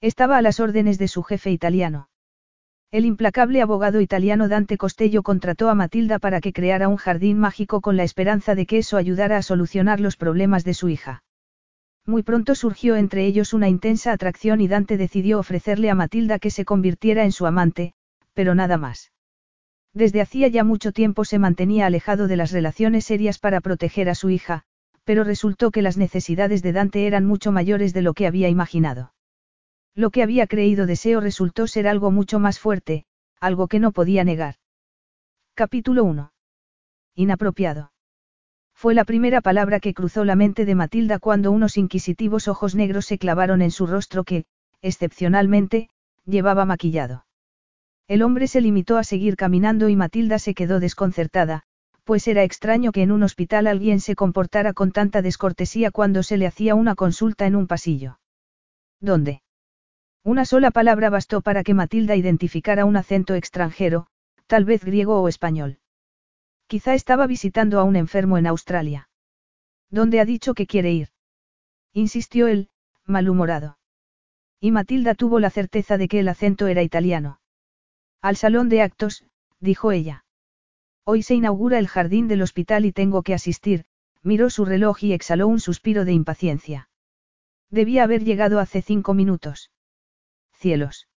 Estaba a las órdenes de su jefe italiano. El implacable abogado italiano Dante Costello contrató a Matilda para que creara un jardín mágico con la esperanza de que eso ayudara a solucionar los problemas de su hija. Muy pronto surgió entre ellos una intensa atracción y Dante decidió ofrecerle a Matilda que se convirtiera en su amante, pero nada más. Desde hacía ya mucho tiempo se mantenía alejado de las relaciones serias para proteger a su hija, pero resultó que las necesidades de Dante eran mucho mayores de lo que había imaginado. Lo que había creído deseo resultó ser algo mucho más fuerte, algo que no podía negar. Capítulo 1. Inapropiado. Fue la primera palabra que cruzó la mente de Matilda cuando unos inquisitivos ojos negros se clavaron en su rostro que, excepcionalmente, llevaba maquillado. El hombre se limitó a seguir caminando y Matilda se quedó desconcertada, pues era extraño que en un hospital alguien se comportara con tanta descortesía cuando se le hacía una consulta en un pasillo. ¿Dónde? Una sola palabra bastó para que Matilda identificara un acento extranjero, tal vez griego o español. Quizá estaba visitando a un enfermo en Australia. ¿Dónde ha dicho que quiere ir? Insistió él, malhumorado. Y Matilda tuvo la certeza de que el acento era italiano. Al salón de actos, dijo ella. Hoy se inaugura el jardín del hospital y tengo que asistir, miró su reloj y exhaló un suspiro de impaciencia. Debía haber llegado hace cinco minutos cielos.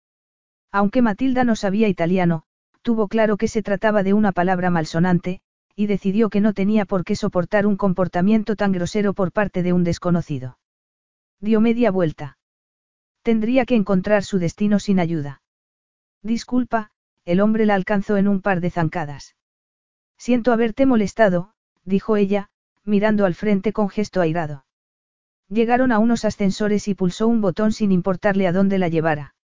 Aunque Matilda no sabía italiano, tuvo claro que se trataba de una palabra malsonante, y decidió que no tenía por qué soportar un comportamiento tan grosero por parte de un desconocido. Dio media vuelta. Tendría que encontrar su destino sin ayuda. Disculpa, el hombre la alcanzó en un par de zancadas. Siento haberte molestado, dijo ella, mirando al frente con gesto airado. Llegaron a unos ascensores y pulsó un botón sin importarle a dónde la llevara.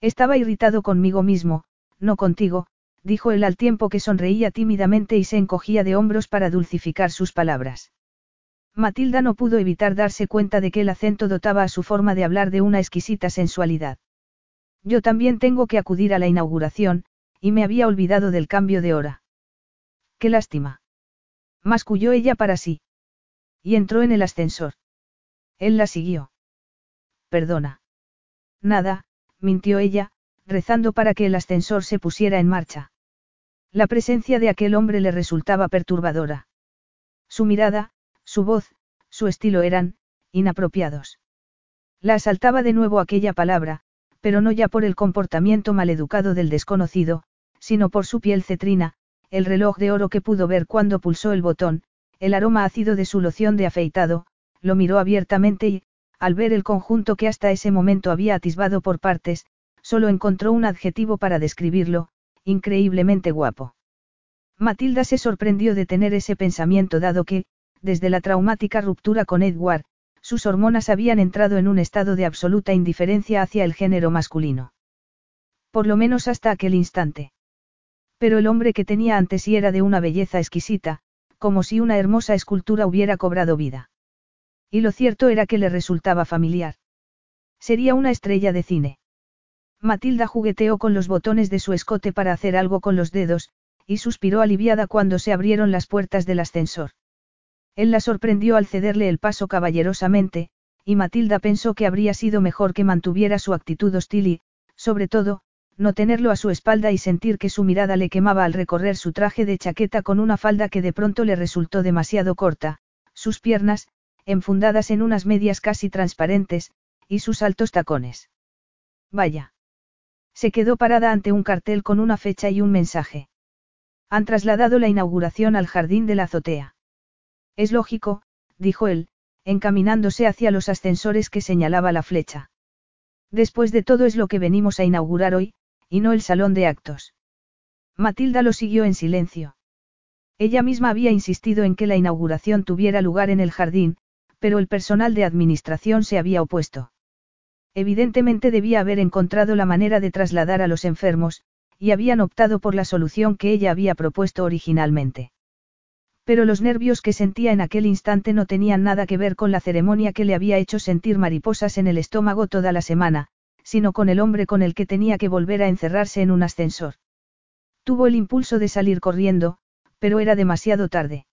Estaba irritado conmigo mismo, no contigo, dijo él al tiempo que sonreía tímidamente y se encogía de hombros para dulcificar sus palabras. Matilda no pudo evitar darse cuenta de que el acento dotaba a su forma de hablar de una exquisita sensualidad. Yo también tengo que acudir a la inauguración, y me había olvidado del cambio de hora. Qué lástima. Masculló ella para sí. Y entró en el ascensor. Él la siguió. Perdona. Nada, mintió ella, rezando para que el ascensor se pusiera en marcha. La presencia de aquel hombre le resultaba perturbadora. Su mirada, su voz, su estilo eran, inapropiados. La asaltaba de nuevo aquella palabra, pero no ya por el comportamiento maleducado del desconocido, sino por su piel cetrina, el reloj de oro que pudo ver cuando pulsó el botón, el aroma ácido de su loción de afeitado, lo miró abiertamente y, al ver el conjunto que hasta ese momento había atisbado por partes, solo encontró un adjetivo para describirlo, increíblemente guapo. Matilda se sorprendió de tener ese pensamiento dado que, desde la traumática ruptura con Edward, sus hormonas habían entrado en un estado de absoluta indiferencia hacia el género masculino. Por lo menos hasta aquel instante. Pero el hombre que tenía ante sí era de una belleza exquisita, como si una hermosa escultura hubiera cobrado vida. Y lo cierto era que le resultaba familiar. Sería una estrella de cine. Matilda jugueteó con los botones de su escote para hacer algo con los dedos, y suspiró aliviada cuando se abrieron las puertas del ascensor. Él la sorprendió al cederle el paso caballerosamente, y Matilda pensó que habría sido mejor que mantuviera su actitud hostil y, sobre todo, no tenerlo a su espalda y sentir que su mirada le quemaba al recorrer su traje de chaqueta con una falda que de pronto le resultó demasiado corta, sus piernas, enfundadas en unas medias casi transparentes, y sus altos tacones. Vaya. Se quedó parada ante un cartel con una fecha y un mensaje. Han trasladado la inauguración al jardín de la azotea. Es lógico, dijo él, encaminándose hacia los ascensores que señalaba la flecha. Después de todo es lo que venimos a inaugurar hoy, y no el salón de actos. Matilda lo siguió en silencio. Ella misma había insistido en que la inauguración tuviera lugar en el jardín, pero el personal de administración se había opuesto. Evidentemente debía haber encontrado la manera de trasladar a los enfermos, y habían optado por la solución que ella había propuesto originalmente. Pero los nervios que sentía en aquel instante no tenían nada que ver con la ceremonia que le había hecho sentir mariposas en el estómago toda la semana, sino con el hombre con el que tenía que volver a encerrarse en un ascensor. Tuvo el impulso de salir corriendo, pero era demasiado tarde.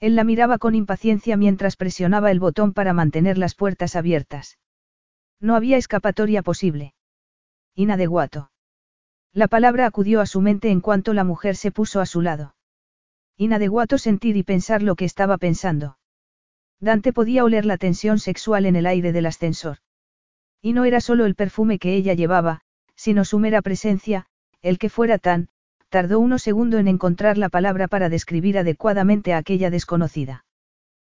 Él la miraba con impaciencia mientras presionaba el botón para mantener las puertas abiertas. No había escapatoria posible. Inadeguato. La palabra acudió a su mente en cuanto la mujer se puso a su lado. Inadeguato sentir y pensar lo que estaba pensando. Dante podía oler la tensión sexual en el aire del ascensor. Y no era solo el perfume que ella llevaba, sino su mera presencia, el que fuera tan, tardó unos segundos en encontrar la palabra para describir adecuadamente a aquella desconocida.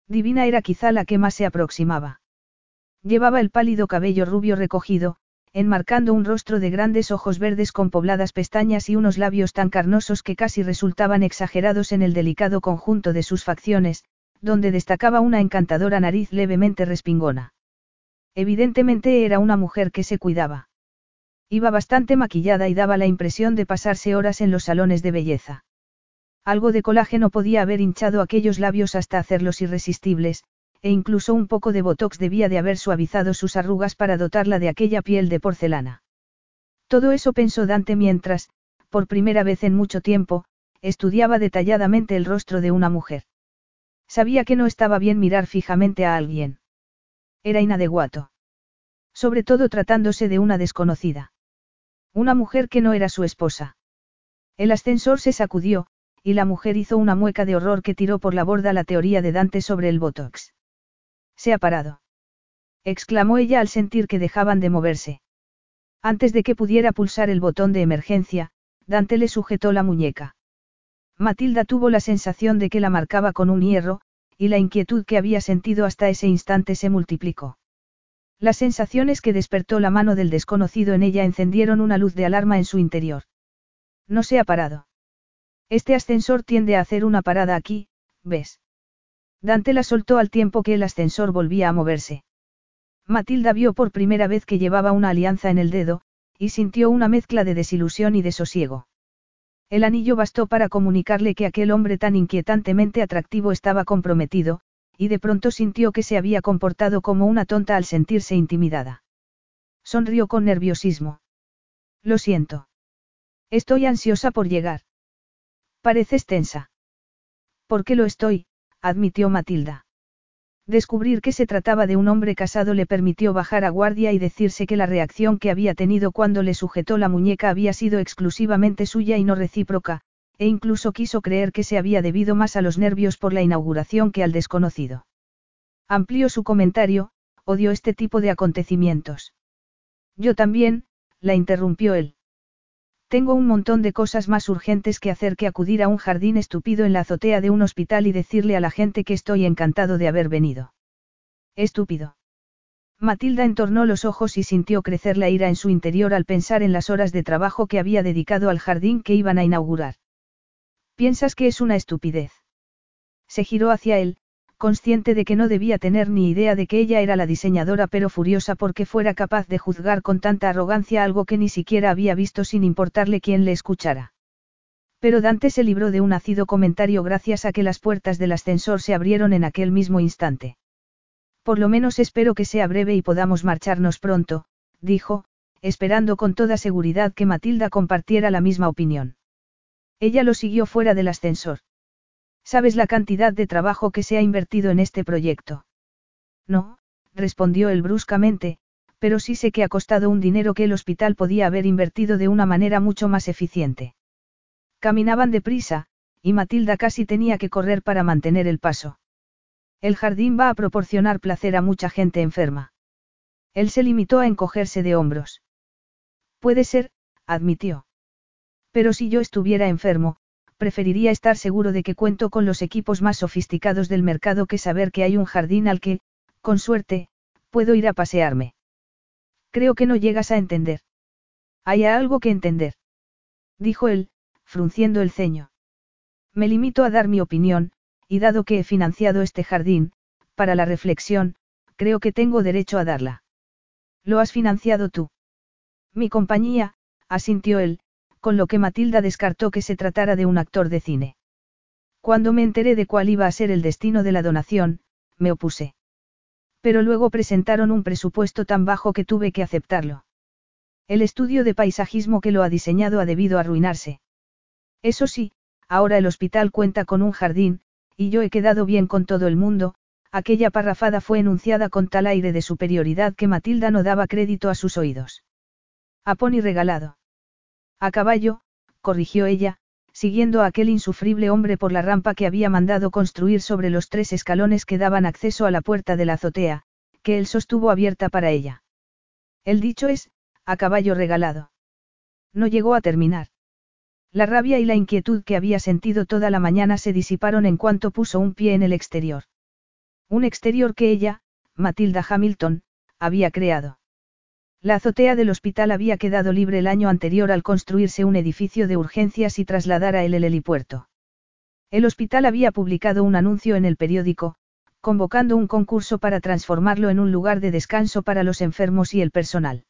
Divina era quizá la que más se aproximaba. Llevaba el pálido cabello rubio recogido, enmarcando un rostro de grandes ojos verdes con pobladas pestañas y unos labios tan carnosos que casi resultaban exagerados en el delicado conjunto de sus facciones, donde destacaba una encantadora nariz levemente respingona. Evidentemente era una mujer que se cuidaba. Iba bastante maquillada y daba la impresión de pasarse horas en los salones de belleza. Algo de colágeno podía haber hinchado aquellos labios hasta hacerlos irresistibles, e incluso un poco de botox debía de haber suavizado sus arrugas para dotarla de aquella piel de porcelana. Todo eso pensó Dante mientras, por primera vez en mucho tiempo, estudiaba detalladamente el rostro de una mujer. Sabía que no estaba bien mirar fijamente a alguien. Era inadecuado. Sobre todo tratándose de una desconocida. Una mujer que no era su esposa. El ascensor se sacudió, y la mujer hizo una mueca de horror que tiró por la borda la teoría de Dante sobre el Botox. Se ha parado. exclamó ella al sentir que dejaban de moverse. Antes de que pudiera pulsar el botón de emergencia, Dante le sujetó la muñeca. Matilda tuvo la sensación de que la marcaba con un hierro, y la inquietud que había sentido hasta ese instante se multiplicó. Las sensaciones que despertó la mano del desconocido en ella encendieron una luz de alarma en su interior. No se ha parado. Este ascensor tiende a hacer una parada aquí, ¿ves? Dante la soltó al tiempo que el ascensor volvía a moverse. Matilda vio por primera vez que llevaba una alianza en el dedo, y sintió una mezcla de desilusión y desosiego. El anillo bastó para comunicarle que aquel hombre tan inquietantemente atractivo estaba comprometido, y de pronto sintió que se había comportado como una tonta al sentirse intimidada. Sonrió con nerviosismo. Lo siento. Estoy ansiosa por llegar. Pareces tensa. ¿Por qué lo estoy? admitió Matilda. Descubrir que se trataba de un hombre casado le permitió bajar a guardia y decirse que la reacción que había tenido cuando le sujetó la muñeca había sido exclusivamente suya y no recíproca, e incluso quiso creer que se había debido más a los nervios por la inauguración que al desconocido. Amplió su comentario, odió este tipo de acontecimientos. Yo también, la interrumpió él. Tengo un montón de cosas más urgentes que hacer que acudir a un jardín estúpido en la azotea de un hospital y decirle a la gente que estoy encantado de haber venido. Estúpido. Matilda entornó los ojos y sintió crecer la ira en su interior al pensar en las horas de trabajo que había dedicado al jardín que iban a inaugurar. ¿Piensas que es una estupidez? Se giró hacia él, consciente de que no debía tener ni idea de que ella era la diseñadora pero furiosa porque fuera capaz de juzgar con tanta arrogancia algo que ni siquiera había visto sin importarle quién le escuchara. Pero Dante se libró de un ácido comentario gracias a que las puertas del ascensor se abrieron en aquel mismo instante. Por lo menos espero que sea breve y podamos marcharnos pronto, dijo, esperando con toda seguridad que Matilda compartiera la misma opinión. Ella lo siguió fuera del ascensor. ¿Sabes la cantidad de trabajo que se ha invertido en este proyecto? No, respondió él bruscamente, pero sí sé que ha costado un dinero que el hospital podía haber invertido de una manera mucho más eficiente. Caminaban deprisa, y Matilda casi tenía que correr para mantener el paso. El jardín va a proporcionar placer a mucha gente enferma. Él se limitó a encogerse de hombros. Puede ser, admitió. Pero si yo estuviera enfermo, preferiría estar seguro de que cuento con los equipos más sofisticados del mercado que saber que hay un jardín al que, con suerte, puedo ir a pasearme. Creo que no llegas a entender. Hay algo que entender. Dijo él, frunciendo el ceño. Me limito a dar mi opinión, y dado que he financiado este jardín, para la reflexión, creo que tengo derecho a darla. Lo has financiado tú. Mi compañía, asintió él, con lo que Matilda descartó que se tratara de un actor de cine. Cuando me enteré de cuál iba a ser el destino de la donación, me opuse. Pero luego presentaron un presupuesto tan bajo que tuve que aceptarlo. El estudio de paisajismo que lo ha diseñado ha debido arruinarse. Eso sí, ahora el hospital cuenta con un jardín, y yo he quedado bien con todo el mundo, aquella parrafada fue enunciada con tal aire de superioridad que Matilda no daba crédito a sus oídos. A pony regalado. A caballo, corrigió ella, siguiendo a aquel insufrible hombre por la rampa que había mandado construir sobre los tres escalones que daban acceso a la puerta de la azotea, que él sostuvo abierta para ella. El dicho es, a caballo regalado. No llegó a terminar. La rabia y la inquietud que había sentido toda la mañana se disiparon en cuanto puso un pie en el exterior. Un exterior que ella, Matilda Hamilton, había creado. La azotea del hospital había quedado libre el año anterior al construirse un edificio de urgencias y trasladar a él el helipuerto. El hospital había publicado un anuncio en el periódico, convocando un concurso para transformarlo en un lugar de descanso para los enfermos y el personal.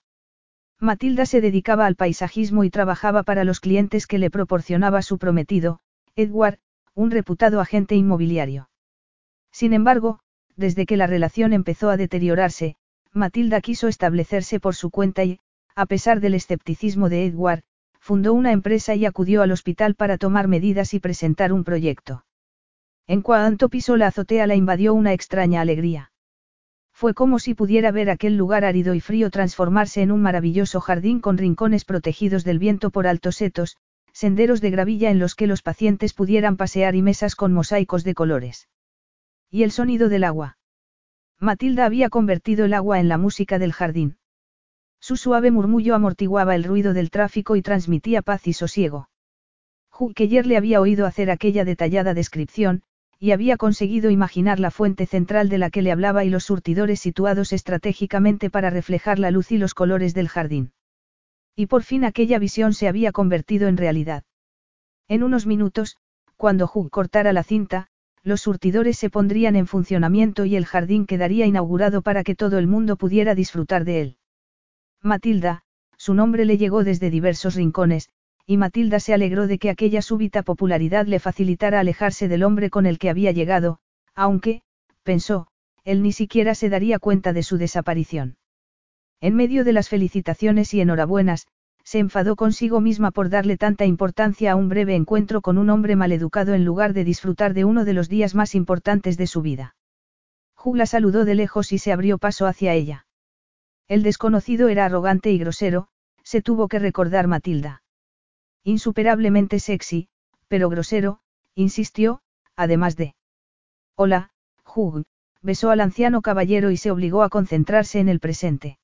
Matilda se dedicaba al paisajismo y trabajaba para los clientes que le proporcionaba su prometido, Edward, un reputado agente inmobiliario. Sin embargo, desde que la relación empezó a deteriorarse, Matilda quiso establecerse por su cuenta y, a pesar del escepticismo de Edward, fundó una empresa y acudió al hospital para tomar medidas y presentar un proyecto. En cuanto pisó la azotea la invadió una extraña alegría. Fue como si pudiera ver aquel lugar árido y frío transformarse en un maravilloso jardín con rincones protegidos del viento por altos setos, senderos de gravilla en los que los pacientes pudieran pasear y mesas con mosaicos de colores. Y el sonido del agua. Matilda había convertido el agua en la música del jardín. Su suave murmullo amortiguaba el ruido del tráfico y transmitía paz y sosiego. Hookeyer le había oído hacer aquella detallada descripción, y había conseguido imaginar la fuente central de la que le hablaba y los surtidores situados estratégicamente para reflejar la luz y los colores del jardín. Y por fin aquella visión se había convertido en realidad. En unos minutos, cuando Hugh cortara la cinta, los surtidores se pondrían en funcionamiento y el jardín quedaría inaugurado para que todo el mundo pudiera disfrutar de él. Matilda, su nombre le llegó desde diversos rincones, y Matilda se alegró de que aquella súbita popularidad le facilitara alejarse del hombre con el que había llegado, aunque, pensó, él ni siquiera se daría cuenta de su desaparición. En medio de las felicitaciones y enhorabuenas, se enfadó consigo misma por darle tanta importancia a un breve encuentro con un hombre maleducado en lugar de disfrutar de uno de los días más importantes de su vida. Jugla saludó de lejos y se abrió paso hacia ella. El desconocido era arrogante y grosero, se tuvo que recordar Matilda. Insuperablemente sexy, pero grosero, insistió, además de. Hola, Hugh, besó al anciano caballero y se obligó a concentrarse en el presente.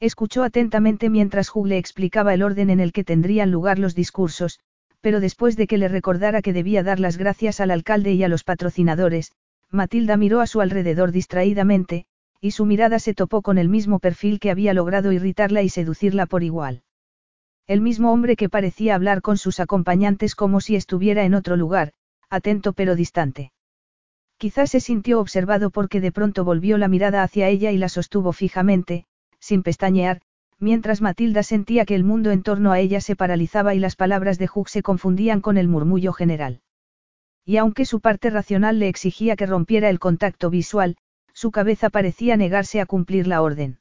Escuchó atentamente mientras Hugh explicaba el orden en el que tendrían lugar los discursos, pero después de que le recordara que debía dar las gracias al alcalde y a los patrocinadores, Matilda miró a su alrededor distraídamente, y su mirada se topó con el mismo perfil que había logrado irritarla y seducirla por igual. El mismo hombre que parecía hablar con sus acompañantes como si estuviera en otro lugar, atento pero distante. Quizás se sintió observado porque de pronto volvió la mirada hacia ella y la sostuvo fijamente, sin pestañear, mientras Matilda sentía que el mundo en torno a ella se paralizaba y las palabras de Hugh se confundían con el murmullo general. Y aunque su parte racional le exigía que rompiera el contacto visual, su cabeza parecía negarse a cumplir la orden.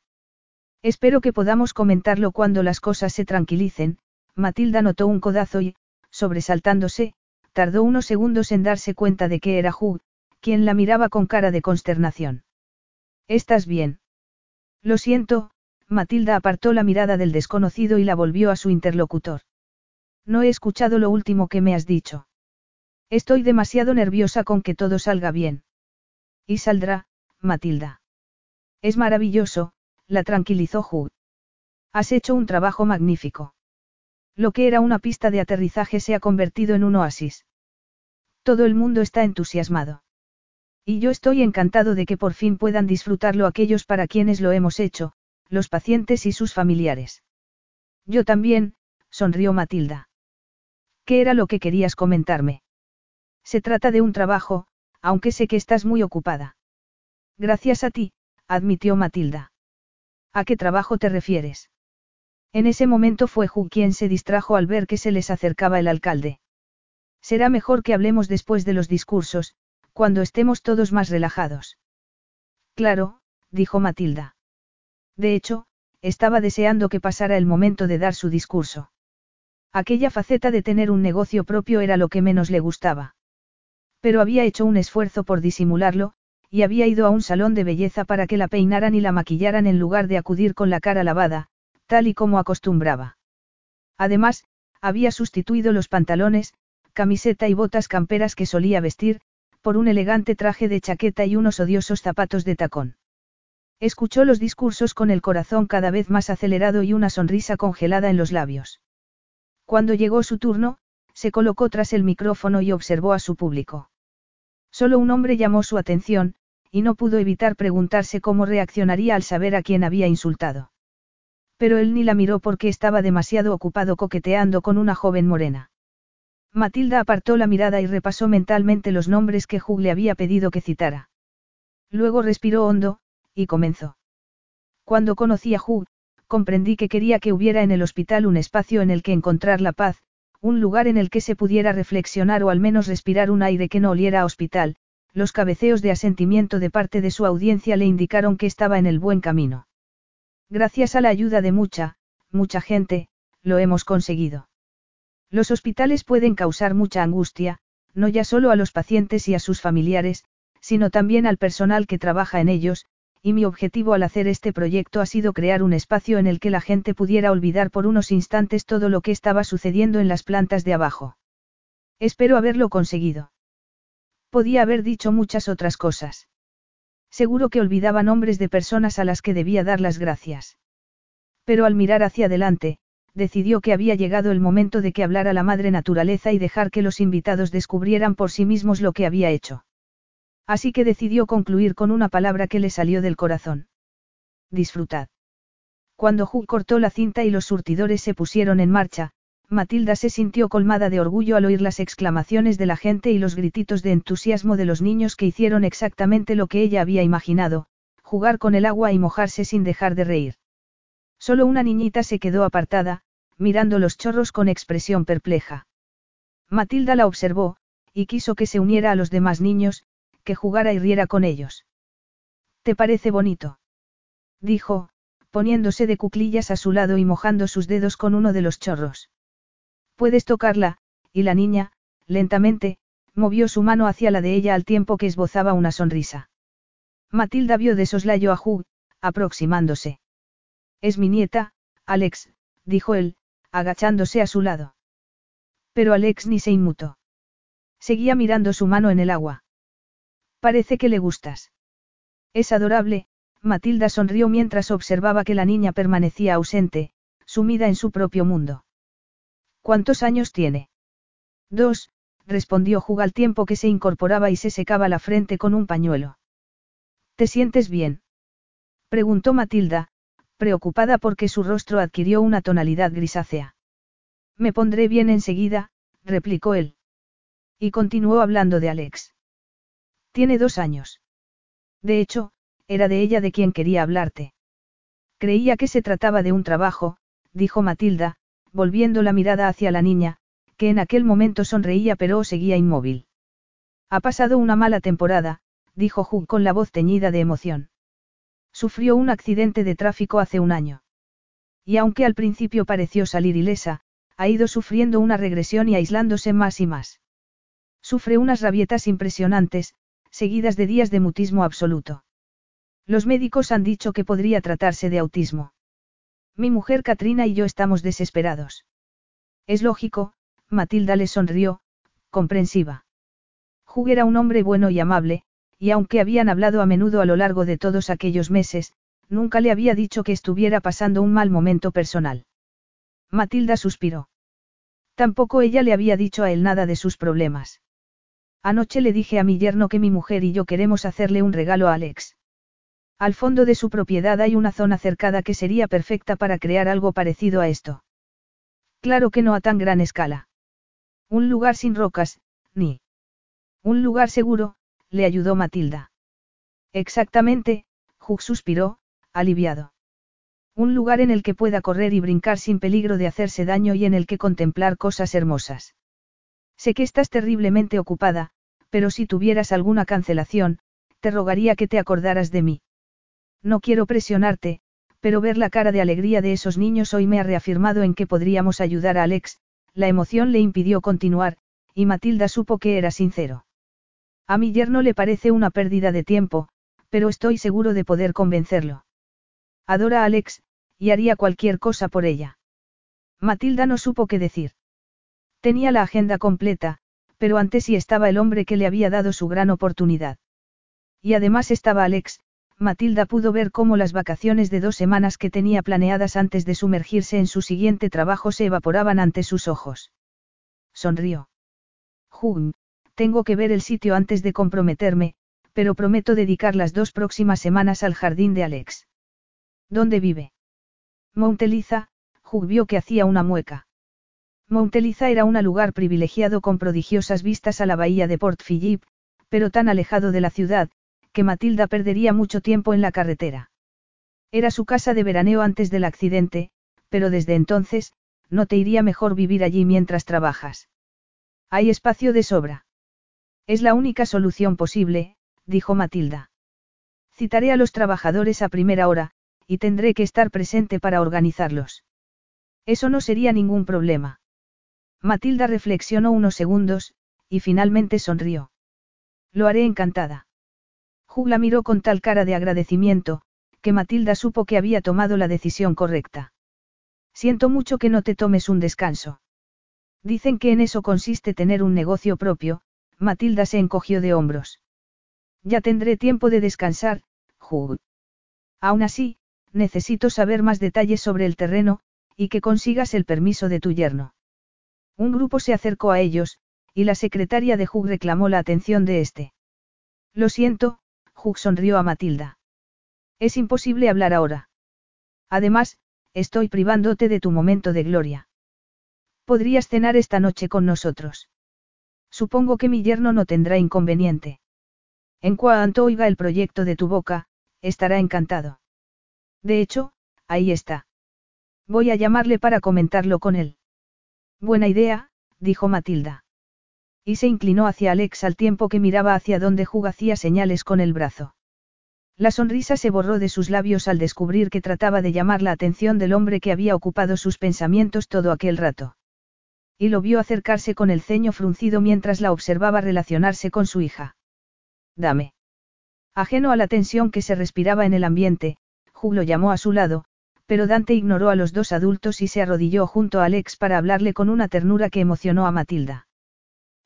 Espero que podamos comentarlo cuando las cosas se tranquilicen, Matilda notó un codazo y, sobresaltándose, tardó unos segundos en darse cuenta de que era Hugh, quien la miraba con cara de consternación. ¿Estás bien? Lo siento, Matilda apartó la mirada del desconocido y la volvió a su interlocutor. No he escuchado lo último que me has dicho. Estoy demasiado nerviosa con que todo salga bien. Y saldrá, Matilda. Es maravilloso, la tranquilizó Hugh. Has hecho un trabajo magnífico. Lo que era una pista de aterrizaje se ha convertido en un oasis. Todo el mundo está entusiasmado. Y yo estoy encantado de que por fin puedan disfrutarlo aquellos para quienes lo hemos hecho, los pacientes y sus familiares. Yo también, sonrió Matilda. ¿Qué era lo que querías comentarme? Se trata de un trabajo, aunque sé que estás muy ocupada. Gracias a ti, admitió Matilda. ¿A qué trabajo te refieres? En ese momento fue Hugh quien se distrajo al ver que se les acercaba el alcalde. Será mejor que hablemos después de los discursos, cuando estemos todos más relajados. Claro, dijo Matilda. De hecho, estaba deseando que pasara el momento de dar su discurso. Aquella faceta de tener un negocio propio era lo que menos le gustaba. Pero había hecho un esfuerzo por disimularlo, y había ido a un salón de belleza para que la peinaran y la maquillaran en lugar de acudir con la cara lavada, tal y como acostumbraba. Además, había sustituido los pantalones, camiseta y botas camperas que solía vestir, por un elegante traje de chaqueta y unos odiosos zapatos de tacón. Escuchó los discursos con el corazón cada vez más acelerado y una sonrisa congelada en los labios. Cuando llegó su turno, se colocó tras el micrófono y observó a su público. Solo un hombre llamó su atención, y no pudo evitar preguntarse cómo reaccionaría al saber a quién había insultado. Pero él ni la miró porque estaba demasiado ocupado coqueteando con una joven morena. Matilda apartó la mirada y repasó mentalmente los nombres que Hugh le había pedido que citara. Luego respiró hondo, y comenzó. Cuando conocí a Hugh, comprendí que quería que hubiera en el hospital un espacio en el que encontrar la paz, un lugar en el que se pudiera reflexionar o al menos respirar un aire que no oliera a hospital, los cabeceos de asentimiento de parte de su audiencia le indicaron que estaba en el buen camino. Gracias a la ayuda de mucha, mucha gente, lo hemos conseguido. Los hospitales pueden causar mucha angustia, no ya solo a los pacientes y a sus familiares, sino también al personal que trabaja en ellos, y mi objetivo al hacer este proyecto ha sido crear un espacio en el que la gente pudiera olvidar por unos instantes todo lo que estaba sucediendo en las plantas de abajo. Espero haberlo conseguido. Podía haber dicho muchas otras cosas. Seguro que olvidaba nombres de personas a las que debía dar las gracias. Pero al mirar hacia adelante, decidió que había llegado el momento de que hablara la madre naturaleza y dejar que los invitados descubrieran por sí mismos lo que había hecho. Así que decidió concluir con una palabra que le salió del corazón. Disfrutad. Cuando Hugh cortó la cinta y los surtidores se pusieron en marcha, Matilda se sintió colmada de orgullo al oír las exclamaciones de la gente y los grititos de entusiasmo de los niños que hicieron exactamente lo que ella había imaginado, jugar con el agua y mojarse sin dejar de reír. Solo una niñita se quedó apartada, mirando los chorros con expresión perpleja. Matilda la observó, y quiso que se uniera a los demás niños, que jugara y riera con ellos. ¿Te parece bonito? Dijo, poniéndose de cuclillas a su lado y mojando sus dedos con uno de los chorros. Puedes tocarla, y la niña, lentamente, movió su mano hacia la de ella al tiempo que esbozaba una sonrisa. Matilda vio de soslayo a Hugh, aproximándose. Es mi nieta, Alex, dijo él, agachándose a su lado. Pero Alex ni se inmutó. Seguía mirando su mano en el agua. Parece que le gustas. Es adorable, Matilda sonrió mientras observaba que la niña permanecía ausente, sumida en su propio mundo. ¿Cuántos años tiene? Dos, respondió Hugh al tiempo que se incorporaba y se secaba la frente con un pañuelo. ¿Te sientes bien? preguntó Matilda, preocupada porque su rostro adquirió una tonalidad grisácea. Me pondré bien enseguida, replicó él. Y continuó hablando de Alex. Tiene dos años. De hecho, era de ella de quien quería hablarte. Creía que se trataba de un trabajo, dijo Matilda, volviendo la mirada hacia la niña, que en aquel momento sonreía pero seguía inmóvil. Ha pasado una mala temporada, dijo Hugh con la voz teñida de emoción. Sufrió un accidente de tráfico hace un año. Y aunque al principio pareció salir ilesa, ha ido sufriendo una regresión y aislándose más y más. Sufre unas rabietas impresionantes, seguidas de días de mutismo absoluto. Los médicos han dicho que podría tratarse de autismo. Mi mujer Katrina y yo estamos desesperados. Es lógico, Matilda le sonrió, comprensiva. Hugh era un hombre bueno y amable, y aunque habían hablado a menudo a lo largo de todos aquellos meses, nunca le había dicho que estuviera pasando un mal momento personal. Matilda suspiró. Tampoco ella le había dicho a él nada de sus problemas. Anoche le dije a mi yerno que mi mujer y yo queremos hacerle un regalo a Alex. Al fondo de su propiedad hay una zona cercada que sería perfecta para crear algo parecido a esto. Claro que no a tan gran escala. Un lugar sin rocas, ni. Un lugar seguro, le ayudó Matilda. Exactamente, Hugh suspiró, aliviado. Un lugar en el que pueda correr y brincar sin peligro de hacerse daño y en el que contemplar cosas hermosas. Sé que estás terriblemente ocupada, pero si tuvieras alguna cancelación, te rogaría que te acordaras de mí. No quiero presionarte, pero ver la cara de alegría de esos niños hoy me ha reafirmado en que podríamos ayudar a Alex, la emoción le impidió continuar, y Matilda supo que era sincero. A mi yerno le parece una pérdida de tiempo, pero estoy seguro de poder convencerlo. Adora a Alex, y haría cualquier cosa por ella. Matilda no supo qué decir. Tenía la agenda completa, pero antes sí estaba el hombre que le había dado su gran oportunidad. Y además estaba Alex, Matilda pudo ver cómo las vacaciones de dos semanas que tenía planeadas antes de sumergirse en su siguiente trabajo se evaporaban ante sus ojos. Sonrió. Jun, tengo que ver el sitio antes de comprometerme, pero prometo dedicar las dos próximas semanas al jardín de Alex. ¿Dónde vive? Monteliza, vio que hacía una mueca. Monteliza era un lugar privilegiado con prodigiosas vistas a la bahía de Port Phillip, pero tan alejado de la ciudad, que Matilda perdería mucho tiempo en la carretera. Era su casa de veraneo antes del accidente, pero desde entonces, no te iría mejor vivir allí mientras trabajas. Hay espacio de sobra. Es la única solución posible, dijo Matilda. Citaré a los trabajadores a primera hora, y tendré que estar presente para organizarlos. Eso no sería ningún problema. Matilda reflexionó unos segundos, y finalmente sonrió. Lo haré encantada. Hugh la miró con tal cara de agradecimiento, que Matilda supo que había tomado la decisión correcta. Siento mucho que no te tomes un descanso. Dicen que en eso consiste tener un negocio propio, Matilda se encogió de hombros. Ya tendré tiempo de descansar, Hugh. Aún así, necesito saber más detalles sobre el terreno, y que consigas el permiso de tu yerno. Un grupo se acercó a ellos, y la secretaria de Hugh reclamó la atención de este. Lo siento, Hugh sonrió a Matilda. Es imposible hablar ahora. Además, estoy privándote de tu momento de gloria. Podrías cenar esta noche con nosotros. Supongo que mi yerno no tendrá inconveniente. En cuanto oiga el proyecto de tu boca, estará encantado. De hecho, ahí está. Voy a llamarle para comentarlo con él. Buena idea, dijo Matilda y se inclinó hacia Alex al tiempo que miraba hacia donde Hugh hacía señales con el brazo. La sonrisa se borró de sus labios al descubrir que trataba de llamar la atención del hombre que había ocupado sus pensamientos todo aquel rato. Y lo vio acercarse con el ceño fruncido mientras la observaba relacionarse con su hija. Dame. Ajeno a la tensión que se respiraba en el ambiente, Hugh lo llamó a su lado, pero Dante ignoró a los dos adultos y se arrodilló junto a Alex para hablarle con una ternura que emocionó a Matilda.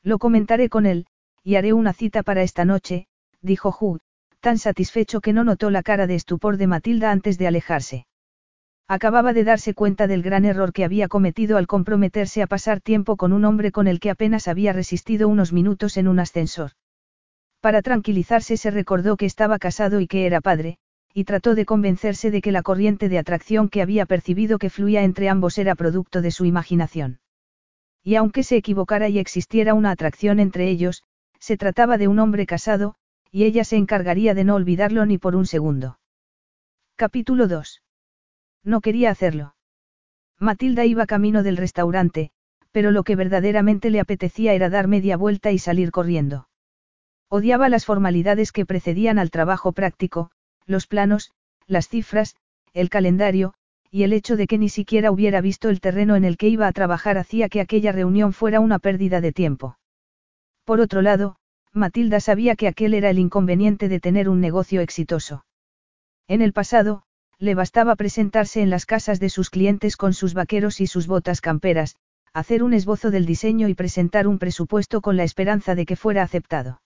Lo comentaré con él, y haré una cita para esta noche, dijo Hugh, tan satisfecho que no notó la cara de estupor de Matilda antes de alejarse. Acababa de darse cuenta del gran error que había cometido al comprometerse a pasar tiempo con un hombre con el que apenas había resistido unos minutos en un ascensor. Para tranquilizarse se recordó que estaba casado y que era padre, y trató de convencerse de que la corriente de atracción que había percibido que fluía entre ambos era producto de su imaginación. Y aunque se equivocara y existiera una atracción entre ellos, se trataba de un hombre casado, y ella se encargaría de no olvidarlo ni por un segundo. Capítulo 2. No quería hacerlo. Matilda iba camino del restaurante, pero lo que verdaderamente le apetecía era dar media vuelta y salir corriendo. Odiaba las formalidades que precedían al trabajo práctico, los planos, las cifras, el calendario, y el hecho de que ni siquiera hubiera visto el terreno en el que iba a trabajar hacía que aquella reunión fuera una pérdida de tiempo. Por otro lado, Matilda sabía que aquel era el inconveniente de tener un negocio exitoso. En el pasado, le bastaba presentarse en las casas de sus clientes con sus vaqueros y sus botas camperas, hacer un esbozo del diseño y presentar un presupuesto con la esperanza de que fuera aceptado.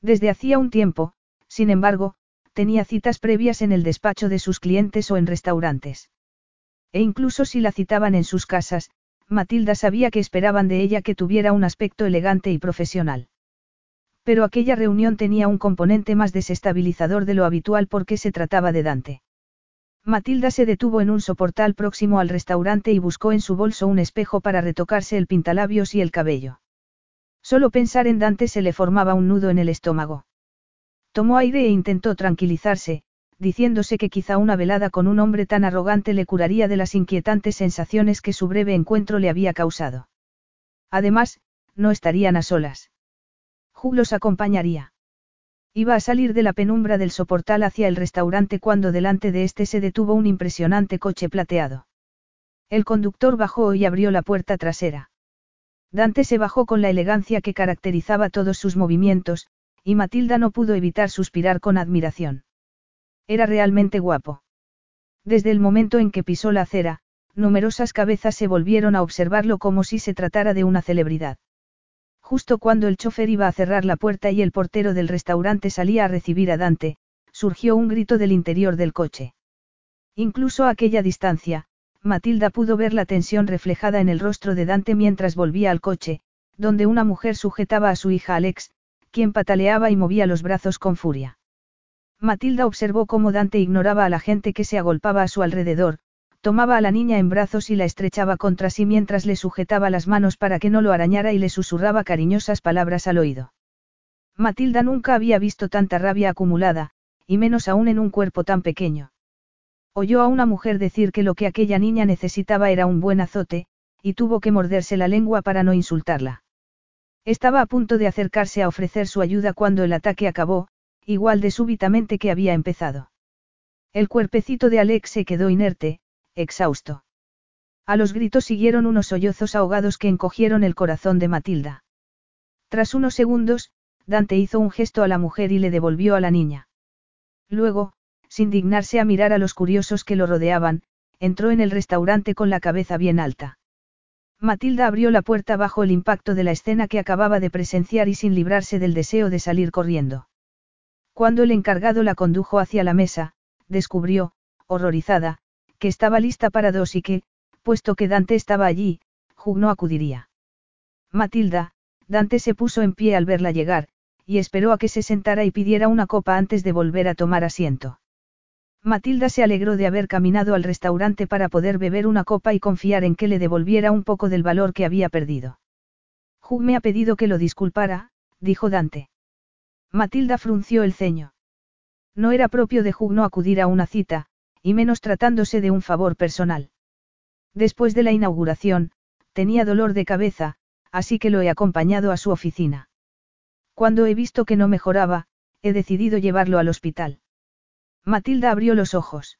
Desde hacía un tiempo, sin embargo, tenía citas previas en el despacho de sus clientes o en restaurantes. E incluso si la citaban en sus casas, Matilda sabía que esperaban de ella que tuviera un aspecto elegante y profesional. Pero aquella reunión tenía un componente más desestabilizador de lo habitual porque se trataba de Dante. Matilda se detuvo en un soportal próximo al restaurante y buscó en su bolso un espejo para retocarse el pintalabios y el cabello. Solo pensar en Dante se le formaba un nudo en el estómago. Tomó aire e intentó tranquilizarse, diciéndose que quizá una velada con un hombre tan arrogante le curaría de las inquietantes sensaciones que su breve encuentro le había causado. Además, no estarían a solas. Hugh los acompañaría. Iba a salir de la penumbra del soportal hacia el restaurante cuando delante de este se detuvo un impresionante coche plateado. El conductor bajó y abrió la puerta trasera. Dante se bajó con la elegancia que caracterizaba todos sus movimientos, y Matilda no pudo evitar suspirar con admiración. Era realmente guapo. Desde el momento en que pisó la acera, numerosas cabezas se volvieron a observarlo como si se tratara de una celebridad. Justo cuando el chofer iba a cerrar la puerta y el portero del restaurante salía a recibir a Dante, surgió un grito del interior del coche. Incluso a aquella distancia, Matilda pudo ver la tensión reflejada en el rostro de Dante mientras volvía al coche, donde una mujer sujetaba a su hija Alex, quien pataleaba y movía los brazos con furia. Matilda observó cómo Dante ignoraba a la gente que se agolpaba a su alrededor, tomaba a la niña en brazos y la estrechaba contra sí mientras le sujetaba las manos para que no lo arañara y le susurraba cariñosas palabras al oído. Matilda nunca había visto tanta rabia acumulada, y menos aún en un cuerpo tan pequeño. Oyó a una mujer decir que lo que aquella niña necesitaba era un buen azote, y tuvo que morderse la lengua para no insultarla. Estaba a punto de acercarse a ofrecer su ayuda cuando el ataque acabó, igual de súbitamente que había empezado. El cuerpecito de Alex se quedó inerte, exhausto. A los gritos siguieron unos sollozos ahogados que encogieron el corazón de Matilda. Tras unos segundos, Dante hizo un gesto a la mujer y le devolvió a la niña. Luego, sin dignarse a mirar a los curiosos que lo rodeaban, entró en el restaurante con la cabeza bien alta. Matilda abrió la puerta bajo el impacto de la escena que acababa de presenciar y sin librarse del deseo de salir corriendo. Cuando el encargado la condujo hacia la mesa, descubrió, horrorizada, que estaba lista para dos y que, puesto que Dante estaba allí, Hugh no acudiría. Matilda, Dante se puso en pie al verla llegar, y esperó a que se sentara y pidiera una copa antes de volver a tomar asiento. Matilda se alegró de haber caminado al restaurante para poder beber una copa y confiar en que le devolviera un poco del valor que había perdido. Hugh me ha pedido que lo disculpara, dijo Dante. Matilda frunció el ceño. No era propio de Hugh no acudir a una cita, y menos tratándose de un favor personal. Después de la inauguración, tenía dolor de cabeza, así que lo he acompañado a su oficina. Cuando he visto que no mejoraba, he decidido llevarlo al hospital. Matilda abrió los ojos.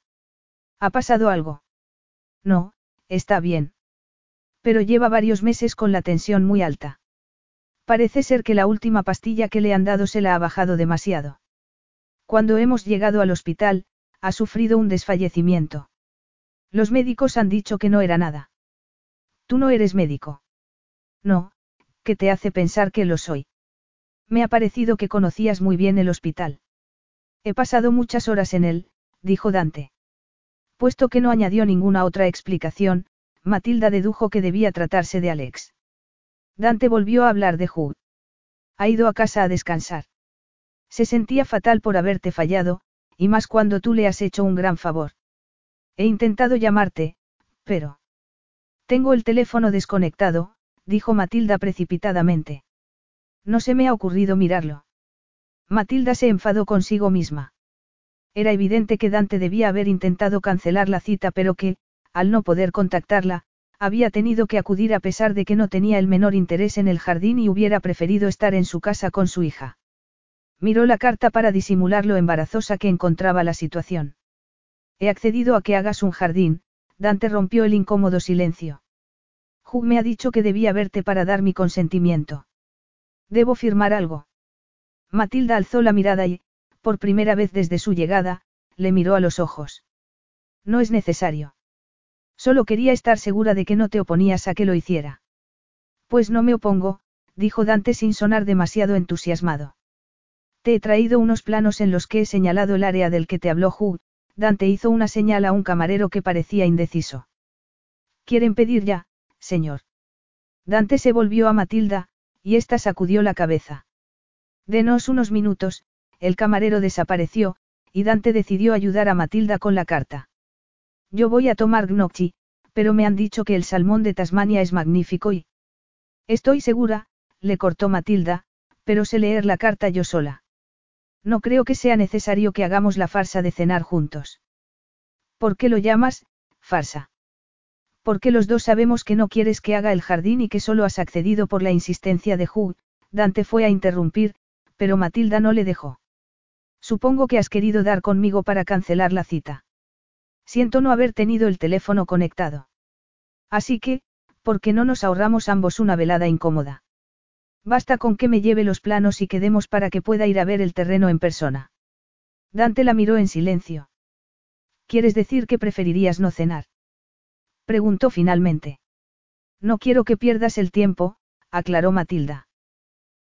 ¿Ha pasado algo? No, está bien. Pero lleva varios meses con la tensión muy alta. Parece ser que la última pastilla que le han dado se la ha bajado demasiado. Cuando hemos llegado al hospital, ha sufrido un desfallecimiento. Los médicos han dicho que no era nada. Tú no eres médico. No, ¿qué te hace pensar que lo soy? Me ha parecido que conocías muy bien el hospital. He pasado muchas horas en él, dijo Dante. Puesto que no añadió ninguna otra explicación, Matilda dedujo que debía tratarse de Alex. Dante volvió a hablar de Hugh. Ha ido a casa a descansar. Se sentía fatal por haberte fallado, y más cuando tú le has hecho un gran favor. He intentado llamarte, pero... Tengo el teléfono desconectado, dijo Matilda precipitadamente. No se me ha ocurrido mirarlo. Matilda se enfadó consigo misma. Era evidente que Dante debía haber intentado cancelar la cita pero que, al no poder contactarla, había tenido que acudir a pesar de que no tenía el menor interés en el jardín y hubiera preferido estar en su casa con su hija. Miró la carta para disimular lo embarazosa que encontraba la situación. He accedido a que hagas un jardín, Dante rompió el incómodo silencio. Hugh me ha dicho que debía verte para dar mi consentimiento. ¿Debo firmar algo? Matilda alzó la mirada y, por primera vez desde su llegada, le miró a los ojos. No es necesario. Solo quería estar segura de que no te oponías a que lo hiciera. Pues no me opongo, dijo Dante sin sonar demasiado entusiasmado. Te he traído unos planos en los que he señalado el área del que te habló Hugh, Dante hizo una señal a un camarero que parecía indeciso. ¿Quieren pedir ya, señor? Dante se volvió a Matilda, y ésta sacudió la cabeza. Denos unos minutos, el camarero desapareció, y Dante decidió ayudar a Matilda con la carta. Yo voy a tomar gnocchi, pero me han dicho que el salmón de Tasmania es magnífico y... Estoy segura, le cortó Matilda, pero sé leer la carta yo sola. No creo que sea necesario que hagamos la farsa de cenar juntos. ¿Por qué lo llamas, farsa? Porque los dos sabemos que no quieres que haga el jardín y que solo has accedido por la insistencia de Hugh, Dante fue a interrumpir, pero Matilda no le dejó. Supongo que has querido dar conmigo para cancelar la cita. Siento no haber tenido el teléfono conectado. Así que, ¿por qué no nos ahorramos ambos una velada incómoda? Basta con que me lleve los planos y quedemos para que pueda ir a ver el terreno en persona. Dante la miró en silencio. ¿Quieres decir que preferirías no cenar? Preguntó finalmente. No quiero que pierdas el tiempo, aclaró Matilda.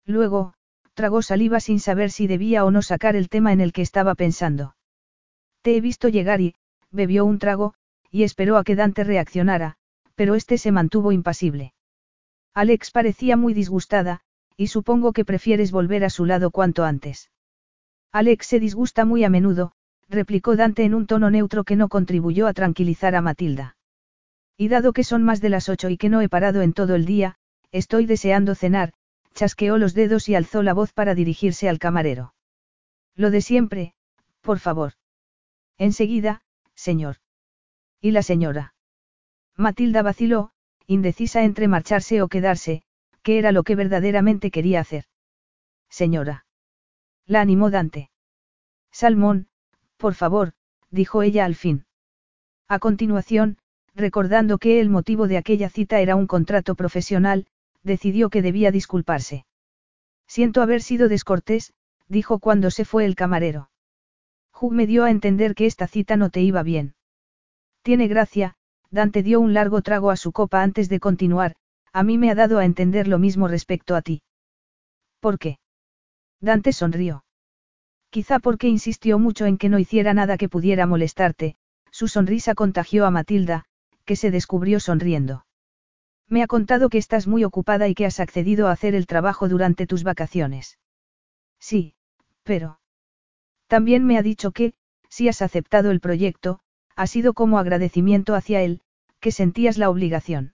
Luego, tragó saliva sin saber si debía o no sacar el tema en el que estaba pensando. Te he visto llegar y, bebió un trago, y esperó a que Dante reaccionara, pero este se mantuvo impasible. Alex parecía muy disgustada, y supongo que prefieres volver a su lado cuanto antes. Alex se disgusta muy a menudo, replicó Dante en un tono neutro que no contribuyó a tranquilizar a Matilda. Y dado que son más de las ocho y que no he parado en todo el día, estoy deseando cenar, chasqueó los dedos y alzó la voz para dirigirse al camarero. Lo de siempre, por favor. Enseguida, señor. ¿Y la señora? Matilda vaciló, indecisa entre marcharse o quedarse, era lo que verdaderamente quería hacer. Señora. La animó Dante. Salmón, por favor, dijo ella al fin. A continuación, recordando que el motivo de aquella cita era un contrato profesional, decidió que debía disculparse. Siento haber sido descortés, dijo cuando se fue el camarero. Hugh me dio a entender que esta cita no te iba bien. Tiene gracia, Dante dio un largo trago a su copa antes de continuar, a mí me ha dado a entender lo mismo respecto a ti. ¿Por qué? Dante sonrió. Quizá porque insistió mucho en que no hiciera nada que pudiera molestarte, su sonrisa contagió a Matilda, que se descubrió sonriendo. Me ha contado que estás muy ocupada y que has accedido a hacer el trabajo durante tus vacaciones. Sí, pero... También me ha dicho que, si has aceptado el proyecto, ha sido como agradecimiento hacia él, que sentías la obligación.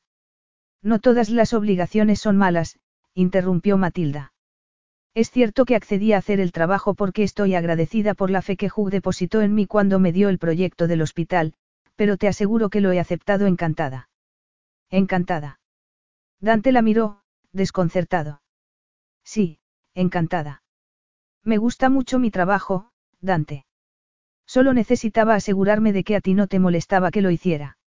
No todas las obligaciones son malas, interrumpió Matilda. Es cierto que accedí a hacer el trabajo porque estoy agradecida por la fe que Hugh depositó en mí cuando me dio el proyecto del hospital, pero te aseguro que lo he aceptado encantada. Encantada. Dante la miró, desconcertado. Sí, encantada. Me gusta mucho mi trabajo, Dante. Solo necesitaba asegurarme de que a ti no te molestaba que lo hiciera.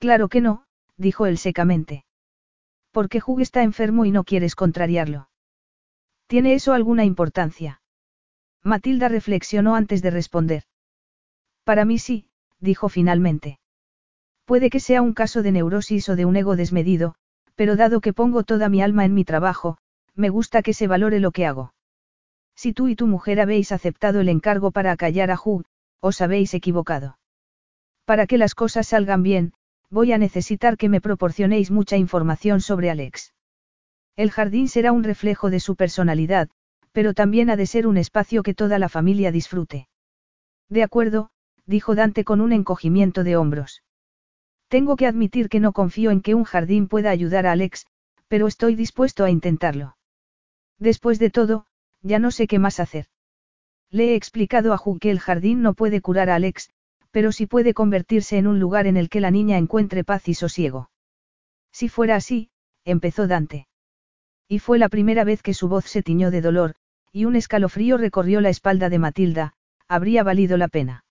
Claro que no, dijo él secamente. Porque Hugh está enfermo y no quieres contrariarlo. ¿Tiene eso alguna importancia? Matilda reflexionó antes de responder. Para mí sí, dijo finalmente. Puede que sea un caso de neurosis o de un ego desmedido, pero dado que pongo toda mi alma en mi trabajo, me gusta que se valore lo que hago. Si tú y tu mujer habéis aceptado el encargo para acallar a Hugh, os habéis equivocado. Para que las cosas salgan bien, voy a necesitar que me proporcionéis mucha información sobre Alex. El jardín será un reflejo de su personalidad, pero también ha de ser un espacio que toda la familia disfrute. De acuerdo, dijo Dante con un encogimiento de hombros. Tengo que admitir que no confío en que un jardín pueda ayudar a Alex, pero estoy dispuesto a intentarlo. Después de todo, ya no sé qué más hacer. Le he explicado a Hugh que el jardín no puede curar a Alex, pero sí puede convertirse en un lugar en el que la niña encuentre paz y sosiego. Si fuera así, empezó Dante. Y fue la primera vez que su voz se tiñó de dolor, y un escalofrío recorrió la espalda de Matilda, habría valido la pena.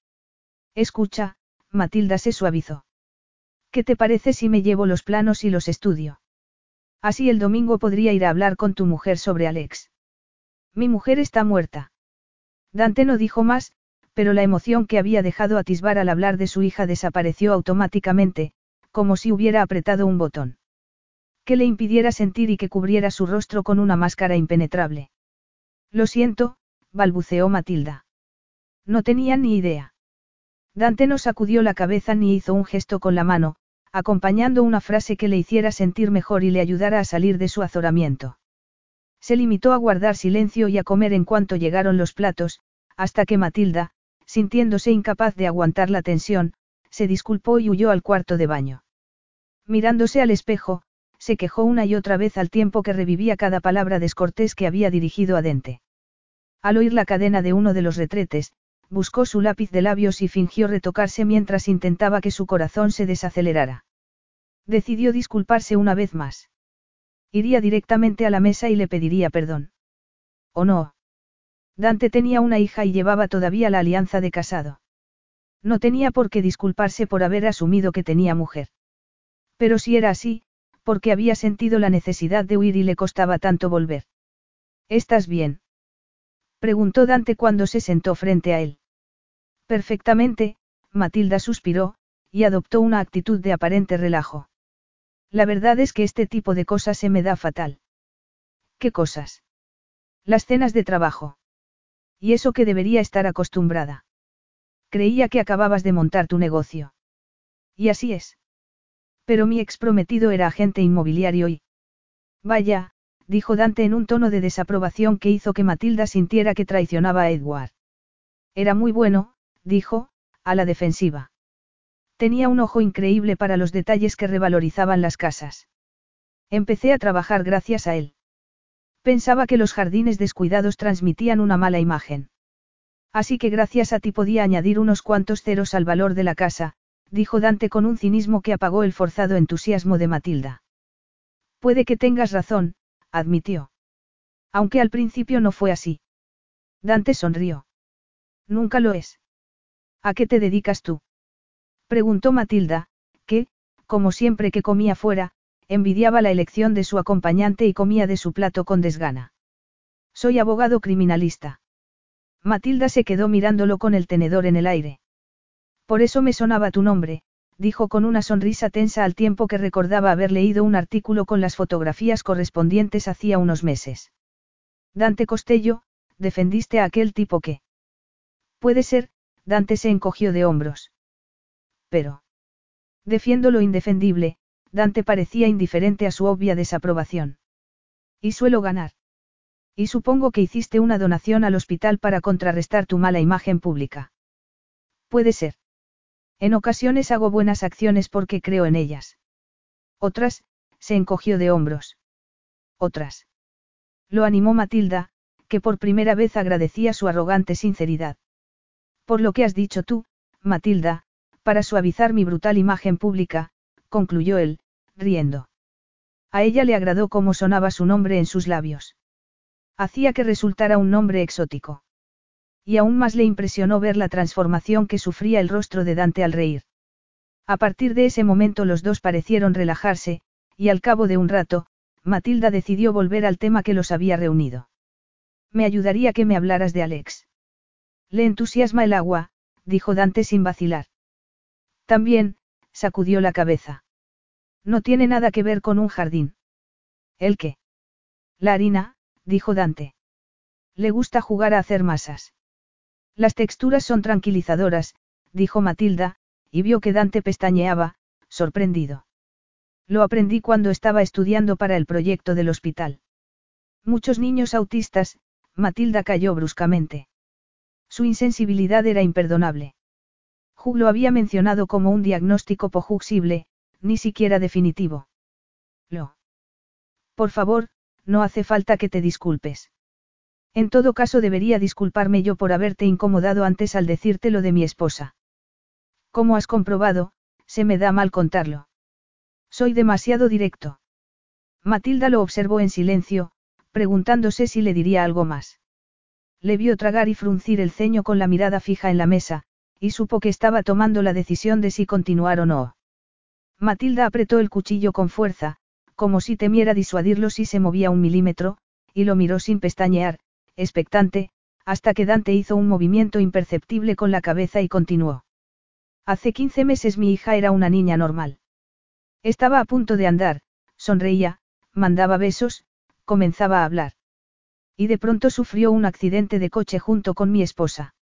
Escucha, Matilda se suavizó. ¿Qué te parece si me llevo los planos y los estudio? Así el domingo podría ir a hablar con tu mujer sobre Alex. Mi mujer está muerta. Dante no dijo más, pero la emoción que había dejado atisbar al hablar de su hija desapareció automáticamente, como si hubiera apretado un botón. Que le impidiera sentir y que cubriera su rostro con una máscara impenetrable. Lo siento, balbuceó Matilda. No tenía ni idea. Dante no sacudió la cabeza ni hizo un gesto con la mano, acompañando una frase que le hiciera sentir mejor y le ayudara a salir de su azoramiento. Se limitó a guardar silencio y a comer en cuanto llegaron los platos, hasta que Matilda, sintiéndose incapaz de aguantar la tensión, se disculpó y huyó al cuarto de baño. Mirándose al espejo, se quejó una y otra vez al tiempo que revivía cada palabra descortés que había dirigido a Dente. Al oír la cadena de uno de los retretes, buscó su lápiz de labios y fingió retocarse mientras intentaba que su corazón se desacelerara. Decidió disculparse una vez más. Iría directamente a la mesa y le pediría perdón. ¿O no? Dante tenía una hija y llevaba todavía la alianza de casado. No tenía por qué disculparse por haber asumido que tenía mujer. Pero si era así, porque había sentido la necesidad de huir y le costaba tanto volver. ¿Estás bien? Preguntó Dante cuando se sentó frente a él. Perfectamente, Matilda suspiró, y adoptó una actitud de aparente relajo. La verdad es que este tipo de cosas se me da fatal. ¿Qué cosas? Las cenas de trabajo. Y eso que debería estar acostumbrada. Creía que acababas de montar tu negocio. Y así es. Pero mi exprometido era agente inmobiliario y... Vaya, dijo Dante en un tono de desaprobación que hizo que Matilda sintiera que traicionaba a Edward. Era muy bueno, dijo, a la defensiva. Tenía un ojo increíble para los detalles que revalorizaban las casas. Empecé a trabajar gracias a él. Pensaba que los jardines descuidados transmitían una mala imagen. Así que gracias a ti podía añadir unos cuantos ceros al valor de la casa, dijo Dante con un cinismo que apagó el forzado entusiasmo de Matilda. Puede que tengas razón, admitió. Aunque al principio no fue así. Dante sonrió. Nunca lo es. ¿A qué te dedicas tú? Preguntó Matilda, que, como siempre que comía fuera, envidiaba la elección de su acompañante y comía de su plato con desgana. Soy abogado criminalista. Matilda se quedó mirándolo con el tenedor en el aire. Por eso me sonaba tu nombre, dijo con una sonrisa tensa al tiempo que recordaba haber leído un artículo con las fotografías correspondientes hacía unos meses. Dante Costello, defendiste a aquel tipo que. Puede ser, Dante se encogió de hombros. Pero. Defiendo lo indefendible, Dante parecía indiferente a su obvia desaprobación. Y suelo ganar. Y supongo que hiciste una donación al hospital para contrarrestar tu mala imagen pública. Puede ser. En ocasiones hago buenas acciones porque creo en ellas. Otras, se encogió de hombros. Otras. Lo animó Matilda, que por primera vez agradecía su arrogante sinceridad. Por lo que has dicho tú, Matilda, para suavizar mi brutal imagen pública, concluyó él, riendo. A ella le agradó cómo sonaba su nombre en sus labios. Hacía que resultara un nombre exótico. Y aún más le impresionó ver la transformación que sufría el rostro de Dante al reír. A partir de ese momento los dos parecieron relajarse, y al cabo de un rato, Matilda decidió volver al tema que los había reunido. Me ayudaría que me hablaras de Alex. Le entusiasma el agua, dijo Dante sin vacilar. También, sacudió la cabeza. No tiene nada que ver con un jardín. ¿El qué? La harina, dijo Dante. Le gusta jugar a hacer masas. Las texturas son tranquilizadoras, dijo Matilda, y vio que Dante pestañeaba, sorprendido. Lo aprendí cuando estaba estudiando para el proyecto del hospital. Muchos niños autistas, Matilda cayó bruscamente. Su insensibilidad era imperdonable. Hugh lo había mencionado como un diagnóstico pojuxible, ni siquiera definitivo. Lo. Por favor, no hace falta que te disculpes. En todo caso debería disculparme yo por haberte incomodado antes al decirte lo de mi esposa. Como has comprobado, se me da mal contarlo. Soy demasiado directo. Matilda lo observó en silencio, preguntándose si le diría algo más. Le vio tragar y fruncir el ceño con la mirada fija en la mesa, y supo que estaba tomando la decisión de si continuar o no. Matilda apretó el cuchillo con fuerza, como si temiera disuadirlo si se movía un milímetro, y lo miró sin pestañear, expectante, hasta que Dante hizo un movimiento imperceptible con la cabeza y continuó. Hace 15 meses mi hija era una niña normal. Estaba a punto de andar, sonreía, mandaba besos, comenzaba a hablar. Y de pronto sufrió un accidente de coche junto con mi esposa.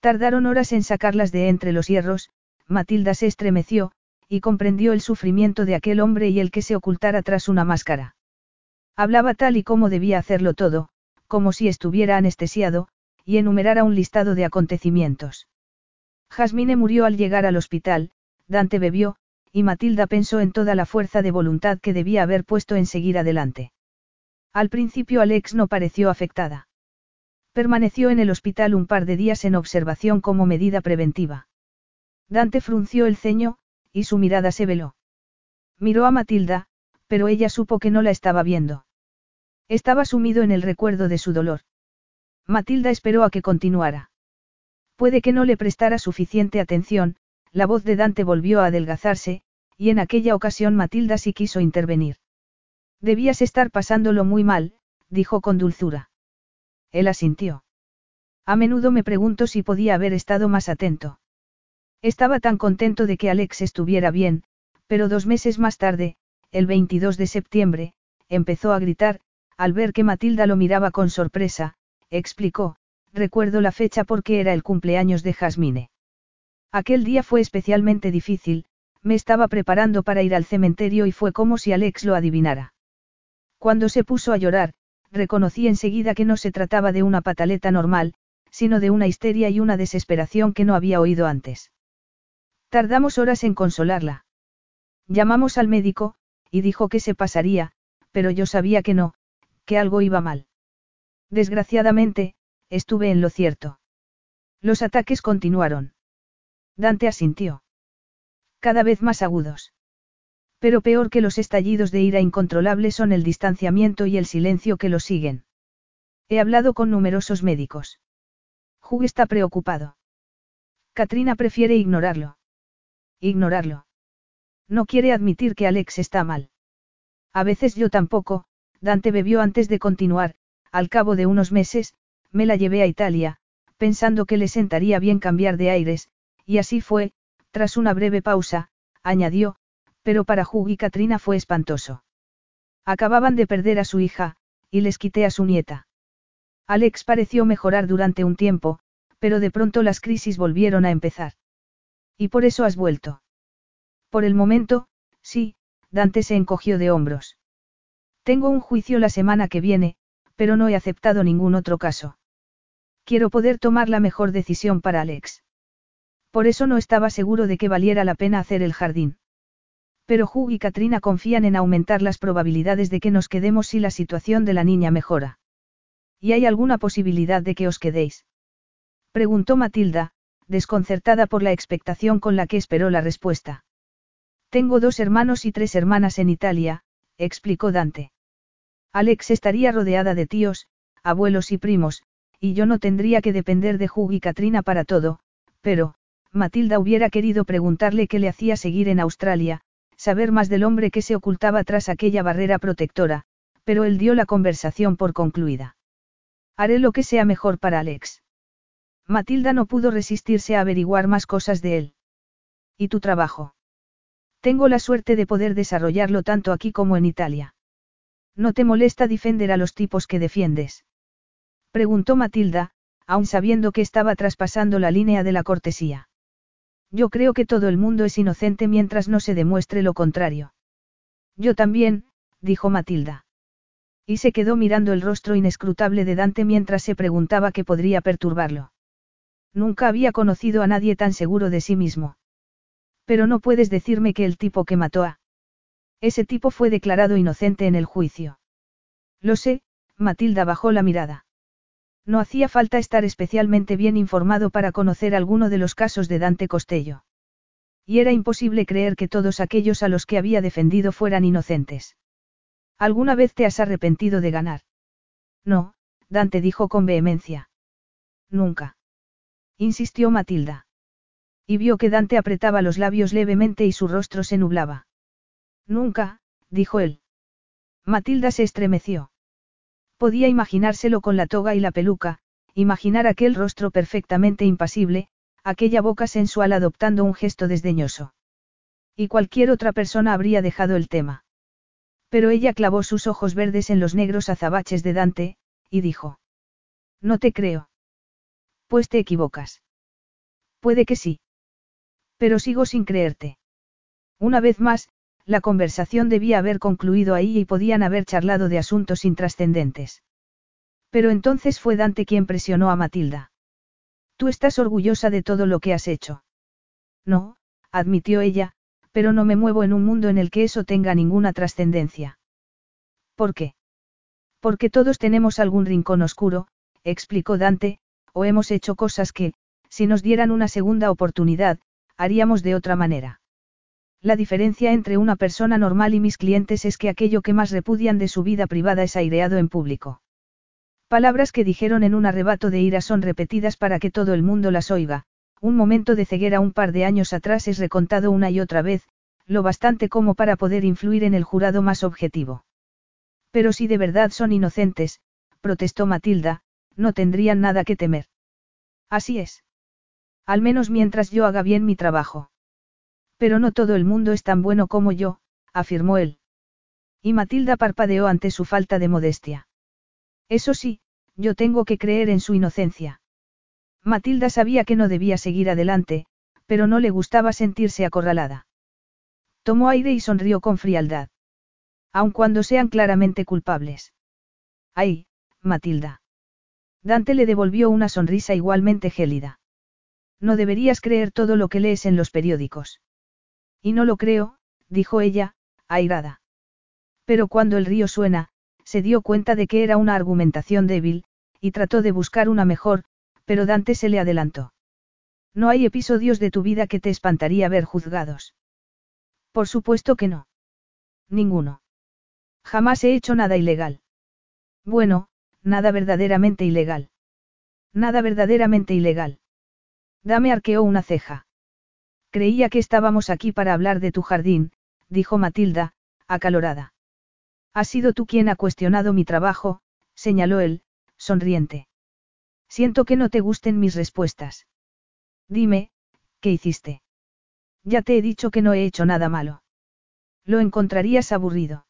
Tardaron horas en sacarlas de entre los hierros, Matilda se estremeció, y comprendió el sufrimiento de aquel hombre y el que se ocultara tras una máscara. Hablaba tal y como debía hacerlo todo, como si estuviera anestesiado, y enumerara un listado de acontecimientos. Jasmine murió al llegar al hospital, Dante bebió, y Matilda pensó en toda la fuerza de voluntad que debía haber puesto en seguir adelante. Al principio Alex no pareció afectada. Permaneció en el hospital un par de días en observación como medida preventiva. Dante frunció el ceño, y su mirada se veló. Miró a Matilda, pero ella supo que no la estaba viendo. Estaba sumido en el recuerdo de su dolor. Matilda esperó a que continuara. Puede que no le prestara suficiente atención, la voz de Dante volvió a adelgazarse, y en aquella ocasión Matilda sí quiso intervenir. Debías estar pasándolo muy mal, dijo con dulzura. Él asintió. A menudo me pregunto si podía haber estado más atento. Estaba tan contento de que Alex estuviera bien, pero dos meses más tarde, el 22 de septiembre, empezó a gritar, al ver que Matilda lo miraba con sorpresa, explicó, recuerdo la fecha porque era el cumpleaños de Jasmine. Aquel día fue especialmente difícil, me estaba preparando para ir al cementerio y fue como si Alex lo adivinara. Cuando se puso a llorar, reconocí enseguida que no se trataba de una pataleta normal, sino de una histeria y una desesperación que no había oído antes. Tardamos horas en consolarla. Llamamos al médico, y dijo que se pasaría, pero yo sabía que no, que algo iba mal. Desgraciadamente, estuve en lo cierto. Los ataques continuaron. Dante asintió. Cada vez más agudos. Pero peor que los estallidos de ira incontrolable son el distanciamiento y el silencio que los siguen. He hablado con numerosos médicos. Hugh está preocupado. Katrina prefiere ignorarlo. Ignorarlo. No quiere admitir que Alex está mal. A veces yo tampoco, Dante bebió antes de continuar, al cabo de unos meses, me la llevé a Italia, pensando que le sentaría bien cambiar de aires, y así fue, tras una breve pausa, añadió, pero para Hugh y Katrina fue espantoso. Acababan de perder a su hija, y les quité a su nieta. Alex pareció mejorar durante un tiempo, pero de pronto las crisis volvieron a empezar. ¿Y por eso has vuelto? Por el momento, sí, Dante se encogió de hombros. Tengo un juicio la semana que viene, pero no he aceptado ningún otro caso. Quiero poder tomar la mejor decisión para Alex. Por eso no estaba seguro de que valiera la pena hacer el jardín. Pero Hugh y Katrina confían en aumentar las probabilidades de que nos quedemos si la situación de la niña mejora. ¿Y hay alguna posibilidad de que os quedéis? Preguntó Matilda, desconcertada por la expectación con la que esperó la respuesta. Tengo dos hermanos y tres hermanas en Italia, explicó Dante. Alex estaría rodeada de tíos, abuelos y primos, y yo no tendría que depender de Hugh y Katrina para todo, pero, Matilda hubiera querido preguntarle qué le hacía seguir en Australia, saber más del hombre que se ocultaba tras aquella barrera protectora, pero él dio la conversación por concluida. Haré lo que sea mejor para Alex. Matilda no pudo resistirse a averiguar más cosas de él. ¿Y tu trabajo? Tengo la suerte de poder desarrollarlo tanto aquí como en Italia. ¿No te molesta defender a los tipos que defiendes? Preguntó Matilda, aun sabiendo que estaba traspasando la línea de la cortesía. Yo creo que todo el mundo es inocente mientras no se demuestre lo contrario. Yo también, dijo Matilda. Y se quedó mirando el rostro inescrutable de Dante mientras se preguntaba qué podría perturbarlo. Nunca había conocido a nadie tan seguro de sí mismo. Pero no puedes decirme que el tipo que mató a... Ese tipo fue declarado inocente en el juicio. Lo sé, Matilda bajó la mirada. No hacía falta estar especialmente bien informado para conocer alguno de los casos de Dante Costello. Y era imposible creer que todos aquellos a los que había defendido fueran inocentes. ¿Alguna vez te has arrepentido de ganar? No, Dante dijo con vehemencia. Nunca. Insistió Matilda. Y vio que Dante apretaba los labios levemente y su rostro se nublaba. Nunca, dijo él. Matilda se estremeció. Podía imaginárselo con la toga y la peluca, imaginar aquel rostro perfectamente impasible, aquella boca sensual adoptando un gesto desdeñoso. Y cualquier otra persona habría dejado el tema. Pero ella clavó sus ojos verdes en los negros azabaches de Dante, y dijo. No te creo. Pues te equivocas. Puede que sí. Pero sigo sin creerte. Una vez más, la conversación debía haber concluido ahí y podían haber charlado de asuntos intrascendentes. Pero entonces fue Dante quien presionó a Matilda. Tú estás orgullosa de todo lo que has hecho. No, admitió ella, pero no me muevo en un mundo en el que eso tenga ninguna trascendencia. ¿Por qué? Porque todos tenemos algún rincón oscuro, explicó Dante, o hemos hecho cosas que, si nos dieran una segunda oportunidad, haríamos de otra manera. La diferencia entre una persona normal y mis clientes es que aquello que más repudian de su vida privada es aireado en público. Palabras que dijeron en un arrebato de ira son repetidas para que todo el mundo las oiga, un momento de ceguera un par de años atrás es recontado una y otra vez, lo bastante como para poder influir en el jurado más objetivo. Pero si de verdad son inocentes, protestó Matilda, no tendrían nada que temer. Así es. Al menos mientras yo haga bien mi trabajo. Pero no todo el mundo es tan bueno como yo, afirmó él. Y Matilda parpadeó ante su falta de modestia. Eso sí, yo tengo que creer en su inocencia. Matilda sabía que no debía seguir adelante, pero no le gustaba sentirse acorralada. Tomó aire y sonrió con frialdad. Aun cuando sean claramente culpables. Ay, Matilda. Dante le devolvió una sonrisa igualmente gélida. No deberías creer todo lo que lees en los periódicos. Y no lo creo, dijo ella, airada. Pero cuando el río suena, se dio cuenta de que era una argumentación débil, y trató de buscar una mejor, pero Dante se le adelantó. No hay episodios de tu vida que te espantaría ver juzgados. Por supuesto que no. Ninguno. Jamás he hecho nada ilegal. Bueno, nada verdaderamente ilegal. Nada verdaderamente ilegal. Dame arqueó una ceja. Creía que estábamos aquí para hablar de tu jardín, dijo Matilda, acalorada. Has sido tú quien ha cuestionado mi trabajo, señaló él, sonriente. Siento que no te gusten mis respuestas. Dime, ¿qué hiciste? Ya te he dicho que no he hecho nada malo. Lo encontrarías aburrido.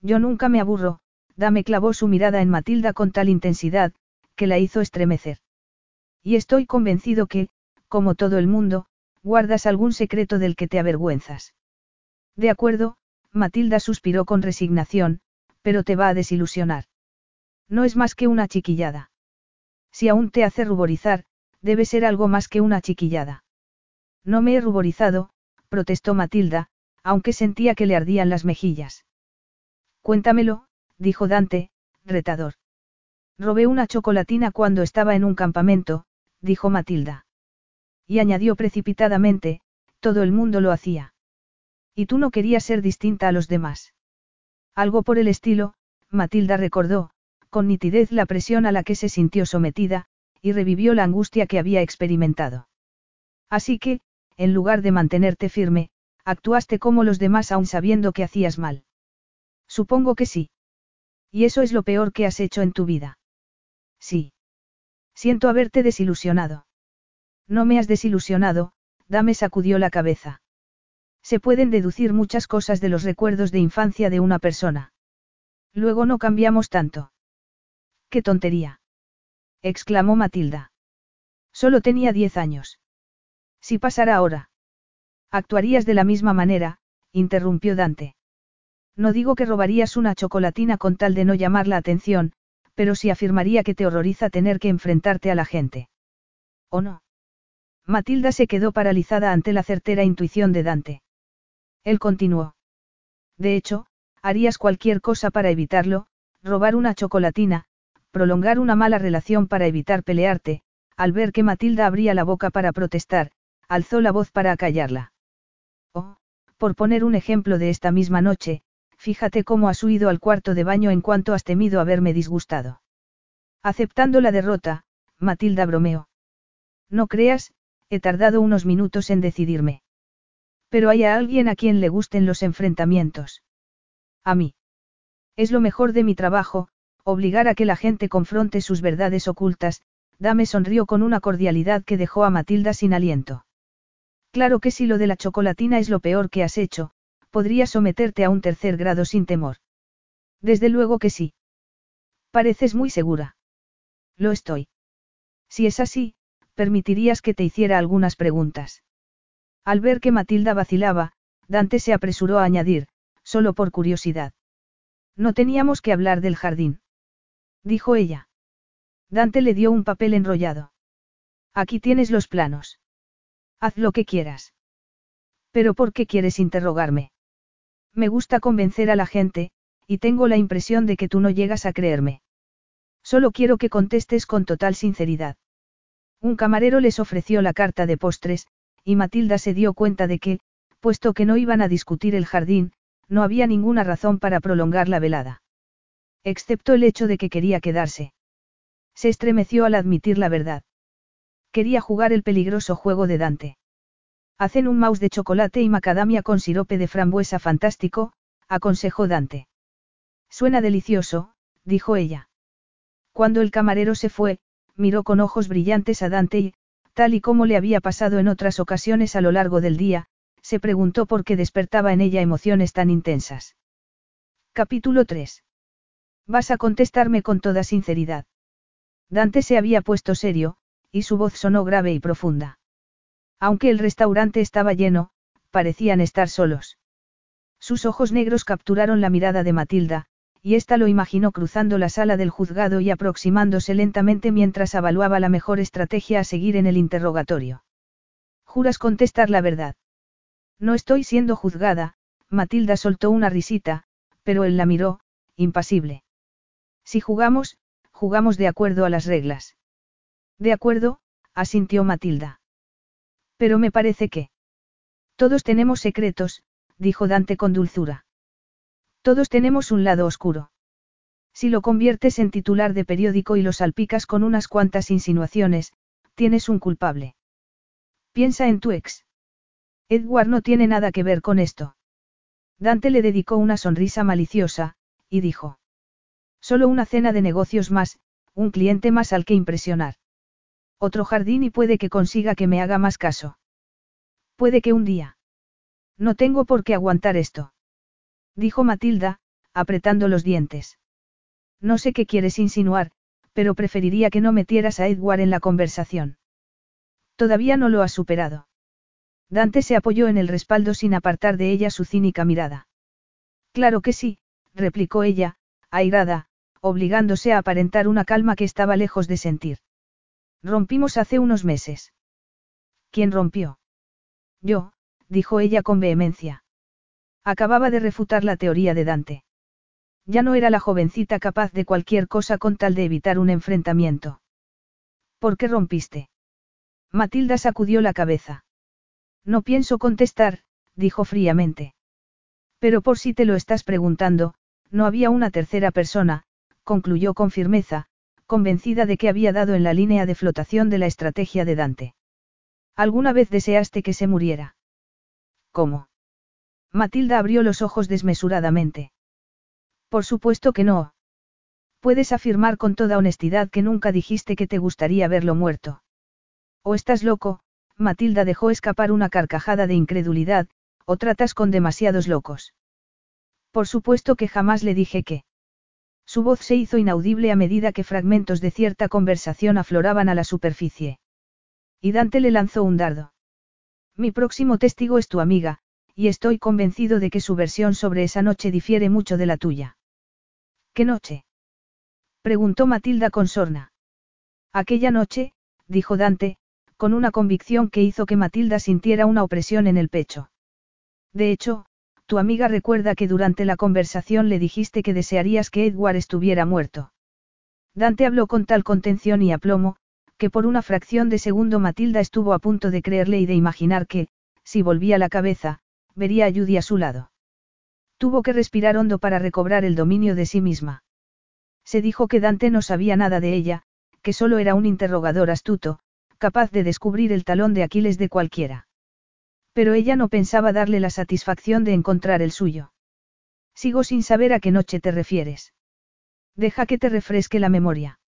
Yo nunca me aburro, Dame clavó su mirada en Matilda con tal intensidad, que la hizo estremecer. Y estoy convencido que, como todo el mundo, guardas algún secreto del que te avergüenzas. De acuerdo, Matilda suspiró con resignación, pero te va a desilusionar. No es más que una chiquillada. Si aún te hace ruborizar, debe ser algo más que una chiquillada. No me he ruborizado, protestó Matilda, aunque sentía que le ardían las mejillas. Cuéntamelo, dijo Dante, retador. Robé una chocolatina cuando estaba en un campamento, dijo Matilda. Y añadió precipitadamente, todo el mundo lo hacía. Y tú no querías ser distinta a los demás. Algo por el estilo, Matilda recordó, con nitidez la presión a la que se sintió sometida, y revivió la angustia que había experimentado. Así que, en lugar de mantenerte firme, actuaste como los demás aún sabiendo que hacías mal. Supongo que sí. Y eso es lo peor que has hecho en tu vida. Sí. Siento haberte desilusionado. No me has desilusionado, Dame sacudió la cabeza. Se pueden deducir muchas cosas de los recuerdos de infancia de una persona. Luego no cambiamos tanto. ¡Qué tontería! exclamó Matilda. Solo tenía diez años. Si pasara ahora. Actuarías de la misma manera, interrumpió Dante. No digo que robarías una chocolatina con tal de no llamar la atención, pero sí afirmaría que te horroriza tener que enfrentarte a la gente. ¿O no? Matilda se quedó paralizada ante la certera intuición de Dante. Él continuó. De hecho, harías cualquier cosa para evitarlo, robar una chocolatina, prolongar una mala relación para evitar pelearte, al ver que Matilda abría la boca para protestar, alzó la voz para acallarla. Oh, por poner un ejemplo de esta misma noche, fíjate cómo has huido al cuarto de baño en cuanto has temido haberme disgustado. Aceptando la derrota, Matilda bromeó. No creas, he tardado unos minutos en decidirme. Pero hay a alguien a quien le gusten los enfrentamientos. A mí. Es lo mejor de mi trabajo, obligar a que la gente confronte sus verdades ocultas, Dame sonrió con una cordialidad que dejó a Matilda sin aliento. Claro que si lo de la chocolatina es lo peor que has hecho, podría someterte a un tercer grado sin temor. Desde luego que sí. Pareces muy segura. Lo estoy. Si es así, permitirías que te hiciera algunas preguntas. Al ver que Matilda vacilaba, Dante se apresuró a añadir, solo por curiosidad. No teníamos que hablar del jardín. Dijo ella. Dante le dio un papel enrollado. Aquí tienes los planos. Haz lo que quieras. ¿Pero por qué quieres interrogarme? Me gusta convencer a la gente, y tengo la impresión de que tú no llegas a creerme. Solo quiero que contestes con total sinceridad. Un camarero les ofreció la carta de postres, y Matilda se dio cuenta de que, puesto que no iban a discutir el jardín, no había ninguna razón para prolongar la velada. Excepto el hecho de que quería quedarse. Se estremeció al admitir la verdad. Quería jugar el peligroso juego de Dante. Hacen un mouse de chocolate y macadamia con sirope de frambuesa fantástico, aconsejó Dante. Suena delicioso, dijo ella. Cuando el camarero se fue, miró con ojos brillantes a Dante y, tal y como le había pasado en otras ocasiones a lo largo del día, se preguntó por qué despertaba en ella emociones tan intensas. Capítulo 3. Vas a contestarme con toda sinceridad. Dante se había puesto serio, y su voz sonó grave y profunda. Aunque el restaurante estaba lleno, parecían estar solos. Sus ojos negros capturaron la mirada de Matilda, y ésta lo imaginó cruzando la sala del juzgado y aproximándose lentamente mientras evaluaba la mejor estrategia a seguir en el interrogatorio. ¿Juras contestar la verdad? No estoy siendo juzgada, Matilda soltó una risita, pero él la miró, impasible. Si jugamos, jugamos de acuerdo a las reglas. De acuerdo, asintió Matilda. Pero me parece que... Todos tenemos secretos, dijo Dante con dulzura. Todos tenemos un lado oscuro. Si lo conviertes en titular de periódico y lo salpicas con unas cuantas insinuaciones, tienes un culpable. Piensa en tu ex. Edward no tiene nada que ver con esto. Dante le dedicó una sonrisa maliciosa, y dijo. Solo una cena de negocios más, un cliente más al que impresionar. Otro jardín y puede que consiga que me haga más caso. Puede que un día. No tengo por qué aguantar esto. Dijo Matilda, apretando los dientes. No sé qué quieres insinuar, pero preferiría que no metieras a Edward en la conversación. Todavía no lo has superado. Dante se apoyó en el respaldo sin apartar de ella su cínica mirada. Claro que sí, replicó ella, airada, obligándose a aparentar una calma que estaba lejos de sentir. Rompimos hace unos meses. ¿Quién rompió? Yo, dijo ella con vehemencia. Acababa de refutar la teoría de Dante. Ya no era la jovencita capaz de cualquier cosa con tal de evitar un enfrentamiento. ¿Por qué rompiste? Matilda sacudió la cabeza. No pienso contestar, dijo fríamente. Pero por si te lo estás preguntando, no había una tercera persona, concluyó con firmeza, convencida de que había dado en la línea de flotación de la estrategia de Dante. ¿Alguna vez deseaste que se muriera? ¿Cómo? Matilda abrió los ojos desmesuradamente. Por supuesto que no. Puedes afirmar con toda honestidad que nunca dijiste que te gustaría verlo muerto. O estás loco, Matilda dejó escapar una carcajada de incredulidad, o tratas con demasiados locos. Por supuesto que jamás le dije que. Su voz se hizo inaudible a medida que fragmentos de cierta conversación afloraban a la superficie. Y Dante le lanzó un dardo. Mi próximo testigo es tu amiga, y estoy convencido de que su versión sobre esa noche difiere mucho de la tuya. ¿Qué noche? preguntó Matilda con sorna. Aquella noche, dijo Dante, con una convicción que hizo que Matilda sintiera una opresión en el pecho. De hecho, tu amiga recuerda que durante la conversación le dijiste que desearías que Edward estuviera muerto. Dante habló con tal contención y aplomo, que por una fracción de segundo Matilda estuvo a punto de creerle y de imaginar que, si volvía la cabeza, vería a Judy a su lado. Tuvo que respirar hondo para recobrar el dominio de sí misma. Se dijo que Dante no sabía nada de ella, que solo era un interrogador astuto, capaz de descubrir el talón de Aquiles de cualquiera. Pero ella no pensaba darle la satisfacción de encontrar el suyo. Sigo sin saber a qué noche te refieres. Deja que te refresque la memoria.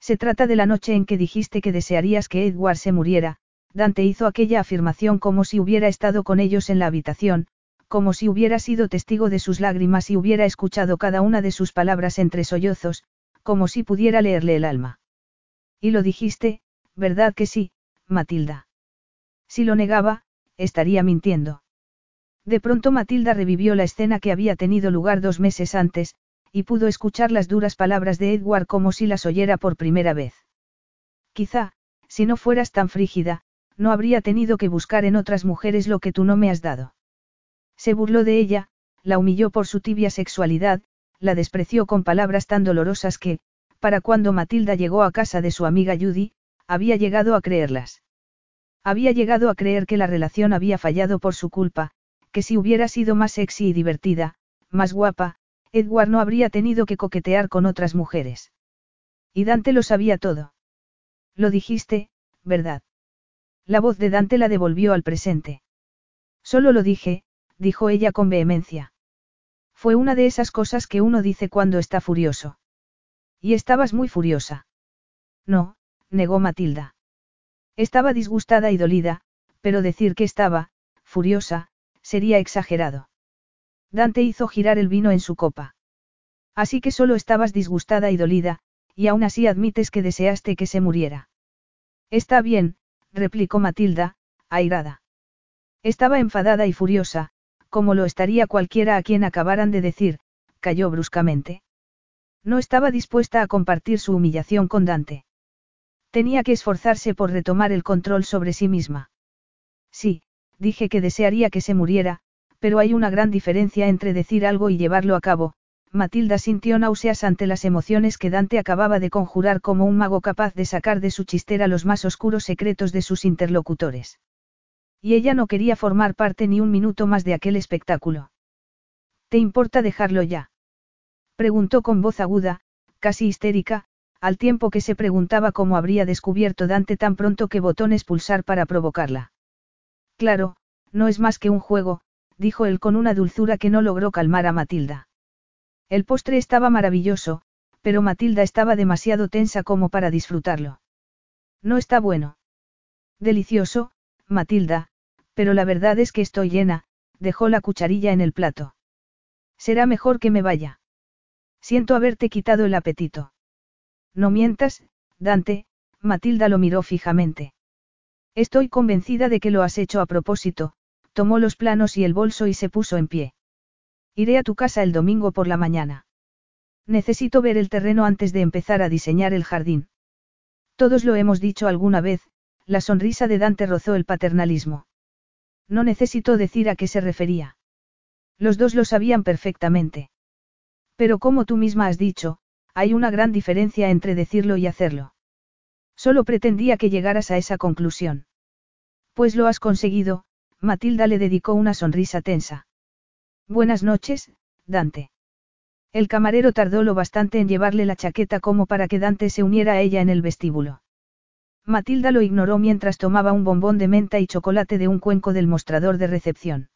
Se trata de la noche en que dijiste que desearías que Edward se muriera, Dante hizo aquella afirmación como si hubiera estado con ellos en la habitación, como si hubiera sido testigo de sus lágrimas y hubiera escuchado cada una de sus palabras entre sollozos, como si pudiera leerle el alma. Y lo dijiste, ¿verdad que sí, Matilda? Si lo negaba, estaría mintiendo. De pronto Matilda revivió la escena que había tenido lugar dos meses antes, y pudo escuchar las duras palabras de Edward como si las oyera por primera vez. Quizá, si no fueras tan frígida, no habría tenido que buscar en otras mujeres lo que tú no me has dado. Se burló de ella, la humilló por su tibia sexualidad, la despreció con palabras tan dolorosas que, Para cuando Matilda llegó a casa de su amiga Judy, había llegado a creerlas. Había llegado a creer que la relación había fallado por su culpa, que si hubiera sido más sexy y divertida, más guapa, Edward no habría tenido que coquetear con otras mujeres. Y Dante lo sabía todo. Lo dijiste, ¿verdad? La voz de Dante la devolvió al presente. Solo lo dije, dijo ella con vehemencia. Fue una de esas cosas que uno dice cuando está furioso. Y estabas muy furiosa. No, negó Matilda. Estaba disgustada y dolida, pero decir que estaba, furiosa, sería exagerado. Dante hizo girar el vino en su copa. Así que solo estabas disgustada y dolida, y aún así admites que deseaste que se muriera. Está bien, replicó Matilda, airada. Estaba enfadada y furiosa, como lo estaría cualquiera a quien acabaran de decir, cayó bruscamente. No estaba dispuesta a compartir su humillación con Dante. Tenía que esforzarse por retomar el control sobre sí misma. Sí, dije que desearía que se muriera, pero hay una gran diferencia entre decir algo y llevarlo a cabo. Matilda sintió náuseas ante las emociones que Dante acababa de conjurar como un mago capaz de sacar de su chistera los más oscuros secretos de sus interlocutores. Y ella no quería formar parte ni un minuto más de aquel espectáculo. ¿Te importa dejarlo ya? Preguntó con voz aguda, casi histérica, al tiempo que se preguntaba cómo habría descubierto Dante tan pronto que botones pulsar para provocarla. Claro, no es más que un juego, dijo él con una dulzura que no logró calmar a Matilda. El postre estaba maravilloso, pero Matilda estaba demasiado tensa como para disfrutarlo. No está bueno. Delicioso, Matilda, pero la verdad es que estoy llena, dejó la cucharilla en el plato. Será mejor que me vaya. Siento haberte quitado el apetito. No mientas, Dante, Matilda lo miró fijamente. Estoy convencida de que lo has hecho a propósito, tomó los planos y el bolso y se puso en pie. Iré a tu casa el domingo por la mañana. Necesito ver el terreno antes de empezar a diseñar el jardín. Todos lo hemos dicho alguna vez, la sonrisa de Dante rozó el paternalismo. No necesito decir a qué se refería. Los dos lo sabían perfectamente. Pero como tú misma has dicho, hay una gran diferencia entre decirlo y hacerlo. Solo pretendía que llegaras a esa conclusión. Pues lo has conseguido, Matilda le dedicó una sonrisa tensa. Buenas noches, Dante. El camarero tardó lo bastante en llevarle la chaqueta como para que Dante se uniera a ella en el vestíbulo. Matilda lo ignoró mientras tomaba un bombón de menta y chocolate de un cuenco del mostrador de recepción.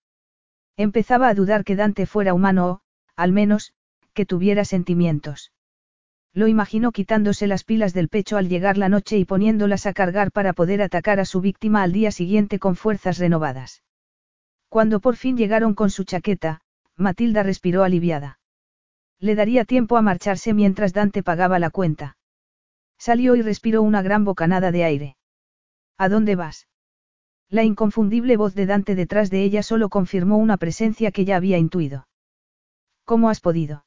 Empezaba a dudar que Dante fuera humano o, al menos, que tuviera sentimientos. Lo imaginó quitándose las pilas del pecho al llegar la noche y poniéndolas a cargar para poder atacar a su víctima al día siguiente con fuerzas renovadas. Cuando por fin llegaron con su chaqueta, Matilda respiró aliviada. Le daría tiempo a marcharse mientras Dante pagaba la cuenta. Salió y respiró una gran bocanada de aire. ¿A dónde vas? La inconfundible voz de Dante detrás de ella solo confirmó una presencia que ya había intuido. ¿Cómo has podido?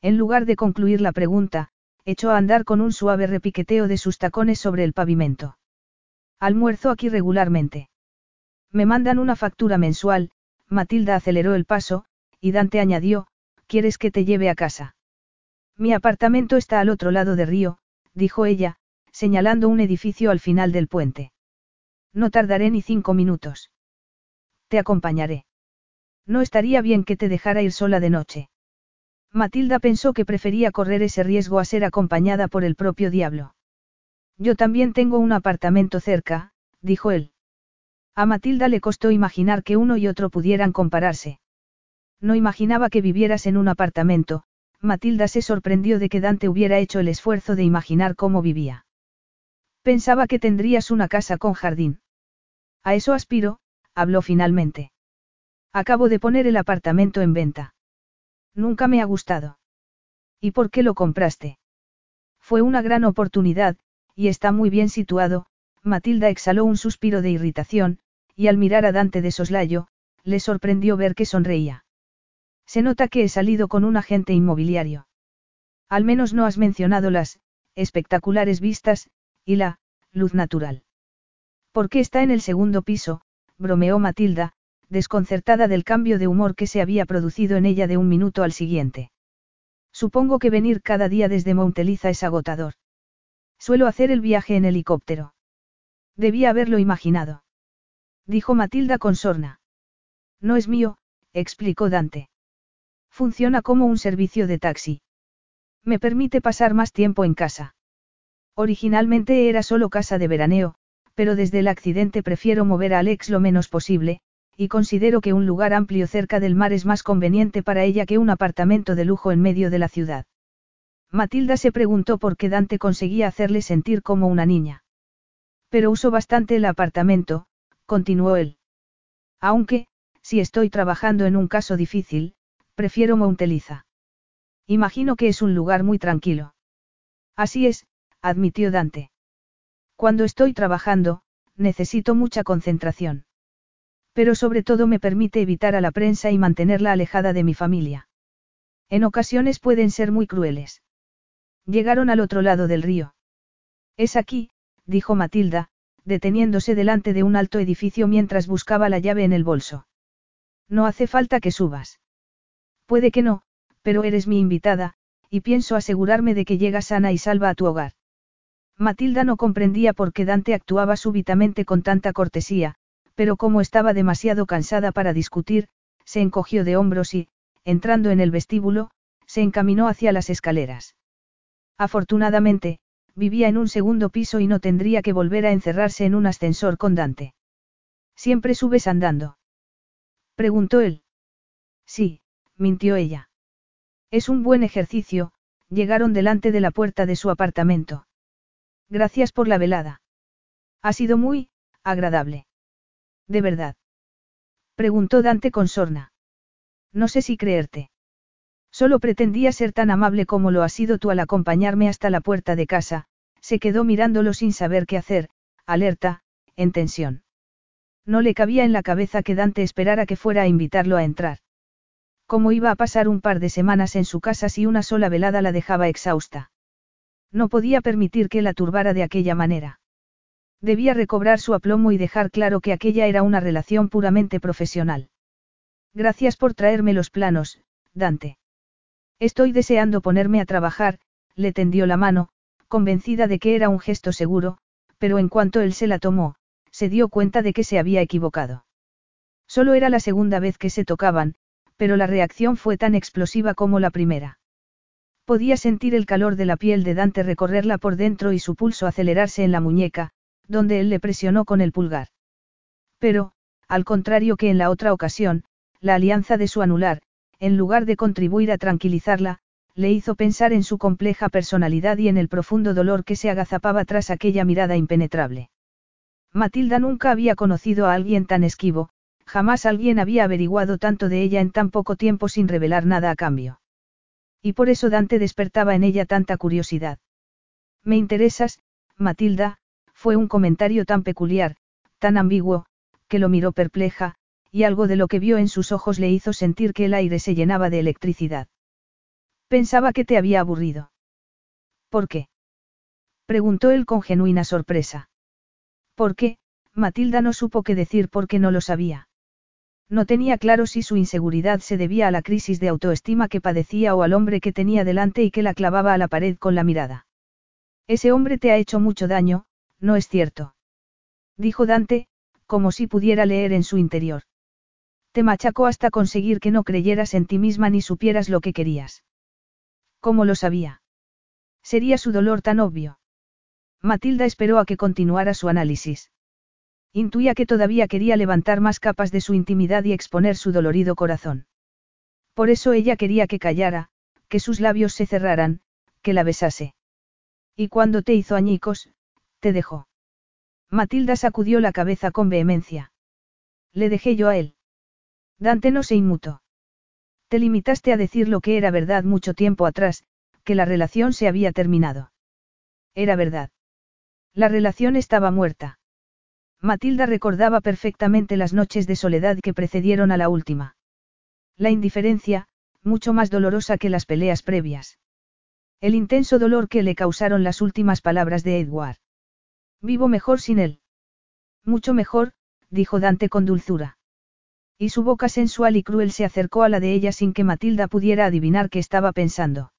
En lugar de concluir la pregunta, echó a andar con un suave repiqueteo de sus tacones sobre el pavimento. Almuerzo aquí regularmente. Me mandan una factura mensual, Matilda aceleró el paso, y Dante añadió, ¿quieres que te lleve a casa? Mi apartamento está al otro lado de río, dijo ella, señalando un edificio al final del puente. No tardaré ni cinco minutos. Te acompañaré. No estaría bien que te dejara ir sola de noche. Matilda pensó que prefería correr ese riesgo a ser acompañada por el propio diablo. Yo también tengo un apartamento cerca, dijo él. A Matilda le costó imaginar que uno y otro pudieran compararse. No imaginaba que vivieras en un apartamento, Matilda se sorprendió de que Dante hubiera hecho el esfuerzo de imaginar cómo vivía. Pensaba que tendrías una casa con jardín. A eso aspiro, habló finalmente. Acabo de poner el apartamento en venta. Nunca me ha gustado. ¿Y por qué lo compraste? Fue una gran oportunidad, y está muy bien situado, Matilda exhaló un suspiro de irritación, y al mirar a Dante de soslayo, le sorprendió ver que sonreía. Se nota que he salido con un agente inmobiliario. Al menos no has mencionado las, espectaculares vistas, y la, luz natural. ¿Por qué está en el segundo piso? bromeó Matilda, desconcertada del cambio de humor que se había producido en ella de un minuto al siguiente. Supongo que venir cada día desde Monteliza es agotador. Suelo hacer el viaje en helicóptero. Debía haberlo imaginado. Dijo Matilda con sorna. No es mío, explicó Dante. Funciona como un servicio de taxi. Me permite pasar más tiempo en casa. Originalmente era solo casa de veraneo, pero desde el accidente prefiero mover a Alex lo menos posible, y considero que un lugar amplio cerca del mar es más conveniente para ella que un apartamento de lujo en medio de la ciudad. Matilda se preguntó por qué Dante conseguía hacerle sentir como una niña. Pero uso bastante el apartamento, continuó él. Aunque, si estoy trabajando en un caso difícil, prefiero Monteliza. Imagino que es un lugar muy tranquilo. Así es, admitió Dante. Cuando estoy trabajando, necesito mucha concentración. Pero sobre todo me permite evitar a la prensa y mantenerla alejada de mi familia. En ocasiones pueden ser muy crueles. Llegaron al otro lado del río. Es aquí, dijo Matilda, deteniéndose delante de un alto edificio mientras buscaba la llave en el bolso. No hace falta que subas. Puede que no, pero eres mi invitada, y pienso asegurarme de que llegas sana y salva a tu hogar. Matilda no comprendía por qué Dante actuaba súbitamente con tanta cortesía, pero como estaba demasiado cansada para discutir, se encogió de hombros y, entrando en el vestíbulo, se encaminó hacia las escaleras. Afortunadamente, vivía en un segundo piso y no tendría que volver a encerrarse en un ascensor con Dante. ¿Siempre subes andando? Preguntó él. Sí, mintió ella. Es un buen ejercicio, llegaron delante de la puerta de su apartamento. Gracias por la velada. Ha sido muy, agradable. ¿De verdad? Preguntó Dante con sorna. No sé si creerte. Solo pretendía ser tan amable como lo has sido tú al acompañarme hasta la puerta de casa, se quedó mirándolo sin saber qué hacer, alerta, en tensión. No le cabía en la cabeza que Dante esperara que fuera a invitarlo a entrar. ¿Cómo iba a pasar un par de semanas en su casa si una sola velada la dejaba exhausta? No podía permitir que la turbara de aquella manera. Debía recobrar su aplomo y dejar claro que aquella era una relación puramente profesional. Gracias por traerme los planos, Dante. Estoy deseando ponerme a trabajar, le tendió la mano, convencida de que era un gesto seguro, pero en cuanto él se la tomó, se dio cuenta de que se había equivocado. Solo era la segunda vez que se tocaban, pero la reacción fue tan explosiva como la primera. Podía sentir el calor de la piel de Dante recorrerla por dentro y su pulso acelerarse en la muñeca, donde él le presionó con el pulgar. Pero, al contrario que en la otra ocasión, la alianza de su anular, en lugar de contribuir a tranquilizarla, le hizo pensar en su compleja personalidad y en el profundo dolor que se agazapaba tras aquella mirada impenetrable. Matilda nunca había conocido a alguien tan esquivo, jamás alguien había averiguado tanto de ella en tan poco tiempo sin revelar nada a cambio. Y por eso Dante despertaba en ella tanta curiosidad. Me interesas, Matilda, fue un comentario tan peculiar, tan ambiguo, que lo miró perpleja, y algo de lo que vio en sus ojos le hizo sentir que el aire se llenaba de electricidad. Pensaba que te había aburrido. ¿Por qué? preguntó él con genuina sorpresa. ¿Por qué? Matilda no supo qué decir porque no lo sabía. No tenía claro si su inseguridad se debía a la crisis de autoestima que padecía o al hombre que tenía delante y que la clavaba a la pared con la mirada. Ese hombre te ha hecho mucho daño, ¿no es cierto? Dijo Dante, como si pudiera leer en su interior. Te machacó hasta conseguir que no creyeras en ti misma ni supieras lo que querías. ¿Cómo lo sabía? Sería su dolor tan obvio. Matilda esperó a que continuara su análisis. Intuía que todavía quería levantar más capas de su intimidad y exponer su dolorido corazón. Por eso ella quería que callara, que sus labios se cerraran, que la besase. Y cuando te hizo añicos, te dejó. Matilda sacudió la cabeza con vehemencia. Le dejé yo a él. Dante no se inmutó. Te limitaste a decir lo que era verdad mucho tiempo atrás, que la relación se había terminado. Era verdad. La relación estaba muerta. Matilda recordaba perfectamente las noches de soledad que precedieron a la última. La indiferencia, mucho más dolorosa que las peleas previas. El intenso dolor que le causaron las últimas palabras de Edward. Vivo mejor sin él. Mucho mejor, dijo Dante con dulzura. Y su boca sensual y cruel se acercó a la de ella sin que Matilda pudiera adivinar qué estaba pensando.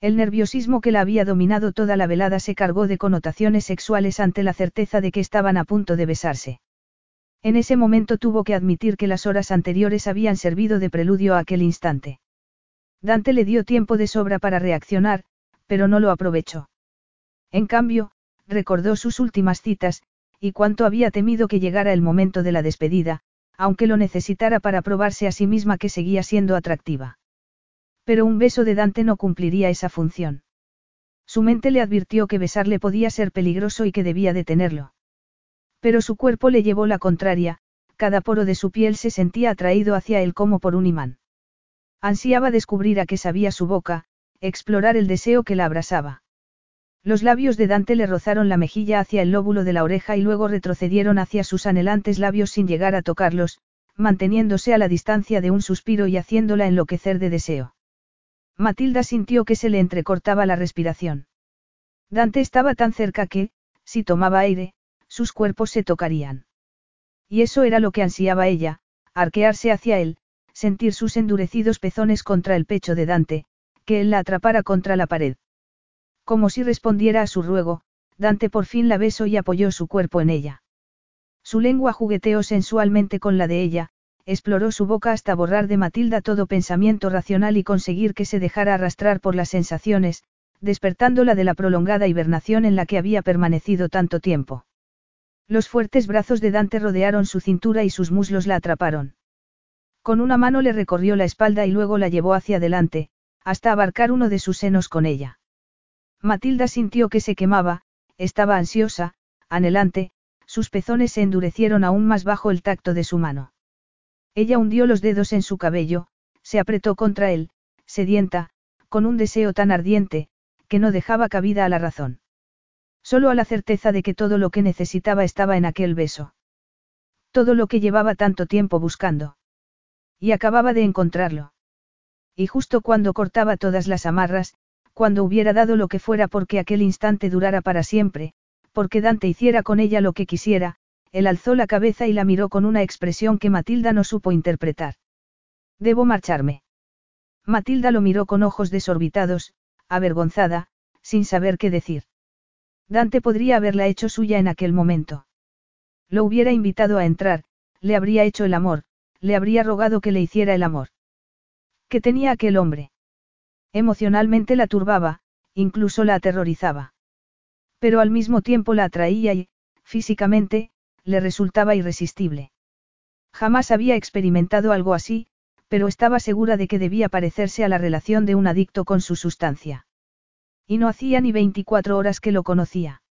El nerviosismo que la había dominado toda la velada se cargó de connotaciones sexuales ante la certeza de que estaban a punto de besarse. En ese momento tuvo que admitir que las horas anteriores habían servido de preludio a aquel instante. Dante le dio tiempo de sobra para reaccionar, pero no lo aprovechó. En cambio, recordó sus últimas citas, y cuánto había temido que llegara el momento de la despedida, aunque lo necesitara para probarse a sí misma que seguía siendo atractiva. Pero un beso de Dante no cumpliría esa función. Su mente le advirtió que besarle podía ser peligroso y que debía detenerlo. Pero su cuerpo le llevó la contraria, cada poro de su piel se sentía atraído hacia él como por un imán. Ansiaba descubrir a qué sabía su boca, explorar el deseo que la abrasaba. Los labios de Dante le rozaron la mejilla hacia el lóbulo de la oreja y luego retrocedieron hacia sus anhelantes labios sin llegar a tocarlos, manteniéndose a la distancia de un suspiro y haciéndola enloquecer de deseo. Matilda sintió que se le entrecortaba la respiración. Dante estaba tan cerca que, si tomaba aire, sus cuerpos se tocarían. Y eso era lo que ansiaba ella, arquearse hacia él, sentir sus endurecidos pezones contra el pecho de Dante, que él la atrapara contra la pared. Como si respondiera a su ruego, Dante por fin la besó y apoyó su cuerpo en ella. Su lengua jugueteó sensualmente con la de ella, exploró su boca hasta borrar de Matilda todo pensamiento racional y conseguir que se dejara arrastrar por las sensaciones, despertándola de la prolongada hibernación en la que había permanecido tanto tiempo. Los fuertes brazos de Dante rodearon su cintura y sus muslos la atraparon. Con una mano le recorrió la espalda y luego la llevó hacia adelante, hasta abarcar uno de sus senos con ella. Matilda sintió que se quemaba, estaba ansiosa, anhelante, sus pezones se endurecieron aún más bajo el tacto de su mano. Ella hundió los dedos en su cabello, se apretó contra él, sedienta, con un deseo tan ardiente, que no dejaba cabida a la razón. Solo a la certeza de que todo lo que necesitaba estaba en aquel beso. Todo lo que llevaba tanto tiempo buscando. Y acababa de encontrarlo. Y justo cuando cortaba todas las amarras, cuando hubiera dado lo que fuera porque aquel instante durara para siempre, porque Dante hiciera con ella lo que quisiera, él alzó la cabeza y la miró con una expresión que Matilda no supo interpretar. Debo marcharme. Matilda lo miró con ojos desorbitados, avergonzada, sin saber qué decir. Dante podría haberla hecho suya en aquel momento. Lo hubiera invitado a entrar, le habría hecho el amor, le habría rogado que le hiciera el amor. ¿Qué tenía aquel hombre? Emocionalmente la turbaba, incluso la aterrorizaba. Pero al mismo tiempo la atraía y, físicamente, le resultaba irresistible. Jamás había experimentado algo así, pero estaba segura de que debía parecerse a la relación de un adicto con su sustancia. Y no hacía ni 24 horas que lo conocía.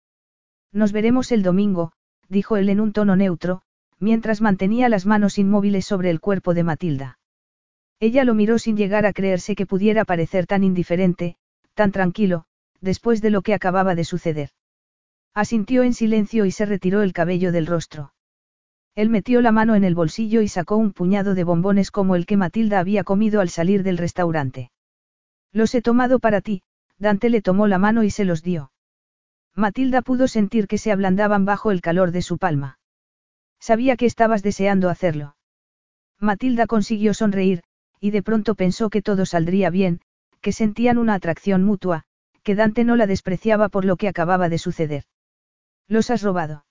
Nos veremos el domingo, dijo él en un tono neutro, mientras mantenía las manos inmóviles sobre el cuerpo de Matilda. Ella lo miró sin llegar a creerse que pudiera parecer tan indiferente, tan tranquilo, después de lo que acababa de suceder. Asintió en silencio y se retiró el cabello del rostro. Él metió la mano en el bolsillo y sacó un puñado de bombones como el que Matilda había comido al salir del restaurante. Los he tomado para ti, Dante le tomó la mano y se los dio. Matilda pudo sentir que se ablandaban bajo el calor de su palma. Sabía que estabas deseando hacerlo. Matilda consiguió sonreír, y de pronto pensó que todo saldría bien, que sentían una atracción mutua, que Dante no la despreciaba por lo que acababa de suceder. ¿Los has robado?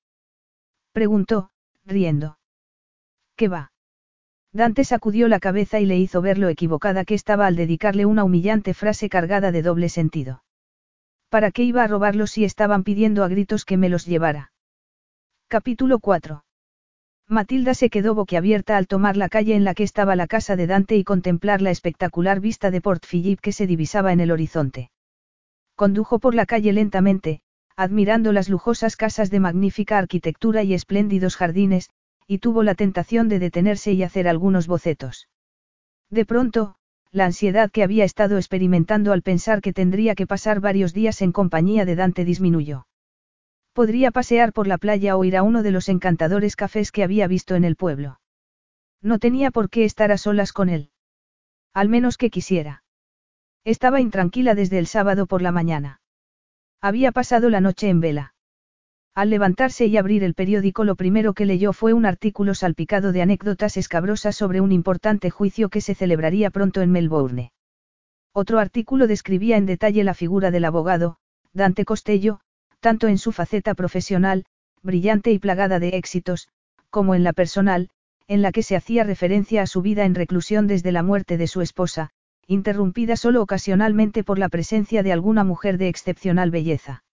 Preguntó, riendo. ¿Qué va? Dante sacudió la cabeza y le hizo ver lo equivocada que estaba al dedicarle una humillante frase cargada de doble sentido. ¿Para qué iba a robarlos si estaban pidiendo a gritos que me los llevara? Capítulo 4. Matilda se quedó boquiabierta al tomar la calle en la que estaba la casa de Dante y contemplar la espectacular vista de Port Phillip que se divisaba en el horizonte. Condujo por la calle lentamente, admirando las lujosas casas de magnífica arquitectura y espléndidos jardines, y tuvo la tentación de detenerse y hacer algunos bocetos. De pronto, la ansiedad que había estado experimentando al pensar que tendría que pasar varios días en compañía de Dante disminuyó. Podría pasear por la playa o ir a uno de los encantadores cafés que había visto en el pueblo. No tenía por qué estar a solas con él. Al menos que quisiera. Estaba intranquila desde el sábado por la mañana. Había pasado la noche en vela. Al levantarse y abrir el periódico lo primero que leyó fue un artículo salpicado de anécdotas escabrosas sobre un importante juicio que se celebraría pronto en Melbourne. Otro artículo describía en detalle la figura del abogado, Dante Costello, tanto en su faceta profesional, brillante y plagada de éxitos, como en la personal, en la que se hacía referencia a su vida en reclusión desde la muerte de su esposa, interrumpida solo ocasionalmente por la presencia de alguna mujer de excepcional belleza.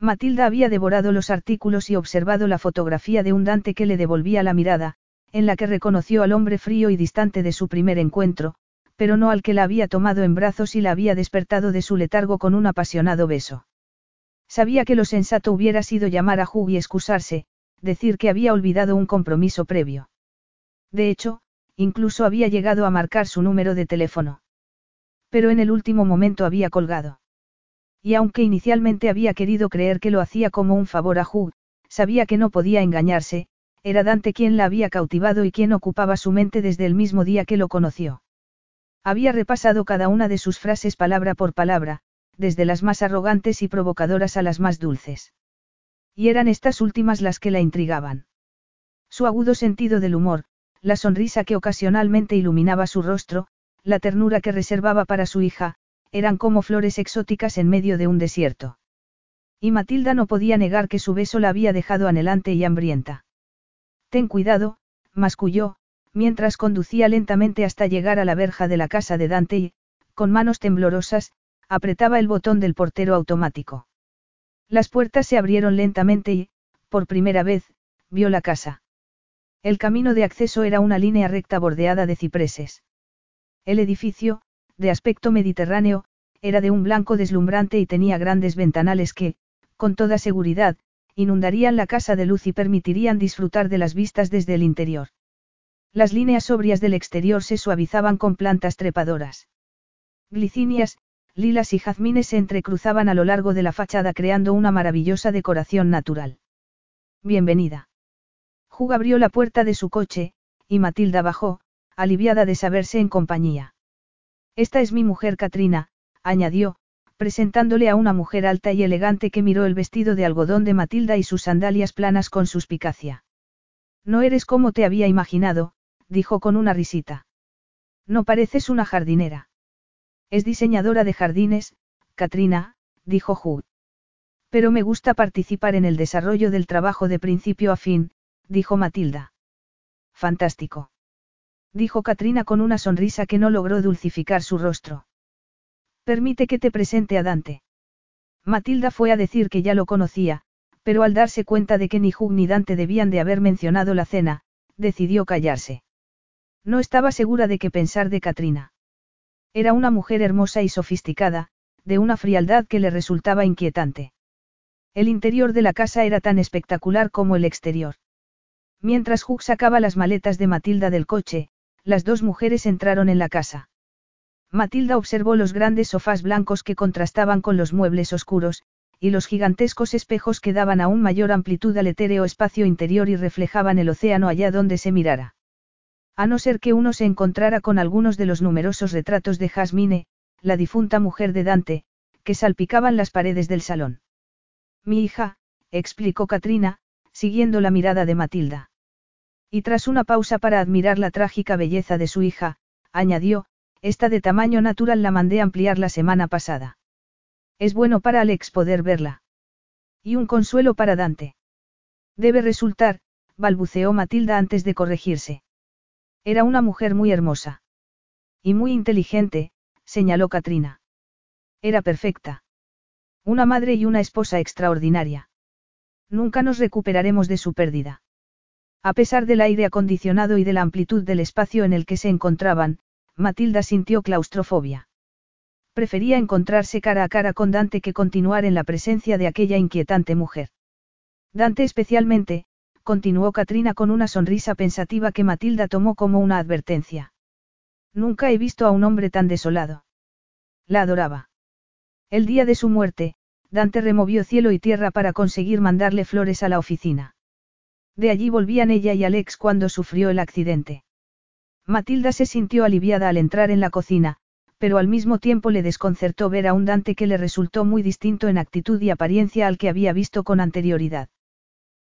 Matilda había devorado los artículos y observado la fotografía de un Dante que le devolvía la mirada, en la que reconoció al hombre frío y distante de su primer encuentro, pero no al que la había tomado en brazos y la había despertado de su letargo con un apasionado beso. Sabía que lo sensato hubiera sido llamar a Hugh y excusarse, decir que había olvidado un compromiso previo. De hecho, incluso había llegado a marcar su número de teléfono. Pero en el último momento había colgado. Y aunque inicialmente había querido creer que lo hacía como un favor a Hugh, sabía que no podía engañarse, era Dante quien la había cautivado y quien ocupaba su mente desde el mismo día que lo conoció. Había repasado cada una de sus frases palabra por palabra, desde las más arrogantes y provocadoras a las más dulces. Y eran estas últimas las que la intrigaban. Su agudo sentido del humor, la sonrisa que ocasionalmente iluminaba su rostro, la ternura que reservaba para su hija, eran como flores exóticas en medio de un desierto. Y Matilda no podía negar que su beso la había dejado anhelante y hambrienta. Ten cuidado, masculló, mientras conducía lentamente hasta llegar a la verja de la casa de Dante y, con manos temblorosas, apretaba el botón del portero automático. Las puertas se abrieron lentamente y, por primera vez, vio la casa. El camino de acceso era una línea recta bordeada de cipreses. El edificio, de aspecto mediterráneo, era de un blanco deslumbrante y tenía grandes ventanales que, con toda seguridad, inundarían la casa de luz y permitirían disfrutar de las vistas desde el interior. Las líneas sobrias del exterior se suavizaban con plantas trepadoras. Glicinias, lilas y jazmines se entrecruzaban a lo largo de la fachada creando una maravillosa decoración natural. Bienvenida. Hugh abrió la puerta de su coche, y Matilda bajó, aliviada de saberse en compañía. Esta es mi mujer Katrina, añadió, presentándole a una mujer alta y elegante que miró el vestido de algodón de Matilda y sus sandalias planas con suspicacia. No eres como te había imaginado, dijo con una risita. No pareces una jardinera. Es diseñadora de jardines, Katrina, dijo Hugh. Pero me gusta participar en el desarrollo del trabajo de principio a fin, dijo Matilda. Fantástico. Dijo Katrina con una sonrisa que no logró dulcificar su rostro. Permite que te presente a Dante. Matilda fue a decir que ya lo conocía, pero al darse cuenta de que ni Hugh ni Dante debían de haber mencionado la cena, decidió callarse. No estaba segura de qué pensar de Katrina. Era una mujer hermosa y sofisticada, de una frialdad que le resultaba inquietante. El interior de la casa era tan espectacular como el exterior. Mientras Hugh sacaba las maletas de Matilda del coche, las dos mujeres entraron en la casa. Matilda observó los grandes sofás blancos que contrastaban con los muebles oscuros, y los gigantescos espejos que daban aún mayor amplitud al etéreo espacio interior y reflejaban el océano allá donde se mirara. A no ser que uno se encontrara con algunos de los numerosos retratos de Jasmine, la difunta mujer de Dante, que salpicaban las paredes del salón. Mi hija, explicó Katrina, siguiendo la mirada de Matilda. Y tras una pausa para admirar la trágica belleza de su hija, añadió, esta de tamaño natural la mandé ampliar la semana pasada. Es bueno para Alex poder verla. Y un consuelo para Dante. Debe resultar, balbuceó Matilda antes de corregirse. Era una mujer muy hermosa. Y muy inteligente, señaló Katrina. Era perfecta. Una madre y una esposa extraordinaria. Nunca nos recuperaremos de su pérdida. A pesar del aire acondicionado y de la amplitud del espacio en el que se encontraban, Matilda sintió claustrofobia. Prefería encontrarse cara a cara con Dante que continuar en la presencia de aquella inquietante mujer. Dante especialmente, continuó Katrina con una sonrisa pensativa que Matilda tomó como una advertencia. Nunca he visto a un hombre tan desolado. La adoraba. El día de su muerte, Dante removió cielo y tierra para conseguir mandarle flores a la oficina. De allí volvían ella y Alex cuando sufrió el accidente. Matilda se sintió aliviada al entrar en la cocina, pero al mismo tiempo le desconcertó ver a un Dante que le resultó muy distinto en actitud y apariencia al que había visto con anterioridad.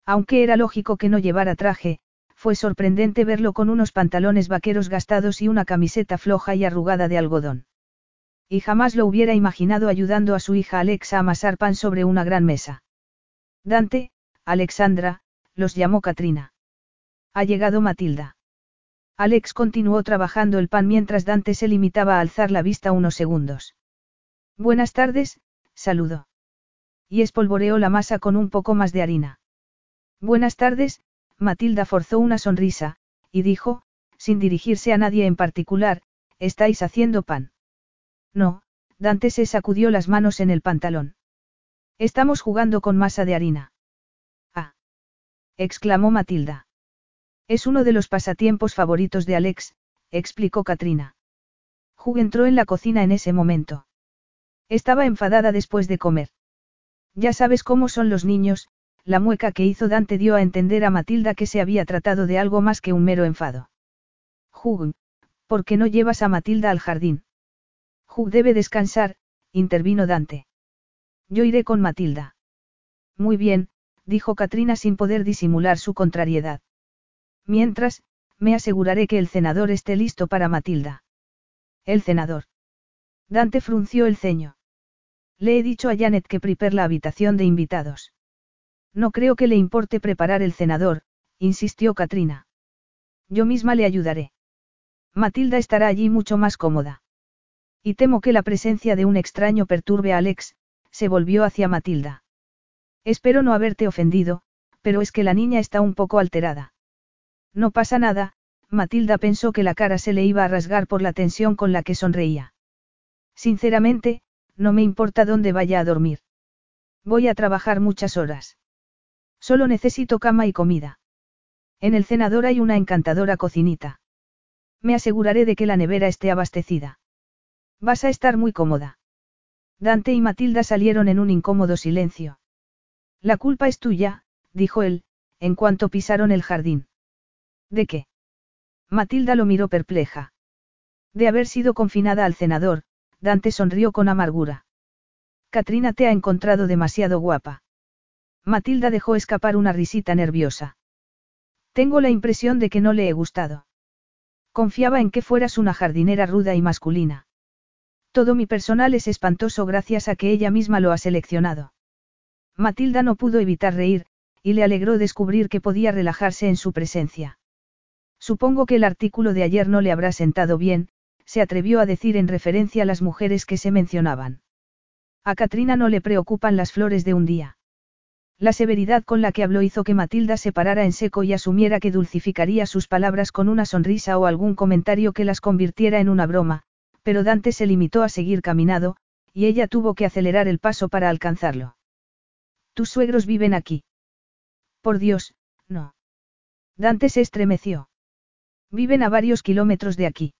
Aunque era lógico que no llevara traje, fue sorprendente verlo con unos pantalones vaqueros gastados y una camiseta floja y arrugada de algodón. Y jamás lo hubiera imaginado ayudando a su hija Alexa a amasar pan sobre una gran mesa. Dante, Alexandra, los llamó Katrina. Ha llegado Matilda. Alex continuó trabajando el pan mientras Dante se limitaba a alzar la vista unos segundos. Buenas tardes, saludó. Y espolvoreó la masa con un poco más de harina. Buenas tardes, Matilda forzó una sonrisa, y dijo, sin dirigirse a nadie en particular, ¿estáis haciendo pan? No, Dante se sacudió las manos en el pantalón. Estamos jugando con masa de harina. Ah. exclamó Matilda. Es uno de los pasatiempos favoritos de Alex, explicó Katrina. Hugh entró en la cocina en ese momento. Estaba enfadada después de comer. Ya sabes cómo son los niños, la mueca que hizo Dante dio a entender a Matilda que se había tratado de algo más que un mero enfado. Hugh, ¿por qué no llevas a Matilda al jardín? Hugh debe descansar, intervino Dante. Yo iré con Matilda. Muy bien, dijo Katrina sin poder disimular su contrariedad. Mientras, me aseguraré que el cenador esté listo para Matilda. El cenador. Dante frunció el ceño. Le he dicho a Janet que prepare la habitación de invitados. No creo que le importe preparar el cenador, insistió Katrina. Yo misma le ayudaré. Matilda estará allí mucho más cómoda. Y temo que la presencia de un extraño perturbe a Alex, se volvió hacia Matilda. Espero no haberte ofendido, pero es que la niña está un poco alterada. No pasa nada, Matilda pensó que la cara se le iba a rasgar por la tensión con la que sonreía. Sinceramente, no me importa dónde vaya a dormir. Voy a trabajar muchas horas. Solo necesito cama y comida. En el cenador hay una encantadora cocinita. Me aseguraré de que la nevera esté abastecida. Vas a estar muy cómoda. Dante y Matilda salieron en un incómodo silencio. La culpa es tuya, dijo él, en cuanto pisaron el jardín. ¿De qué? Matilda lo miró perpleja. De haber sido confinada al cenador, Dante sonrió con amargura. Katrina te ha encontrado demasiado guapa. Matilda dejó escapar una risita nerviosa. Tengo la impresión de que no le he gustado. Confiaba en que fueras una jardinera ruda y masculina. Todo mi personal es espantoso gracias a que ella misma lo ha seleccionado. Matilda no pudo evitar reír, y le alegró descubrir que podía relajarse en su presencia. Supongo que el artículo de ayer no le habrá sentado bien, se atrevió a decir en referencia a las mujeres que se mencionaban. A Katrina no le preocupan las flores de un día. La severidad con la que habló hizo que Matilda se parara en seco y asumiera que dulcificaría sus palabras con una sonrisa o algún comentario que las convirtiera en una broma, pero Dante se limitó a seguir caminado, y ella tuvo que acelerar el paso para alcanzarlo. ¿Tus suegros viven aquí? Por Dios, no. Dante se estremeció. Viven a varios kilómetros de aquí.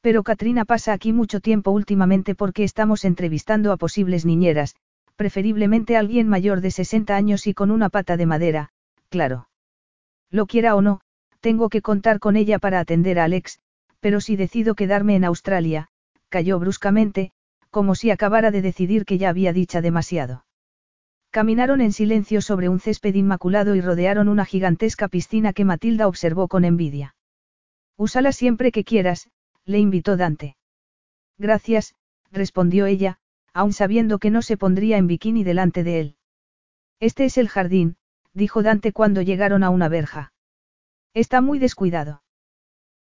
Pero Katrina pasa aquí mucho tiempo últimamente porque estamos entrevistando a posibles niñeras, preferiblemente alguien mayor de 60 años y con una pata de madera, claro. Lo quiera o no, tengo que contar con ella para atender a Alex, pero si decido quedarme en Australia, cayó bruscamente, como si acabara de decidir que ya había dicha demasiado. Caminaron en silencio sobre un césped inmaculado y rodearon una gigantesca piscina que Matilda observó con envidia. Úsala siempre que quieras, le invitó Dante. Gracias, respondió ella, aun sabiendo que no se pondría en bikini delante de él. Este es el jardín, dijo Dante cuando llegaron a una verja. Está muy descuidado.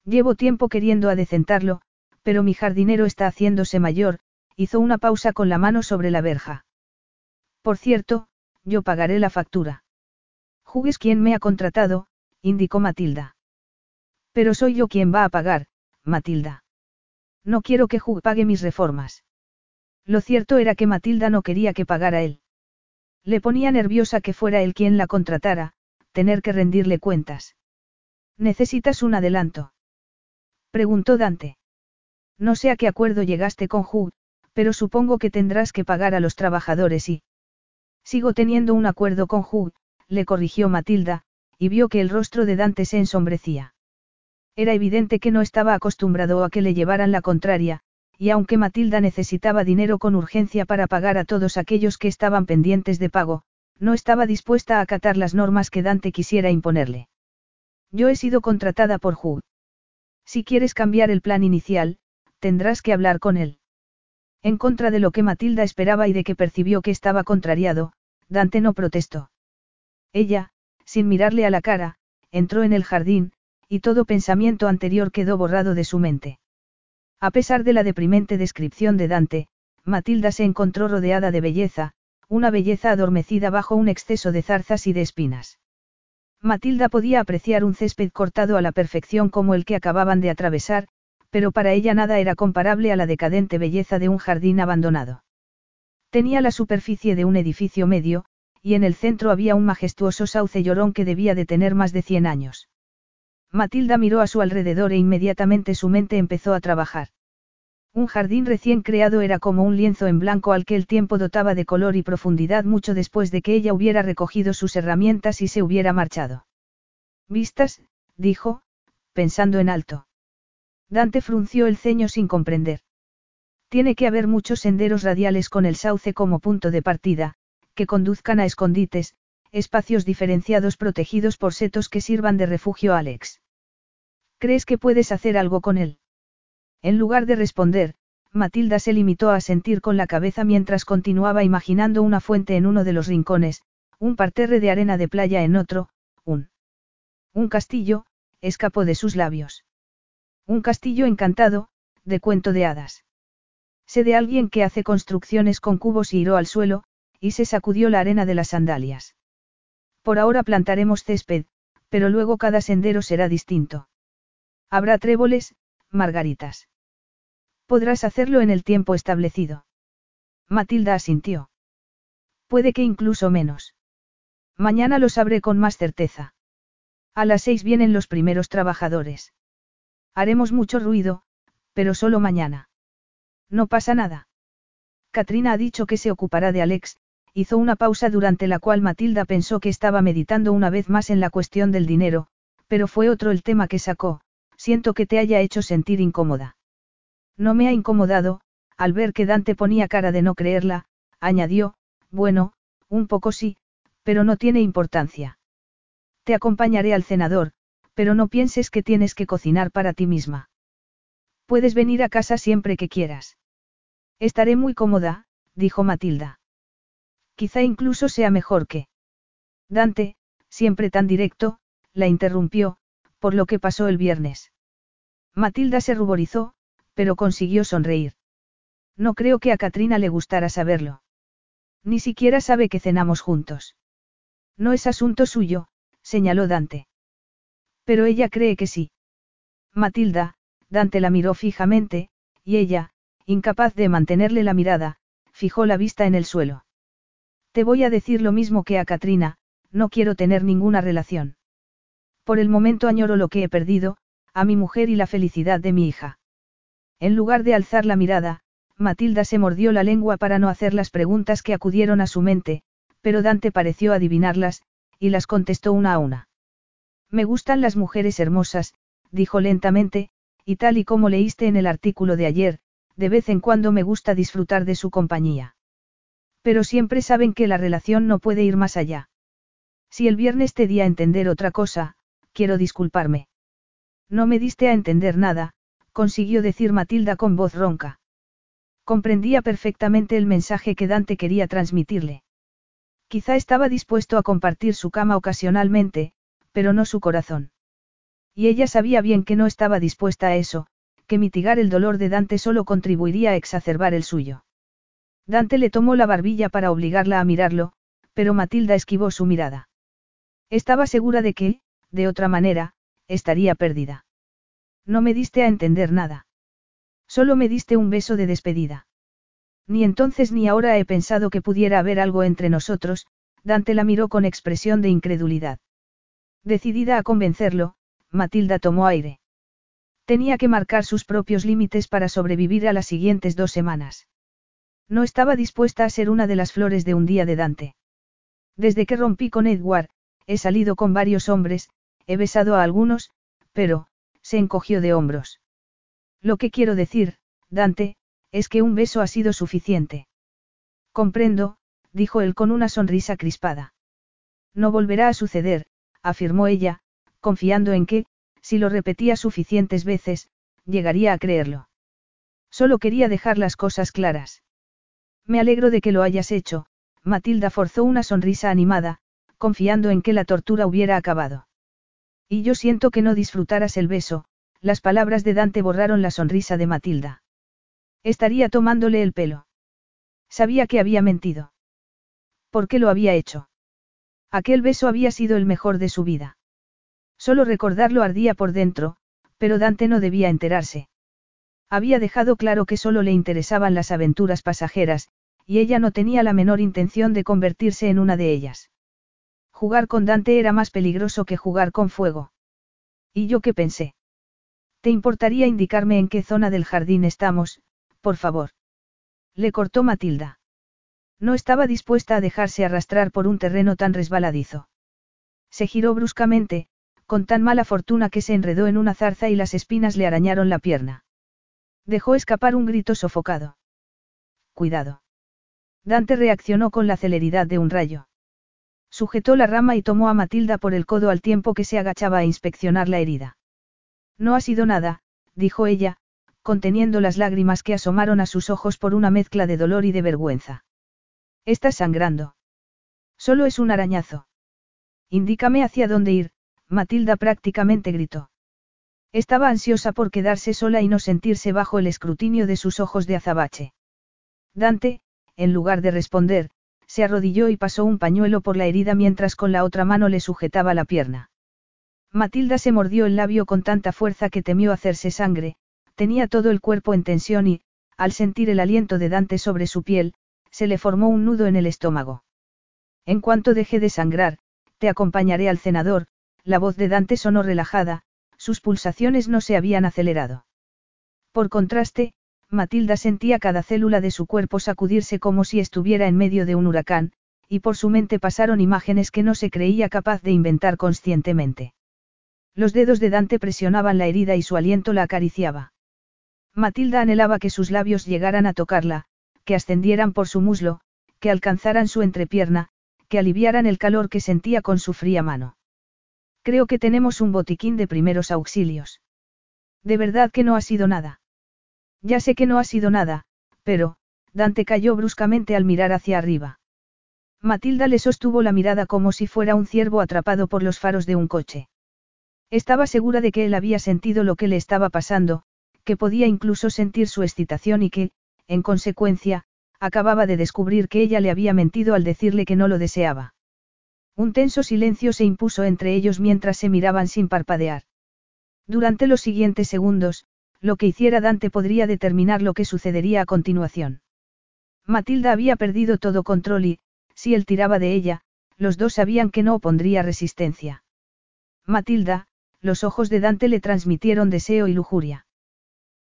Llevo tiempo queriendo adecentarlo, pero mi jardinero está haciéndose mayor, hizo una pausa con la mano sobre la verja. Por cierto, yo pagaré la factura. Jugues quien me ha contratado, indicó Matilda. Pero soy yo quien va a pagar, Matilda. No quiero que Hug pague mis reformas. Lo cierto era que Matilda no quería que pagara él. Le ponía nerviosa que fuera él quien la contratara, tener que rendirle cuentas. Necesitas un adelanto. Preguntó Dante. No sé a qué acuerdo llegaste con Hugh, pero supongo que tendrás que pagar a los trabajadores y... Sigo teniendo un acuerdo con Hugh, le corrigió Matilda, y vio que el rostro de Dante se ensombrecía. Era evidente que no estaba acostumbrado a que le llevaran la contraria, y aunque Matilda necesitaba dinero con urgencia para pagar a todos aquellos que estaban pendientes de pago, no estaba dispuesta a acatar las normas que Dante quisiera imponerle. Yo he sido contratada por Hugh. Si quieres cambiar el plan inicial, tendrás que hablar con él. En contra de lo que Matilda esperaba y de que percibió que estaba contrariado, Dante no protestó. Ella, sin mirarle a la cara, entró en el jardín, y todo pensamiento anterior quedó borrado de su mente. A pesar de la deprimente descripción de Dante, Matilda se encontró rodeada de belleza, una belleza adormecida bajo un exceso de zarzas y de espinas. Matilda podía apreciar un césped cortado a la perfección como el que acababan de atravesar, pero para ella nada era comparable a la decadente belleza de un jardín abandonado. Tenía la superficie de un edificio medio, y en el centro había un majestuoso sauce llorón que debía de tener más de cien años. Matilda miró a su alrededor e inmediatamente su mente empezó a trabajar. Un jardín recién creado era como un lienzo en blanco al que el tiempo dotaba de color y profundidad mucho después de que ella hubiera recogido sus herramientas y se hubiera marchado. Vistas, dijo, pensando en alto. Dante frunció el ceño sin comprender. Tiene que haber muchos senderos radiales con el sauce como punto de partida, que conduzcan a escondites, espacios diferenciados protegidos por setos que sirvan de refugio a Alex. ¿Crees que puedes hacer algo con él? En lugar de responder, Matilda se limitó a sentir con la cabeza mientras continuaba imaginando una fuente en uno de los rincones, un parterre de arena de playa en otro, un... Un castillo, escapó de sus labios. Un castillo encantado, de cuento de hadas. Sé de alguien que hace construcciones con cubos y iró al suelo, y se sacudió la arena de las sandalias. Por ahora plantaremos césped, pero luego cada sendero será distinto. Habrá tréboles, margaritas. Podrás hacerlo en el tiempo establecido. Matilda asintió. Puede que incluso menos. Mañana lo sabré con más certeza. A las seis vienen los primeros trabajadores. Haremos mucho ruido, pero solo mañana. No pasa nada. Katrina ha dicho que se ocupará de Alex, hizo una pausa durante la cual Matilda pensó que estaba meditando una vez más en la cuestión del dinero, pero fue otro el tema que sacó, siento que te haya hecho sentir incómoda. No me ha incomodado, al ver que Dante ponía cara de no creerla, añadió, bueno, un poco sí, pero no tiene importancia. Te acompañaré al cenador, pero no pienses que tienes que cocinar para ti misma. Puedes venir a casa siempre que quieras. Estaré muy cómoda, dijo Matilda. Quizá incluso sea mejor que. Dante, siempre tan directo, la interrumpió, por lo que pasó el viernes. Matilda se ruborizó, pero consiguió sonreír. No creo que a Katrina le gustara saberlo. Ni siquiera sabe que cenamos juntos. No es asunto suyo, señaló Dante. Pero ella cree que sí. Matilda, Dante la miró fijamente, y ella, incapaz de mantenerle la mirada, fijó la vista en el suelo. Te voy a decir lo mismo que a Katrina, no quiero tener ninguna relación. Por el momento añoro lo que he perdido, a mi mujer y la felicidad de mi hija. En lugar de alzar la mirada, Matilda se mordió la lengua para no hacer las preguntas que acudieron a su mente, pero Dante pareció adivinarlas, y las contestó una a una. Me gustan las mujeres hermosas, dijo lentamente, y tal y como leíste en el artículo de ayer, de vez en cuando me gusta disfrutar de su compañía. Pero siempre saben que la relación no puede ir más allá. Si el viernes te di a entender otra cosa, quiero disculparme. No me diste a entender nada, consiguió decir Matilda con voz ronca. Comprendía perfectamente el mensaje que Dante quería transmitirle. Quizá estaba dispuesto a compartir su cama ocasionalmente, pero no su corazón. Y ella sabía bien que no estaba dispuesta a eso, que mitigar el dolor de Dante solo contribuiría a exacerbar el suyo. Dante le tomó la barbilla para obligarla a mirarlo, pero Matilda esquivó su mirada. Estaba segura de que, de otra manera, estaría perdida. No me diste a entender nada. Solo me diste un beso de despedida. Ni entonces ni ahora he pensado que pudiera haber algo entre nosotros, Dante la miró con expresión de incredulidad. Decidida a convencerlo, Matilda tomó aire. Tenía que marcar sus propios límites para sobrevivir a las siguientes dos semanas. No estaba dispuesta a ser una de las flores de un día de Dante. Desde que rompí con Edward, he salido con varios hombres, he besado a algunos, pero, se encogió de hombros. Lo que quiero decir, Dante, es que un beso ha sido suficiente. Comprendo, dijo él con una sonrisa crispada. No volverá a suceder, afirmó ella, confiando en que, si lo repetía suficientes veces, llegaría a creerlo. Solo quería dejar las cosas claras. Me alegro de que lo hayas hecho, Matilda forzó una sonrisa animada, confiando en que la tortura hubiera acabado. Y yo siento que no disfrutaras el beso, las palabras de Dante borraron la sonrisa de Matilda. Estaría tomándole el pelo. Sabía que había mentido. ¿Por qué lo había hecho? Aquel beso había sido el mejor de su vida. Solo recordarlo ardía por dentro, pero Dante no debía enterarse. Había dejado claro que solo le interesaban las aventuras pasajeras, y ella no tenía la menor intención de convertirse en una de ellas. Jugar con Dante era más peligroso que jugar con fuego. ¿Y yo qué pensé? ¿Te importaría indicarme en qué zona del jardín estamos, por favor? Le cortó Matilda. No estaba dispuesta a dejarse arrastrar por un terreno tan resbaladizo. Se giró bruscamente, con tan mala fortuna que se enredó en una zarza y las espinas le arañaron la pierna. Dejó escapar un grito sofocado. Cuidado. Dante reaccionó con la celeridad de un rayo. Sujetó la rama y tomó a Matilda por el codo al tiempo que se agachaba a inspeccionar la herida. No ha sido nada, dijo ella, conteniendo las lágrimas que asomaron a sus ojos por una mezcla de dolor y de vergüenza. Estás sangrando. Solo es un arañazo. Indícame hacia dónde ir, Matilda prácticamente gritó. Estaba ansiosa por quedarse sola y no sentirse bajo el escrutinio de sus ojos de azabache. Dante, en lugar de responder, se arrodilló y pasó un pañuelo por la herida mientras con la otra mano le sujetaba la pierna. Matilda se mordió el labio con tanta fuerza que temió hacerse sangre, tenía todo el cuerpo en tensión y, al sentir el aliento de Dante sobre su piel, se le formó un nudo en el estómago. En cuanto deje de sangrar, te acompañaré al cenador, la voz de Dante sonó relajada, sus pulsaciones no se habían acelerado. Por contraste, Matilda sentía cada célula de su cuerpo sacudirse como si estuviera en medio de un huracán, y por su mente pasaron imágenes que no se creía capaz de inventar conscientemente. Los dedos de Dante presionaban la herida y su aliento la acariciaba. Matilda anhelaba que sus labios llegaran a tocarla, que ascendieran por su muslo, que alcanzaran su entrepierna, que aliviaran el calor que sentía con su fría mano. Creo que tenemos un botiquín de primeros auxilios. De verdad que no ha sido nada. Ya sé que no ha sido nada, pero, Dante cayó bruscamente al mirar hacia arriba. Matilda le sostuvo la mirada como si fuera un ciervo atrapado por los faros de un coche. Estaba segura de que él había sentido lo que le estaba pasando, que podía incluso sentir su excitación y que, en consecuencia, acababa de descubrir que ella le había mentido al decirle que no lo deseaba. Un tenso silencio se impuso entre ellos mientras se miraban sin parpadear. Durante los siguientes segundos, lo que hiciera Dante podría determinar lo que sucedería a continuación. Matilda había perdido todo control y, si él tiraba de ella, los dos sabían que no opondría resistencia. Matilda, los ojos de Dante le transmitieron deseo y lujuria.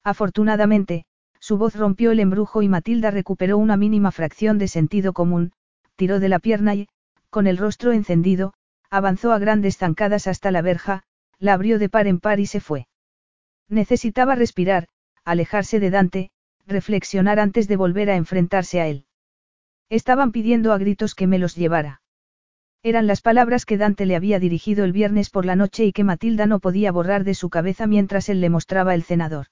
Afortunadamente, su voz rompió el embrujo y Matilda recuperó una mínima fracción de sentido común, tiró de la pierna y, con el rostro encendido, avanzó a grandes zancadas hasta la verja, la abrió de par en par y se fue. Necesitaba respirar, alejarse de Dante, reflexionar antes de volver a enfrentarse a él. Estaban pidiendo a gritos que me los llevara. Eran las palabras que Dante le había dirigido el viernes por la noche y que Matilda no podía borrar de su cabeza mientras él le mostraba el cenador.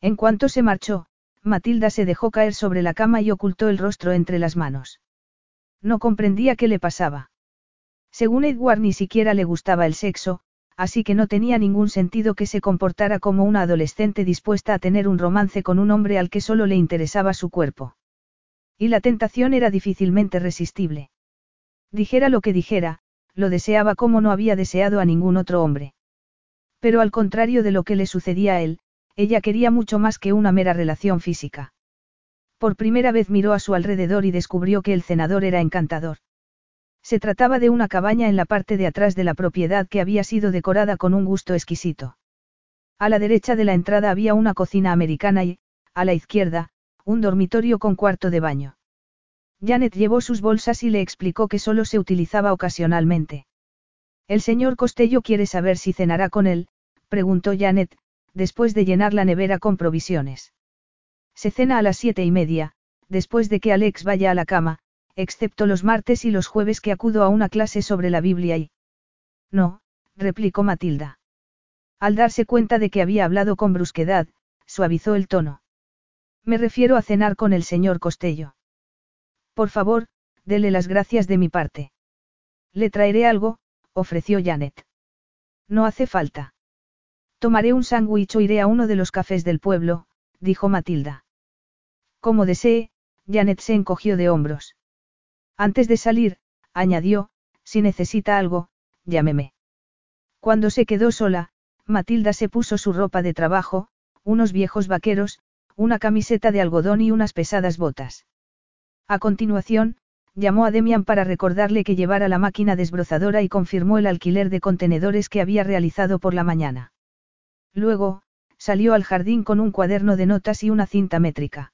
En cuanto se marchó, Matilda se dejó caer sobre la cama y ocultó el rostro entre las manos. No comprendía qué le pasaba. Según Edward ni siquiera le gustaba el sexo, así que no tenía ningún sentido que se comportara como una adolescente dispuesta a tener un romance con un hombre al que solo le interesaba su cuerpo. Y la tentación era difícilmente resistible. Dijera lo que dijera, lo deseaba como no había deseado a ningún otro hombre. Pero al contrario de lo que le sucedía a él, ella quería mucho más que una mera relación física. Por primera vez miró a su alrededor y descubrió que el cenador era encantador. Se trataba de una cabaña en la parte de atrás de la propiedad que había sido decorada con un gusto exquisito. A la derecha de la entrada había una cocina americana y, a la izquierda, un dormitorio con cuarto de baño. Janet llevó sus bolsas y le explicó que solo se utilizaba ocasionalmente. El señor Costello quiere saber si cenará con él, preguntó Janet, después de llenar la nevera con provisiones. Se cena a las siete y media, después de que Alex vaya a la cama, excepto los martes y los jueves que acudo a una clase sobre la Biblia y... No, replicó Matilda. Al darse cuenta de que había hablado con brusquedad, suavizó el tono. Me refiero a cenar con el señor Costello. Por favor, dele las gracias de mi parte. Le traeré algo, ofreció Janet. No hace falta. Tomaré un sándwich o iré a uno de los cafés del pueblo, dijo Matilda. Como desee, Janet se encogió de hombros. Antes de salir, añadió, si necesita algo, llámeme. Cuando se quedó sola, Matilda se puso su ropa de trabajo, unos viejos vaqueros, una camiseta de algodón y unas pesadas botas. A continuación, llamó a Demian para recordarle que llevara la máquina desbrozadora y confirmó el alquiler de contenedores que había realizado por la mañana. Luego, salió al jardín con un cuaderno de notas y una cinta métrica.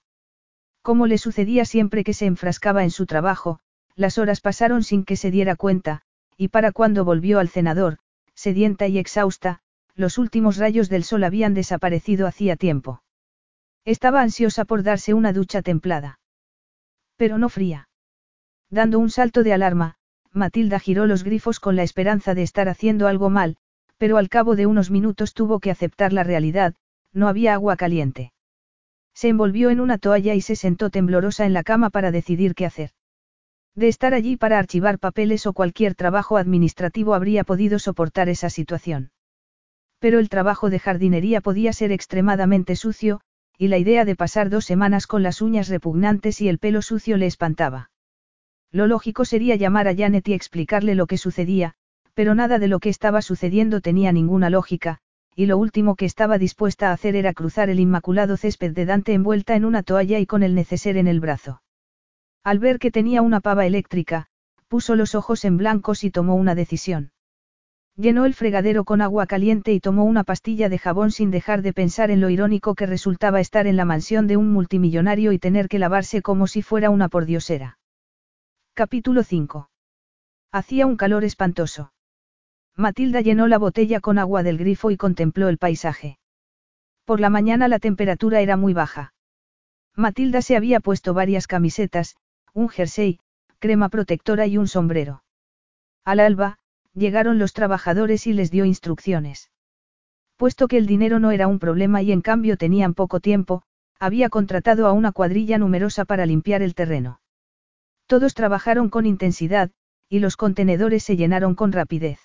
Como le sucedía siempre que se enfrascaba en su trabajo, las horas pasaron sin que se diera cuenta, y para cuando volvió al cenador, sedienta y exhausta, los últimos rayos del sol habían desaparecido hacía tiempo. Estaba ansiosa por darse una ducha templada. Pero no fría. Dando un salto de alarma, Matilda giró los grifos con la esperanza de estar haciendo algo mal, pero al cabo de unos minutos tuvo que aceptar la realidad, no había agua caliente. Se envolvió en una toalla y se sentó temblorosa en la cama para decidir qué hacer. De estar allí para archivar papeles o cualquier trabajo administrativo habría podido soportar esa situación. Pero el trabajo de jardinería podía ser extremadamente sucio, y la idea de pasar dos semanas con las uñas repugnantes y el pelo sucio le espantaba. Lo lógico sería llamar a Janet y explicarle lo que sucedía, pero nada de lo que estaba sucediendo tenía ninguna lógica, y lo último que estaba dispuesta a hacer era cruzar el inmaculado césped de Dante envuelta en una toalla y con el neceser en el brazo. Al ver que tenía una pava eléctrica, puso los ojos en blancos y tomó una decisión. Llenó el fregadero con agua caliente y tomó una pastilla de jabón sin dejar de pensar en lo irónico que resultaba estar en la mansión de un multimillonario y tener que lavarse como si fuera una pordiosera. Capítulo 5. Hacía un calor espantoso. Matilda llenó la botella con agua del grifo y contempló el paisaje. Por la mañana la temperatura era muy baja. Matilda se había puesto varias camisetas, un jersey, crema protectora y un sombrero. Al alba, llegaron los trabajadores y les dio instrucciones. Puesto que el dinero no era un problema y en cambio tenían poco tiempo, había contratado a una cuadrilla numerosa para limpiar el terreno. Todos trabajaron con intensidad, y los contenedores se llenaron con rapidez.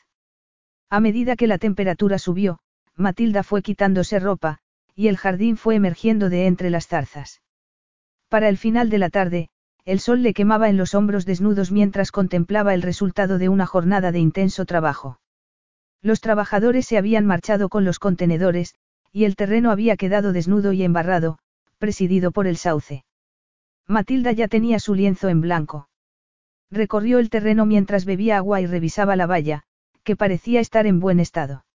A medida que la temperatura subió, Matilda fue quitándose ropa, y el jardín fue emergiendo de entre las zarzas. Para el final de la tarde, el sol le quemaba en los hombros desnudos mientras contemplaba el resultado de una jornada de intenso trabajo. Los trabajadores se habían marchado con los contenedores, y el terreno había quedado desnudo y embarrado, presidido por el sauce. Matilda ya tenía su lienzo en blanco. Recorrió el terreno mientras bebía agua y revisaba la valla, que parecía estar en buen estado.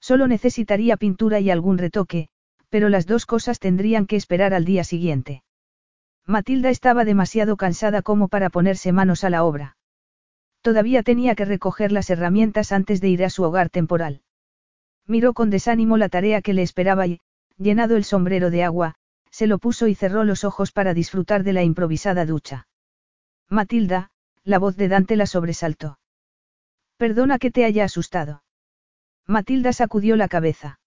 Solo necesitaría pintura y algún retoque, pero las dos cosas tendrían que esperar al día siguiente. Matilda estaba demasiado cansada como para ponerse manos a la obra. Todavía tenía que recoger las herramientas antes de ir a su hogar temporal. Miró con desánimo la tarea que le esperaba y, llenado el sombrero de agua, se lo puso y cerró los ojos para disfrutar de la improvisada ducha. Matilda, la voz de Dante la sobresaltó. Perdona que te haya asustado. Matilda sacudió la cabeza.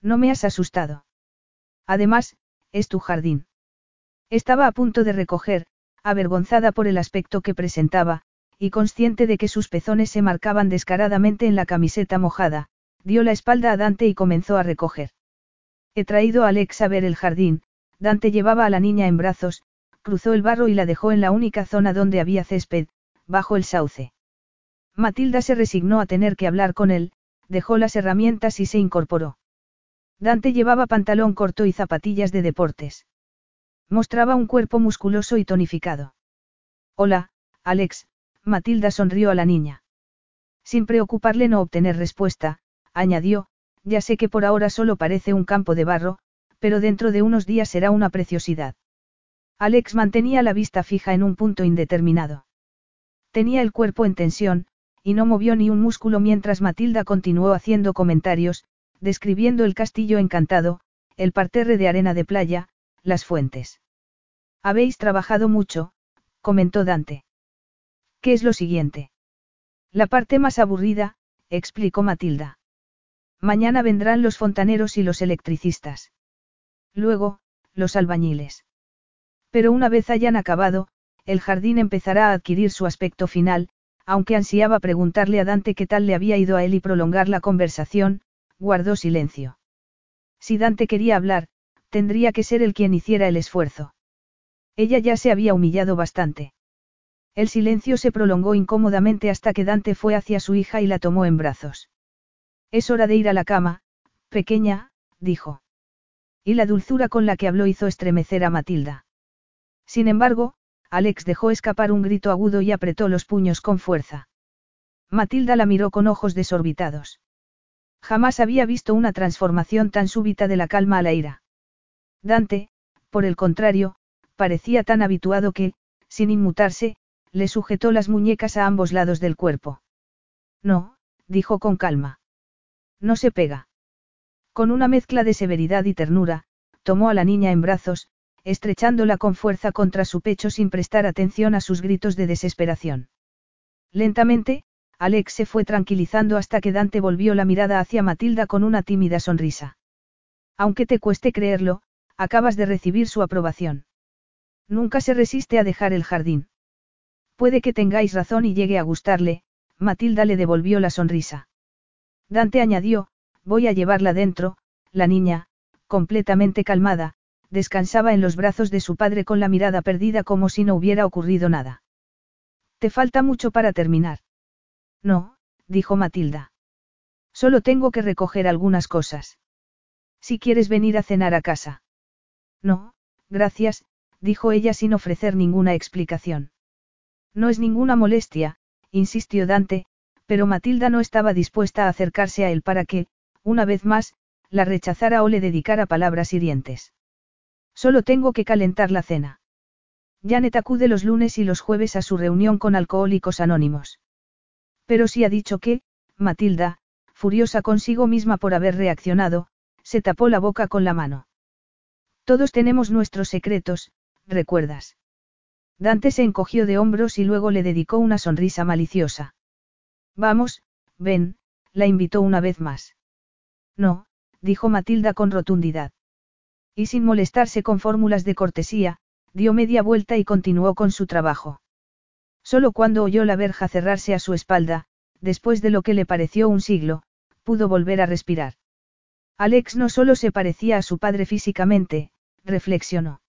No me has asustado. Además, es tu jardín. Estaba a punto de recoger, avergonzada por el aspecto que presentaba, y consciente de que sus pezones se marcaban descaradamente en la camiseta mojada, dio la espalda a Dante y comenzó a recoger. He traído a Alex a ver el jardín, Dante llevaba a la niña en brazos, cruzó el barro y la dejó en la única zona donde había césped, bajo el sauce. Matilda se resignó a tener que hablar con él, dejó las herramientas y se incorporó. Dante llevaba pantalón corto y zapatillas de deportes. Mostraba un cuerpo musculoso y tonificado. Hola, Alex, Matilda sonrió a la niña. Sin preocuparle no obtener respuesta, añadió, ya sé que por ahora solo parece un campo de barro, pero dentro de unos días será una preciosidad. Alex mantenía la vista fija en un punto indeterminado. Tenía el cuerpo en tensión, y no movió ni un músculo mientras Matilda continuó haciendo comentarios, describiendo el castillo encantado, el parterre de arena de playa, las fuentes. Habéis trabajado mucho, comentó Dante. ¿Qué es lo siguiente? La parte más aburrida, explicó Matilda. Mañana vendrán los fontaneros y los electricistas. Luego, los albañiles. Pero una vez hayan acabado, el jardín empezará a adquirir su aspecto final, aunque ansiaba preguntarle a Dante qué tal le había ido a él y prolongar la conversación, guardó silencio. Si Dante quería hablar, tendría que ser él quien hiciera el esfuerzo. Ella ya se había humillado bastante. El silencio se prolongó incómodamente hasta que Dante fue hacia su hija y la tomó en brazos. Es hora de ir a la cama, pequeña, dijo. Y la dulzura con la que habló hizo estremecer a Matilda. Sin embargo, Alex dejó escapar un grito agudo y apretó los puños con fuerza. Matilda la miró con ojos desorbitados. Jamás había visto una transformación tan súbita de la calma a la ira. Dante, por el contrario, parecía tan habituado que, sin inmutarse, le sujetó las muñecas a ambos lados del cuerpo. No, dijo con calma. No se pega. Con una mezcla de severidad y ternura, tomó a la niña en brazos, estrechándola con fuerza contra su pecho sin prestar atención a sus gritos de desesperación. Lentamente, Alex se fue tranquilizando hasta que Dante volvió la mirada hacia Matilda con una tímida sonrisa. Aunque te cueste creerlo, acabas de recibir su aprobación. Nunca se resiste a dejar el jardín. Puede que tengáis razón y llegue a gustarle, Matilda le devolvió la sonrisa. Dante añadió, voy a llevarla dentro, la niña, completamente calmada, descansaba en los brazos de su padre con la mirada perdida como si no hubiera ocurrido nada. ¿Te falta mucho para terminar? No, dijo Matilda. Solo tengo que recoger algunas cosas. Si quieres venir a cenar a casa. No, gracias, dijo ella sin ofrecer ninguna explicación. No es ninguna molestia, insistió Dante, pero Matilda no estaba dispuesta a acercarse a él para que, una vez más, la rechazara o le dedicara palabras hirientes. Solo tengo que calentar la cena. Janet acude los lunes y los jueves a su reunión con alcohólicos anónimos. Pero si ha dicho que, Matilda, furiosa consigo misma por haber reaccionado, se tapó la boca con la mano. Todos tenemos nuestros secretos, ¿recuerdas? Dante se encogió de hombros y luego le dedicó una sonrisa maliciosa. Vamos, ven, la invitó una vez más. No, dijo Matilda con rotundidad. Y sin molestarse con fórmulas de cortesía, dio media vuelta y continuó con su trabajo. Solo cuando oyó la verja cerrarse a su espalda, después de lo que le pareció un siglo, pudo volver a respirar. Alex no solo se parecía a su padre físicamente, reflexionó.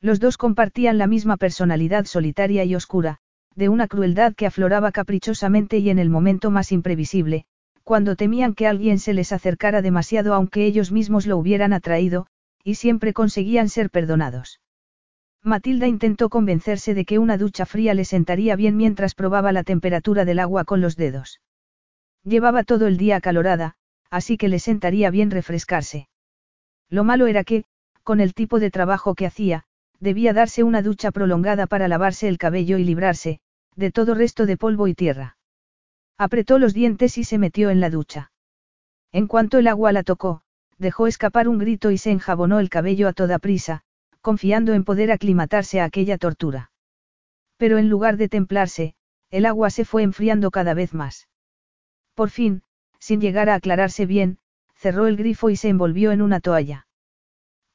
Los dos compartían la misma personalidad solitaria y oscura, de una crueldad que afloraba caprichosamente y en el momento más imprevisible, cuando temían que alguien se les acercara demasiado aunque ellos mismos lo hubieran atraído, y siempre conseguían ser perdonados. Matilda intentó convencerse de que una ducha fría le sentaría bien mientras probaba la temperatura del agua con los dedos. Llevaba todo el día acalorada, así que le sentaría bien refrescarse. Lo malo era que, con el tipo de trabajo que hacía, debía darse una ducha prolongada para lavarse el cabello y librarse, de todo resto de polvo y tierra. Apretó los dientes y se metió en la ducha. En cuanto el agua la tocó, dejó escapar un grito y se enjabonó el cabello a toda prisa, confiando en poder aclimatarse a aquella tortura. Pero en lugar de templarse, el agua se fue enfriando cada vez más. Por fin, sin llegar a aclararse bien, cerró el grifo y se envolvió en una toalla.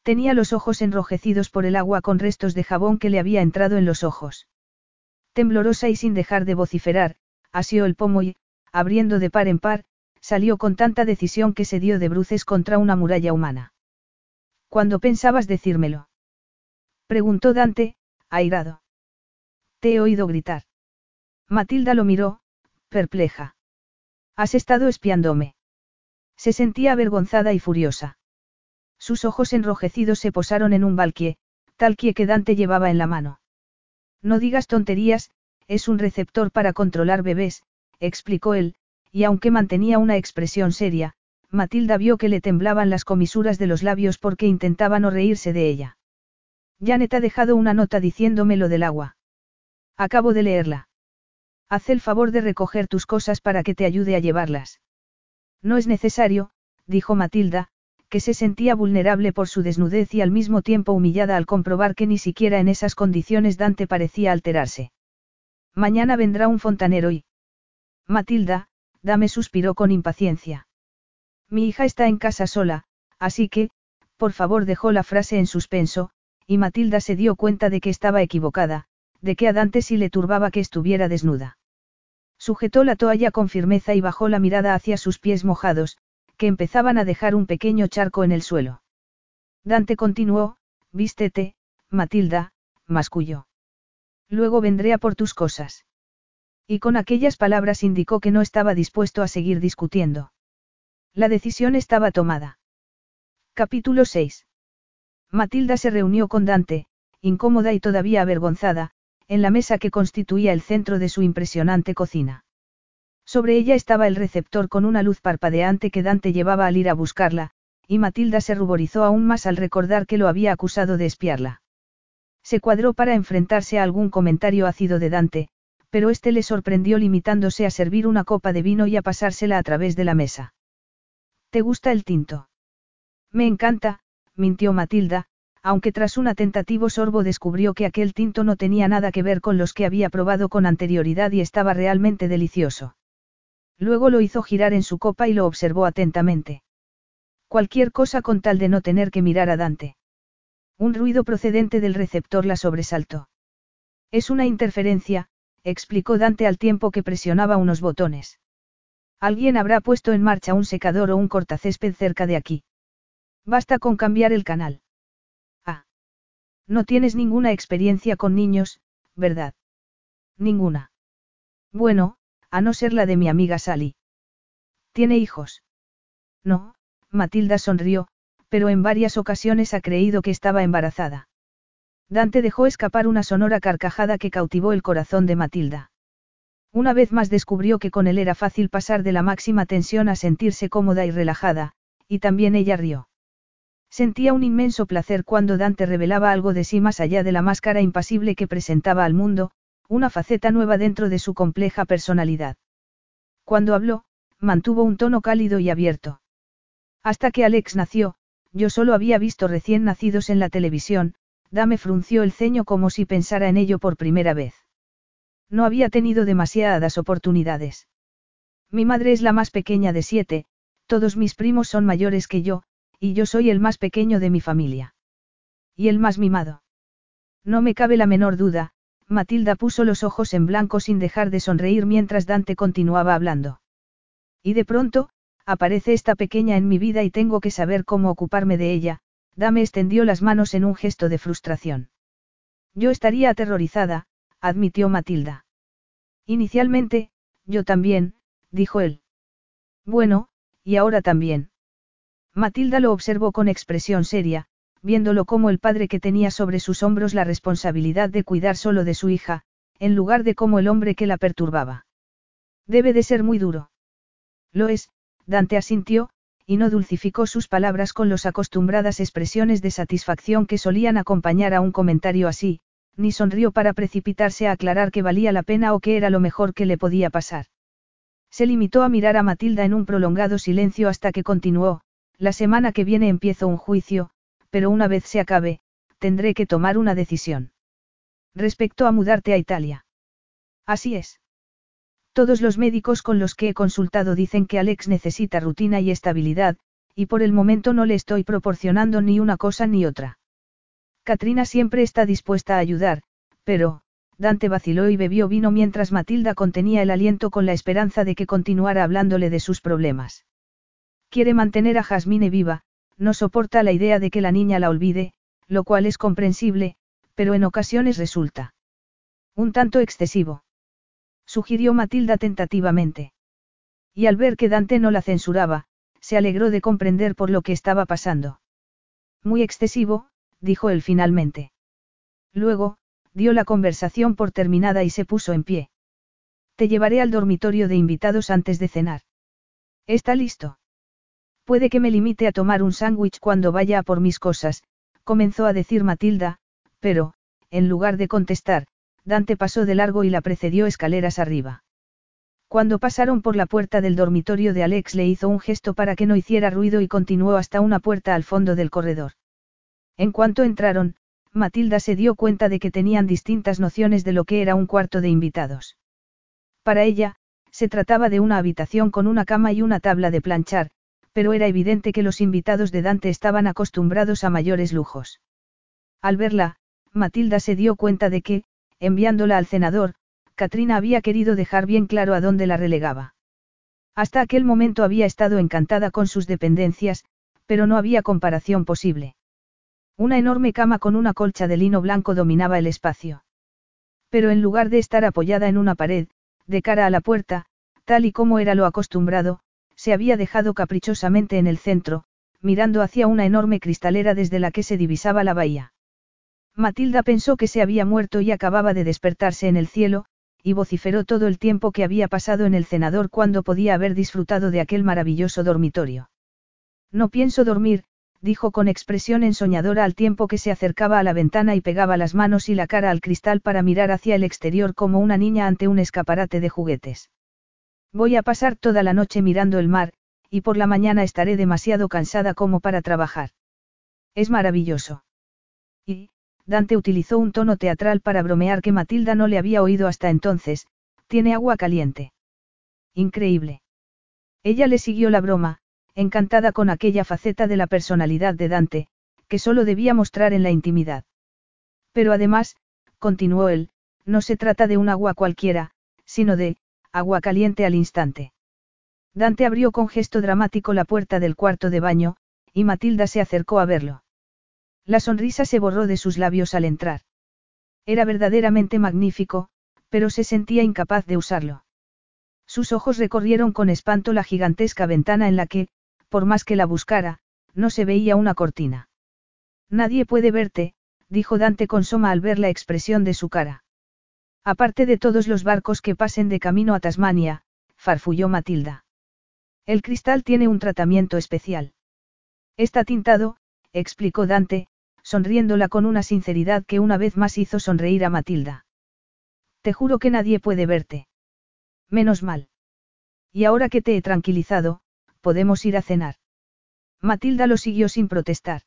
Tenía los ojos enrojecidos por el agua con restos de jabón que le había entrado en los ojos. Temblorosa y sin dejar de vociferar, asió el pomo y, abriendo de par en par, salió con tanta decisión que se dio de bruces contra una muralla humana. ¿Cuándo pensabas decírmelo? Preguntó Dante, airado. Te he oído gritar. Matilda lo miró, perpleja. Has estado espiándome. Se sentía avergonzada y furiosa. Sus ojos enrojecidos se posaron en un balquie, tal que Dante llevaba en la mano. No digas tonterías, es un receptor para controlar bebés, explicó él, y aunque mantenía una expresión seria, Matilda vio que le temblaban las comisuras de los labios porque intentaba no reírse de ella. Janet ha dejado una nota diciéndome lo del agua. Acabo de leerla. Haz el favor de recoger tus cosas para que te ayude a llevarlas. No es necesario, dijo Matilda, que se sentía vulnerable por su desnudez y al mismo tiempo humillada al comprobar que ni siquiera en esas condiciones Dante parecía alterarse. Mañana vendrá un fontanero y... Matilda, Dame suspiró con impaciencia. Mi hija está en casa sola, así que, Por favor dejó la frase en suspenso, y Matilda se dio cuenta de que estaba equivocada, de que a Dante sí le turbaba que estuviera desnuda. Sujetó la toalla con firmeza y bajó la mirada hacia sus pies mojados, que empezaban a dejar un pequeño charco en el suelo. Dante continuó, vístete, Matilda, masculló. Luego vendré a por tus cosas. Y con aquellas palabras indicó que no estaba dispuesto a seguir discutiendo. La decisión estaba tomada. Capítulo 6. Matilda se reunió con Dante, incómoda y todavía avergonzada, en la mesa que constituía el centro de su impresionante cocina. Sobre ella estaba el receptor con una luz parpadeante que Dante llevaba al ir a buscarla, y Matilda se ruborizó aún más al recordar que lo había acusado de espiarla. Se cuadró para enfrentarse a algún comentario ácido de Dante, pero este le sorprendió limitándose a servir una copa de vino y a pasársela a través de la mesa. ¿Te gusta el tinto? Me encanta, mintió Matilda, aunque tras un atentativo sorbo descubrió que aquel tinto no tenía nada que ver con los que había probado con anterioridad y estaba realmente delicioso. Luego lo hizo girar en su copa y lo observó atentamente. Cualquier cosa con tal de no tener que mirar a Dante. Un ruido procedente del receptor la sobresaltó. Es una interferencia, explicó Dante al tiempo que presionaba unos botones. Alguien habrá puesto en marcha un secador o un cortacésped cerca de aquí. Basta con cambiar el canal. No tienes ninguna experiencia con niños, ¿verdad? Ninguna. Bueno, a no ser la de mi amiga Sally. ¿Tiene hijos? No, Matilda sonrió, pero en varias ocasiones ha creído que estaba embarazada. Dante dejó escapar una sonora carcajada que cautivó el corazón de Matilda. Una vez más descubrió que con él era fácil pasar de la máxima tensión a sentirse cómoda y relajada, y también ella rió. Sentía un inmenso placer cuando Dante revelaba algo de sí más allá de la máscara impasible que presentaba al mundo, una faceta nueva dentro de su compleja personalidad. Cuando habló, mantuvo un tono cálido y abierto. Hasta que Alex nació, yo solo había visto recién nacidos en la televisión, Dame frunció el ceño como si pensara en ello por primera vez. No había tenido demasiadas oportunidades. Mi madre es la más pequeña de siete, todos mis primos son mayores que yo, y yo soy el más pequeño de mi familia. Y el más mimado. No me cabe la menor duda, Matilda puso los ojos en blanco sin dejar de sonreír mientras Dante continuaba hablando. Y de pronto, aparece esta pequeña en mi vida y tengo que saber cómo ocuparme de ella, Dame extendió las manos en un gesto de frustración. Yo estaría aterrorizada, admitió Matilda. Inicialmente, yo también, dijo él. Bueno, y ahora también. Matilda lo observó con expresión seria, viéndolo como el padre que tenía sobre sus hombros la responsabilidad de cuidar solo de su hija, en lugar de como el hombre que la perturbaba. Debe de ser muy duro. Lo es, Dante asintió, y no dulcificó sus palabras con las acostumbradas expresiones de satisfacción que solían acompañar a un comentario así, ni sonrió para precipitarse a aclarar que valía la pena o que era lo mejor que le podía pasar. Se limitó a mirar a Matilda en un prolongado silencio hasta que continuó, la semana que viene empiezo un juicio, pero una vez se acabe, tendré que tomar una decisión. Respecto a mudarte a Italia. Así es. Todos los médicos con los que he consultado dicen que Alex necesita rutina y estabilidad, y por el momento no le estoy proporcionando ni una cosa ni otra. Katrina siempre está dispuesta a ayudar, pero, Dante vaciló y bebió vino mientras Matilda contenía el aliento con la esperanza de que continuara hablándole de sus problemas. Quiere mantener a Jasmine viva, no soporta la idea de que la niña la olvide, lo cual es comprensible, pero en ocasiones resulta un tanto excesivo. Sugirió Matilda tentativamente. Y al ver que Dante no la censuraba, se alegró de comprender por lo que estaba pasando. Muy excesivo, dijo él finalmente. Luego, dio la conversación por terminada y se puso en pie. Te llevaré al dormitorio de invitados antes de cenar. ¿Está listo? Puede que me limite a tomar un sándwich cuando vaya a por mis cosas, comenzó a decir Matilda, pero, en lugar de contestar, Dante pasó de largo y la precedió escaleras arriba. Cuando pasaron por la puerta del dormitorio de Alex le hizo un gesto para que no hiciera ruido y continuó hasta una puerta al fondo del corredor. En cuanto entraron, Matilda se dio cuenta de que tenían distintas nociones de lo que era un cuarto de invitados. Para ella, se trataba de una habitación con una cama y una tabla de planchar, pero era evidente que los invitados de Dante estaban acostumbrados a mayores lujos. Al verla, Matilda se dio cuenta de que, enviándola al cenador, Katrina había querido dejar bien claro a dónde la relegaba. Hasta aquel momento había estado encantada con sus dependencias, pero no había comparación posible. Una enorme cama con una colcha de lino blanco dominaba el espacio. Pero en lugar de estar apoyada en una pared, de cara a la puerta, tal y como era lo acostumbrado, se había dejado caprichosamente en el centro, mirando hacia una enorme cristalera desde la que se divisaba la bahía. Matilda pensó que se había muerto y acababa de despertarse en el cielo, y vociferó todo el tiempo que había pasado en el cenador cuando podía haber disfrutado de aquel maravilloso dormitorio. No pienso dormir, dijo con expresión ensoñadora al tiempo que se acercaba a la ventana y pegaba las manos y la cara al cristal para mirar hacia el exterior como una niña ante un escaparate de juguetes. Voy a pasar toda la noche mirando el mar, y por la mañana estaré demasiado cansada como para trabajar. Es maravilloso. Y, Dante utilizó un tono teatral para bromear que Matilda no le había oído hasta entonces, tiene agua caliente. Increíble. Ella le siguió la broma, encantada con aquella faceta de la personalidad de Dante, que solo debía mostrar en la intimidad. Pero además, continuó él, no se trata de un agua cualquiera, sino de, agua caliente al instante. Dante abrió con gesto dramático la puerta del cuarto de baño, y Matilda se acercó a verlo. La sonrisa se borró de sus labios al entrar. Era verdaderamente magnífico, pero se sentía incapaz de usarlo. Sus ojos recorrieron con espanto la gigantesca ventana en la que, por más que la buscara, no se veía una cortina. Nadie puede verte, dijo Dante con soma al ver la expresión de su cara. Aparte de todos los barcos que pasen de camino a Tasmania, farfulló Matilda. El cristal tiene un tratamiento especial. Está tintado, explicó Dante, sonriéndola con una sinceridad que una vez más hizo sonreír a Matilda. Te juro que nadie puede verte. Menos mal. Y ahora que te he tranquilizado, podemos ir a cenar. Matilda lo siguió sin protestar.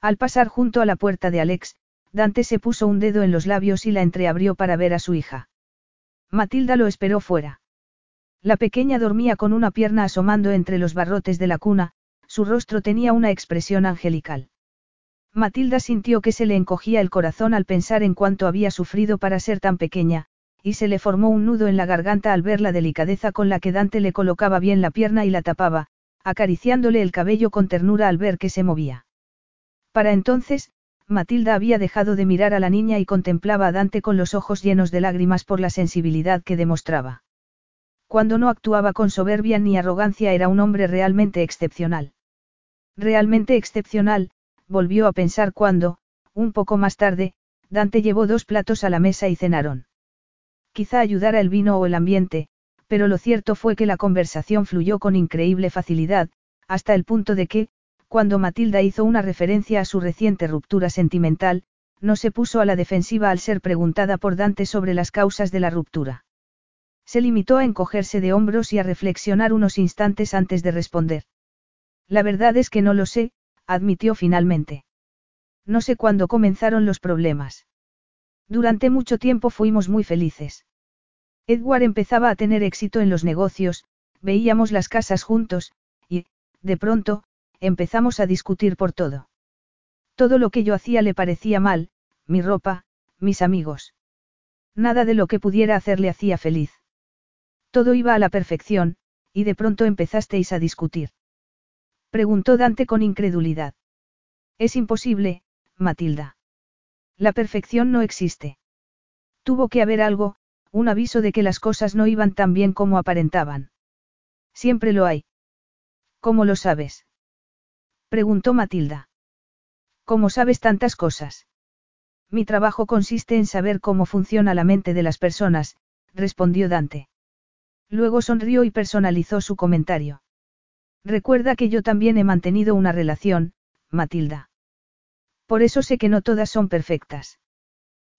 Al pasar junto a la puerta de Alex, Dante se puso un dedo en los labios y la entreabrió para ver a su hija. Matilda lo esperó fuera. La pequeña dormía con una pierna asomando entre los barrotes de la cuna, su rostro tenía una expresión angelical. Matilda sintió que se le encogía el corazón al pensar en cuánto había sufrido para ser tan pequeña, y se le formó un nudo en la garganta al ver la delicadeza con la que Dante le colocaba bien la pierna y la tapaba, acariciándole el cabello con ternura al ver que se movía. Para entonces, Matilda había dejado de mirar a la niña y contemplaba a Dante con los ojos llenos de lágrimas por la sensibilidad que demostraba. Cuando no actuaba con soberbia ni arrogancia era un hombre realmente excepcional. Realmente excepcional, volvió a pensar cuando, un poco más tarde, Dante llevó dos platos a la mesa y cenaron. Quizá ayudara el vino o el ambiente, pero lo cierto fue que la conversación fluyó con increíble facilidad, hasta el punto de que, cuando Matilda hizo una referencia a su reciente ruptura sentimental, no se puso a la defensiva al ser preguntada por Dante sobre las causas de la ruptura. Se limitó a encogerse de hombros y a reflexionar unos instantes antes de responder. La verdad es que no lo sé, admitió finalmente. No sé cuándo comenzaron los problemas. Durante mucho tiempo fuimos muy felices. Edward empezaba a tener éxito en los negocios, veíamos las casas juntos, y, de pronto, empezamos a discutir por todo. Todo lo que yo hacía le parecía mal, mi ropa, mis amigos. Nada de lo que pudiera hacerle hacía feliz. Todo iba a la perfección, y de pronto empezasteis a discutir. Preguntó Dante con incredulidad. Es imposible, Matilda. La perfección no existe. Tuvo que haber algo, un aviso de que las cosas no iban tan bien como aparentaban. Siempre lo hay. ¿Cómo lo sabes? Preguntó Matilda. ¿Cómo sabes tantas cosas? Mi trabajo consiste en saber cómo funciona la mente de las personas, respondió Dante. Luego sonrió y personalizó su comentario. Recuerda que yo también he mantenido una relación, Matilda. Por eso sé que no todas son perfectas.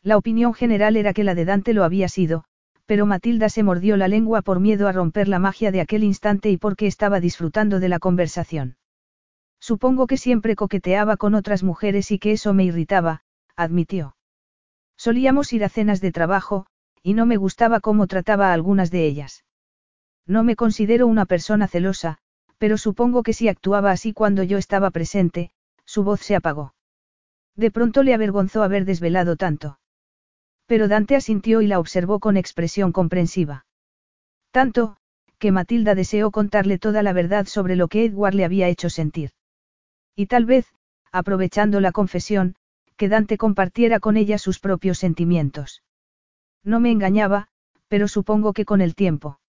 La opinión general era que la de Dante lo había sido, pero Matilda se mordió la lengua por miedo a romper la magia de aquel instante y porque estaba disfrutando de la conversación. Supongo que siempre coqueteaba con otras mujeres y que eso me irritaba, admitió. Solíamos ir a cenas de trabajo, y no me gustaba cómo trataba a algunas de ellas. No me considero una persona celosa, pero supongo que si actuaba así cuando yo estaba presente, su voz se apagó. De pronto le avergonzó haber desvelado tanto. Pero Dante asintió y la observó con expresión comprensiva. Tanto, que Matilda deseó contarle toda la verdad sobre lo que Edward le había hecho sentir. Y tal vez, aprovechando la confesión, que Dante compartiera con ella sus propios sentimientos. No me engañaba, pero supongo que con el tiempo.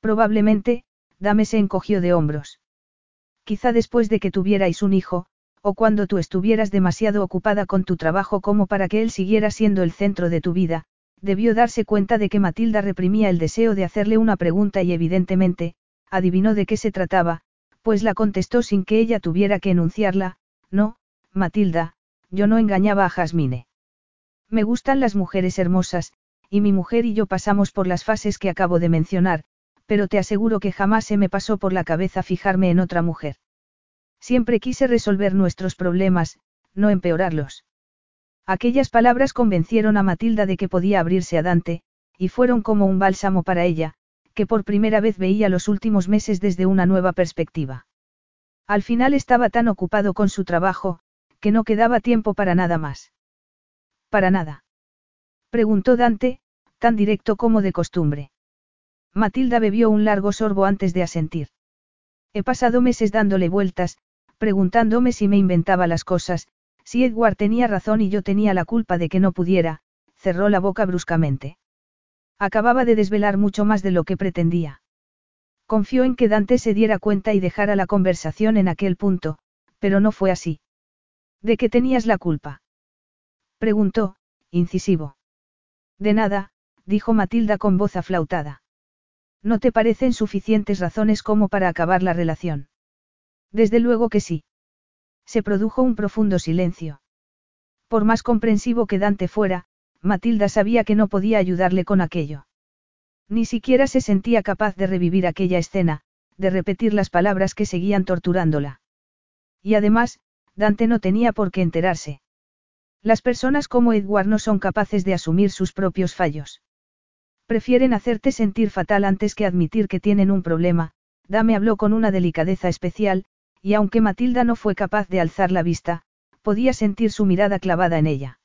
Probablemente, Dame se encogió de hombros. Quizá después de que tuvierais un hijo, o cuando tú estuvieras demasiado ocupada con tu trabajo como para que él siguiera siendo el centro de tu vida, debió darse cuenta de que Matilda reprimía el deseo de hacerle una pregunta y evidentemente, adivinó de qué se trataba, pues la contestó sin que ella tuviera que enunciarla, no, Matilda, yo no engañaba a Jasmine. Me gustan las mujeres hermosas, y mi mujer y yo pasamos por las fases que acabo de mencionar, pero te aseguro que jamás se me pasó por la cabeza fijarme en otra mujer. Siempre quise resolver nuestros problemas, no empeorarlos. Aquellas palabras convencieron a Matilda de que podía abrirse a Dante, y fueron como un bálsamo para ella, que por primera vez veía los últimos meses desde una nueva perspectiva. Al final estaba tan ocupado con su trabajo, que no quedaba tiempo para nada más. ¿Para nada? Preguntó Dante, tan directo como de costumbre. Matilda bebió un largo sorbo antes de asentir. He pasado meses dándole vueltas, preguntándome si me inventaba las cosas, si Edward tenía razón y yo tenía la culpa de que no pudiera, cerró la boca bruscamente. Acababa de desvelar mucho más de lo que pretendía. Confió en que Dante se diera cuenta y dejara la conversación en aquel punto, pero no fue así. ¿De qué tenías la culpa? Preguntó, incisivo. De nada, dijo Matilda con voz aflautada. ¿No te parecen suficientes razones como para acabar la relación? Desde luego que sí. Se produjo un profundo silencio. Por más comprensivo que Dante fuera, Matilda sabía que no podía ayudarle con aquello. Ni siquiera se sentía capaz de revivir aquella escena, de repetir las palabras que seguían torturándola. Y además, Dante no tenía por qué enterarse. Las personas como Edward no son capaces de asumir sus propios fallos. Prefieren hacerte sentir fatal antes que admitir que tienen un problema, Dame habló con una delicadeza especial, y aunque Matilda no fue capaz de alzar la vista, podía sentir su mirada clavada en ella.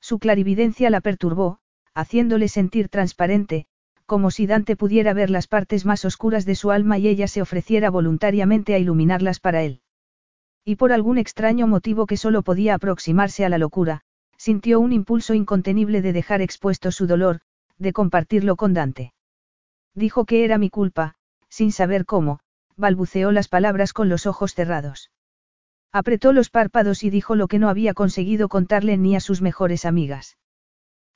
Su clarividencia la perturbó, haciéndole sentir transparente, como si Dante pudiera ver las partes más oscuras de su alma y ella se ofreciera voluntariamente a iluminarlas para él. Y por algún extraño motivo que solo podía aproximarse a la locura, sintió un impulso incontenible de dejar expuesto su dolor, de compartirlo con Dante. Dijo que era mi culpa, sin saber cómo, balbuceó las palabras con los ojos cerrados. Apretó los párpados y dijo lo que no había conseguido contarle ni a sus mejores amigas.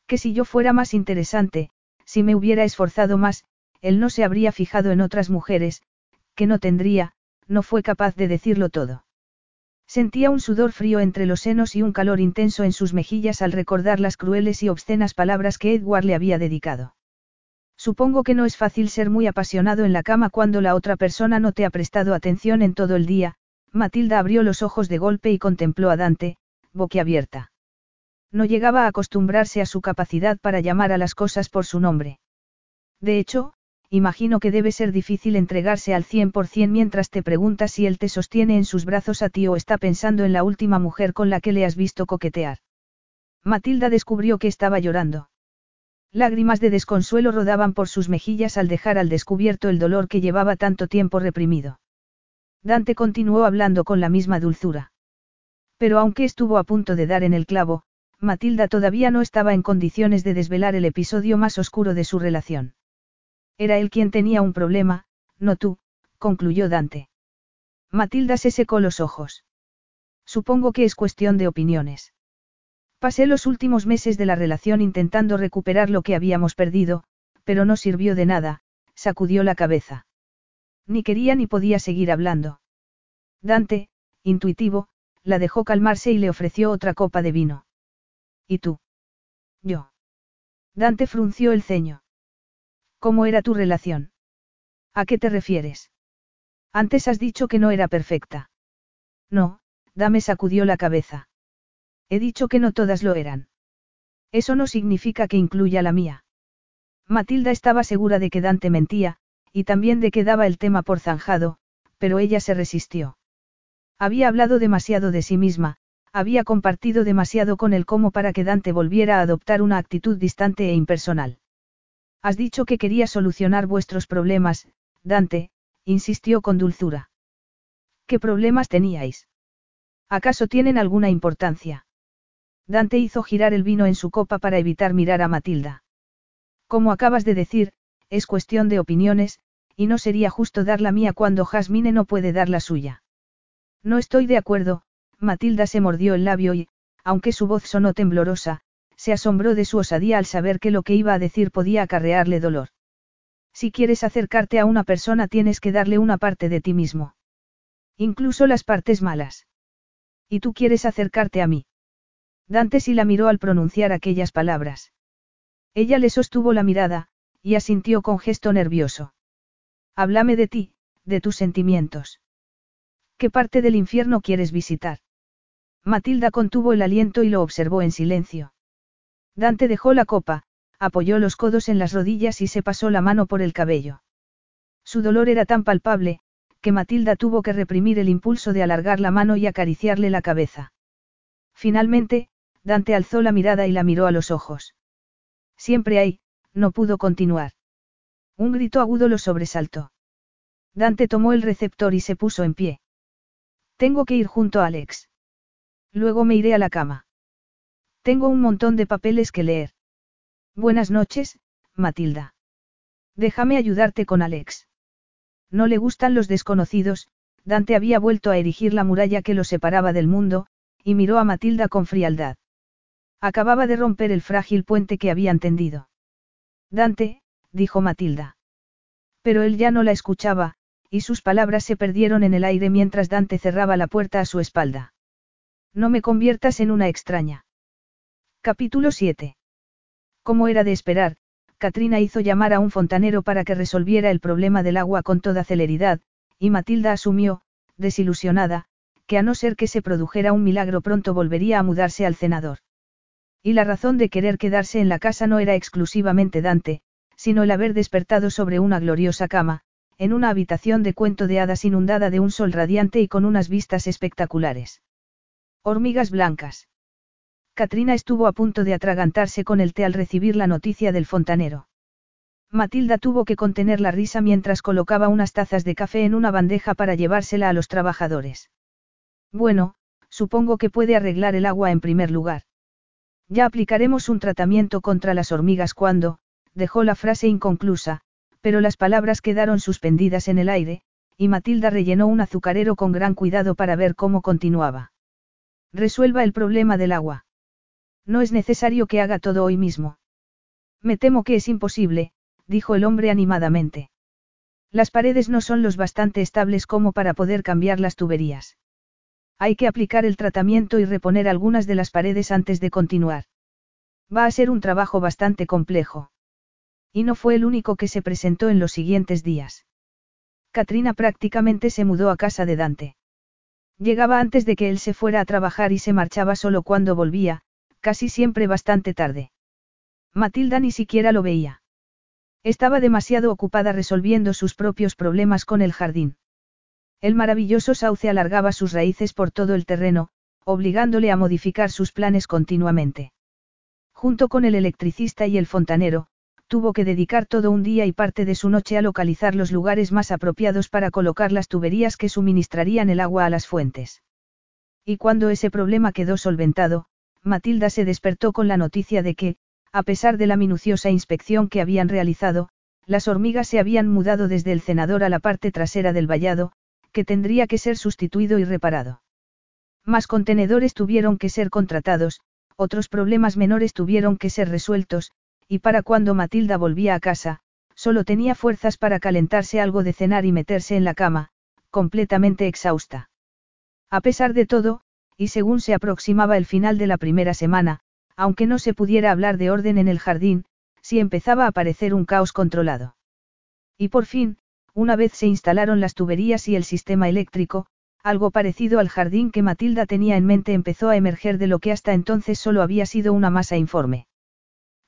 Que si yo fuera más interesante, si me hubiera esforzado más, él no se habría fijado en otras mujeres, que no tendría, no fue capaz de decirlo todo. Sentía un sudor frío entre los senos y un calor intenso en sus mejillas al recordar las crueles y obscenas palabras que Edward le había dedicado. Supongo que no es fácil ser muy apasionado en la cama cuando la otra persona no te ha prestado atención en todo el día, Matilda abrió los ojos de golpe y contempló a Dante, boquiabierta. No llegaba a acostumbrarse a su capacidad para llamar a las cosas por su nombre. De hecho, imagino que debe ser difícil entregarse al 100% mientras te preguntas si él te sostiene en sus brazos a ti o está pensando en la última mujer con la que le has visto coquetear. Matilda descubrió que estaba llorando. Lágrimas de desconsuelo rodaban por sus mejillas al dejar al descubierto el dolor que llevaba tanto tiempo reprimido. Dante continuó hablando con la misma dulzura. Pero aunque estuvo a punto de dar en el clavo, Matilda todavía no estaba en condiciones de desvelar el episodio más oscuro de su relación. Era él quien tenía un problema, no tú, concluyó Dante. Matilda se secó los ojos. Supongo que es cuestión de opiniones. Pasé los últimos meses de la relación intentando recuperar lo que habíamos perdido, pero no sirvió de nada, sacudió la cabeza. Ni quería ni podía seguir hablando. Dante, intuitivo, la dejó calmarse y le ofreció otra copa de vino. ¿Y tú? Yo. Dante frunció el ceño. ¿Cómo era tu relación? ¿A qué te refieres? Antes has dicho que no era perfecta. No, Dame sacudió la cabeza. He dicho que no todas lo eran. Eso no significa que incluya la mía. Matilda estaba segura de que Dante mentía, y también de que daba el tema por zanjado, pero ella se resistió. Había hablado demasiado de sí misma, había compartido demasiado con él como para que Dante volviera a adoptar una actitud distante e impersonal. Has dicho que quería solucionar vuestros problemas, Dante, insistió con dulzura. ¿Qué problemas teníais? ¿Acaso tienen alguna importancia? Dante hizo girar el vino en su copa para evitar mirar a Matilda. Como acabas de decir, es cuestión de opiniones, y no sería justo dar la mía cuando Jasmine no puede dar la suya. No estoy de acuerdo, Matilda se mordió el labio y, aunque su voz sonó temblorosa, se asombró de su osadía al saber que lo que iba a decir podía acarrearle dolor. Si quieres acercarte a una persona tienes que darle una parte de ti mismo. Incluso las partes malas. Y tú quieres acercarte a mí. Dante sí la miró al pronunciar aquellas palabras. Ella le sostuvo la mirada, y asintió con gesto nervioso. Háblame de ti, de tus sentimientos. ¿Qué parte del infierno quieres visitar? Matilda contuvo el aliento y lo observó en silencio. Dante dejó la copa, apoyó los codos en las rodillas y se pasó la mano por el cabello. Su dolor era tan palpable, que Matilda tuvo que reprimir el impulso de alargar la mano y acariciarle la cabeza. Finalmente, Dante alzó la mirada y la miró a los ojos. Siempre hay, no pudo continuar. Un grito agudo lo sobresaltó. Dante tomó el receptor y se puso en pie. Tengo que ir junto a Alex. Luego me iré a la cama. Tengo un montón de papeles que leer. Buenas noches, Matilda. Déjame ayudarte con Alex. No le gustan los desconocidos, Dante había vuelto a erigir la muralla que lo separaba del mundo, y miró a Matilda con frialdad. Acababa de romper el frágil puente que habían tendido. Dante, dijo Matilda. Pero él ya no la escuchaba, y sus palabras se perdieron en el aire mientras Dante cerraba la puerta a su espalda. No me conviertas en una extraña. Capítulo 7. Como era de esperar, Katrina hizo llamar a un fontanero para que resolviera el problema del agua con toda celeridad, y Matilda asumió, desilusionada, que a no ser que se produjera un milagro pronto volvería a mudarse al cenador. Y la razón de querer quedarse en la casa no era exclusivamente Dante, sino el haber despertado sobre una gloriosa cama, en una habitación de cuento de hadas inundada de un sol radiante y con unas vistas espectaculares. Hormigas blancas. Katrina estuvo a punto de atragantarse con el té al recibir la noticia del fontanero. Matilda tuvo que contener la risa mientras colocaba unas tazas de café en una bandeja para llevársela a los trabajadores. Bueno, supongo que puede arreglar el agua en primer lugar. Ya aplicaremos un tratamiento contra las hormigas cuando, dejó la frase inconclusa, pero las palabras quedaron suspendidas en el aire, y Matilda rellenó un azucarero con gran cuidado para ver cómo continuaba. Resuelva el problema del agua. No es necesario que haga todo hoy mismo. Me temo que es imposible, dijo el hombre animadamente. Las paredes no son los bastante estables como para poder cambiar las tuberías. Hay que aplicar el tratamiento y reponer algunas de las paredes antes de continuar. Va a ser un trabajo bastante complejo. Y no fue el único que se presentó en los siguientes días. Katrina prácticamente se mudó a casa de Dante. Llegaba antes de que él se fuera a trabajar y se marchaba solo cuando volvía, casi siempre bastante tarde. Matilda ni siquiera lo veía. Estaba demasiado ocupada resolviendo sus propios problemas con el jardín. El maravilloso sauce alargaba sus raíces por todo el terreno, obligándole a modificar sus planes continuamente. Junto con el electricista y el fontanero, tuvo que dedicar todo un día y parte de su noche a localizar los lugares más apropiados para colocar las tuberías que suministrarían el agua a las fuentes. Y cuando ese problema quedó solventado, Matilda se despertó con la noticia de que, a pesar de la minuciosa inspección que habían realizado, las hormigas se habían mudado desde el cenador a la parte trasera del vallado, que tendría que ser sustituido y reparado. Más contenedores tuvieron que ser contratados, otros problemas menores tuvieron que ser resueltos, y para cuando Matilda volvía a casa, solo tenía fuerzas para calentarse algo de cenar y meterse en la cama, completamente exhausta. A pesar de todo, y según se aproximaba el final de la primera semana, aunque no se pudiera hablar de orden en el jardín, sí empezaba a aparecer un caos controlado. Y por fin, una vez se instalaron las tuberías y el sistema eléctrico, algo parecido al jardín que Matilda tenía en mente empezó a emerger de lo que hasta entonces solo había sido una masa informe.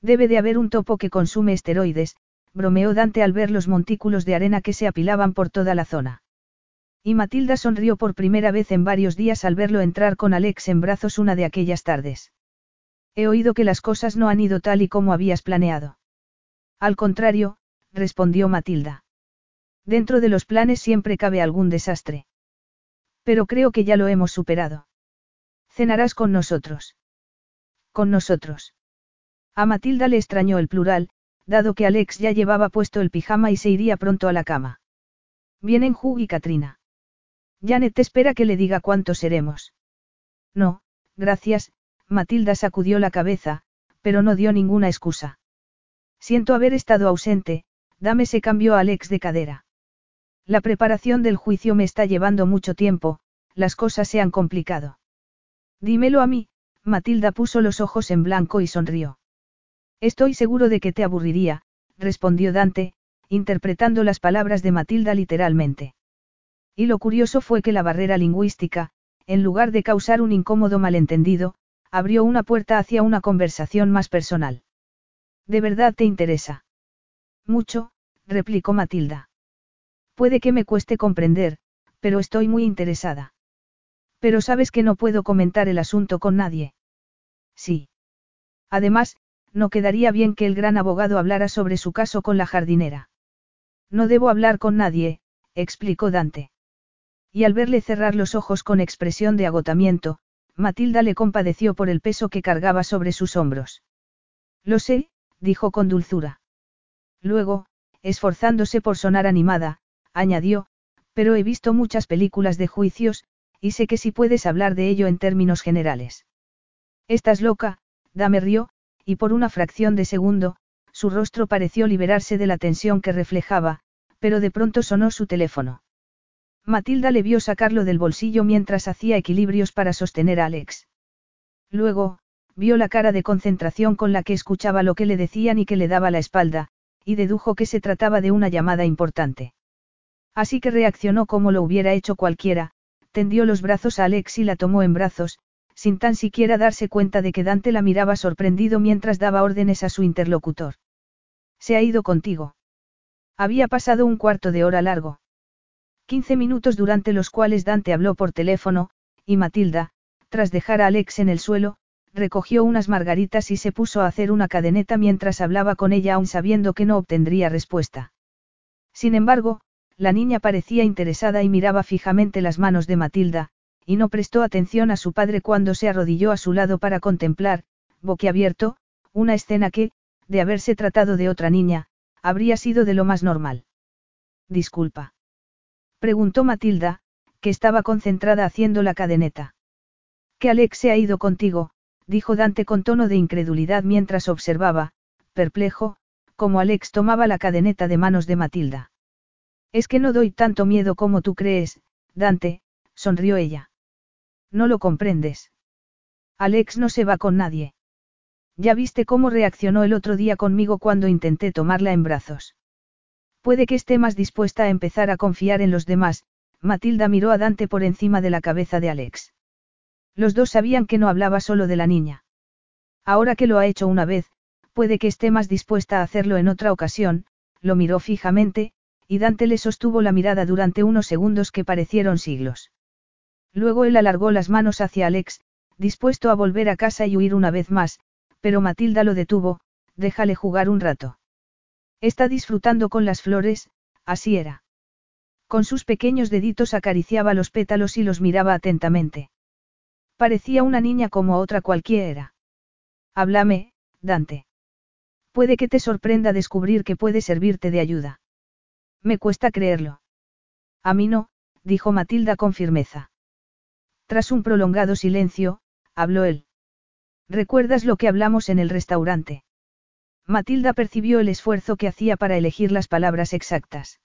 Debe de haber un topo que consume esteroides, bromeó Dante al ver los montículos de arena que se apilaban por toda la zona. Y Matilda sonrió por primera vez en varios días al verlo entrar con Alex en brazos una de aquellas tardes. He oído que las cosas no han ido tal y como habías planeado. Al contrario, respondió Matilda. Dentro de los planes siempre cabe algún desastre. Pero creo que ya lo hemos superado. Cenarás con nosotros. Con nosotros. A Matilda le extrañó el plural, dado que Alex ya llevaba puesto el pijama y se iría pronto a la cama. Vienen Hugh y Katrina. Janet espera que le diga cuántos seremos. No, gracias, Matilda sacudió la cabeza, pero no dio ninguna excusa. Siento haber estado ausente, dame se cambió a Alex de cadera. La preparación del juicio me está llevando mucho tiempo, las cosas se han complicado. Dímelo a mí, Matilda puso los ojos en blanco y sonrió. Estoy seguro de que te aburriría, respondió Dante, interpretando las palabras de Matilda literalmente. Y lo curioso fue que la barrera lingüística, en lugar de causar un incómodo malentendido, abrió una puerta hacia una conversación más personal. ¿De verdad te interesa? Mucho, replicó Matilda. Puede que me cueste comprender, pero estoy muy interesada. Pero sabes que no puedo comentar el asunto con nadie. Sí. Además, no quedaría bien que el gran abogado hablara sobre su caso con la jardinera. No debo hablar con nadie, explicó Dante. Y al verle cerrar los ojos con expresión de agotamiento, Matilda le compadeció por el peso que cargaba sobre sus hombros. Lo sé, dijo con dulzura. Luego, esforzándose por sonar animada, añadió, pero he visto muchas películas de juicios, y sé que si puedes hablar de ello en términos generales. Estás loca, dame rió, y por una fracción de segundo, su rostro pareció liberarse de la tensión que reflejaba, pero de pronto sonó su teléfono. Matilda le vio sacarlo del bolsillo mientras hacía equilibrios para sostener a Alex. Luego, vio la cara de concentración con la que escuchaba lo que le decían y que le daba la espalda, y dedujo que se trataba de una llamada importante. Así que reaccionó como lo hubiera hecho cualquiera, tendió los brazos a Alex y la tomó en brazos, sin tan siquiera darse cuenta de que Dante la miraba sorprendido mientras daba órdenes a su interlocutor. Se ha ido contigo. Había pasado un cuarto de hora largo. Quince minutos durante los cuales Dante habló por teléfono, y Matilda, tras dejar a Alex en el suelo, recogió unas margaritas y se puso a hacer una cadeneta mientras hablaba con ella aún sabiendo que no obtendría respuesta. Sin embargo, la niña parecía interesada y miraba fijamente las manos de Matilda, y no prestó atención a su padre cuando se arrodilló a su lado para contemplar, boquiabierto, una escena que, de haberse tratado de otra niña, habría sido de lo más normal. Disculpa. Preguntó Matilda, que estaba concentrada haciendo la cadeneta. Que Alex se ha ido contigo, dijo Dante con tono de incredulidad mientras observaba, perplejo, como Alex tomaba la cadeneta de manos de Matilda. Es que no doy tanto miedo como tú crees, Dante, sonrió ella. No lo comprendes. Alex no se va con nadie. Ya viste cómo reaccionó el otro día conmigo cuando intenté tomarla en brazos. Puede que esté más dispuesta a empezar a confiar en los demás, Matilda miró a Dante por encima de la cabeza de Alex. Los dos sabían que no hablaba solo de la niña. Ahora que lo ha hecho una vez, puede que esté más dispuesta a hacerlo en otra ocasión, lo miró fijamente, y Dante le sostuvo la mirada durante unos segundos que parecieron siglos. Luego él alargó las manos hacia Alex, dispuesto a volver a casa y huir una vez más, pero Matilda lo detuvo, déjale jugar un rato. Está disfrutando con las flores, así era. Con sus pequeños deditos acariciaba los pétalos y los miraba atentamente. Parecía una niña como otra cualquiera. Háblame, Dante. Puede que te sorprenda descubrir que puede servirte de ayuda. Me cuesta creerlo. A mí no, dijo Matilda con firmeza. Tras un prolongado silencio, habló él. ¿Recuerdas lo que hablamos en el restaurante? Matilda percibió el esfuerzo que hacía para elegir las palabras exactas.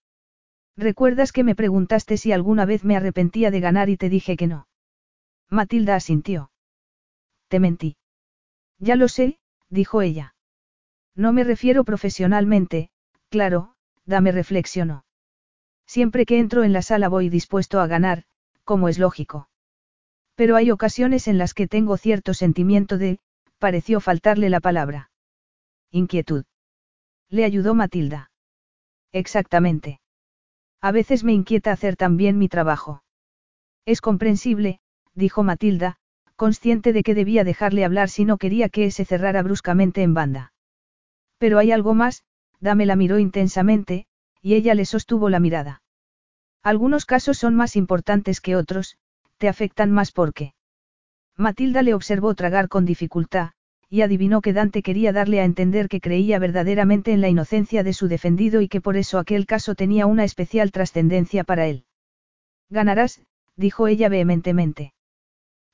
¿Recuerdas que me preguntaste si alguna vez me arrepentía de ganar y te dije que no? Matilda asintió. Te mentí. Ya lo sé, dijo ella. No me refiero profesionalmente, claro, dame reflexionó. Siempre que entro en la sala voy dispuesto a ganar, como es lógico. Pero hay ocasiones en las que tengo cierto sentimiento de, pareció faltarle la palabra. Inquietud. Le ayudó Matilda. Exactamente. A veces me inquieta hacer también mi trabajo. Es comprensible, dijo Matilda, consciente de que debía dejarle hablar si no quería que se cerrara bruscamente en banda. Pero hay algo más, Dame la miró intensamente, y ella le sostuvo la mirada. Algunos casos son más importantes que otros, te afectan más porque. Matilda le observó tragar con dificultad, y adivinó que Dante quería darle a entender que creía verdaderamente en la inocencia de su defendido y que por eso aquel caso tenía una especial trascendencia para él. Ganarás, dijo ella vehementemente.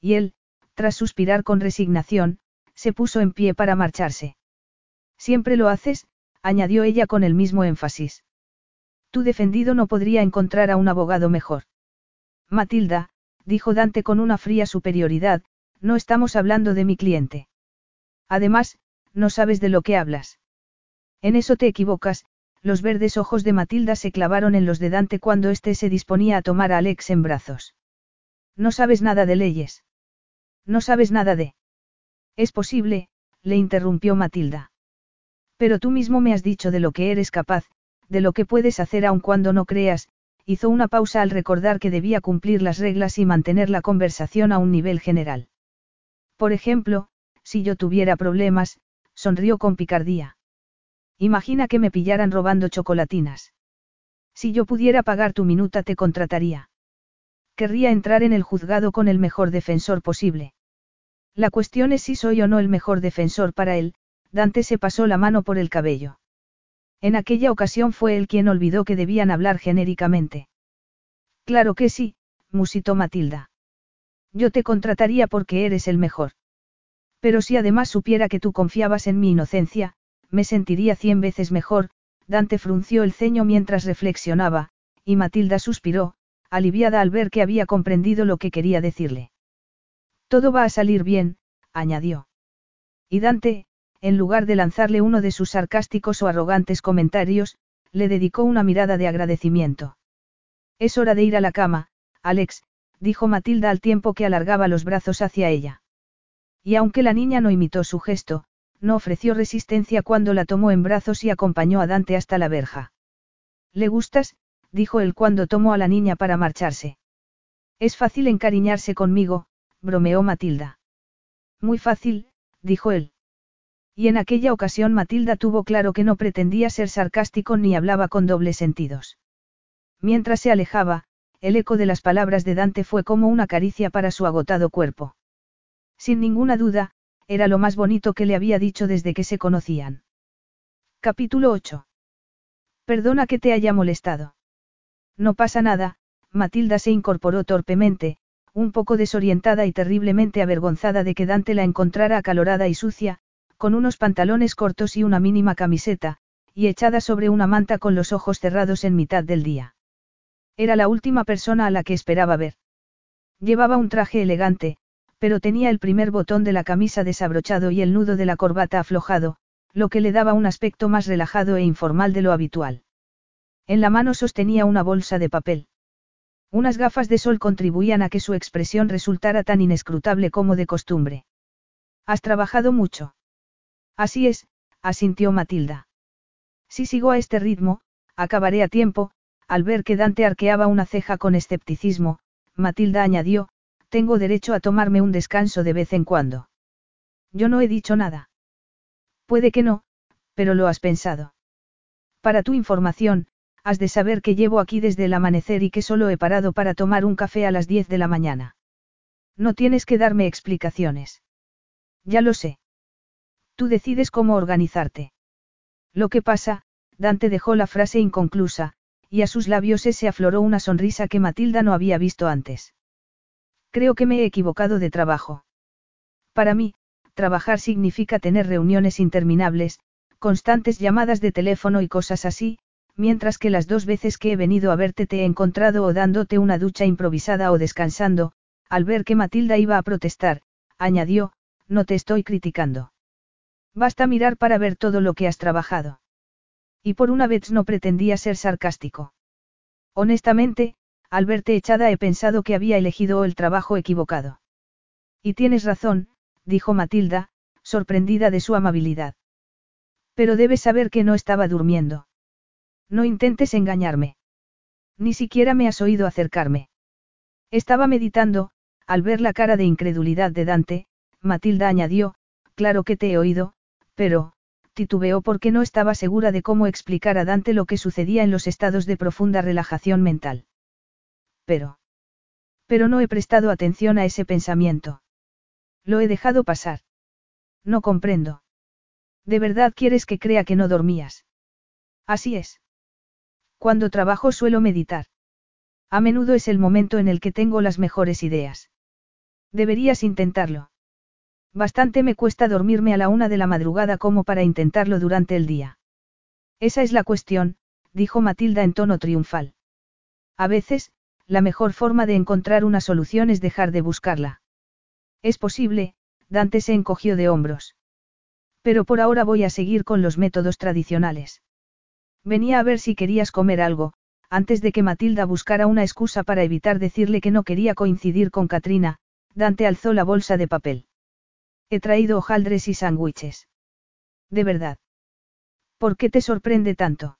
Y él, tras suspirar con resignación, se puso en pie para marcharse. Siempre lo haces, añadió ella con el mismo énfasis. Tu defendido no podría encontrar a un abogado mejor. Matilda, dijo Dante con una fría superioridad, no estamos hablando de mi cliente. Además, no sabes de lo que hablas. En eso te equivocas, los verdes ojos de Matilda se clavaron en los de Dante cuando éste se disponía a tomar a Alex en brazos. No sabes nada de leyes. No sabes nada de... Es posible, le interrumpió Matilda. Pero tú mismo me has dicho de lo que eres capaz, de lo que puedes hacer aun cuando no creas, hizo una pausa al recordar que debía cumplir las reglas y mantener la conversación a un nivel general. Por ejemplo, si yo tuviera problemas, sonrió con picardía. Imagina que me pillaran robando chocolatinas. Si yo pudiera pagar tu minuta te contrataría. Querría entrar en el juzgado con el mejor defensor posible. La cuestión es si soy o no el mejor defensor para él, Dante se pasó la mano por el cabello. En aquella ocasión fue él quien olvidó que debían hablar genéricamente. Claro que sí, musitó Matilda. Yo te contrataría porque eres el mejor. Pero si además supiera que tú confiabas en mi inocencia, me sentiría cien veces mejor, Dante frunció el ceño mientras reflexionaba, y Matilda suspiró, aliviada al ver que había comprendido lo que quería decirle. Todo va a salir bien, añadió. Y Dante, en lugar de lanzarle uno de sus sarcásticos o arrogantes comentarios, le dedicó una mirada de agradecimiento. Es hora de ir a la cama, Alex, dijo Matilda al tiempo que alargaba los brazos hacia ella. Y aunque la niña no imitó su gesto, no ofreció resistencia cuando la tomó en brazos y acompañó a Dante hasta la verja. ¿Le gustas? dijo él cuando tomó a la niña para marcharse. Es fácil encariñarse conmigo, bromeó Matilda. Muy fácil, dijo él. Y en aquella ocasión Matilda tuvo claro que no pretendía ser sarcástico ni hablaba con dobles sentidos. Mientras se alejaba, el eco de las palabras de Dante fue como una caricia para su agotado cuerpo. Sin ninguna duda, era lo más bonito que le había dicho desde que se conocían. Capítulo 8. Perdona que te haya molestado. No pasa nada, Matilda se incorporó torpemente, un poco desorientada y terriblemente avergonzada de que Dante la encontrara acalorada y sucia, con unos pantalones cortos y una mínima camiseta, y echada sobre una manta con los ojos cerrados en mitad del día. Era la última persona a la que esperaba ver. Llevaba un traje elegante, pero tenía el primer botón de la camisa desabrochado y el nudo de la corbata aflojado, lo que le daba un aspecto más relajado e informal de lo habitual. En la mano sostenía una bolsa de papel. Unas gafas de sol contribuían a que su expresión resultara tan inescrutable como de costumbre. ¿Has trabajado mucho? Así es, asintió Matilda. Si sigo a este ritmo, acabaré a tiempo, al ver que Dante arqueaba una ceja con escepticismo, Matilda añadió, tengo derecho a tomarme un descanso de vez en cuando. Yo no he dicho nada. Puede que no, pero lo has pensado. Para tu información, has de saber que llevo aquí desde el amanecer y que solo he parado para tomar un café a las 10 de la mañana. No tienes que darme explicaciones. Ya lo sé. Tú decides cómo organizarte. Lo que pasa, Dante dejó la frase inconclusa, y a sus labios se afloró una sonrisa que Matilda no había visto antes. Creo que me he equivocado de trabajo. Para mí, trabajar significa tener reuniones interminables, constantes llamadas de teléfono y cosas así, mientras que las dos veces que he venido a verte te he encontrado o dándote una ducha improvisada o descansando, al ver que Matilda iba a protestar, añadió, no te estoy criticando. Basta mirar para ver todo lo que has trabajado. Y por una vez no pretendía ser sarcástico. Honestamente, al verte echada he pensado que había elegido el trabajo equivocado. Y tienes razón, dijo Matilda, sorprendida de su amabilidad. Pero debes saber que no estaba durmiendo. No intentes engañarme. Ni siquiera me has oído acercarme. Estaba meditando, al ver la cara de incredulidad de Dante, Matilda añadió, claro que te he oído, pero, titubeó porque no estaba segura de cómo explicar a Dante lo que sucedía en los estados de profunda relajación mental. Pero. Pero no he prestado atención a ese pensamiento. Lo he dejado pasar. No comprendo. ¿De verdad quieres que crea que no dormías? Así es. Cuando trabajo suelo meditar. A menudo es el momento en el que tengo las mejores ideas. Deberías intentarlo. Bastante me cuesta dormirme a la una de la madrugada como para intentarlo durante el día. Esa es la cuestión, dijo Matilda en tono triunfal. A veces, la mejor forma de encontrar una solución es dejar de buscarla. Es posible, Dante se encogió de hombros. Pero por ahora voy a seguir con los métodos tradicionales. Venía a ver si querías comer algo, antes de que Matilda buscara una excusa para evitar decirle que no quería coincidir con Katrina, Dante alzó la bolsa de papel. He traído hojaldres y sándwiches. De verdad. ¿Por qué te sorprende tanto?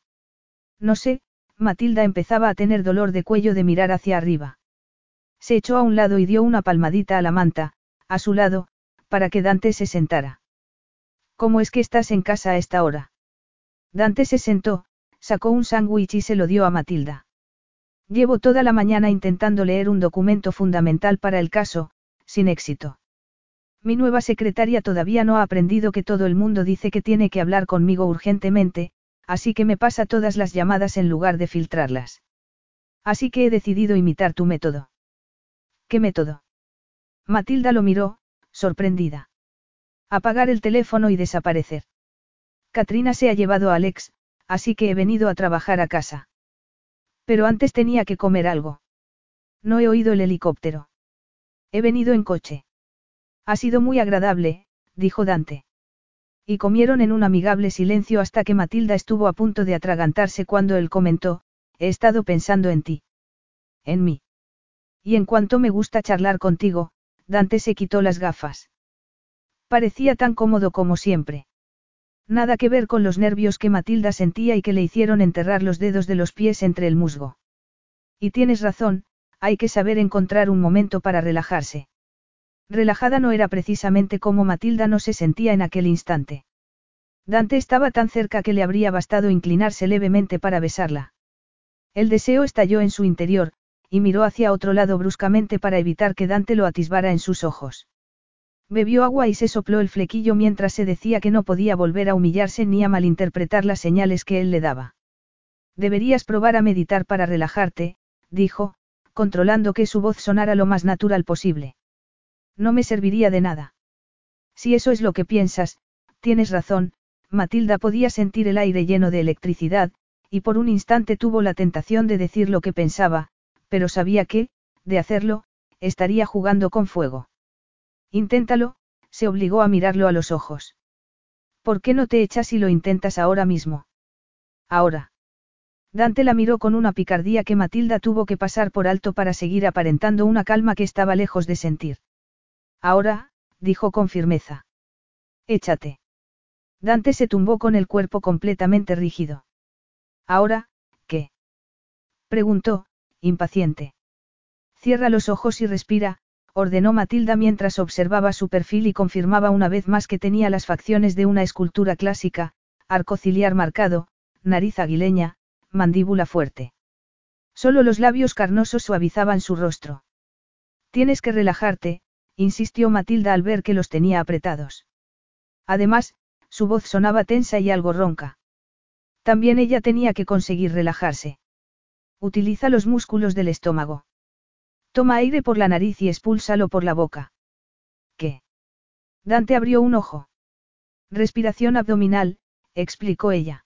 No sé, Matilda empezaba a tener dolor de cuello de mirar hacia arriba. Se echó a un lado y dio una palmadita a la manta, a su lado, para que Dante se sentara. ¿Cómo es que estás en casa a esta hora? Dante se sentó, sacó un sándwich y se lo dio a Matilda. Llevo toda la mañana intentando leer un documento fundamental para el caso, sin éxito. Mi nueva secretaria todavía no ha aprendido que todo el mundo dice que tiene que hablar conmigo urgentemente, así que me pasa todas las llamadas en lugar de filtrarlas. Así que he decidido imitar tu método. ¿Qué método? Matilda lo miró, sorprendida. Apagar el teléfono y desaparecer. Katrina se ha llevado a Alex, así que he venido a trabajar a casa. Pero antes tenía que comer algo. No he oído el helicóptero. He venido en coche. Ha sido muy agradable, dijo Dante. Y comieron en un amigable silencio hasta que Matilda estuvo a punto de atragantarse cuando él comentó, he estado pensando en ti. En mí. Y en cuanto me gusta charlar contigo, Dante se quitó las gafas. Parecía tan cómodo como siempre. Nada que ver con los nervios que Matilda sentía y que le hicieron enterrar los dedos de los pies entre el musgo. Y tienes razón, hay que saber encontrar un momento para relajarse. Relajada no era precisamente como Matilda no se sentía en aquel instante. Dante estaba tan cerca que le habría bastado inclinarse levemente para besarla. El deseo estalló en su interior, y miró hacia otro lado bruscamente para evitar que Dante lo atisbara en sus ojos. Bebió agua y se sopló el flequillo mientras se decía que no podía volver a humillarse ni a malinterpretar las señales que él le daba. Deberías probar a meditar para relajarte, dijo, controlando que su voz sonara lo más natural posible. No me serviría de nada. Si eso es lo que piensas, tienes razón, Matilda podía sentir el aire lleno de electricidad, y por un instante tuvo la tentación de decir lo que pensaba, pero sabía que, de hacerlo, estaría jugando con fuego. Inténtalo, se obligó a mirarlo a los ojos. ¿Por qué no te echas y lo intentas ahora mismo? Ahora. Dante la miró con una picardía que Matilda tuvo que pasar por alto para seguir aparentando una calma que estaba lejos de sentir. Ahora, dijo con firmeza. Échate. Dante se tumbó con el cuerpo completamente rígido. Ahora, ¿qué? preguntó, impaciente. Cierra los ojos y respira, ordenó Matilda mientras observaba su perfil y confirmaba una vez más que tenía las facciones de una escultura clásica, arco ciliar marcado, nariz aguileña, mandíbula fuerte. Solo los labios carnosos suavizaban su rostro. Tienes que relajarte, insistió Matilda al ver que los tenía apretados. Además, su voz sonaba tensa y algo ronca. También ella tenía que conseguir relajarse. Utiliza los músculos del estómago. Toma aire por la nariz y expúlsalo por la boca. ¿Qué? Dante abrió un ojo. Respiración abdominal, explicó ella.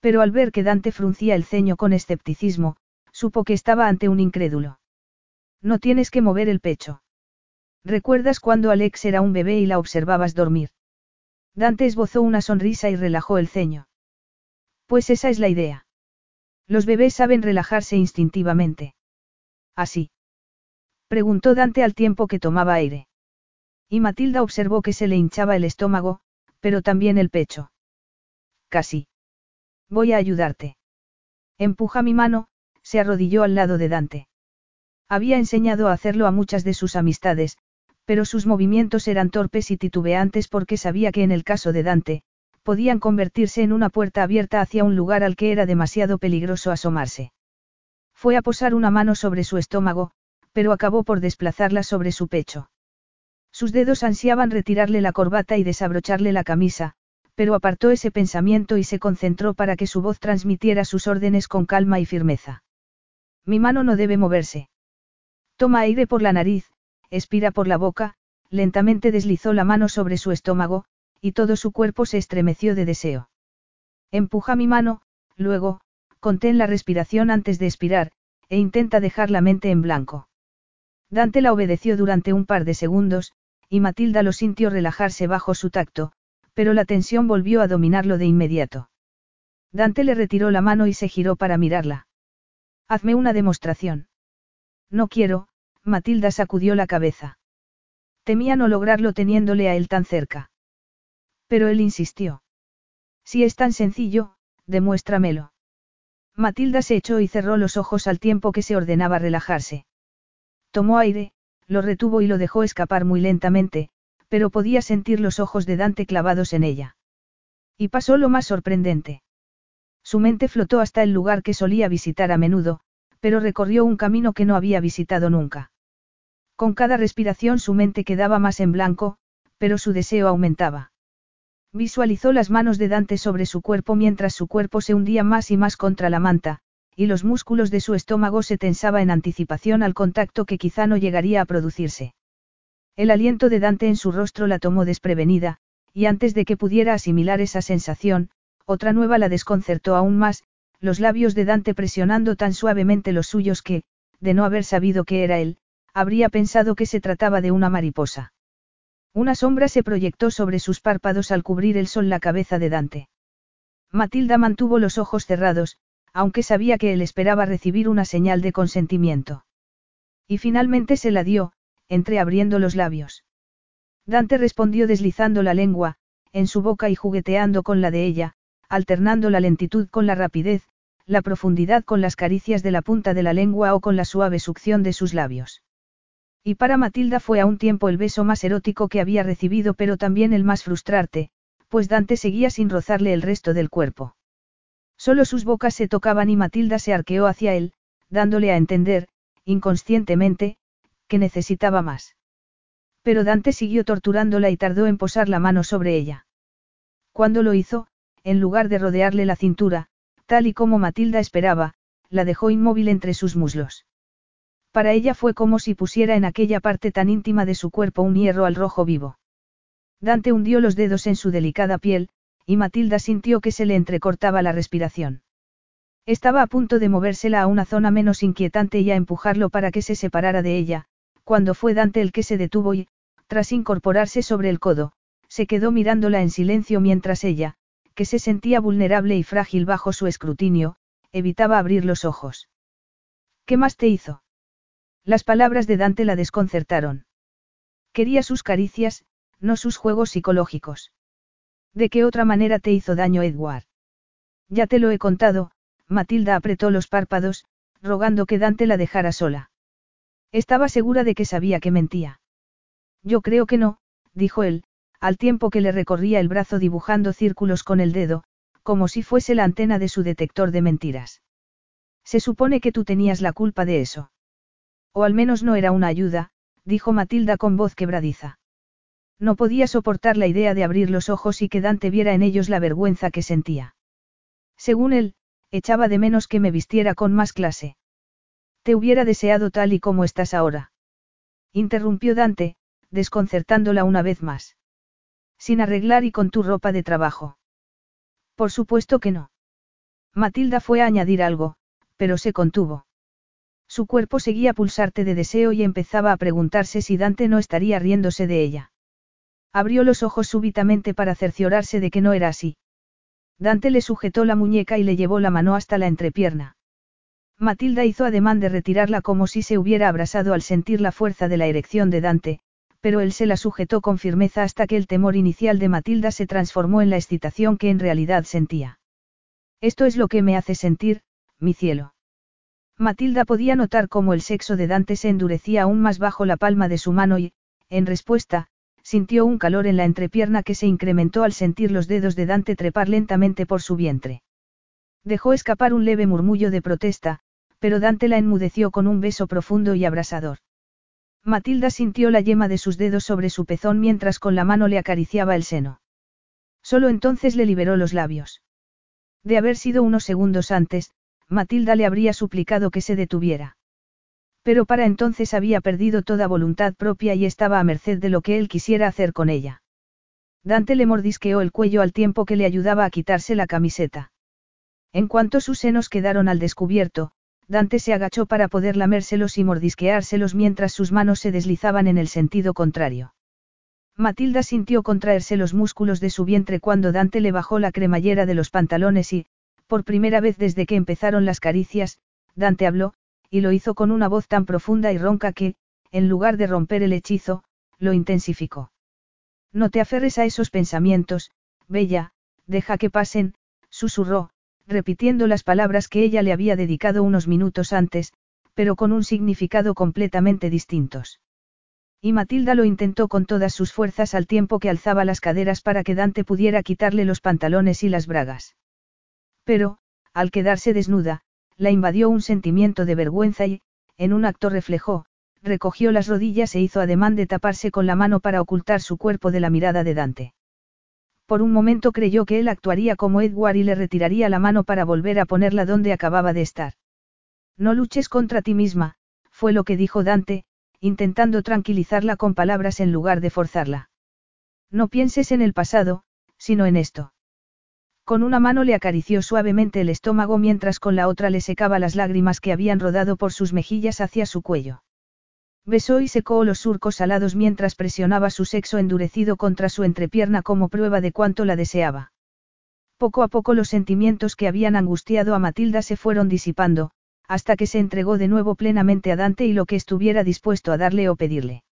Pero al ver que Dante fruncía el ceño con escepticismo, supo que estaba ante un incrédulo. No tienes que mover el pecho. ¿Recuerdas cuando Alex era un bebé y la observabas dormir? Dante esbozó una sonrisa y relajó el ceño. Pues esa es la idea. Los bebés saben relajarse instintivamente. ¿Así? Preguntó Dante al tiempo que tomaba aire. Y Matilda observó que se le hinchaba el estómago, pero también el pecho. Casi. Voy a ayudarte. Empuja mi mano, se arrodilló al lado de Dante. Había enseñado a hacerlo a muchas de sus amistades, pero sus movimientos eran torpes y titubeantes porque sabía que en el caso de Dante, podían convertirse en una puerta abierta hacia un lugar al que era demasiado peligroso asomarse. Fue a posar una mano sobre su estómago, pero acabó por desplazarla sobre su pecho. Sus dedos ansiaban retirarle la corbata y desabrocharle la camisa, pero apartó ese pensamiento y se concentró para que su voz transmitiera sus órdenes con calma y firmeza. Mi mano no debe moverse. Toma aire por la nariz, expira por la boca, lentamente deslizó la mano sobre su estómago, y todo su cuerpo se estremeció de deseo. Empuja mi mano, luego, contén la respiración antes de expirar, e intenta dejar la mente en blanco. Dante la obedeció durante un par de segundos, y Matilda lo sintió relajarse bajo su tacto, pero la tensión volvió a dominarlo de inmediato. Dante le retiró la mano y se giró para mirarla. Hazme una demostración. No quiero, Matilda sacudió la cabeza. Temía no lograrlo teniéndole a él tan cerca. Pero él insistió. Si es tan sencillo, demuéstramelo. Matilda se echó y cerró los ojos al tiempo que se ordenaba relajarse. Tomó aire, lo retuvo y lo dejó escapar muy lentamente, pero podía sentir los ojos de Dante clavados en ella. Y pasó lo más sorprendente. Su mente flotó hasta el lugar que solía visitar a menudo, pero recorrió un camino que no había visitado nunca. Con cada respiración su mente quedaba más en blanco, pero su deseo aumentaba. Visualizó las manos de Dante sobre su cuerpo mientras su cuerpo se hundía más y más contra la manta, y los músculos de su estómago se tensaba en anticipación al contacto que quizá no llegaría a producirse. El aliento de Dante en su rostro la tomó desprevenida, y antes de que pudiera asimilar esa sensación, otra nueva la desconcertó aún más, los labios de Dante presionando tan suavemente los suyos que, de no haber sabido que era él, habría pensado que se trataba de una mariposa. Una sombra se proyectó sobre sus párpados al cubrir el sol la cabeza de Dante. Matilda mantuvo los ojos cerrados, aunque sabía que él esperaba recibir una señal de consentimiento. Y finalmente se la dio, entreabriendo los labios. Dante respondió deslizando la lengua, en su boca y jugueteando con la de ella, alternando la lentitud con la rapidez, la profundidad con las caricias de la punta de la lengua o con la suave succión de sus labios. Y para Matilda fue a un tiempo el beso más erótico que había recibido pero también el más frustrante, pues Dante seguía sin rozarle el resto del cuerpo. Solo sus bocas se tocaban y Matilda se arqueó hacia él, dándole a entender, inconscientemente, que necesitaba más. Pero Dante siguió torturándola y tardó en posar la mano sobre ella. Cuando lo hizo, en lugar de rodearle la cintura, tal y como Matilda esperaba, la dejó inmóvil entre sus muslos. Para ella fue como si pusiera en aquella parte tan íntima de su cuerpo un hierro al rojo vivo. Dante hundió los dedos en su delicada piel, y Matilda sintió que se le entrecortaba la respiración. Estaba a punto de movérsela a una zona menos inquietante y a empujarlo para que se separara de ella, cuando fue Dante el que se detuvo y, tras incorporarse sobre el codo, se quedó mirándola en silencio mientras ella, que se sentía vulnerable y frágil bajo su escrutinio, evitaba abrir los ojos. ¿Qué más te hizo? Las palabras de Dante la desconcertaron. Quería sus caricias, no sus juegos psicológicos. ¿De qué otra manera te hizo daño Edward? Ya te lo he contado, Matilda apretó los párpados, rogando que Dante la dejara sola. Estaba segura de que sabía que mentía. Yo creo que no, dijo él, al tiempo que le recorría el brazo dibujando círculos con el dedo, como si fuese la antena de su detector de mentiras. Se supone que tú tenías la culpa de eso. O al menos no era una ayuda, dijo Matilda con voz quebradiza. No podía soportar la idea de abrir los ojos y que Dante viera en ellos la vergüenza que sentía. Según él, echaba de menos que me vistiera con más clase. Te hubiera deseado tal y como estás ahora. Interrumpió Dante, desconcertándola una vez más. Sin arreglar y con tu ropa de trabajo. Por supuesto que no. Matilda fue a añadir algo, pero se contuvo. Su cuerpo seguía pulsarte de deseo y empezaba a preguntarse si Dante no estaría riéndose de ella. Abrió los ojos súbitamente para cerciorarse de que no era así. Dante le sujetó la muñeca y le llevó la mano hasta la entrepierna. Matilda hizo ademán de retirarla como si se hubiera abrasado al sentir la fuerza de la erección de Dante, pero él se la sujetó con firmeza hasta que el temor inicial de Matilda se transformó en la excitación que en realidad sentía. Esto es lo que me hace sentir, mi cielo. Matilda podía notar cómo el sexo de Dante se endurecía aún más bajo la palma de su mano y, en respuesta, sintió un calor en la entrepierna que se incrementó al sentir los dedos de Dante trepar lentamente por su vientre. Dejó escapar un leve murmullo de protesta, pero Dante la enmudeció con un beso profundo y abrasador. Matilda sintió la yema de sus dedos sobre su pezón mientras con la mano le acariciaba el seno. Solo entonces le liberó los labios. De haber sido unos segundos antes, Matilda le habría suplicado que se detuviera. Pero para entonces había perdido toda voluntad propia y estaba a merced de lo que él quisiera hacer con ella. Dante le mordisqueó el cuello al tiempo que le ayudaba a quitarse la camiseta. En cuanto sus senos quedaron al descubierto, Dante se agachó para poder lamérselos y mordisqueárselos mientras sus manos se deslizaban en el sentido contrario. Matilda sintió contraerse los músculos de su vientre cuando Dante le bajó la cremallera de los pantalones y, por primera vez desde que empezaron las caricias, Dante habló, y lo hizo con una voz tan profunda y ronca que, en lugar de romper el hechizo, lo intensificó. No te aferres a esos pensamientos, Bella, deja que pasen, susurró, repitiendo las palabras que ella le había dedicado unos minutos antes, pero con un significado completamente distintos. Y Matilda lo intentó con todas sus fuerzas al tiempo que alzaba las caderas para que Dante pudiera quitarle los pantalones y las bragas. Pero, al quedarse desnuda, la invadió un sentimiento de vergüenza y, en un acto reflejó, recogió las rodillas e hizo ademán de taparse con la mano para ocultar su cuerpo de la mirada de Dante. Por un momento creyó que él actuaría como Edward y le retiraría la mano para volver a ponerla donde acababa de estar. No luches contra ti misma, fue lo que dijo Dante, intentando tranquilizarla con palabras en lugar de forzarla. No pienses en el pasado, sino en esto. Con una mano le acarició suavemente el estómago mientras con la otra le secaba las lágrimas que habían rodado por sus mejillas hacia su cuello. Besó y secó los surcos alados mientras presionaba su sexo endurecido contra su entrepierna como prueba de cuánto la deseaba. Poco a poco los sentimientos que habían angustiado a Matilda se fueron disipando, hasta que se entregó de nuevo plenamente a Dante y lo que estuviera dispuesto a darle o pedirle.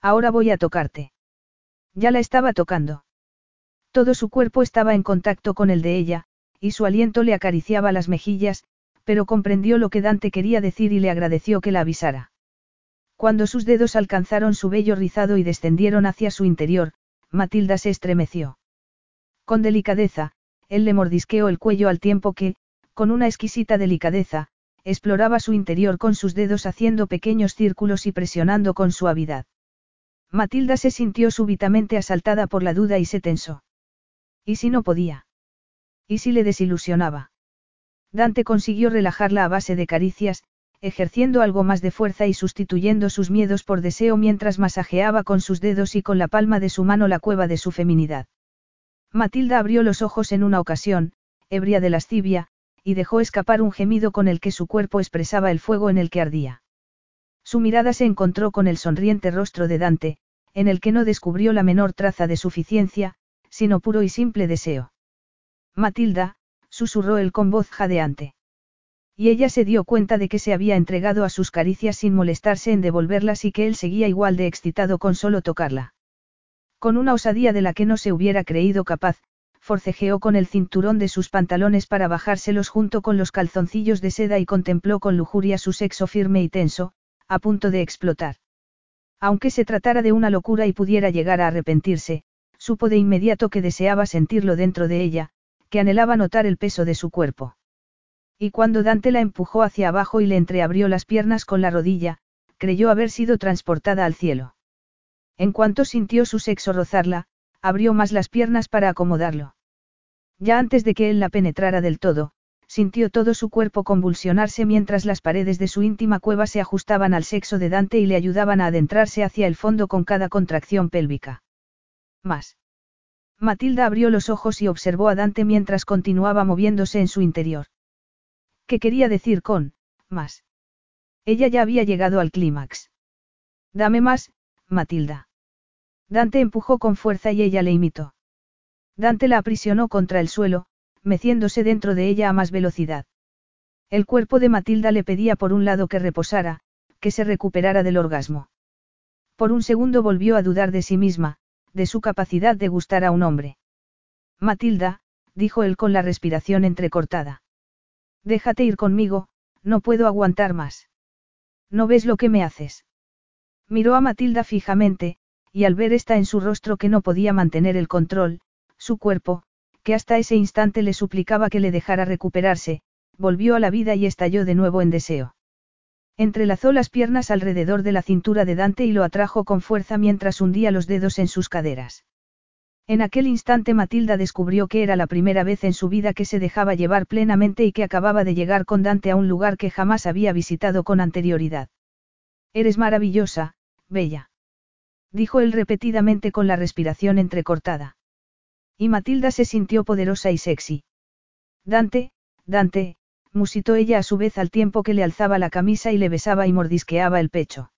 Ahora voy a tocarte. Ya la estaba tocando. Todo su cuerpo estaba en contacto con el de ella, y su aliento le acariciaba las mejillas, pero comprendió lo que Dante quería decir y le agradeció que la avisara. Cuando sus dedos alcanzaron su vello rizado y descendieron hacia su interior, Matilda se estremeció. Con delicadeza, él le mordisqueó el cuello al tiempo que, con una exquisita delicadeza, exploraba su interior con sus dedos haciendo pequeños círculos y presionando con suavidad. Matilda se sintió súbitamente asaltada por la duda y se tensó. ¿Y si no podía? ¿Y si le desilusionaba? Dante consiguió relajarla a base de caricias, ejerciendo algo más de fuerza y sustituyendo sus miedos por deseo mientras masajeaba con sus dedos y con la palma de su mano la cueva de su feminidad. Matilda abrió los ojos en una ocasión, ebria de lascivia, y dejó escapar un gemido con el que su cuerpo expresaba el fuego en el que ardía. Su mirada se encontró con el sonriente rostro de Dante, en el que no descubrió la menor traza de suficiencia, sino puro y simple deseo. Matilda, susurró él con voz jadeante. Y ella se dio cuenta de que se había entregado a sus caricias sin molestarse en devolverlas y que él seguía igual de excitado con solo tocarla. Con una osadía de la que no se hubiera creído capaz, forcejeó con el cinturón de sus pantalones para bajárselos junto con los calzoncillos de seda y contempló con lujuria su sexo firme y tenso, a punto de explotar. Aunque se tratara de una locura y pudiera llegar a arrepentirse, supo de inmediato que deseaba sentirlo dentro de ella, que anhelaba notar el peso de su cuerpo. Y cuando Dante la empujó hacia abajo y le entreabrió las piernas con la rodilla, creyó haber sido transportada al cielo. En cuanto sintió su sexo rozarla, abrió más las piernas para acomodarlo. Ya antes de que él la penetrara del todo, sintió todo su cuerpo convulsionarse mientras las paredes de su íntima cueva se ajustaban al sexo de Dante y le ayudaban a adentrarse hacia el fondo con cada contracción pélvica. Más. Matilda abrió los ojos y observó a Dante mientras continuaba moviéndose en su interior. ¿Qué quería decir con, más? Ella ya había llegado al clímax. Dame más, Matilda. Dante empujó con fuerza y ella le imitó. Dante la aprisionó contra el suelo, meciéndose dentro de ella a más velocidad. El cuerpo de Matilda le pedía por un lado que reposara, que se recuperara del orgasmo. Por un segundo volvió a dudar de sí misma, de su capacidad de gustar a un hombre. Matilda, dijo él con la respiración entrecortada. Déjate ir conmigo, No puedo aguantar más. ¿No ves lo que me haces? Miró a Matilda fijamente, y al ver esta en su rostro que no podía mantener el control, su cuerpo, que hasta ese instante le suplicaba que le dejara recuperarse, volvió a la vida y estalló de nuevo en deseo. Entrelazó las piernas alrededor de la cintura de Dante y lo atrajo con fuerza mientras hundía los dedos en sus caderas. En aquel instante Matilda descubrió que era la primera vez en su vida que se dejaba llevar plenamente y que acababa de llegar con Dante a un lugar que jamás había visitado con anterioridad. Eres maravillosa, bella. Dijo él repetidamente con la respiración entrecortada. Y Matilda se sintió poderosa y sexy. Dante, Dante, musitó ella a su vez al tiempo que le alzaba la camisa y le besaba y mordisqueaba el pecho.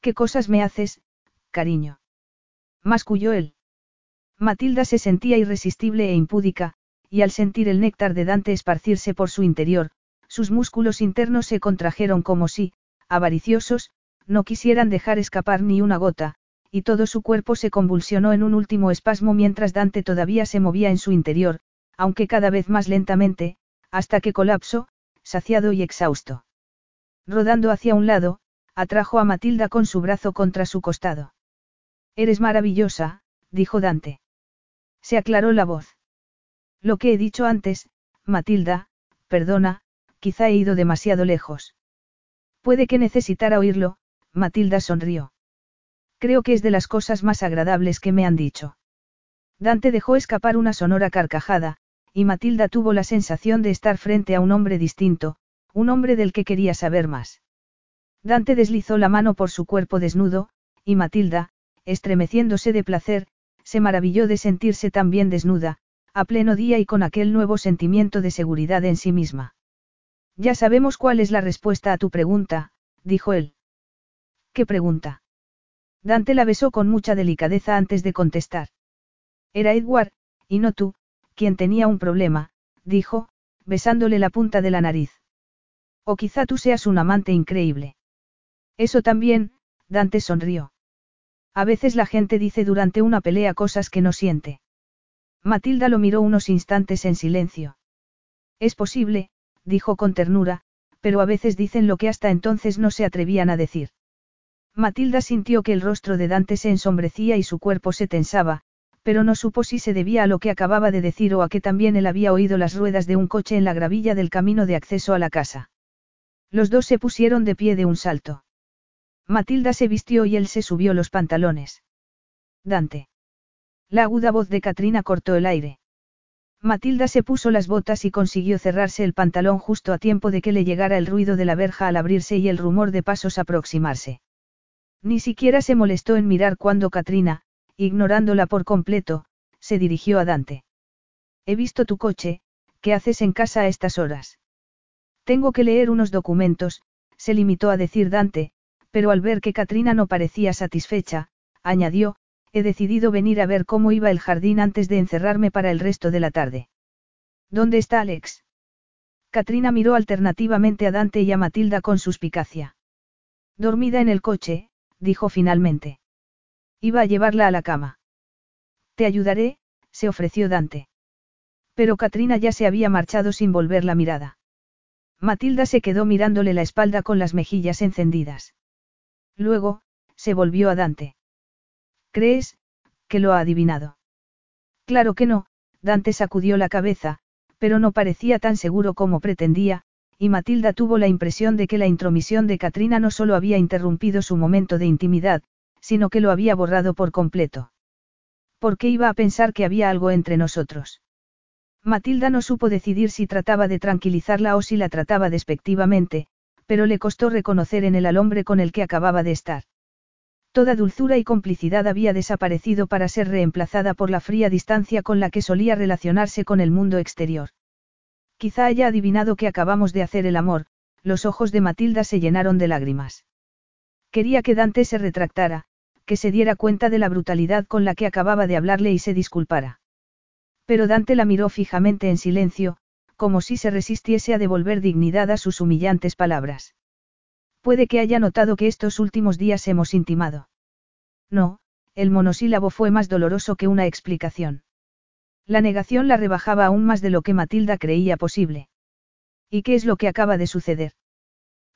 ¿Qué cosas me haces, cariño? Masculló él. Matilda se sentía irresistible e impúdica, y al sentir el néctar de Dante esparcirse por su interior, sus músculos internos se contrajeron como si, avariciosos, no quisieran dejar escapar ni una gota, y todo su cuerpo se convulsionó en un último espasmo mientras Dante todavía se movía en su interior, aunque cada vez más lentamente, hasta que colapsó, saciado y exhausto. Rodando hacia un lado, atrajo a Matilda con su brazo contra su costado. Eres maravillosa, dijo Dante. Se aclaró la voz. Lo que he dicho antes, Matilda, perdona, quizá he ido demasiado lejos. Puede que necesitara oírlo, Matilda sonrió. Creo que es de las cosas más agradables que me han dicho. Dante dejó escapar una sonora carcajada, y Matilda tuvo la sensación de estar frente a un hombre distinto, un hombre del que quería saber más. Dante deslizó la mano por su cuerpo desnudo, y Matilda, estremeciéndose de placer, se maravilló de sentirse tan bien desnuda, a pleno día y con aquel nuevo sentimiento de seguridad en sí misma. Ya sabemos cuál es la respuesta a tu pregunta, dijo él. ¿Qué pregunta? Dante la besó con mucha delicadeza antes de contestar. Era Edward, y no tú, quien tenía un problema, dijo, besándole la punta de la nariz. O quizá tú seas un amante increíble. Eso también, Dante sonrió. A veces la gente dice durante una pelea cosas que no siente. Matilda lo miró unos instantes en silencio. Es posible, dijo con ternura, pero a veces dicen lo que hasta entonces no se atrevían a decir. Matilda sintió que el rostro de Dante se ensombrecía y su cuerpo se tensaba, pero no supo si se debía a lo que acababa de decir o a que también él había oído las ruedas de un coche en la gravilla del camino de acceso a la casa. Los dos se pusieron de pie de un salto. Matilda se vistió y él se subió los pantalones. Dante. La aguda voz de Katrina cortó el aire. Matilda se puso las botas y consiguió cerrarse el pantalón justo a tiempo de que le llegara el ruido de la verja al abrirse y el rumor de pasos aproximarse. Ni siquiera se molestó en mirar cuando Katrina, ignorándola por completo, se dirigió a Dante. He visto tu coche, ¿qué haces en casa a estas horas? Tengo que leer unos documentos, se limitó a decir Dante, pero al ver que Katrina no parecía satisfecha, añadió, he decidido venir a ver cómo iba el jardín antes de encerrarme para el resto de la tarde. ¿Dónde está Alex? Katrina miró alternativamente a Dante y a Matilda con suspicacia. Dormida en el coche, dijo finalmente. Iba a llevarla a la cama. Te ayudaré, se ofreció Dante. Pero Katrina ya se había marchado sin volver la mirada. Matilda se quedó mirándole la espalda con las mejillas encendidas. Luego, se volvió a Dante. ¿Crees, que lo ha adivinado? Claro que no, Dante sacudió la cabeza, pero no parecía tan seguro como pretendía, y Matilda tuvo la impresión de que la intromisión de Katrina no solo había interrumpido su momento de intimidad, sino que lo había borrado por completo. ¿Por qué iba a pensar que había algo entre nosotros? Matilda no supo decidir si trataba de tranquilizarla o si la trataba despectivamente, pero le costó reconocer en él al hombre con el que acababa de estar. Toda dulzura y complicidad había desaparecido para ser reemplazada por la fría distancia con la que solía relacionarse con el mundo exterior. Quizá haya adivinado que acabamos de hacer el amor, los ojos de Matilda se llenaron de lágrimas. Quería que Dante se retractara, que se diera cuenta de la brutalidad con la que acababa de hablarle y se disculpara. Pero Dante la miró fijamente en silencio, como si se resistiese a devolver dignidad a sus humillantes palabras. Puede que haya notado que estos últimos días hemos intimado. No, el monosílabo fue más doloroso que una explicación. La negación la rebajaba aún más de lo que Matilda creía posible. ¿Y qué es lo que acaba de suceder?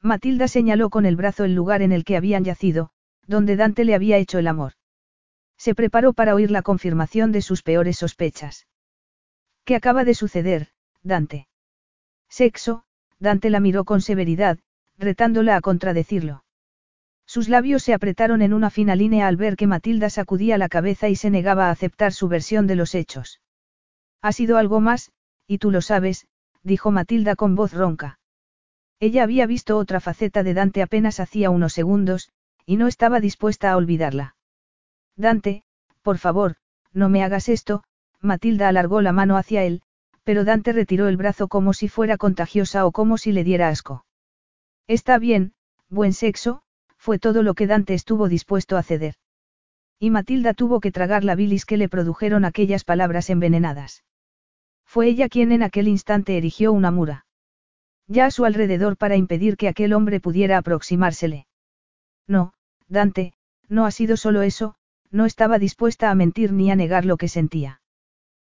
Matilda señaló con el brazo el lugar en el que habían yacido, donde Dante le había hecho el amor. Se preparó para oír la confirmación de sus peores sospechas. ¿Qué acaba de suceder, Dante? Sexo, Dante la miró con severidad, retándola a contradecirlo. Sus labios se apretaron en una fina línea al ver que Matilda sacudía la cabeza y se negaba a aceptar su versión de los hechos. Ha sido algo más, y tú lo sabes, dijo Matilda con voz ronca. Ella había visto otra faceta de Dante apenas hacía unos segundos, y no estaba dispuesta a olvidarla. Dante, por favor, no me hagas esto, Matilda alargó la mano hacia él, pero Dante retiró el brazo como si fuera contagiosa o como si le diera asco. Está bien, buen sexo, fue todo lo que Dante estuvo dispuesto a ceder. Y Matilda tuvo que tragar la bilis que le produjeron aquellas palabras envenenadas. Fue ella quien en aquel instante erigió una mura. Ya a su alrededor para impedir que aquel hombre pudiera aproximársele. No, Dante, no ha sido solo eso, no estaba dispuesta a mentir ni a negar lo que sentía.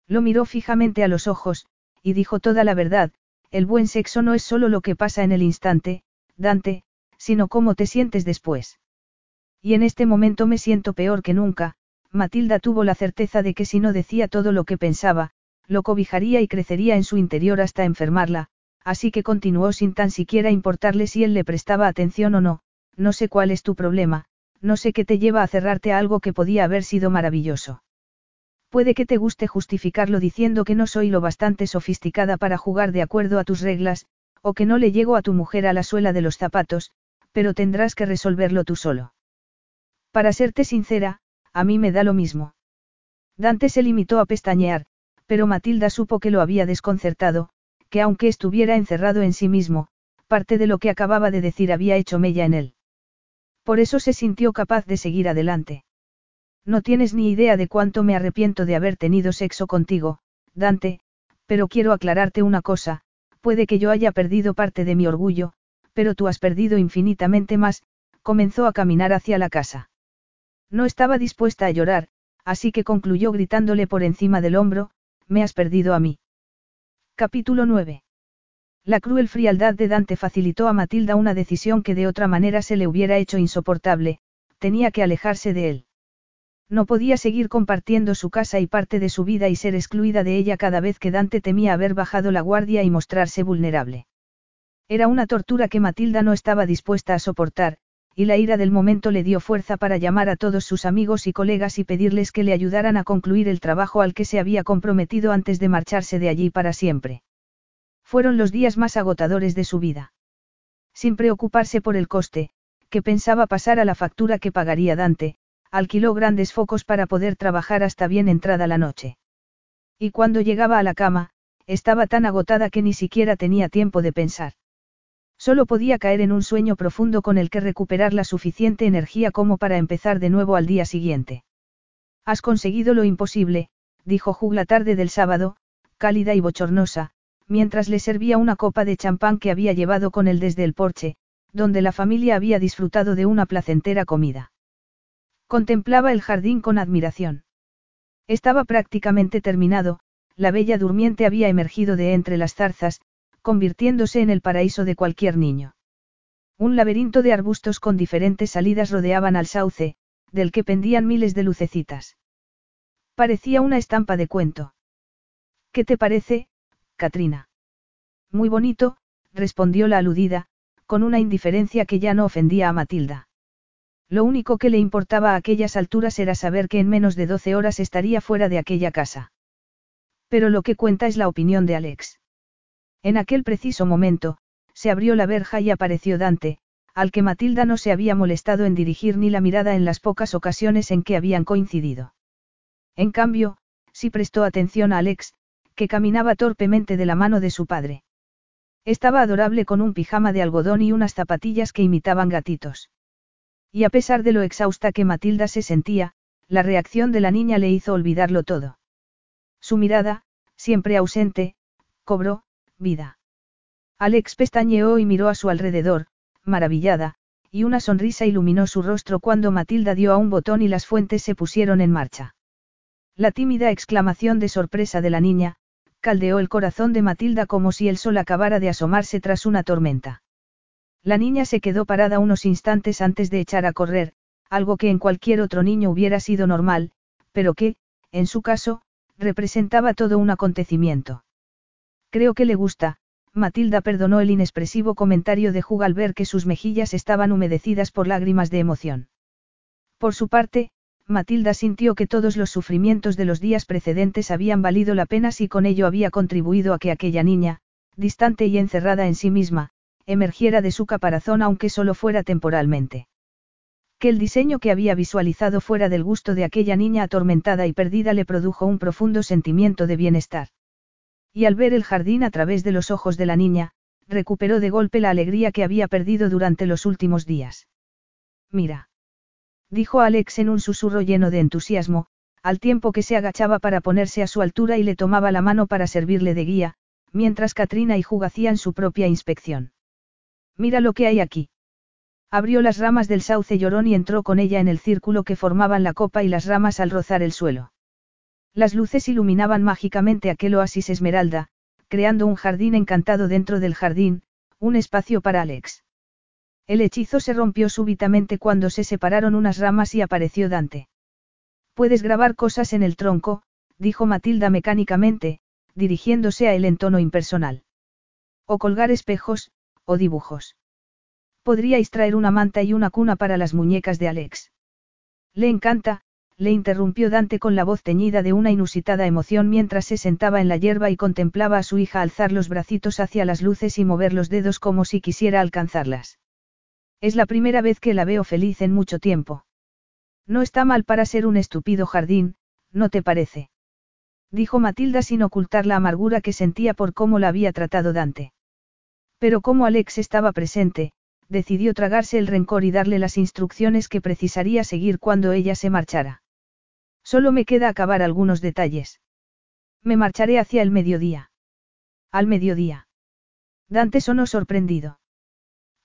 Lo miró fijamente a los ojos, y dijo toda la verdad, el buen sexo no es solo lo que pasa en el instante, Dante, sino cómo te sientes después. Y en este momento me siento peor que nunca, Matilda tuvo la certeza de que si no decía todo lo que pensaba, lo cobijaría y crecería en su interior hasta enfermarla, así que continuó sin tan siquiera importarle si él le prestaba atención o no, no sé cuál es tu problema, no sé qué te lleva a cerrarte a algo que podía haber sido maravilloso. Puede que te guste justificarlo diciendo que no soy lo bastante sofisticada para jugar de acuerdo a tus reglas, o que no le llego a tu mujer a la suela de los zapatos, pero tendrás que resolverlo tú solo. Para serte sincera, a mí me da lo mismo. Dante se limitó a pestañear, pero Matilda supo que lo había desconcertado, que aunque estuviera encerrado en sí mismo, parte de lo que acababa de decir había hecho mella en él. Por eso se sintió capaz de seguir adelante. No tienes ni idea de cuánto me arrepiento de haber tenido sexo contigo, Dante, pero quiero aclararte una cosa, puede que yo haya perdido parte de mi orgullo, pero tú has perdido infinitamente más, comenzó a caminar hacia la casa. No estaba dispuesta a llorar, así que concluyó gritándole por encima del hombro, me has perdido a mí. Capítulo 9. La cruel frialdad de Dante facilitó a Matilda una decisión que de otra manera se le hubiera hecho insoportable, tenía que alejarse de él. No podía seguir compartiendo su casa y parte de su vida y ser excluida de ella cada vez que Dante temía haber bajado la guardia y mostrarse vulnerable. Era una tortura que Matilda no estaba dispuesta a soportar, y la ira del momento le dio fuerza para llamar a todos sus amigos y colegas y pedirles que le ayudaran a concluir el trabajo al que se había comprometido antes de marcharse de allí para siempre. Fueron los días más agotadores de su vida. Sin preocuparse por el coste, que pensaba pasar a la factura que pagaría Dante, alquiló grandes focos para poder trabajar hasta bien entrada la noche. Y cuando llegaba a la cama, estaba tan agotada que ni siquiera tenía tiempo de pensar. Solo podía caer en un sueño profundo con el que recuperar la suficiente energía como para empezar de nuevo al día siguiente. Has conseguido lo imposible, dijo Hugh la tarde del sábado, cálida y bochornosa, mientras le servía una copa de champán que había llevado con él desde el porche, donde la familia había disfrutado de una placentera comida. Contemplaba el jardín con admiración. Estaba prácticamente terminado, la bella durmiente había emergido de entre las zarzas, convirtiéndose en el paraíso de cualquier niño. Un laberinto de arbustos con diferentes salidas rodeaban al sauce, del que pendían miles de lucecitas. Parecía una estampa de cuento. ¿Qué te parece, Katrina. Muy bonito, respondió la aludida, con una indiferencia que ya no ofendía a Matilda. Lo único que le importaba a aquellas alturas era saber que en menos de doce horas estaría fuera de aquella casa. Pero lo que cuenta es la opinión de Alex. En aquel preciso momento, se abrió la verja y apareció Dante, al que Matilda no se había molestado en dirigir ni la mirada en las pocas ocasiones en que habían coincidido. En cambio, sí prestó atención a Alex, que caminaba torpemente de la mano de su padre. Estaba adorable con un pijama de algodón y unas zapatillas que imitaban gatitos. Y a pesar de lo exhausta que Matilda se sentía, la reacción de la niña le hizo olvidarlo todo. Su mirada, siempre ausente, cobró, vida. Alex pestañeó y miró a su alrededor, maravillada, y una sonrisa iluminó su rostro cuando Matilda dio a un botón y las fuentes se pusieron en marcha. La tímida exclamación de sorpresa de la niña, caldeó el corazón de Matilda como si el sol acabara de asomarse tras una tormenta. La niña se quedó parada unos instantes antes de echar a correr, algo que en cualquier otro niño hubiera sido normal, pero que, en su caso, representaba todo un acontecimiento. Creo que le gusta, Matilda perdonó el inexpresivo comentario de Hugh al ver que sus mejillas estaban humedecidas por lágrimas de emoción. Por su parte, Matilda sintió que todos los sufrimientos de los días precedentes habían valido la pena si con ello había contribuido a que aquella niña, distante y encerrada en sí misma, emergiera de su caparazón aunque solo fuera temporalmente. Que el diseño que había visualizado fuera del gusto de aquella niña atormentada y perdida le produjo un profundo sentimiento de bienestar. Y al ver el jardín a través de los ojos de la niña, recuperó de golpe la alegría que había perdido durante los últimos días. Mira dijo Alex en un susurro lleno de entusiasmo, al tiempo que se agachaba para ponerse a su altura y le tomaba la mano para servirle de guía, mientras Katrina y Hugh hacían su propia inspección. Mira lo que hay aquí. Abrió las ramas del sauce llorón y entró con ella en el círculo que formaban la copa y las ramas al rozar el suelo. Las luces iluminaban mágicamente aquel oasis esmeralda, creando un jardín encantado dentro del jardín, un espacio para Alex. El hechizo se rompió súbitamente cuando se separaron unas ramas y apareció Dante. Puedes grabar cosas en el tronco, dijo Matilda mecánicamente, dirigiéndose a él en tono impersonal. O colgar espejos, o dibujos. Podríais traer una manta y una cuna para las muñecas de Alex. Le encanta, le interrumpió Dante con la voz teñida de una inusitada emoción mientras se sentaba en la hierba y contemplaba a su hija alzar los bracitos hacia las luces y mover los dedos como si quisiera alcanzarlas. Es la primera vez que la veo feliz en mucho tiempo. No está mal para ser un estúpido jardín, ¿no te parece? Dijo Matilda sin ocultar la amargura que sentía por cómo la había tratado Dante. Pero como Alex estaba presente, decidió tragarse el rencor y darle las instrucciones que precisaría seguir cuando ella se marchara. Solo me queda acabar algunos detalles. Me marcharé hacia el mediodía. Al mediodía. Dante sonó sorprendido.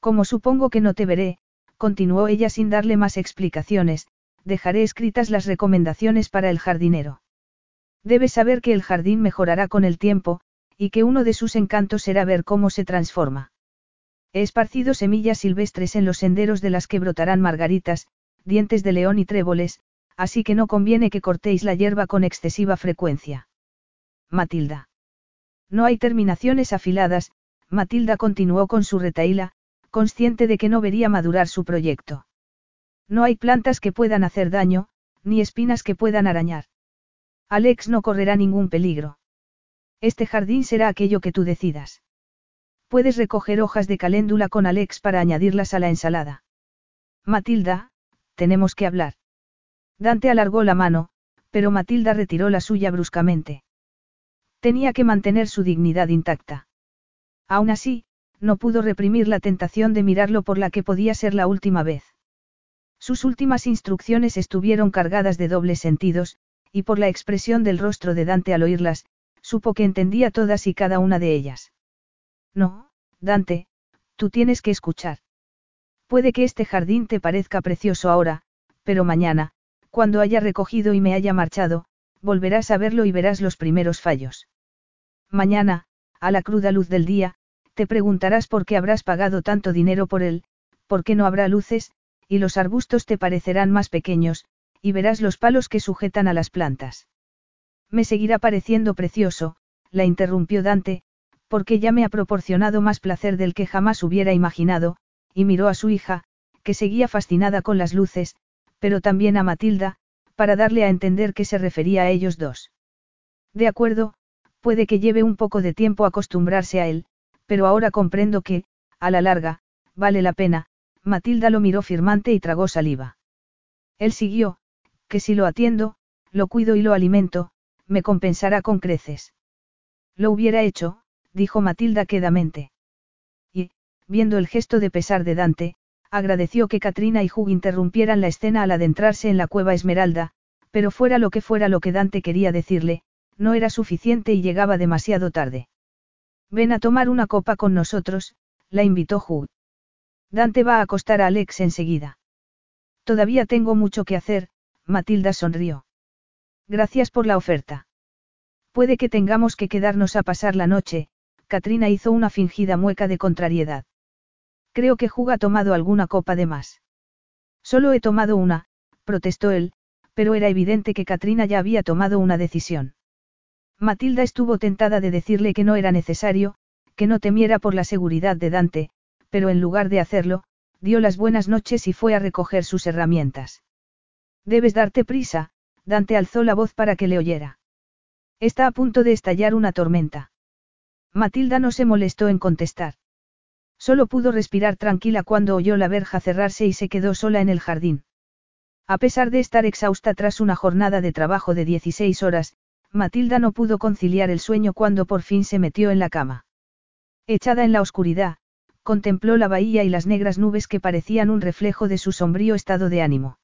Como supongo que no te veré, continuó ella sin darle más explicaciones, dejaré escritas las recomendaciones para el jardinero. Debes saber que el jardín mejorará con el tiempo, y que uno de sus encantos será ver cómo se transforma. He esparcido semillas silvestres en los senderos de las que brotarán margaritas, dientes de león y tréboles, así que no conviene que cortéis la hierba con excesiva frecuencia. Matilda. No hay terminaciones afiladas, Matilda continuó con su retaíla, consciente de que no vería madurar su proyecto. No hay plantas que puedan hacer daño, ni espinas que puedan arañar. Alex no correrá ningún peligro. Este jardín será aquello que tú decidas. Puedes recoger hojas de caléndula con Alex para añadirlas a la ensalada. Matilda, tenemos que hablar. Dante alargó la mano, pero Matilda retiró la suya bruscamente. Tenía que mantener su dignidad intacta. Aún así, no pudo reprimir la tentación de mirarlo por la que podía ser la última vez. Sus últimas instrucciones estuvieron cargadas de dobles sentidos, y por la expresión del rostro de Dante al oírlas, supo que entendía todas y cada una de ellas. No, Dante, tú tienes que escuchar. Puede que este jardín te parezca precioso ahora, pero mañana, cuando haya recogido y me haya marchado, volverás a verlo y verás los primeros fallos. Mañana, a la cruda luz del día, te preguntarás por qué habrás pagado tanto dinero por él, por qué no habrá luces, y los arbustos te parecerán más pequeños, y verás los palos que sujetan a las plantas. Me seguirá pareciendo precioso, la interrumpió Dante, porque ya me ha proporcionado más placer del que jamás hubiera imaginado, y miró a su hija, que seguía fascinada con las luces, pero también a Matilda, para darle a entender que se refería a ellos dos. De acuerdo, puede que lleve un poco de tiempo acostumbrarse a él, pero ahora comprendo que, a la larga, vale la pena, Matilda lo miró firmante y tragó saliva. Él siguió, que si lo atiendo, lo cuido y lo alimento, me compensará con creces. Lo hubiera hecho, dijo Matilda quedamente. Y, viendo el gesto de pesar de Dante, agradeció que Katrina y Hugh interrumpieran la escena al adentrarse en la cueva Esmeralda, pero fuera lo que fuera lo que Dante quería decirle, no era suficiente y llegaba demasiado tarde. Ven a tomar una copa con nosotros, la invitó Hugh. Dante va a acostar a Alex enseguida. Todavía tengo mucho que hacer, Matilda sonrió. Gracias por la oferta. Puede que tengamos que quedarnos a pasar la noche, Katrina hizo una fingida mueca de contrariedad. Creo que Juga ha tomado alguna copa de más. Solo he tomado una, protestó él, pero era evidente que Katrina ya había tomado una decisión. Matilda estuvo tentada de decirle que no era necesario, que no temiera por la seguridad de Dante, pero en lugar de hacerlo, dio las buenas noches y fue a recoger sus herramientas. Debes darte prisa, Dante alzó la voz para que le oyera. Está a punto de estallar una tormenta. Matilda no se molestó en contestar. Solo pudo respirar tranquila cuando oyó la verja cerrarse y se quedó sola en el jardín. A pesar de estar exhausta tras una jornada de trabajo de 16 horas, Matilda no pudo conciliar el sueño cuando por fin se metió en la cama. Echada en la oscuridad, contempló la bahía y las negras nubes que parecían un reflejo de su sombrío estado de ánimo.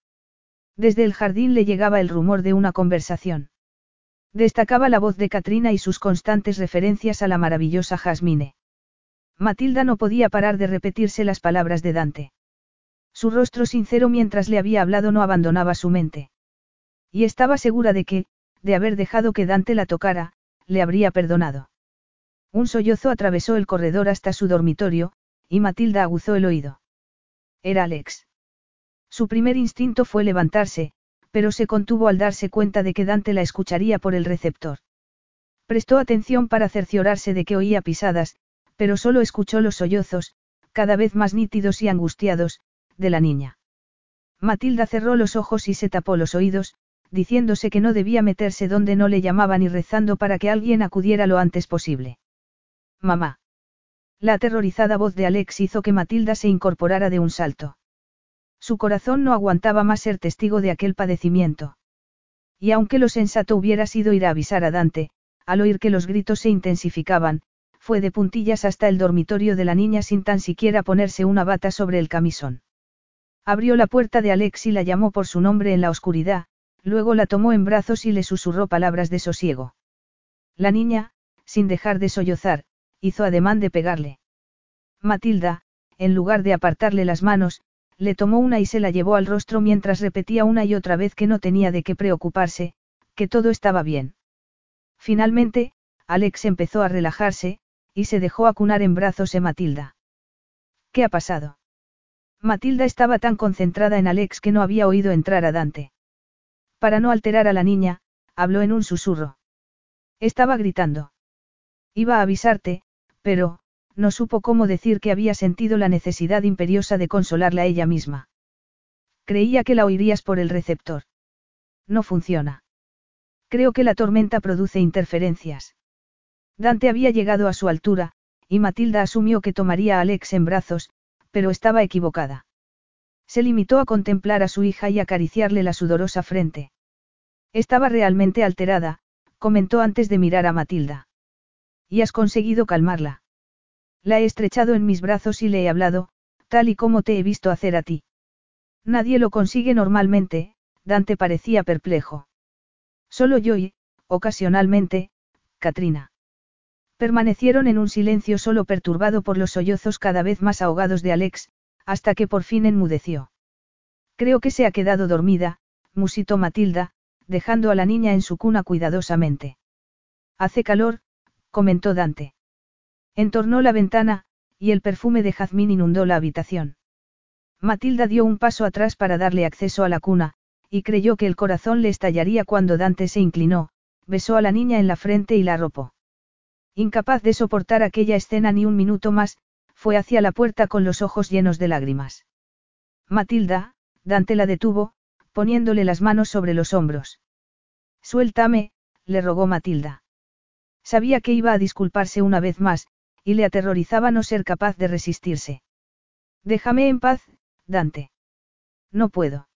Desde el jardín le llegaba el rumor de una conversación. Destacaba la voz de Katrina y sus constantes referencias a la maravillosa Jasmine. Matilda no podía parar de repetirse las palabras de Dante. Su rostro sincero mientras le había hablado no abandonaba su mente. Y estaba segura de que, de haber dejado que Dante la tocara, le habría perdonado. Un sollozo atravesó el corredor hasta su dormitorio, y Matilda aguzó el oído. Era Alex. Su primer instinto fue levantarse, pero se contuvo al darse cuenta de que Dante la escucharía por el receptor. Prestó atención para cerciorarse de que oía pisadas, pero solo escuchó los sollozos, cada vez más nítidos y angustiados, de la niña. Matilda cerró los ojos y se tapó los oídos, diciéndose que no debía meterse donde no le llamaban y rezando para que alguien acudiera lo antes posible. Mamá. La aterrorizada voz de Alex hizo que Matilda se incorporara de un salto. Su corazón no aguantaba más ser testigo de aquel padecimiento. Y aunque lo sensato hubiera sido ir a avisar a Dante, al oír que los gritos se intensificaban, fue de puntillas hasta el dormitorio de la niña sin tan siquiera ponerse una bata sobre el camisón. Abrió la puerta de Alex y la llamó por su nombre en la oscuridad, luego la tomó en brazos y le susurró palabras de sosiego. La niña, sin dejar de sollozar, hizo ademán de pegarle. Matilda, en lugar de apartarle las manos, le tomó una y se la llevó al rostro mientras repetía una y otra vez que no tenía de qué preocuparse, que todo estaba bien. Finalmente, Alex empezó a relajarse, y se dejó acunar en brazos de Matilda. ¿Qué ha pasado? Matilda estaba tan concentrada en Alex que no había oído entrar a Dante. Para no alterar a la niña, habló en un susurro. Estaba gritando. Iba a avisarte, pero, no supo cómo decir que había sentido la necesidad imperiosa de consolarla ella misma. Creía que la oirías por el receptor. No funciona. Creo que la tormenta produce interferencias. Dante había llegado a su altura, y Matilda asumió que tomaría a Alex en brazos, pero estaba equivocada. Se limitó a contemplar a su hija y acariciarle la sudorosa frente. Estaba realmente alterada, comentó antes de mirar a Matilda. ¿Y has conseguido calmarla? La he estrechado en mis brazos y le he hablado, tal y como te he visto hacer a ti. Nadie lo consigue normalmente, Dante parecía perplejo. Solo yo y, ocasionalmente, Katrina. Permanecieron en un silencio solo perturbado por los sollozos cada vez más ahogados de Alex, hasta que por fin enmudeció. Creo que se ha quedado dormida, musitó Matilda, dejando a la niña en su cuna cuidadosamente. Hace calor, comentó Dante. Entornó la ventana, y el perfume de jazmín inundó la habitación. Matilda dio un paso atrás para darle acceso a la cuna, y creyó que el corazón le estallaría cuando Dante se inclinó, besó a la niña en la frente y la arropó. Incapaz de soportar aquella escena ni un minuto más, fue hacia la puerta con los ojos llenos de lágrimas. Matilda, Dante la detuvo, poniéndole las manos sobre los hombros. Suéltame, le rogó Matilda. Sabía que iba a disculparse una vez más, y le aterrorizaba no ser capaz de resistirse. Déjame en paz, Dante. No puedo.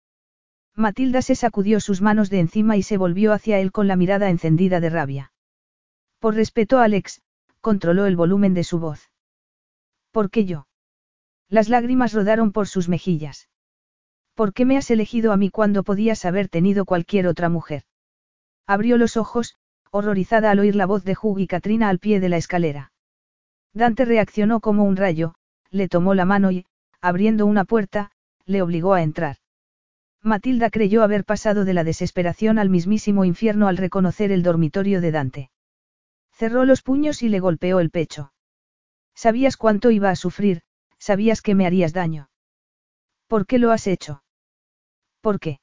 Matilda se sacudió sus manos de encima y se volvió hacia él con la mirada encendida de rabia. Por respeto a Alex, controló el volumen de su voz. ¿Por qué yo? Las lágrimas rodaron por sus mejillas. ¿Por qué me has elegido a mí cuando podías haber tenido cualquier otra mujer? Abrió los ojos, horrorizada al oír la voz de Hugh y Katrina al pie de la escalera. Dante reaccionó como un rayo, le tomó la mano y, abriendo una puerta, le obligó a entrar. Matilda creyó haber pasado de la desesperación al mismísimo infierno al reconocer el dormitorio de Dante. Cerró los puños y le golpeó el pecho. Sabías cuánto iba a sufrir, sabías que me harías daño. ¿Por qué lo has hecho? ¿Por qué?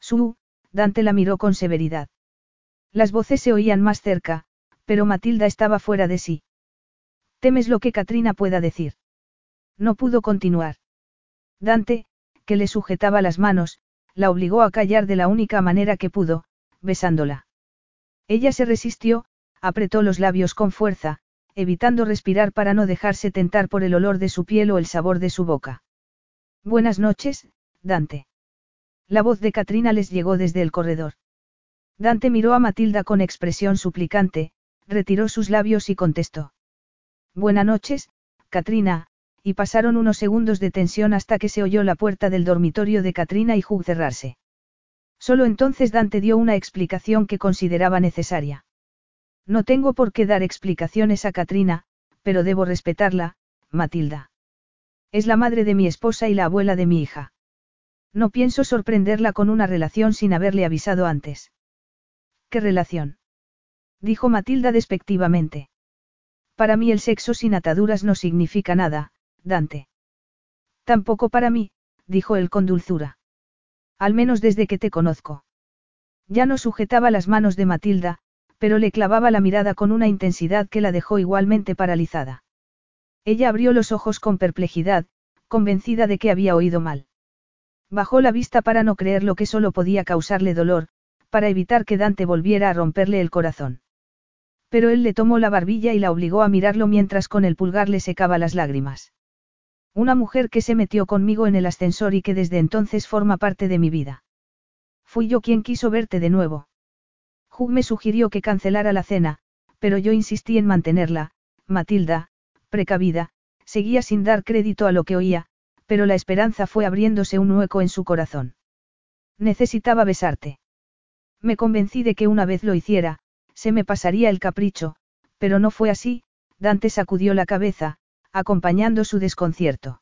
Su, Dante la miró con severidad. Las voces se oían más cerca, pero Matilda estaba fuera de sí. ¿Temes lo que Katrina pueda decir? No pudo continuar. Dante, que le sujetaba las manos, la obligó a callar de la única manera que pudo, besándola. Ella se resistió, apretó los labios con fuerza, evitando respirar para no dejarse tentar por el olor de su piel o el sabor de su boca. Buenas noches, Dante. La voz de Katrina les llegó desde el corredor. Dante miró a Matilda con expresión suplicante, retiró sus labios y contestó. Buenas noches, Katrina, y pasaron unos segundos de tensión hasta que se oyó la puerta del dormitorio de Katrina y Hugh cerrarse. Solo entonces Dante dio una explicación que consideraba necesaria. No tengo por qué dar explicaciones a Katrina, pero debo respetarla, Matilda. Es la madre de mi esposa y la abuela de mi hija. No pienso sorprenderla con una relación sin haberle avisado antes. ¿Qué relación? dijo Matilda despectivamente. Para mí el sexo sin ataduras no significa nada, Dante. Tampoco para mí, dijo él con dulzura. Al menos desde que te conozco. Ya no sujetaba las manos de Matilda, pero le clavaba la mirada con una intensidad que la dejó igualmente paralizada. Ella abrió los ojos con perplejidad, convencida de que había oído mal. Bajó la vista para no creer lo que solo podía causarle dolor, para evitar que Dante volviera a romperle el corazón. Pero él le tomó la barbilla y la obligó a mirarlo mientras con el pulgar le secaba las lágrimas. Una mujer que se metió conmigo en el ascensor y que desde entonces forma parte de mi vida. Fui yo quien quiso verte de nuevo. Hugh me sugirió que cancelara la cena, pero yo insistí en mantenerla, Matilda, precavida, seguía sin dar crédito a lo que oía, pero la esperanza fue abriéndose un hueco en su corazón. Necesitaba besarte. Me convencí de que una vez lo hiciera, se me pasaría el capricho, pero no fue así, Dante sacudió la cabeza, acompañando su desconcierto.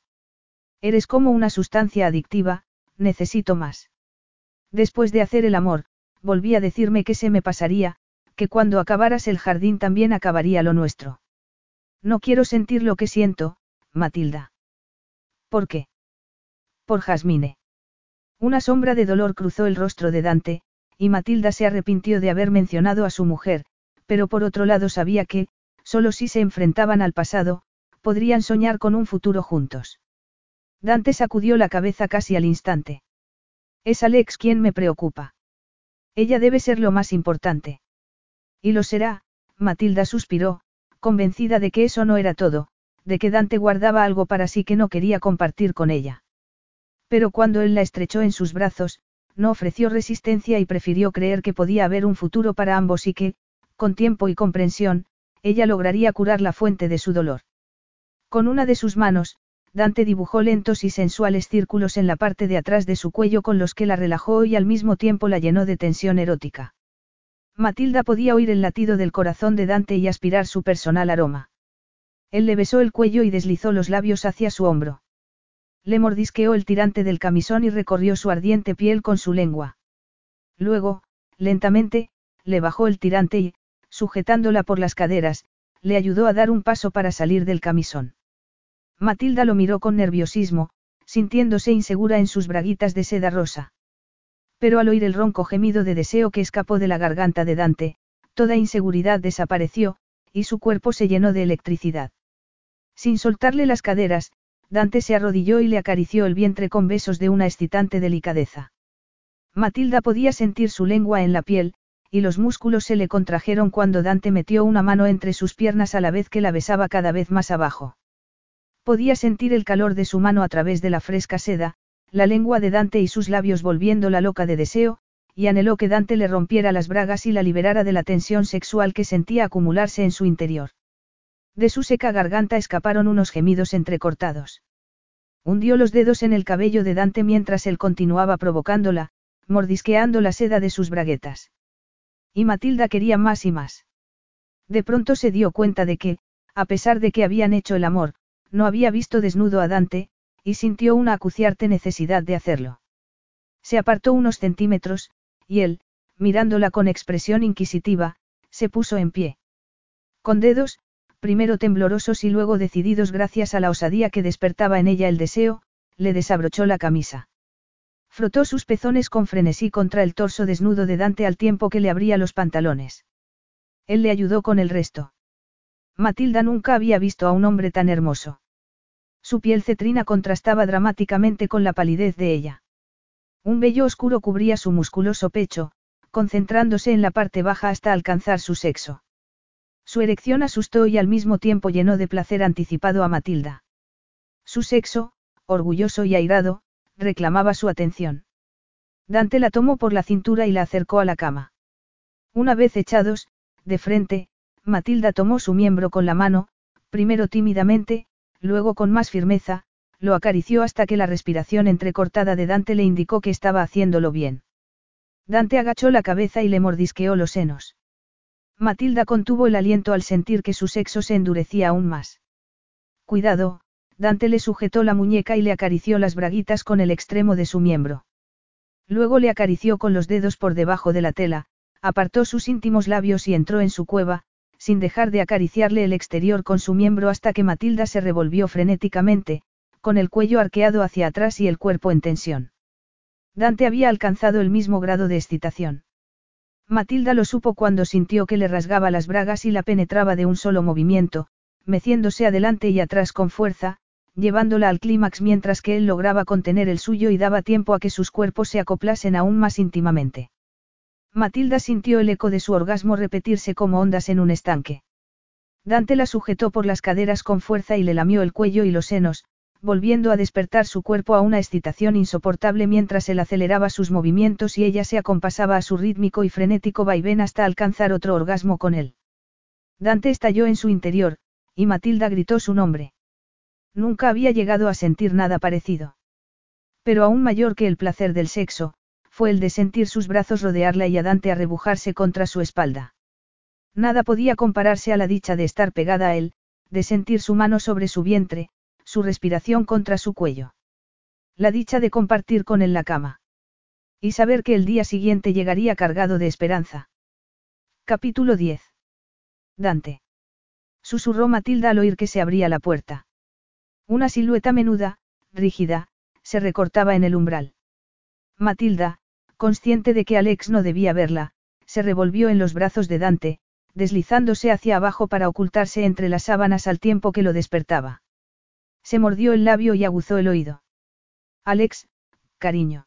Eres como una sustancia adictiva, necesito más. Después de hacer el amor, volví a decirme que se me pasaría, que cuando acabaras el jardín también acabaría lo nuestro. No quiero sentir lo que siento, Matilda. ¿Por qué? Por Jasmine. Una sombra de dolor cruzó el rostro de Dante, y Matilda se arrepintió de haber mencionado a su mujer, pero por otro lado sabía que, solo si se enfrentaban al pasado, podrían soñar con un futuro juntos. Dante sacudió la cabeza casi al instante. Es Alex quien me preocupa. Ella debe ser lo más importante. Y lo será, Matilda suspiró, convencida de que eso no era todo, de que Dante guardaba algo para sí que no quería compartir con ella. Pero cuando él la estrechó en sus brazos, no ofreció resistencia y prefirió creer que podía haber un futuro para ambos y que, con tiempo y comprensión, ella lograría curar la fuente de su dolor. Con una de sus manos, Dante dibujó lentos y sensuales círculos en la parte de atrás de su cuello con los que la relajó y al mismo tiempo la llenó de tensión erótica. Matilda podía oír el latido del corazón de Dante y aspirar su personal aroma. Él le besó el cuello y deslizó los labios hacia su hombro. Le mordisqueó el tirante del camisón y recorrió su ardiente piel con su lengua. Luego, lentamente, le bajó el tirante y, sujetándola por las caderas, le ayudó a dar un paso para salir del camisón. Matilda lo miró con nerviosismo, sintiéndose insegura en sus braguitas de seda rosa. Pero al oír el ronco gemido de deseo que escapó de la garganta de Dante, toda inseguridad desapareció, y su cuerpo se llenó de electricidad. Sin soltarle las caderas, Dante se arrodilló y le acarició el vientre con besos de una excitante delicadeza. Matilda podía sentir su lengua en la piel, y los músculos se le contrajeron cuando Dante metió una mano entre sus piernas a la vez que la besaba cada vez más abajo. Podía sentir el calor de su mano a través de la fresca seda, la lengua de Dante y sus labios volviéndola loca de deseo, y anheló que Dante le rompiera las bragas y la liberara de la tensión sexual que sentía acumularse en su interior. De su seca garganta escaparon unos gemidos entrecortados. Hundió los dedos en el cabello de Dante mientras él continuaba provocándola, mordisqueando la seda de sus braguetas. Y Matilda quería más y más. De pronto se dio cuenta de que, a pesar de que habían hecho el amor, no había visto desnudo a Dante, y sintió una acuciarte necesidad de hacerlo. Se apartó unos centímetros, y él, mirándola con expresión inquisitiva, se puso en pie. Con dedos, primero temblorosos y luego decididos gracias a la osadía que despertaba en ella el deseo, le desabrochó la camisa. Frotó sus pezones con frenesí contra el torso desnudo de Dante al tiempo que le abría los pantalones. Él le ayudó con el resto. Matilda nunca había visto a un hombre tan hermoso. Su piel cetrina contrastaba dramáticamente con la palidez de ella. Un vello oscuro cubría su musculoso pecho, concentrándose en la parte baja hasta alcanzar su sexo. Su erección asustó y al mismo tiempo llenó de placer anticipado a Matilda. Su sexo, orgulloso y airado, reclamaba su atención. Dante la tomó por la cintura y la acercó a la cama. Una vez echados, de frente, Matilda tomó su miembro con la mano, primero tímidamente, luego con más firmeza, lo acarició hasta que la respiración entrecortada de Dante le indicó que estaba haciéndolo bien. Dante agachó la cabeza y le mordisqueó los senos. Matilda contuvo el aliento al sentir que su sexo se endurecía aún más. Cuidado, Dante le sujetó la muñeca y le acarició las braguitas con el extremo de su miembro. Luego le acarició con los dedos por debajo de la tela, apartó sus íntimos labios y entró en su cueva, sin dejar de acariciarle el exterior con su miembro hasta que Matilda se revolvió frenéticamente, con el cuello arqueado hacia atrás y el cuerpo en tensión. Dante había alcanzado el mismo grado de excitación. Matilda lo supo cuando sintió que le rasgaba las bragas y la penetraba de un solo movimiento, meciéndose adelante y atrás con fuerza, llevándola al clímax mientras que él lograba contener el suyo y daba tiempo a que sus cuerpos se acoplasen aún más íntimamente. Matilda sintió el eco de su orgasmo repetirse como ondas en un estanque. Dante la sujetó por las caderas con fuerza y le lamió el cuello y los senos, volviendo a despertar su cuerpo a una excitación insoportable mientras él aceleraba sus movimientos y ella se acompasaba a su rítmico y frenético vaivén hasta alcanzar otro orgasmo con él. Dante estalló en su interior, y Matilda gritó su nombre. Nunca había llegado a sentir nada parecido. Pero aún mayor que el placer del sexo, fue el de sentir sus brazos rodearla y a Dante arrebujarse contra su espalda. Nada podía compararse a la dicha de estar pegada a él, de sentir su mano sobre su vientre, su respiración contra su cuello. La dicha de compartir con él la cama. Y saber que el día siguiente llegaría cargado de esperanza. Capítulo 10. Dante. Susurró Matilda al oír que se abría la puerta. Una silueta menuda, rígida, se recortaba en el umbral. Matilda, consciente de que Alex no debía verla, se revolvió en los brazos de Dante, deslizándose hacia abajo para ocultarse entre las sábanas al tiempo que lo despertaba. Se mordió el labio y aguzó el oído. Alex, cariño.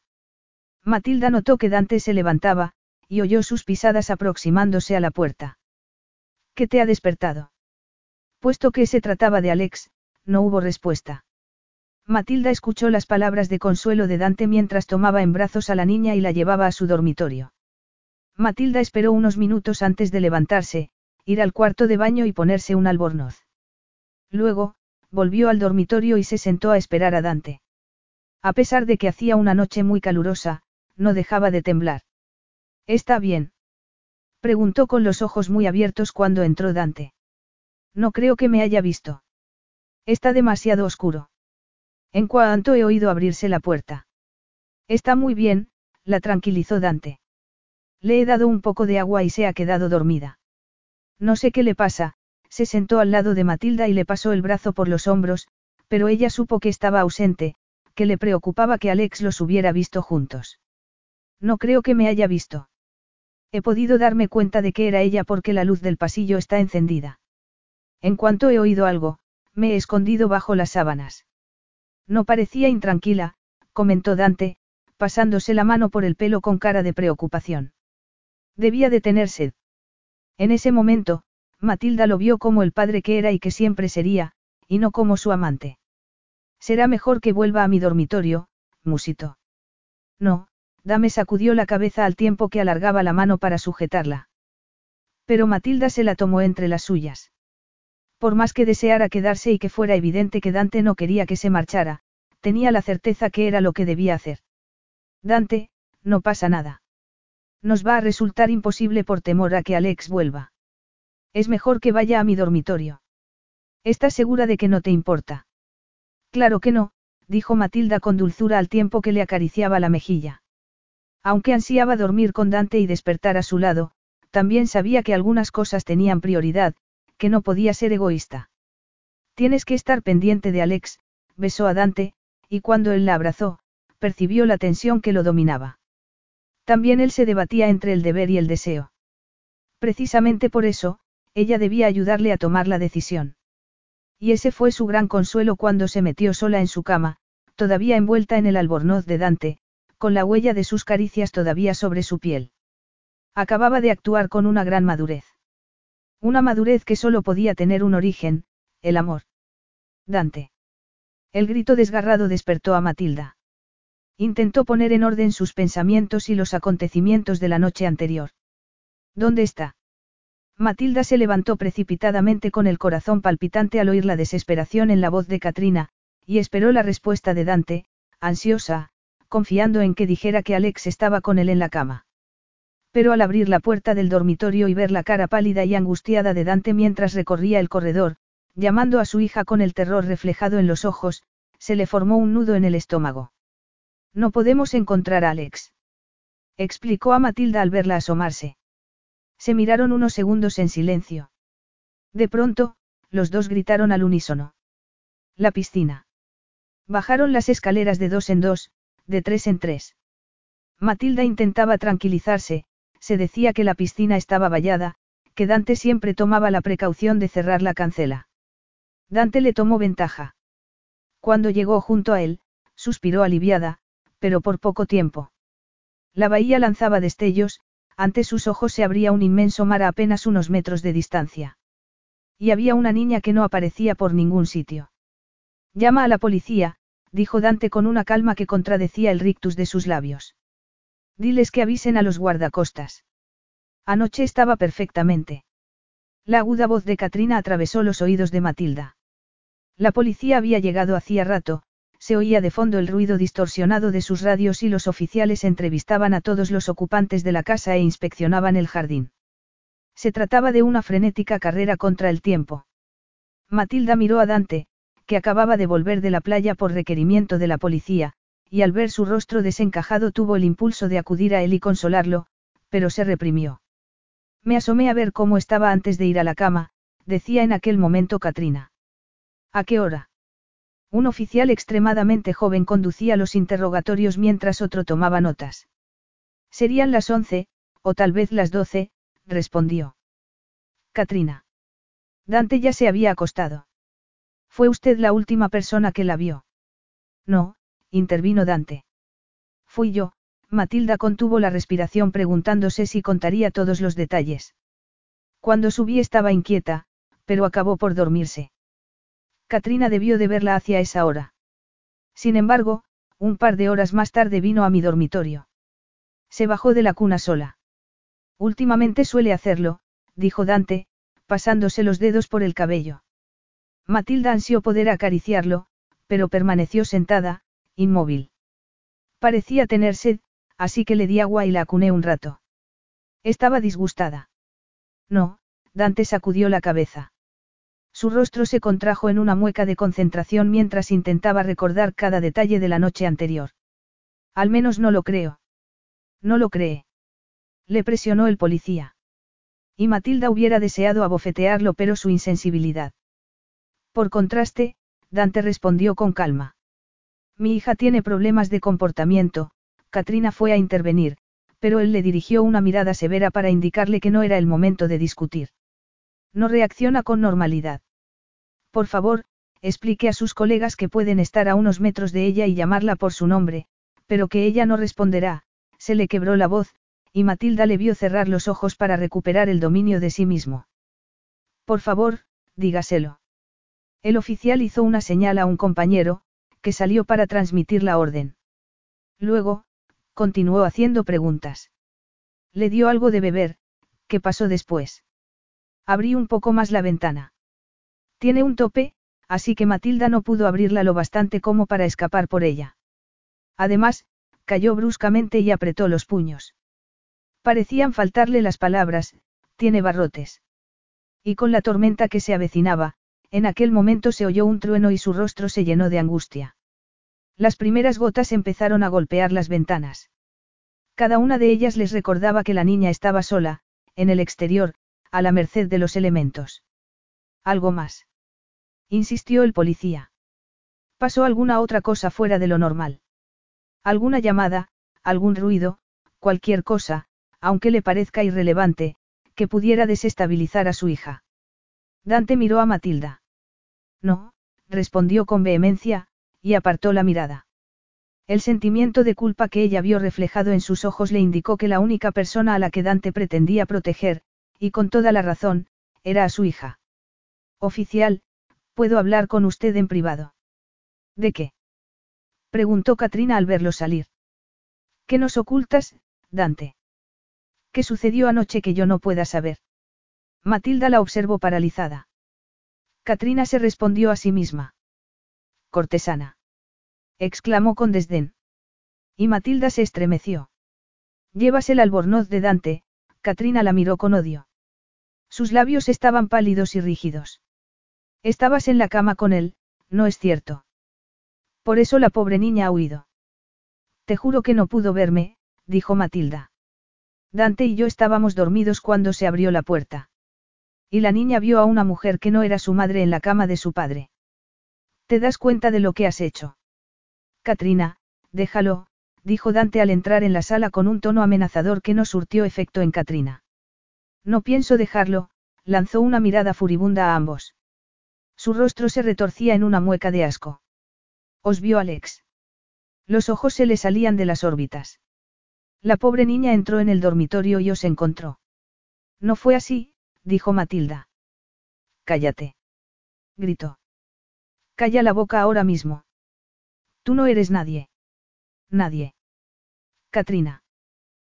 Matilda notó que Dante se levantaba, y oyó sus pisadas aproximándose a la puerta. ¿Qué te ha despertado? Puesto que se trataba de Alex, no hubo respuesta. Matilda escuchó las palabras de consuelo de Dante mientras tomaba en brazos a la niña y la llevaba a su dormitorio. Matilda esperó unos minutos antes de levantarse, ir al cuarto de baño y ponerse un albornoz. Luego, volvió al dormitorio y se sentó a esperar a Dante. A pesar de que hacía una noche muy calurosa, no dejaba de temblar. ¿Está bien? Preguntó con los ojos muy abiertos cuando entró Dante. No creo que me haya visto. Está demasiado oscuro. En cuanto he oído abrirse la puerta. Está muy bien, la tranquilizó Dante. Le he dado un poco de agua y se ha quedado dormida. No sé qué le pasa, se sentó al lado de Matilda y le pasó el brazo por los hombros, pero ella supo que estaba ausente, que le preocupaba que Alex los hubiera visto juntos. No creo que me haya visto. He podido darme cuenta de que era ella porque la luz del pasillo está encendida. En cuanto he oído algo, me he escondido bajo las sábanas. No parecía intranquila, comentó Dante, pasándose la mano por el pelo con cara de preocupación. Debía de tener sed. En ese momento, Matilda lo vio como el padre que era y que siempre sería, y no como su amante. Será mejor que vuelva a mi dormitorio, musito. No, Dame sacudió la cabeza al tiempo que alargaba la mano para sujetarla. Pero Matilda se la tomó entre las suyas. Por más que deseara quedarse y que fuera evidente que Dante no quería que se marchara, tenía la certeza que era lo que debía hacer. Dante, no pasa nada. Nos va a resultar imposible por temor a que Alex vuelva. Es mejor que vaya a mi dormitorio. ¿Estás segura de que no te importa? Claro que no, dijo Matilda con dulzura al tiempo que le acariciaba la mejilla. Aunque ansiaba dormir con Dante y despertar a su lado, también sabía que algunas cosas tenían prioridad, que no podía ser egoísta. Tienes que estar pendiente de Alex, besó a Dante, y cuando él la abrazó, percibió la tensión que lo dominaba. También él se debatía entre el deber y el deseo. Precisamente por eso, ella debía ayudarle a tomar la decisión. Y ese fue su gran consuelo cuando se metió sola en su cama, todavía envuelta en el albornoz de Dante, con la huella de sus caricias todavía sobre su piel. Acababa de actuar con una gran madurez. Una madurez que solo podía tener un origen, el amor. Dante. El grito desgarrado despertó a Matilda. Intentó poner en orden sus pensamientos y los acontecimientos de la noche anterior. ¿Dónde está? Matilda se levantó precipitadamente con el corazón palpitante al oír la desesperación en la voz de Katrina, y esperó la respuesta de Dante, ansiosa, confiando en que dijera que Alex estaba con él en la cama. Pero al abrir la puerta del dormitorio y ver la cara pálida y angustiada de Dante mientras recorría el corredor, llamando a su hija con el terror reflejado en los ojos, se le formó un nudo en el estómago. No podemos encontrar a Alex. Explicó a Matilda al verla asomarse. Se miraron unos segundos en silencio. De pronto, los dos gritaron al unísono. La piscina. Bajaron las escaleras de dos en dos, de tres en tres. Matilda intentaba tranquilizarse, se decía que la piscina estaba vallada, que Dante siempre tomaba la precaución de cerrar la cancela. Dante le tomó ventaja. Cuando llegó junto a él, suspiró aliviada, pero por poco tiempo. La bahía lanzaba destellos, ante sus ojos se abría un inmenso mar a apenas unos metros de distancia. Y había una niña que no aparecía por ningún sitio. Llama a la policía, dijo Dante con una calma que contradecía el rictus de sus labios. Diles que avisen a los guardacostas. Anoche estaba perfectamente. La aguda voz de Katrina atravesó los oídos de Matilda. La policía había llegado hacía rato, se oía de fondo el ruido distorsionado de sus radios y los oficiales entrevistaban a todos los ocupantes de la casa e inspeccionaban el jardín. Se trataba de una frenética carrera contra el tiempo. Matilda miró a Dante, que acababa de volver de la playa por requerimiento de la policía, y al ver su rostro desencajado tuvo el impulso de acudir a él y consolarlo, pero se reprimió. Me asomé a ver cómo estaba antes de ir a la cama, decía en aquel momento Katrina. ¿A qué hora? Un oficial extremadamente joven conducía los interrogatorios mientras otro tomaba notas. Serían las once, o tal vez las doce, respondió. Katrina. Dante ya se había acostado. ¿Fue usted la última persona que la vio? No, intervino Dante. Fui yo, Matilda contuvo la respiración preguntándose si contaría todos los detalles. Cuando subí estaba inquieta, pero acabó por dormirse. Katrina debió de verla hacia esa hora. Sin embargo, un par de horas más tarde vino a mi dormitorio. Se bajó de la cuna sola. Últimamente suele hacerlo, dijo Dante, pasándose los dedos por el cabello. Matilda ansió poder acariciarlo, pero permaneció sentada, inmóvil. Parecía tener sed, así que le di agua y la acuné un rato. Estaba disgustada. No, Dante sacudió la cabeza. Su rostro se contrajo en una mueca de concentración mientras intentaba recordar cada detalle de la noche anterior. Al menos no lo creo. No lo cree. Le presionó el policía. Y Matilda hubiera deseado abofetearlo pero su insensibilidad. Por contraste, Dante respondió con calma. Mi hija tiene problemas de comportamiento, Katrina fue a intervenir, pero él le dirigió una mirada severa para indicarle que no era el momento de discutir. No reacciona con normalidad. Por favor, explique a sus colegas que pueden estar a unos metros de ella y llamarla por su nombre, pero que ella no responderá, se le quebró la voz, y Matilda le vio cerrar los ojos para recuperar el dominio de sí mismo. Por favor, dígaselo. El oficial hizo una señal a un compañero, que salió para transmitir la orden. Luego, continuó haciendo preguntas. Le dio algo de beber, ¿qué pasó después? Abrí un poco más la ventana. Tiene un tope, así que Matilda no pudo abrirla lo bastante como para escapar por ella. Además, cayó bruscamente y apretó los puños. Parecían faltarle las palabras, tiene barrotes. Y con la tormenta que se avecinaba, en aquel momento se oyó un trueno y su rostro se llenó de angustia. Las primeras gotas empezaron a golpear las ventanas. Cada una de ellas les recordaba que la niña estaba sola, en el exterior, a la merced de los elementos. Algo más. Insistió el policía. ¿Pasó alguna otra cosa fuera de lo normal? Alguna llamada, algún ruido, cualquier cosa, aunque le parezca irrelevante, que pudiera desestabilizar a su hija. Dante miró a Matilda. No, respondió con vehemencia, y apartó la mirada. El sentimiento de culpa que ella vio reflejado en sus ojos le indicó que la única persona a la que Dante pretendía proteger, y con toda la razón, era a su hija. Oficial, ¿puedo hablar con usted en privado? ¿De qué? preguntó Katrina al verlo salir. ¿Qué nos ocultas, Dante? ¿Qué sucedió anoche que yo no pueda saber? Matilda la observó paralizada. Katrina se respondió a sí misma. Cortesana exclamó con desdén. Y Matilda se estremeció. Llevas el albornoz de Dante, Katrina la miró con odio. Sus labios estaban pálidos y rígidos. Estabas en la cama con él, no es cierto. Por eso la pobre niña ha huido. Te juro que no pudo verme, dijo Matilda. Dante y yo estábamos dormidos cuando se abrió la puerta. Y la niña vio a una mujer que no era su madre en la cama de su padre. ¿Te das cuenta de lo que has hecho? Katrina, déjalo, dijo Dante al entrar en la sala con un tono amenazador que no surtió efecto en Katrina. No pienso dejarlo, lanzó una mirada furibunda a ambos. Su rostro se retorcía en una mueca de asco. Os vio Alex. Los ojos se le salían de las órbitas. La pobre niña entró en el dormitorio y os encontró. No fue así, dijo Matilda. Cállate. Gritó. Calla la boca ahora mismo. Tú no eres nadie. Nadie. Katrina.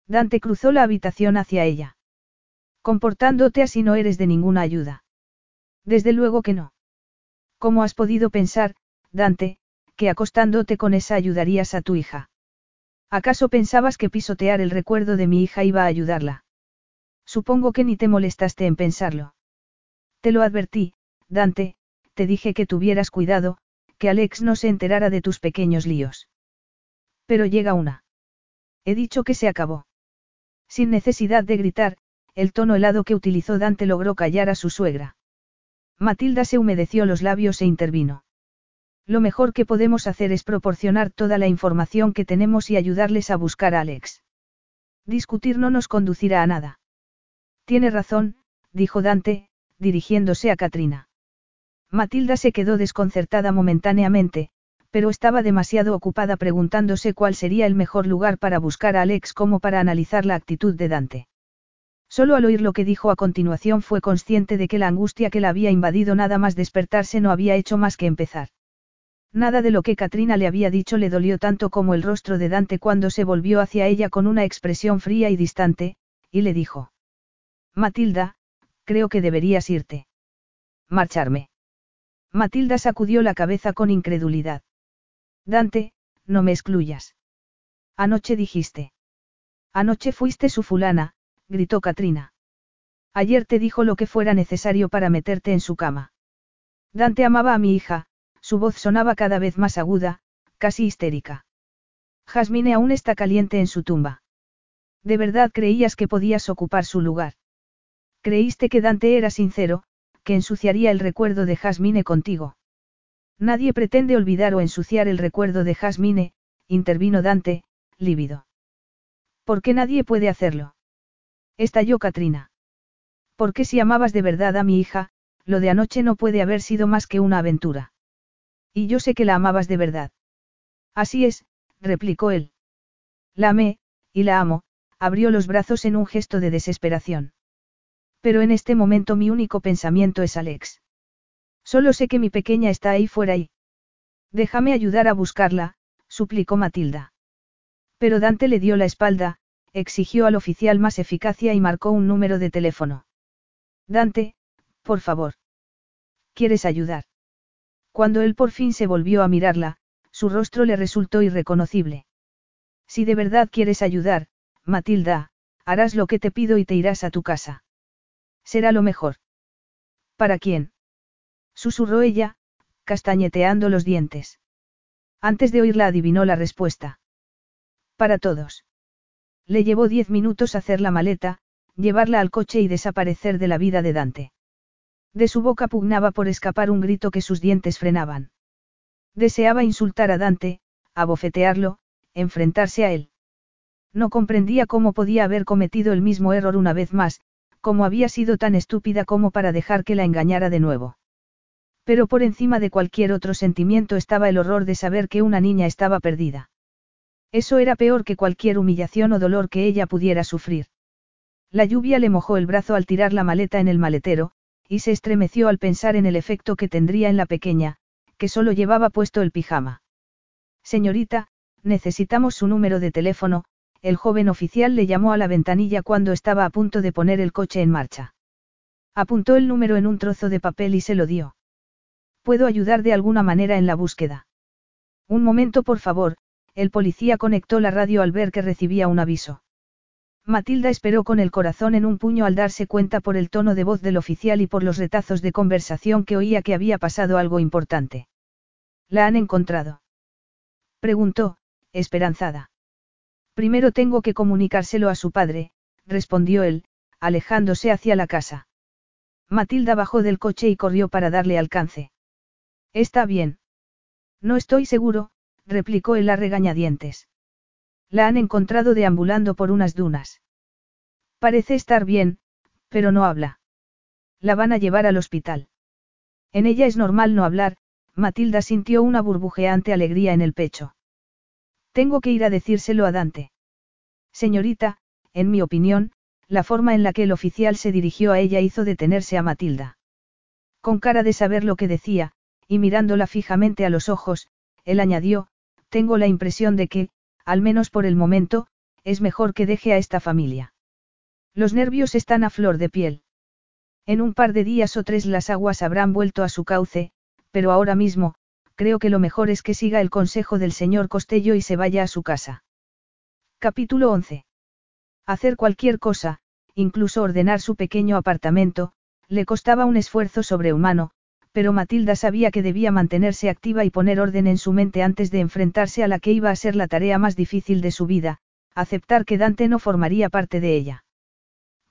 Dante cruzó la habitación hacia ella. Comportándote así no eres de ninguna ayuda. Desde luego que no. ¿Cómo has podido pensar, Dante, que acostándote con esa ayudarías a tu hija? ¿Acaso pensabas que pisotear el recuerdo de mi hija iba a ayudarla? Supongo que ni te molestaste en pensarlo. Te lo advertí, Dante, te dije que tuvieras cuidado, que Alex no se enterara de tus pequeños líos. Pero llega una. He dicho que se acabó. Sin necesidad de gritar, el tono helado que utilizó Dante logró callar a su suegra. Matilda se humedeció los labios e intervino. Lo mejor que podemos hacer es proporcionar toda la información que tenemos y ayudarles a buscar a Alex. Discutir no nos conducirá a nada. Tiene razón, dijo Dante, dirigiéndose a Katrina. Matilda se quedó desconcertada momentáneamente, pero estaba demasiado ocupada preguntándose cuál sería el mejor lugar para buscar a Alex como para analizar la actitud de Dante. Solo al oír lo que dijo a continuación fue consciente de que la angustia que la había invadido nada más despertarse no había hecho más que empezar. Nada de lo que Katrina le había dicho le dolió tanto como el rostro de Dante cuando se volvió hacia ella con una expresión fría y distante, y le dijo. Matilda, creo que deberías irte. Marcharme. Matilda sacudió la cabeza con incredulidad. Dante, no me excluyas. Anoche dijiste. Anoche fuiste su fulana, gritó Katrina. Ayer te dijo lo que fuera necesario para meterte en su cama. Dante amaba a mi hija, su voz sonaba cada vez más aguda, casi histérica. Jasmine aún está caliente en su tumba. ¿De verdad creías que podías ocupar su lugar? Creíste que Dante era sincero, que ensuciaría el recuerdo de Jasmine contigo. Nadie pretende olvidar o ensuciar el recuerdo de Jasmine, intervino Dante, lívido. ¿Por qué nadie puede hacerlo? Estalló Katrina. Porque si amabas de verdad a mi hija, lo de anoche no puede haber sido más que una aventura. Y yo sé que la amabas de verdad. Así es, replicó él. La amé, y la amo, abrió los brazos en un gesto de desesperación. Pero en este momento mi único pensamiento es Alex. Solo sé que mi pequeña está ahí fuera y... Déjame ayudar a buscarla, suplicó Matilda. Pero Dante le dio la espalda, exigió al oficial más eficacia y marcó un número de teléfono. Dante, por favor. ¿Quieres ayudar? Cuando él por fin se volvió a mirarla, su rostro le resultó irreconocible. Si de verdad quieres ayudar, Matilda, harás lo que te pido y te irás a tu casa. Será lo mejor. ¿Para quién? Susurró ella, castañeteando los dientes. Antes de oírla adivinó la respuesta. Para todos. Le llevó diez minutos hacer la maleta, llevarla al coche y desaparecer de la vida de Dante. De su boca pugnaba por escapar un grito que sus dientes frenaban. Deseaba insultar a Dante, abofetearlo, enfrentarse a él. No comprendía cómo podía haber cometido el mismo error una vez más, cómo había sido tan estúpida como para dejar que la engañara de nuevo. Pero por encima de cualquier otro sentimiento estaba el horror de saber que una niña estaba perdida. Eso era peor que cualquier humillación o dolor que ella pudiera sufrir. La lluvia le mojó el brazo al tirar la maleta en el maletero, y se estremeció al pensar en el efecto que tendría en la pequeña, que solo llevaba puesto el pijama. Señorita, necesitamos su número de teléfono, el joven oficial le llamó a la ventanilla cuando estaba a punto de poner el coche en marcha. Apuntó el número en un trozo de papel y se lo dio. ¿Puedo ayudar de alguna manera en la búsqueda? Un momento, por favor, el policía conectó la radio al ver que recibía un aviso. Matilda esperó con el corazón en un puño al darse cuenta por el tono de voz del oficial y por los retazos de conversación que oía que había pasado algo importante. ¿La han encontrado? Preguntó, esperanzada. Primero tengo que comunicárselo a su padre, respondió él, alejándose hacia la casa. Matilda bajó del coche y corrió para darle alcance. Está bien. No estoy seguro, replicó él a regañadientes. La han encontrado deambulando por unas dunas. Parece estar bien, pero no habla. La van a llevar al hospital. En ella es normal no hablar, Matilda sintió una burbujeante alegría en el pecho. Tengo que ir a decírselo a Dante. Señorita, en mi opinión, la forma en la que el oficial se dirigió a ella hizo detenerse a Matilda. Con cara de saber lo que decía, y mirándola fijamente a los ojos, él añadió, tengo la impresión de que, al menos por el momento, es mejor que deje a esta familia. Los nervios están a flor de piel. En un par de días o tres las aguas habrán vuelto a su cauce, pero ahora mismo, creo que lo mejor es que siga el consejo del señor Costello y se vaya a su casa. Capítulo 11. Hacer cualquier cosa, incluso ordenar su pequeño apartamento, le costaba un esfuerzo sobrehumano, pero Matilda sabía que debía mantenerse activa y poner orden en su mente antes de enfrentarse a la que iba a ser la tarea más difícil de su vida, aceptar que Dante no formaría parte de ella.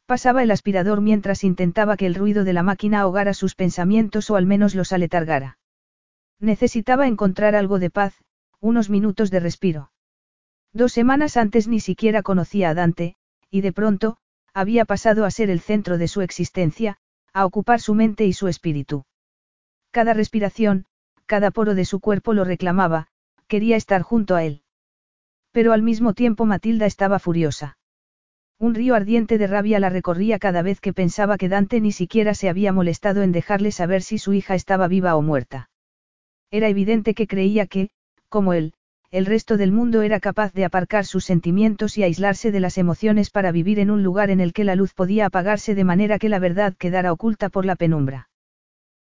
Pasaba el aspirador mientras intentaba que el ruido de la máquina ahogara sus pensamientos o al menos los aletargara. Necesitaba encontrar algo de paz, unos minutos de respiro. Dos semanas antes ni siquiera conocía a Dante, y de pronto, había pasado a ser el centro de su existencia, a ocupar su mente y su espíritu. Cada respiración, cada poro de su cuerpo lo reclamaba, quería estar junto a él. Pero al mismo tiempo Matilda estaba furiosa. Un río ardiente de rabia la recorría cada vez que pensaba que Dante ni siquiera se había molestado en dejarle saber si su hija estaba viva o muerta. Era evidente que creía que, como él, el resto del mundo era capaz de aparcar sus sentimientos y aislarse de las emociones para vivir en un lugar en el que la luz podía apagarse de manera que la verdad quedara oculta por la penumbra.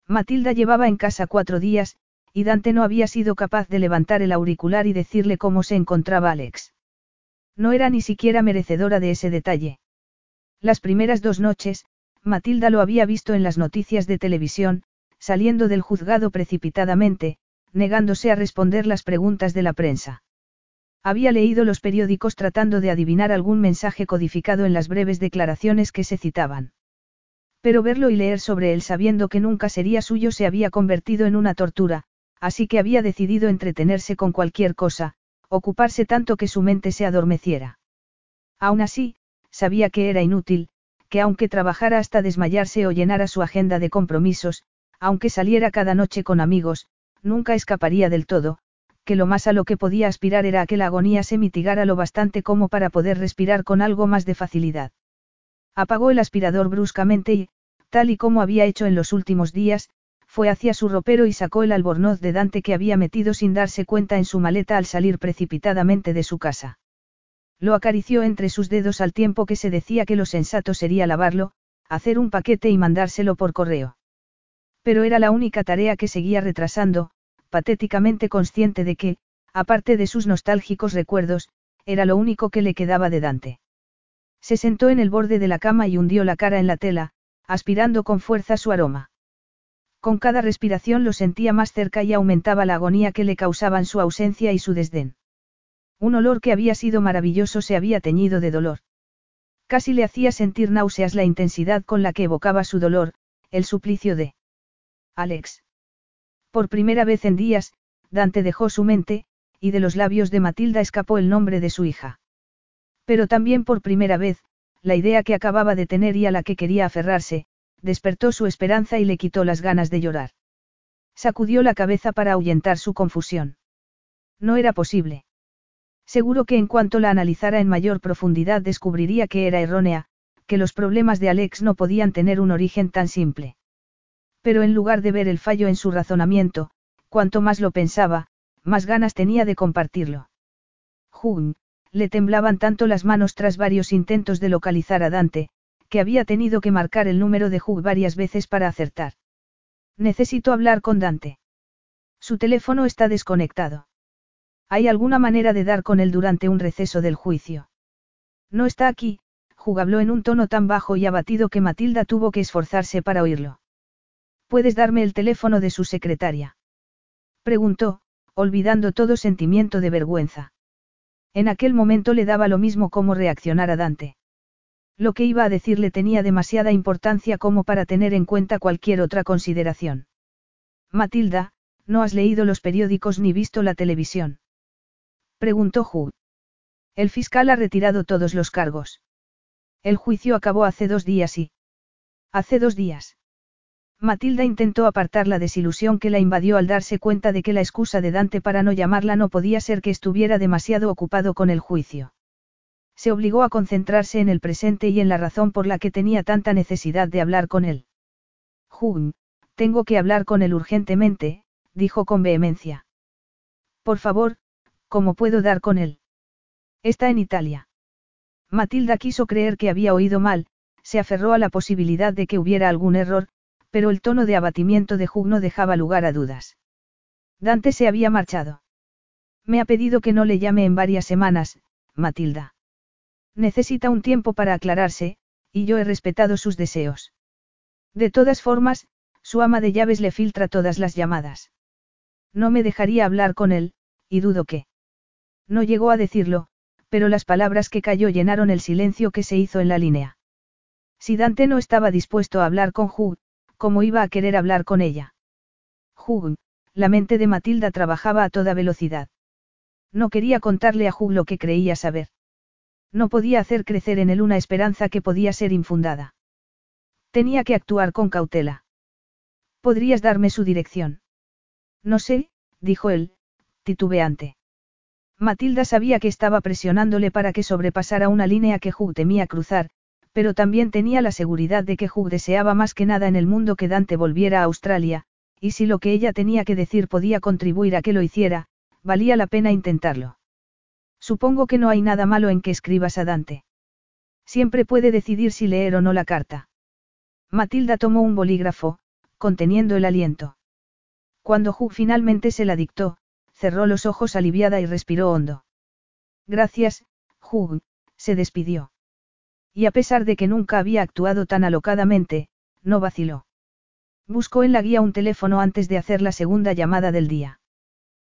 Matilda llevaba en casa cuatro días, y Dante no había sido capaz de levantar el auricular y decirle cómo se encontraba Alex. No era ni siquiera merecedora de ese detalle. Las primeras dos noches, Matilda lo había visto en las noticias de televisión, saliendo del juzgado precipitadamente, negándose a responder las preguntas de la prensa. Había leído los periódicos tratando de adivinar algún mensaje codificado en las breves declaraciones que se citaban. Pero verlo y leer sobre él sabiendo que nunca sería suyo se había convertido en una tortura, así que había decidido entretenerse con cualquier cosa, ocuparse tanto que su mente se adormeciera. Aún así, sabía que era inútil, que aunque trabajara hasta desmayarse o llenara su agenda de compromisos, aunque saliera cada noche con amigos, nunca escaparía del todo, que lo más a lo que podía aspirar era a que la agonía se mitigara lo bastante como para poder respirar con algo más de facilidad. Apagó el aspirador bruscamente y, tal y como había hecho en los últimos días, fue hacia su ropero y sacó el albornoz de Dante que había metido sin darse cuenta en su maleta al salir precipitadamente de su casa. Lo acarició entre sus dedos al tiempo que se decía que lo sensato sería lavarlo, hacer un paquete y mandárselo por correo. Pero era la única tarea que seguía retrasando, patéticamente consciente de que, aparte de sus nostálgicos recuerdos, era lo único que le quedaba de Dante. Se sentó en el borde de la cama y hundió la cara en la tela, aspirando con fuerza su aroma. Con cada respiración lo sentía más cerca y aumentaba la agonía que le causaban su ausencia y su desdén. Un olor que había sido maravilloso se había teñido de dolor. Casi le hacía sentir náuseas la intensidad con la que evocaba su dolor, el suplicio de Alex. Por primera vez en días, Dante dejó su mente, y de los labios de Matilda escapó el nombre de su hija. Pero también por primera vez, la idea que acababa de tener y a la que quería aferrarse, despertó su esperanza y le quitó las ganas de llorar. Sacudió la cabeza para ahuyentar su confusión. No era posible. Seguro que en cuanto la analizara en mayor profundidad descubriría que era errónea, que los problemas de Alex no podían tener un origen tan simple. Pero en lugar de ver el fallo en su razonamiento, cuanto más lo pensaba, más ganas tenía de compartirlo. Jun, le temblaban tanto las manos tras varios intentos de localizar a Dante, que había tenido que marcar el número de Hugh varias veces para acertar. Necesito hablar con Dante. Su teléfono está desconectado. ¿Hay alguna manera de dar con él durante un receso del juicio? No está aquí, Hugh habló en un tono tan bajo y abatido que Matilda tuvo que esforzarse para oírlo. ¿Puedes darme el teléfono de su secretaria? Preguntó, olvidando todo sentimiento de vergüenza. En aquel momento le daba lo mismo cómo reaccionar a Dante. Lo que iba a decirle tenía demasiada importancia como para tener en cuenta cualquier otra consideración. Matilda, ¿no has leído los periódicos ni visto la televisión? Preguntó Hugh. El fiscal ha retirado todos los cargos. El juicio acabó hace dos días y... Hace dos días. Matilda intentó apartar la desilusión que la invadió al darse cuenta de que la excusa de Dante para no llamarla no podía ser que estuviera demasiado ocupado con el juicio. Se obligó a concentrarse en el presente y en la razón por la que tenía tanta necesidad de hablar con él. Jun, tengo que hablar con él urgentemente, dijo con vehemencia. Por favor, ¿cómo puedo dar con él? Está en Italia. Matilda quiso creer que había oído mal, se aferró a la posibilidad de que hubiera algún error, pero el tono de abatimiento de Hugh no dejaba lugar a dudas. Dante se había marchado. Me ha pedido que no le llame en varias semanas, Matilda. Necesita un tiempo para aclararse, y yo he respetado sus deseos. De todas formas, su ama de llaves le filtra todas las llamadas. No me dejaría hablar con él, y dudo que. No llegó a decirlo, pero las palabras que cayó llenaron el silencio que se hizo en la línea. Si Dante no estaba dispuesto a hablar con Hugh, ¿Cómo iba a querer hablar con ella? Hugh, la mente de Matilda trabajaba a toda velocidad. No quería contarle a Hugh lo que creía saber. No podía hacer crecer en él una esperanza que podía ser infundada. Tenía que actuar con cautela. ¿Podrías darme su dirección? No sé, dijo él, titubeante. Matilda sabía que estaba presionándole para que sobrepasara una línea que Hugh temía cruzar, pero también tenía la seguridad de que Hugh deseaba más que nada en el mundo que Dante volviera a Australia, y si lo que ella tenía que decir podía contribuir a que lo hiciera, valía la pena intentarlo. Supongo que no hay nada malo en que escribas a Dante. Siempre puede decidir si leer o no la carta. Matilda tomó un bolígrafo, conteniendo el aliento. Cuando Hugh finalmente se la dictó, cerró los ojos aliviada y respiró hondo. Gracias, Hugh, se despidió. Y a pesar de que nunca había actuado tan alocadamente, no vaciló. Buscó en la guía un teléfono antes de hacer la segunda llamada del día.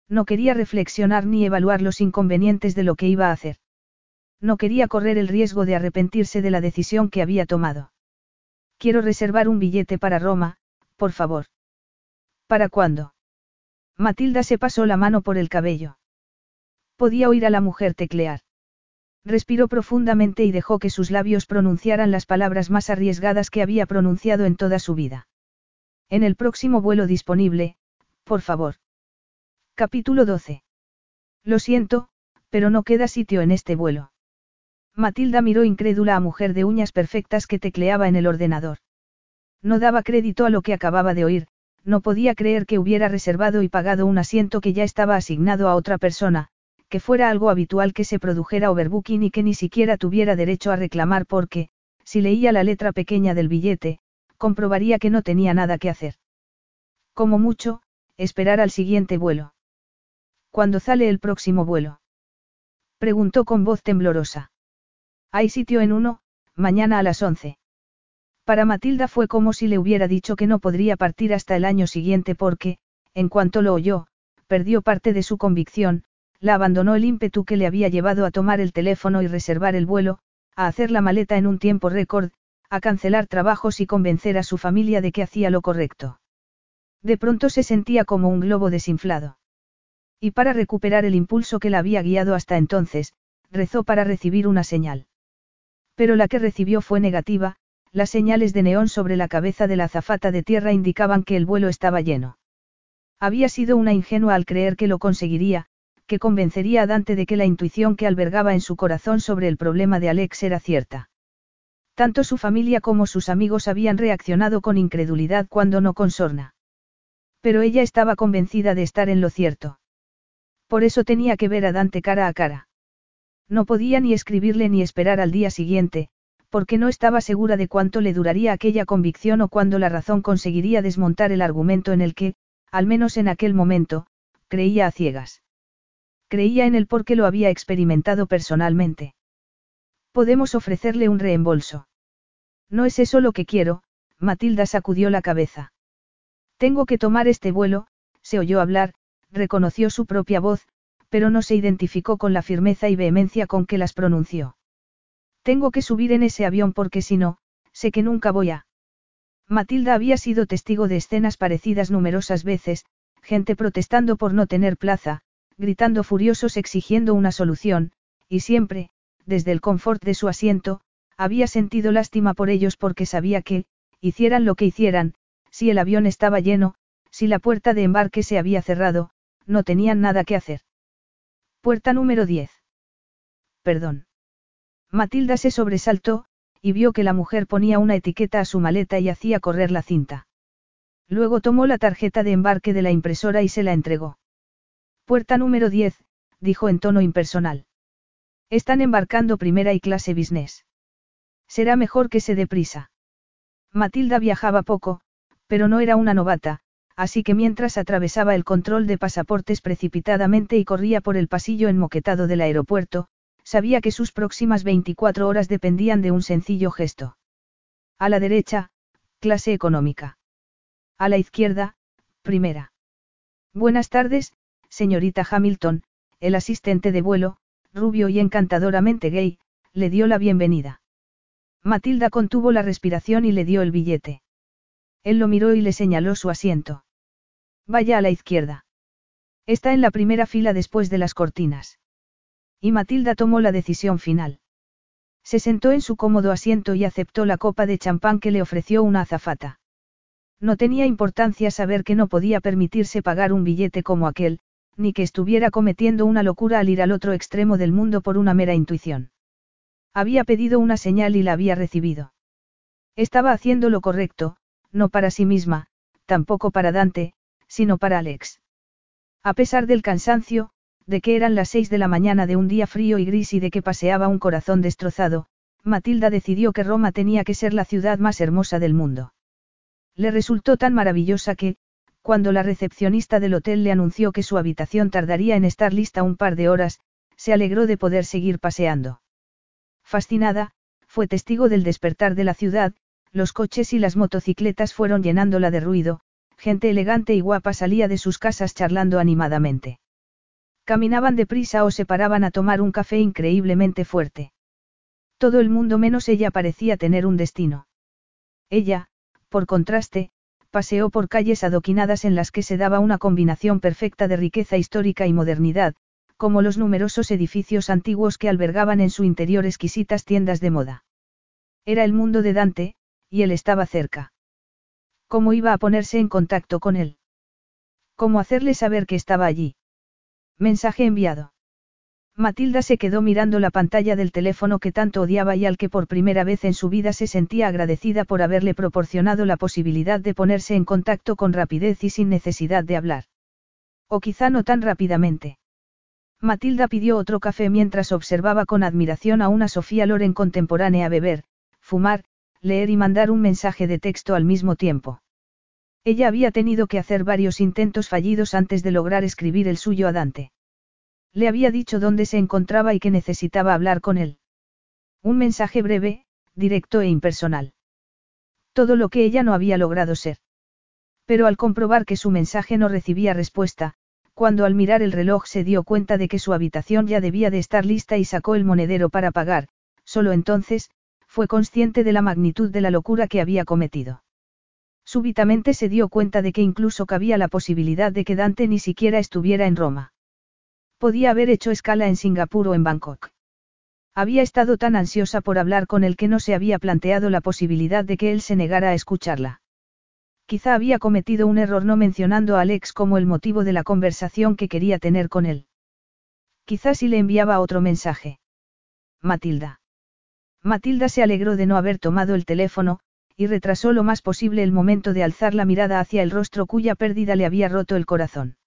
No quería reflexionar ni evaluar los inconvenientes de lo que iba a hacer. No quería correr el riesgo de arrepentirse de la decisión que había tomado. Quiero reservar un billete para Roma, por favor. ¿Para cuándo? Matilda se pasó la mano por el cabello. Podía oír a la mujer teclear. Respiró profundamente y dejó que sus labios pronunciaran las palabras más arriesgadas que había pronunciado en toda su vida. En el próximo vuelo disponible, por favor. Capítulo 12. Lo siento, pero no queda sitio en este vuelo. Matilda miró incrédula a mujer de uñas perfectas que tecleaba en el ordenador. No daba crédito a lo que acababa de oír, no podía creer que hubiera reservado y pagado un asiento que ya estaba asignado a otra persona, que fuera algo habitual que se produjera overbooking y que ni siquiera tuviera derecho a reclamar porque, si leía la letra pequeña del billete, comprobaría que no tenía nada que hacer. Como mucho, esperar al siguiente vuelo. ¿Cuándo sale el próximo vuelo? Preguntó con voz temblorosa. Hay sitio en uno, mañana a las once. Para Matilda fue como si le hubiera dicho que no podría partir hasta el año siguiente porque, en cuanto lo oyó, perdió parte de su convicción, la abandonó el ímpetu que le había llevado a tomar el teléfono y reservar el vuelo, a hacer la maleta en un tiempo récord, a cancelar trabajos y convencer a su familia de que hacía lo correcto. De pronto se sentía como un globo desinflado. Y para recuperar el impulso que la había guiado hasta entonces, rezó para recibir una señal. Pero la que recibió fue negativa, las señales de neón sobre la cabeza de la azafata de tierra indicaban que el vuelo estaba lleno. Había sido una ingenua al creer que lo conseguiría, que convencería a Dante de que la intuición que albergaba en su corazón sobre el problema de Alex era cierta. Tanto su familia como sus amigos habían reaccionado con incredulidad cuando no con sorna. Pero ella estaba convencida de estar en lo cierto. Por eso tenía que ver a Dante cara a cara. No podía ni escribirle ni esperar al día siguiente, porque no estaba segura de cuánto le duraría aquella convicción o cuándo la razón conseguiría desmontar el argumento en el que, al menos en aquel momento, creía a ciegas. Creía en él porque lo había experimentado personalmente. Podemos ofrecerle un reembolso. No es eso lo que quiero, Matilda sacudió la cabeza. Tengo que tomar este vuelo, se oyó hablar, reconoció su propia voz, pero no se identificó con la firmeza y vehemencia con que las pronunció. Tengo que subir en ese avión porque si no, sé que nunca voy a. Matilda había sido testigo de escenas parecidas numerosas veces, gente protestando por no tener plaza, gritando furiosos exigiendo una solución, y siempre, desde el confort de su asiento, había sentido lástima por ellos porque sabía que, hicieran lo que hicieran, si el avión estaba lleno, si la puerta de embarque se había cerrado, no tenían nada que hacer. Puerta número 10. Perdón. Matilda se sobresaltó, y vio que la mujer ponía una etiqueta a su maleta y hacía correr la cinta. Luego tomó la tarjeta de embarque de la impresora y se la entregó. Puerta número 10, dijo en tono impersonal. Están embarcando primera y clase business. Será mejor que se dé prisa. Matilda viajaba poco, pero no era una novata, así que mientras atravesaba el control de pasaportes precipitadamente y corría por el pasillo enmoquetado del aeropuerto, sabía que sus próximas 24 horas dependían de un sencillo gesto. A la derecha, clase económica. A la izquierda, primera. Buenas tardes, señorita Hamilton, el asistente de vuelo, rubio y encantadoramente gay, le dio la bienvenida. Matilda contuvo la respiración y le dio el billete. Él lo miró y le señaló su asiento. Vaya a la izquierda. Está en la primera fila después de las cortinas. Y Matilda tomó la decisión final. Se sentó en su cómodo asiento y aceptó la copa de champán que le ofreció una azafata. No tenía importancia saber que no podía permitirse pagar un billete como aquel, ni que estuviera cometiendo una locura al ir al otro extremo del mundo por una mera intuición. Había pedido una señal y la había recibido. Estaba haciendo lo correcto, no para sí misma, tampoco para Dante, sino para Alex. A pesar del cansancio, de que eran las seis de la mañana de un día frío y gris y de que paseaba un corazón destrozado, Matilda decidió que Roma tenía que ser la ciudad más hermosa del mundo. Le resultó tan maravillosa que, cuando la recepcionista del hotel le anunció que su habitación tardaría en estar lista un par de horas, se alegró de poder seguir paseando. Fascinada, fue testigo del despertar de la ciudad, los coches y las motocicletas fueron llenándola de ruido, gente elegante y guapa salía de sus casas charlando animadamente. Caminaban deprisa o se paraban a tomar un café increíblemente fuerte. Todo el mundo menos ella parecía tener un destino. Ella, por contraste, paseó por calles adoquinadas en las que se daba una combinación perfecta de riqueza histórica y modernidad, como los numerosos edificios antiguos que albergaban en su interior exquisitas tiendas de moda. Era el mundo de Dante, y él estaba cerca. ¿Cómo iba a ponerse en contacto con él? ¿Cómo hacerle saber que estaba allí? Mensaje enviado. Matilda se quedó mirando la pantalla del teléfono que tanto odiaba y al que por primera vez en su vida se sentía agradecida por haberle proporcionado la posibilidad de ponerse en contacto con rapidez y sin necesidad de hablar. O quizá no tan rápidamente. Matilda pidió otro café mientras observaba con admiración a una Sofía Loren contemporánea beber, fumar, leer y mandar un mensaje de texto al mismo tiempo. Ella había tenido que hacer varios intentos fallidos antes de lograr escribir el suyo a Dante. Le había dicho dónde se encontraba y que necesitaba hablar con él. Un mensaje breve, directo e impersonal. Todo lo que ella no había logrado ser. Pero al comprobar que su mensaje no recibía respuesta, cuando al mirar el reloj se dio cuenta de que su habitación ya debía de estar lista y sacó el monedero para pagar, solo entonces, fue consciente de la magnitud de la locura que había cometido. Súbitamente se dio cuenta de que incluso cabía la posibilidad de que Dante ni siquiera estuviera en Roma. Podía haber hecho escala en Singapur o en Bangkok. Había estado tan ansiosa por hablar con él que no se había planteado la posibilidad de que él se negara a escucharla. Quizá había cometido un error no mencionando a Alex como el motivo de la conversación que quería tener con él. Quizá si le enviaba otro mensaje. Matilda. Matilda se alegró de no haber tomado el teléfono, y retrasó lo más posible el momento de alzar la mirada hacia el rostro cuya pérdida le había roto el corazón.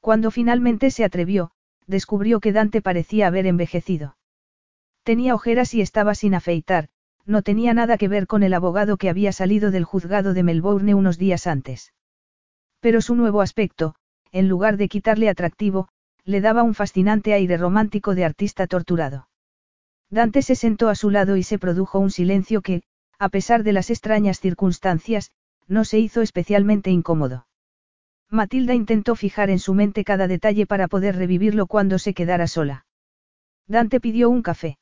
Cuando finalmente se atrevió, descubrió que Dante parecía haber envejecido. Tenía ojeras y estaba sin afeitar, no tenía nada que ver con el abogado que había salido del juzgado de Melbourne unos días antes. Pero su nuevo aspecto, en lugar de quitarle atractivo, le daba un fascinante aire romántico de artista torturado. Dante se sentó a su lado y se produjo un silencio que, a pesar de las extrañas circunstancias, no se hizo especialmente incómodo. Matilda intentó fijar en su mente cada detalle para poder revivirlo cuando se quedara sola. Dante pidió un café.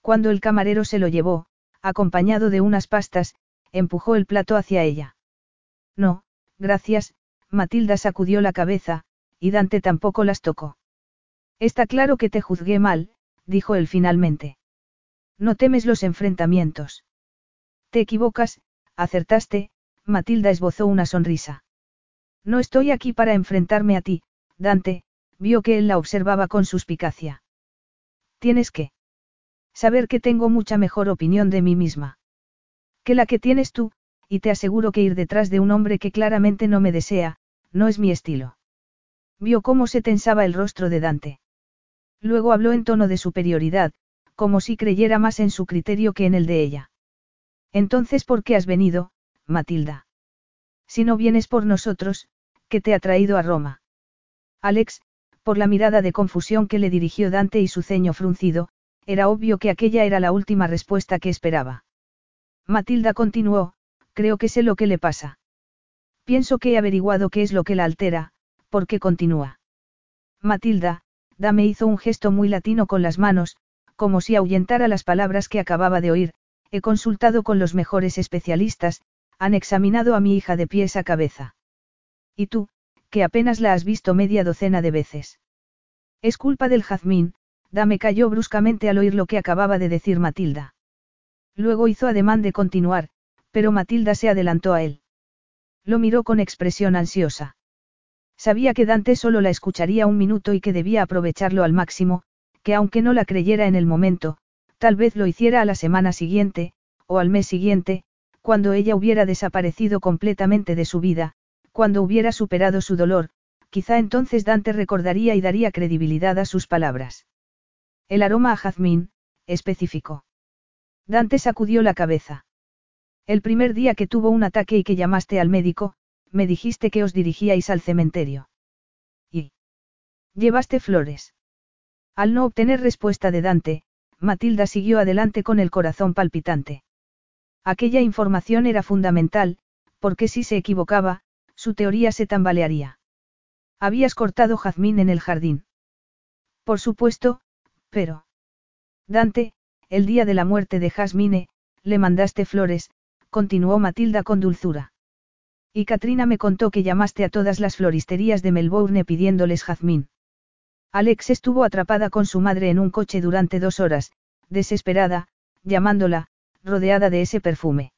Cuando el camarero se lo llevó, acompañado de unas pastas, empujó el plato hacia ella. No, gracias, Matilda sacudió la cabeza, y Dante tampoco las tocó. Está claro que te juzgué mal, dijo él finalmente. No temes los enfrentamientos. Te equivocas, acertaste, Matilda esbozó una sonrisa. No estoy aquí para enfrentarme a ti, Dante, vio que él la observaba con suspicacia. Tienes que saber que tengo mucha mejor opinión de mí misma. Que la que tienes tú, y te aseguro que ir detrás de un hombre que claramente no me desea, no es mi estilo. Vio cómo se tensaba el rostro de Dante. Luego habló en tono de superioridad, como si creyera más en su criterio que en el de ella. Entonces, ¿por qué has venido, Matilda? Si no vienes por nosotros, ¿qué te ha traído a Roma? Alex, por la mirada de confusión que le dirigió Dante y su ceño fruncido, era obvio que aquella era la última respuesta que esperaba. Matilda continuó, creo que sé lo que le pasa. Pienso que he averiguado qué es lo que la altera, porque continúa. Matilda, Dame hizo un gesto muy latino con las manos, como si ahuyentara las palabras que acababa de oír, he consultado con los mejores especialistas, han examinado a mi hija de pies a cabeza. ¿Y tú, que apenas la has visto media docena de veces? Es culpa del jazmín, Dame cayó bruscamente al oír lo que acababa de decir Matilda. Luego hizo ademán de continuar, pero Matilda se adelantó a él. Lo miró con expresión ansiosa. Sabía que Dante solo la escucharía un minuto y que debía aprovecharlo al máximo, que aunque no la creyera en el momento, tal vez lo hiciera a la semana siguiente, o al mes siguiente, cuando ella hubiera desaparecido completamente de su vida, cuando hubiera superado su dolor, quizá entonces Dante recordaría y daría credibilidad a sus palabras. El aroma a jazmín, específico. Dante sacudió la cabeza. El primer día que tuvo un ataque y que llamaste al médico, me dijiste que os dirigíais al cementerio. ¿Y? ¿Llevaste flores? Al no obtener respuesta de Dante, Matilda siguió adelante con el corazón palpitante. Aquella información era fundamental, porque si se equivocaba, su teoría se tambalearía. Habías cortado jazmín en el jardín. Por supuesto, pero... Dante, el día de la muerte de Jasmine, le mandaste flores, continuó Matilda con dulzura. Y Katrina me contó que llamaste a todas las floristerías de Melbourne pidiéndoles jazmín. Alex estuvo atrapada con su madre en un coche durante dos horas, desesperada, llamándola, rodeada de ese perfume.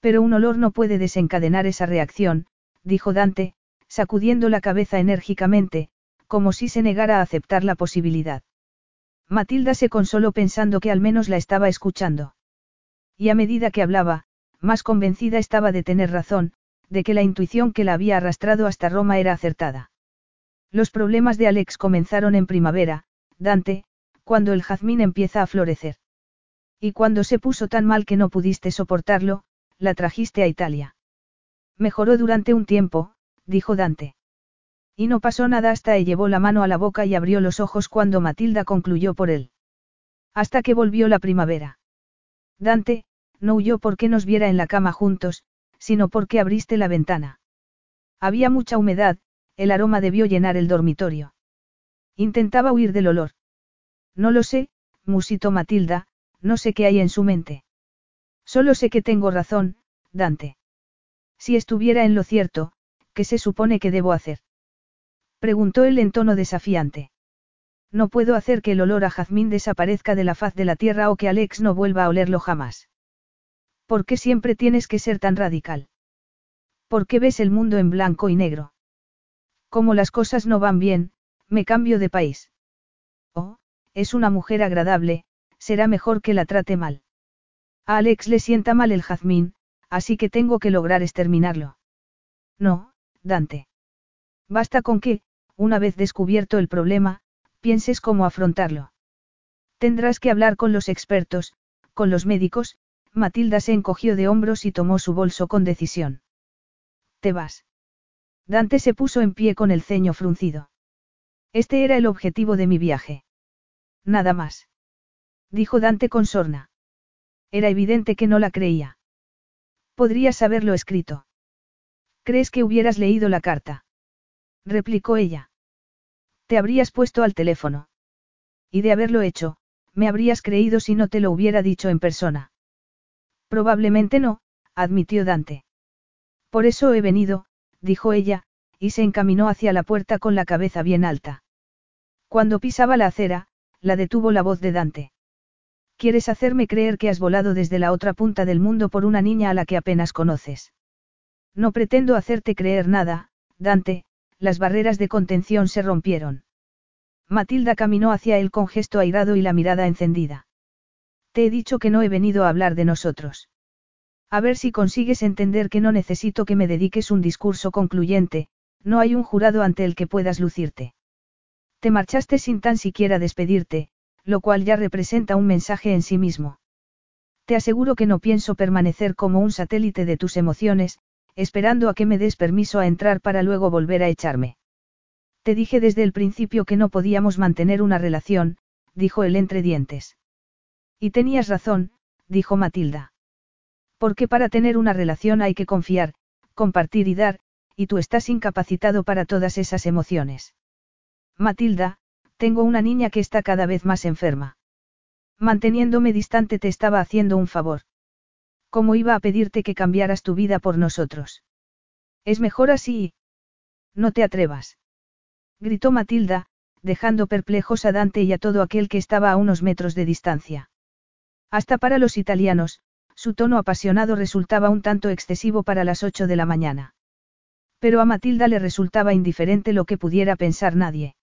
Pero un olor no puede desencadenar esa reacción, dijo Dante, sacudiendo la cabeza enérgicamente, como si se negara a aceptar la posibilidad. Matilda se consoló pensando que al menos la estaba escuchando. Y a medida que hablaba, más convencida estaba de tener razón, de que la intuición que la había arrastrado hasta Roma era acertada. Los problemas de Alex comenzaron en primavera, Dante, cuando el jazmín empieza a florecer. Y cuando se puso tan mal que no pudiste soportarlo, la trajiste a Italia. Mejoró durante un tiempo, dijo Dante. Y no pasó nada hasta que llevó la mano a la boca y abrió los ojos cuando Matilda concluyó por él. Hasta que volvió la primavera. Dante, no huyó porque nos viera en la cama juntos, sino porque abriste la ventana. Había mucha humedad, el aroma debió llenar el dormitorio. Intentaba huir del olor. No lo sé, musitó Matilda, no sé qué hay en su mente. Solo sé que tengo razón, Dante. Si estuviera en lo cierto, ¿qué se supone que debo hacer? Preguntó él en tono desafiante. No puedo hacer que el olor a jazmín desaparezca de la faz de la tierra o que Alex no vuelva a olerlo jamás. ¿Por qué siempre tienes que ser tan radical? ¿Por qué ves el mundo en blanco y negro? Como las cosas no van bien, me cambio de país. Oh, es una mujer agradable, será mejor que la trate mal. A Alex le sienta mal el jazmín, así que tengo que lograr exterminarlo. No, Dante. Basta con que, una vez descubierto el problema, pienses cómo afrontarlo. Tendrás que hablar con los expertos, con los médicos, Matilda se encogió de hombros y tomó su bolso con decisión. ¿Te vas? Dante se puso en pie con el ceño fruncido. Este era el objetivo de mi viaje. Nada más. Dijo Dante con sorna. Era evidente que no la creía. Podrías haberlo escrito. ¿Crees que hubieras leído la carta? replicó ella. Te habrías puesto al teléfono. Y de haberlo hecho, me habrías creído si no te lo hubiera dicho en persona. Probablemente no, admitió Dante. Por eso he venido, dijo ella, y se encaminó hacia la puerta con la cabeza bien alta. Cuando pisaba la acera, la detuvo la voz de Dante. ¿Quieres hacerme creer que has volado desde la otra punta del mundo por una niña a la que apenas conoces? No pretendo hacerte creer nada, Dante, las barreras de contención se rompieron. Matilda caminó hacia él con gesto airado y la mirada encendida. Te he dicho que no he venido a hablar de nosotros. A ver si consigues entender que no necesito que me dediques un discurso concluyente, no hay un jurado ante el que puedas lucirte. Te marchaste sin tan siquiera despedirte, lo cual ya representa un mensaje en sí mismo. Te aseguro que no pienso permanecer como un satélite de tus emociones, esperando a que me des permiso a entrar para luego volver a echarme. Te dije desde el principio que no podíamos mantener una relación, dijo él entre dientes. Y tenías razón, dijo Matilda. Porque para tener una relación hay que confiar, compartir y dar, y tú estás incapacitado para todas esas emociones. Matilda, tengo una niña que está cada vez más enferma. Manteniéndome distante te estaba haciendo un favor. ¿Cómo iba a pedirte que cambiaras tu vida por nosotros? Es mejor así. No te atrevas. Gritó Matilda, dejando perplejos a Dante y a todo aquel que estaba a unos metros de distancia. Hasta para los italianos, su tono apasionado resultaba un tanto excesivo para las ocho de la mañana. Pero a Matilda le resultaba indiferente lo que pudiera pensar nadie.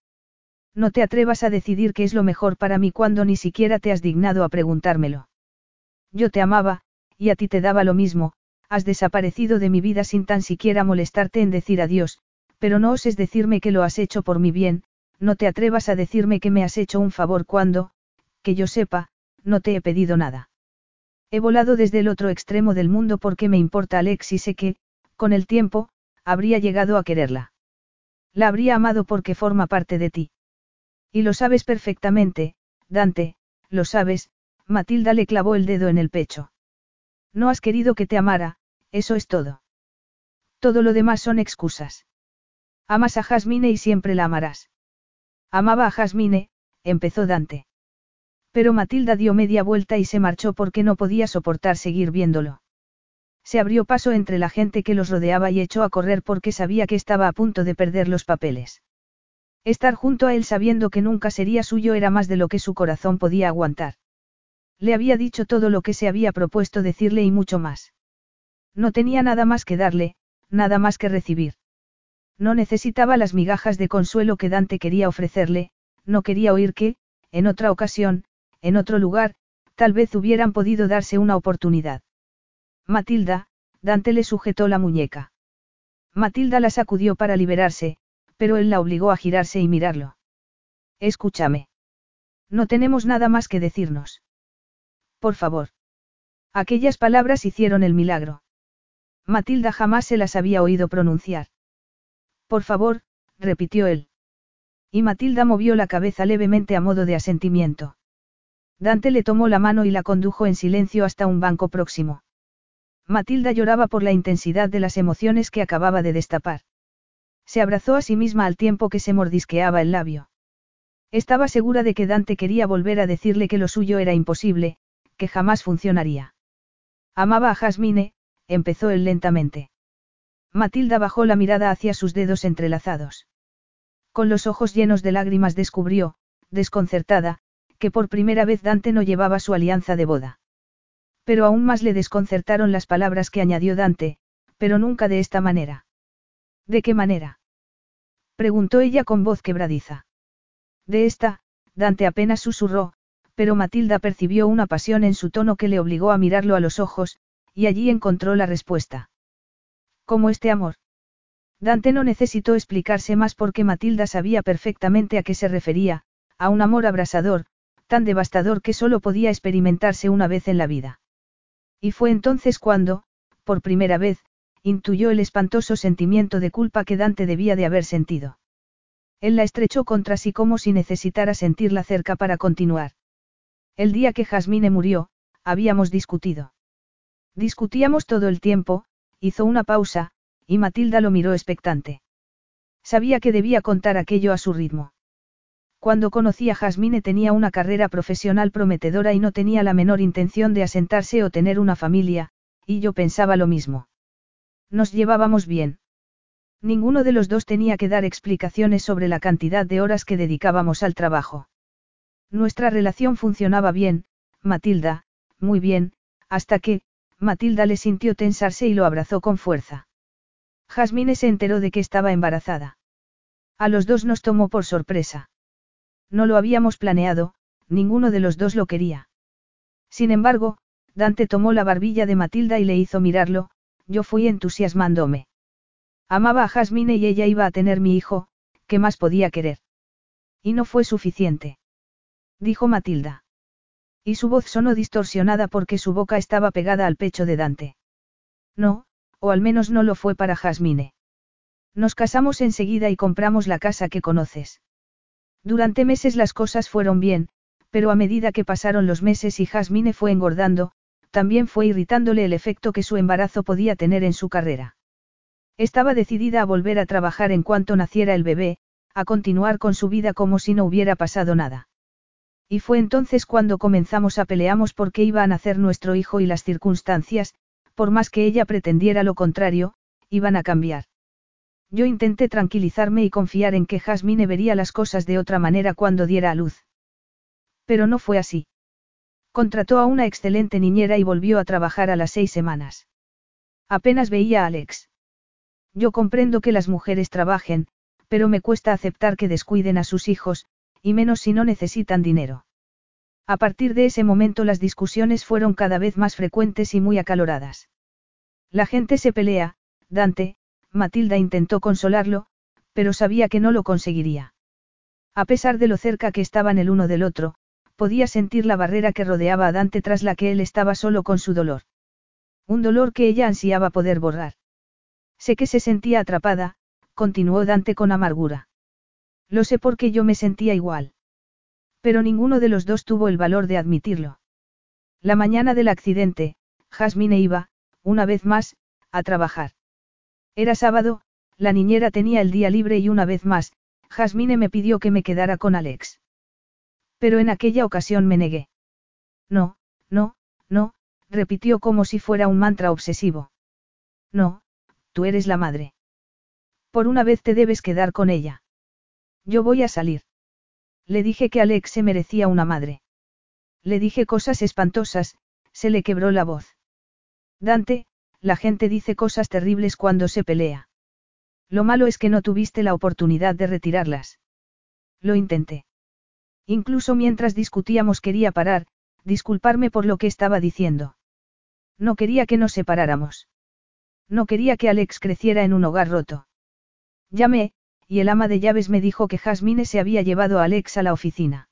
No te atrevas a decidir qué es lo mejor para mí cuando ni siquiera te has dignado a preguntármelo. Yo te amaba, y a ti te daba lo mismo, has desaparecido de mi vida sin tan siquiera molestarte en decir adiós, pero no oses decirme que lo has hecho por mi bien, no te atrevas a decirme que me has hecho un favor cuando, que yo sepa, no te he pedido nada. He volado desde el otro extremo del mundo porque me importa Alex y sé que, con el tiempo, habría llegado a quererla. La habría amado porque forma parte de ti. Y lo sabes perfectamente, Dante, lo sabes, Matilda le clavó el dedo en el pecho. No has querido que te amara, eso es todo. Todo lo demás son excusas. Amas a Jasmine y siempre la amarás. Amaba a Jasmine, empezó Dante. Pero Matilda dio media vuelta y se marchó porque no podía soportar seguir viéndolo. Se abrió paso entre la gente que los rodeaba y echó a correr porque sabía que estaba a punto de perder los papeles. Estar junto a él sabiendo que nunca sería suyo era más de lo que su corazón podía aguantar. Le había dicho todo lo que se había propuesto decirle y mucho más. No tenía nada más que darle, nada más que recibir. No necesitaba las migajas de consuelo que Dante quería ofrecerle, no quería oír que, en otra ocasión, en otro lugar, tal vez hubieran podido darse una oportunidad. Matilda, Dante le sujetó la muñeca. Matilda la sacudió para liberarse, pero él la obligó a girarse y mirarlo. Escúchame. No tenemos nada más que decirnos. Por favor. Aquellas palabras hicieron el milagro. Matilda jamás se las había oído pronunciar. Por favor, repitió él. Y Matilda movió la cabeza levemente a modo de asentimiento. Dante le tomó la mano y la condujo en silencio hasta un banco próximo. Matilda lloraba por la intensidad de las emociones que acababa de destapar. Se abrazó a sí misma al tiempo que se mordisqueaba el labio. Estaba segura de que Dante quería volver a decirle que lo suyo era imposible, que jamás funcionaría. Amaba a Jasmine, empezó él lentamente. Matilda bajó la mirada hacia sus dedos entrelazados. Con los ojos llenos de lágrimas descubrió, desconcertada, que por primera vez Dante no llevaba su alianza de boda. Pero aún más le desconcertaron las palabras que añadió Dante, pero nunca de esta manera. ¿De qué manera? preguntó ella con voz quebradiza. De esta, Dante apenas susurró, pero Matilda percibió una pasión en su tono que le obligó a mirarlo a los ojos, y allí encontró la respuesta. ¿Cómo este amor? Dante no necesitó explicarse más porque Matilda sabía perfectamente a qué se refería, a un amor abrasador, tan devastador que solo podía experimentarse una vez en la vida. Y fue entonces cuando, por primera vez, intuyó el espantoso sentimiento de culpa que Dante debía de haber sentido. Él la estrechó contra sí como si necesitara sentirla cerca para continuar. El día que Jasmine murió, habíamos discutido. Discutíamos todo el tiempo, hizo una pausa, y Matilda lo miró expectante. Sabía que debía contar aquello a su ritmo. Cuando conocí a Jasmine tenía una carrera profesional prometedora y no tenía la menor intención de asentarse o tener una familia, y yo pensaba lo mismo. Nos llevábamos bien. Ninguno de los dos tenía que dar explicaciones sobre la cantidad de horas que dedicábamos al trabajo. Nuestra relación funcionaba bien, Matilda, muy bien, hasta que, Matilda le sintió tensarse y lo abrazó con fuerza. Jasmine se enteró de que estaba embarazada. A los dos nos tomó por sorpresa. No lo habíamos planeado, ninguno de los dos lo quería. Sin embargo, Dante tomó la barbilla de Matilda y le hizo mirarlo, yo fui entusiasmándome. Amaba a Jasmine y ella iba a tener mi hijo, ¿qué más podía querer? Y no fue suficiente. Dijo Matilda. Y su voz sonó distorsionada porque su boca estaba pegada al pecho de Dante. No, o al menos no lo fue para Jasmine. Nos casamos enseguida y compramos la casa que conoces. Durante meses las cosas fueron bien, pero a medida que pasaron los meses y Jasmine fue engordando, también fue irritándole el efecto que su embarazo podía tener en su carrera. Estaba decidida a volver a trabajar en cuanto naciera el bebé, a continuar con su vida como si no hubiera pasado nada. Y fue entonces cuando comenzamos a peleamos porque iba a nacer nuestro hijo y las circunstancias, por más que ella pretendiera lo contrario, iban a cambiar. Yo intenté tranquilizarme y confiar en que Jasmine vería las cosas de otra manera cuando diera a luz. Pero no fue así. Contrató a una excelente niñera y volvió a trabajar a las seis semanas. Apenas veía a Alex. Yo comprendo que las mujeres trabajen, pero me cuesta aceptar que descuiden a sus hijos, y menos si no necesitan dinero. A partir de ese momento las discusiones fueron cada vez más frecuentes y muy acaloradas. La gente se pelea, Dante, Matilda intentó consolarlo, pero sabía que no lo conseguiría. A pesar de lo cerca que estaban el uno del otro, podía sentir la barrera que rodeaba a Dante tras la que él estaba solo con su dolor. Un dolor que ella ansiaba poder borrar. Sé que se sentía atrapada, continuó Dante con amargura. Lo sé porque yo me sentía igual. Pero ninguno de los dos tuvo el valor de admitirlo. La mañana del accidente, Jasmine iba, una vez más, a trabajar. Era sábado, la niñera tenía el día libre y una vez más, Jasmine me pidió que me quedara con Alex. Pero en aquella ocasión me negué. No, no, no, repitió como si fuera un mantra obsesivo. No, tú eres la madre. Por una vez te debes quedar con ella. Yo voy a salir. Le dije que Alex se merecía una madre. Le dije cosas espantosas, se le quebró la voz. Dante, la gente dice cosas terribles cuando se pelea. Lo malo es que no tuviste la oportunidad de retirarlas. Lo intenté. Incluso mientras discutíamos quería parar, disculparme por lo que estaba diciendo. No quería que nos separáramos. No quería que Alex creciera en un hogar roto. Llamé, y el ama de llaves me dijo que Jasmine se había llevado a Alex a la oficina.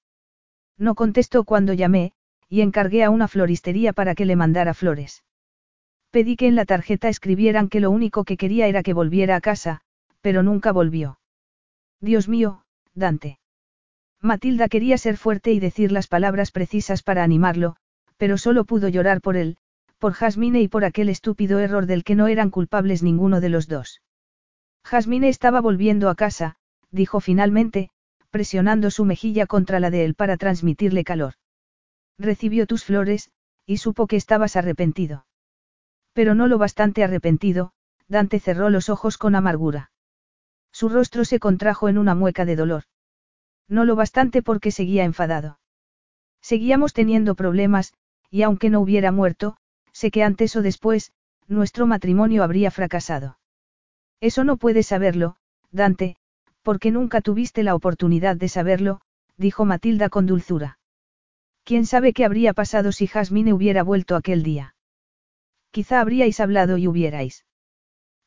No contestó cuando llamé, y encargué a una floristería para que le mandara flores. Pedí que en la tarjeta escribieran que lo único que quería era que volviera a casa, pero nunca volvió. Dios mío, Dante. Matilda quería ser fuerte y decir las palabras precisas para animarlo, pero solo pudo llorar por él, por Jasmine y por aquel estúpido error del que no eran culpables ninguno de los dos. Jasmine estaba volviendo a casa, dijo finalmente, presionando su mejilla contra la de él para transmitirle calor. Recibió tus flores, y supo que estabas arrepentido. Pero no lo bastante arrepentido, Dante cerró los ojos con amargura. Su rostro se contrajo en una mueca de dolor. No lo bastante porque seguía enfadado. Seguíamos teniendo problemas, y aunque no hubiera muerto, sé que antes o después, nuestro matrimonio habría fracasado. Eso no puedes saberlo, Dante, porque nunca tuviste la oportunidad de saberlo, dijo Matilda con dulzura. ¿Quién sabe qué habría pasado si Jasmine hubiera vuelto aquel día? Quizá habríais hablado y hubierais.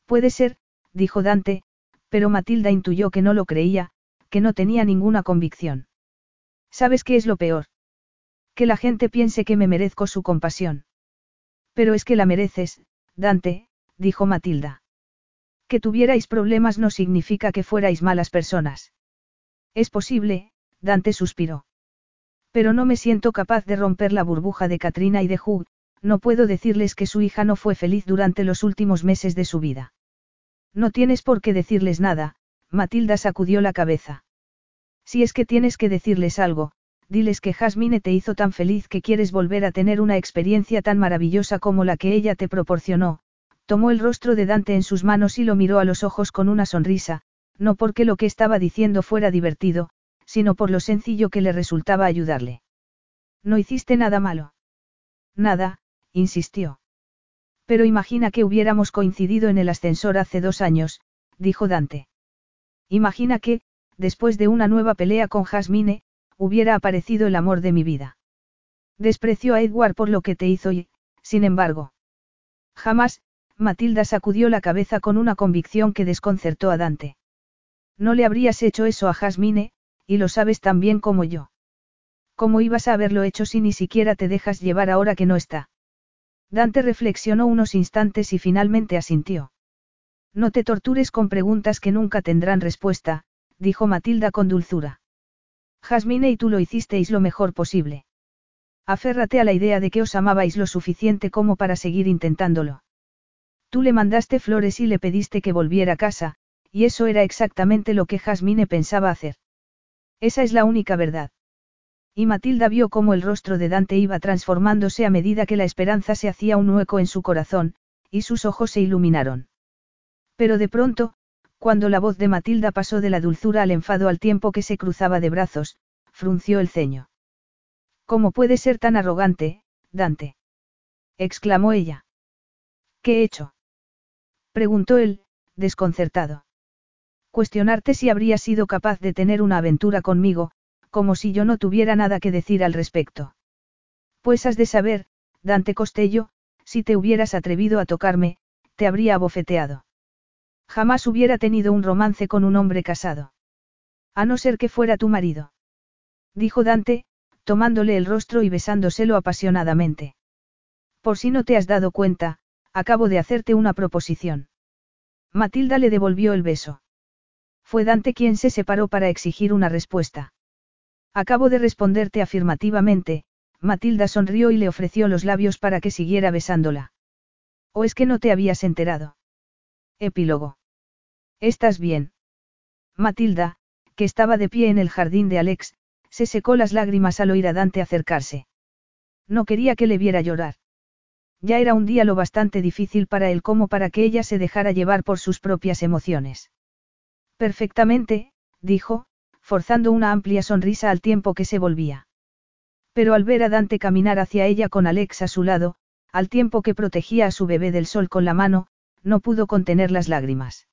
Puede ser, dijo Dante, pero Matilda intuyó que no lo creía, que no tenía ninguna convicción. ¿Sabes qué es lo peor? Que la gente piense que me merezco su compasión. Pero es que la mereces, Dante, dijo Matilda. Que tuvierais problemas no significa que fuerais malas personas. Es posible, Dante suspiró. Pero no me siento capaz de romper la burbuja de Katrina y de Hugh, no puedo decirles que su hija no fue feliz durante los últimos meses de su vida. No tienes por qué decirles nada, Matilda sacudió la cabeza. Si es que tienes que decirles algo, diles que Jasmine te hizo tan feliz que quieres volver a tener una experiencia tan maravillosa como la que ella te proporcionó. Tomó el rostro de Dante en sus manos y lo miró a los ojos con una sonrisa, no porque lo que estaba diciendo fuera divertido, sino por lo sencillo que le resultaba ayudarle. No hiciste nada malo. Nada, insistió. Pero imagina que hubiéramos coincidido en el ascensor hace dos años, dijo Dante. Imagina que, después de una nueva pelea con Jasmine, hubiera aparecido el amor de mi vida. Despreció a Edward por lo que te hizo y, sin embargo. Jamás, Matilda sacudió la cabeza con una convicción que desconcertó a Dante. No le habrías hecho eso a Jasmine, y lo sabes tan bien como yo. ¿Cómo ibas a haberlo hecho si ni siquiera te dejas llevar ahora que no está? Dante reflexionó unos instantes y finalmente asintió. No te tortures con preguntas que nunca tendrán respuesta, dijo Matilda con dulzura. Jasmine y tú lo hicisteis lo mejor posible. Aférrate a la idea de que os amabais lo suficiente como para seguir intentándolo. Tú le mandaste flores y le pediste que volviera a casa, y eso era exactamente lo que Jasmine pensaba hacer. Esa es la única verdad. Y Matilda vio cómo el rostro de Dante iba transformándose a medida que la esperanza se hacía un hueco en su corazón, y sus ojos se iluminaron. Pero de pronto, cuando la voz de Matilda pasó de la dulzura al enfado al tiempo que se cruzaba de brazos, frunció el ceño. ¿Cómo puede ser tan arrogante, Dante? exclamó ella. ¿Qué he hecho? preguntó él, desconcertado. Cuestionarte si habría sido capaz de tener una aventura conmigo, como si yo no tuviera nada que decir al respecto. Pues has de saber, Dante Costello, si te hubieras atrevido a tocarme, te habría abofeteado. Jamás hubiera tenido un romance con un hombre casado. A no ser que fuera tu marido. Dijo Dante, tomándole el rostro y besándoselo apasionadamente. Por si no te has dado cuenta, acabo de hacerte una proposición. Matilda le devolvió el beso. Fue Dante quien se separó para exigir una respuesta. Acabo de responderte afirmativamente, Matilda sonrió y le ofreció los labios para que siguiera besándola. ¿O es que no te habías enterado? Epílogo. ¿Estás bien? Matilda, que estaba de pie en el jardín de Alex, se secó las lágrimas al oír a Dante acercarse. No quería que le viera llorar. Ya era un día lo bastante difícil para él como para que ella se dejara llevar por sus propias emociones. Perfectamente, dijo, forzando una amplia sonrisa al tiempo que se volvía. Pero al ver a Dante caminar hacia ella con Alex a su lado, al tiempo que protegía a su bebé del sol con la mano, no pudo contener las lágrimas.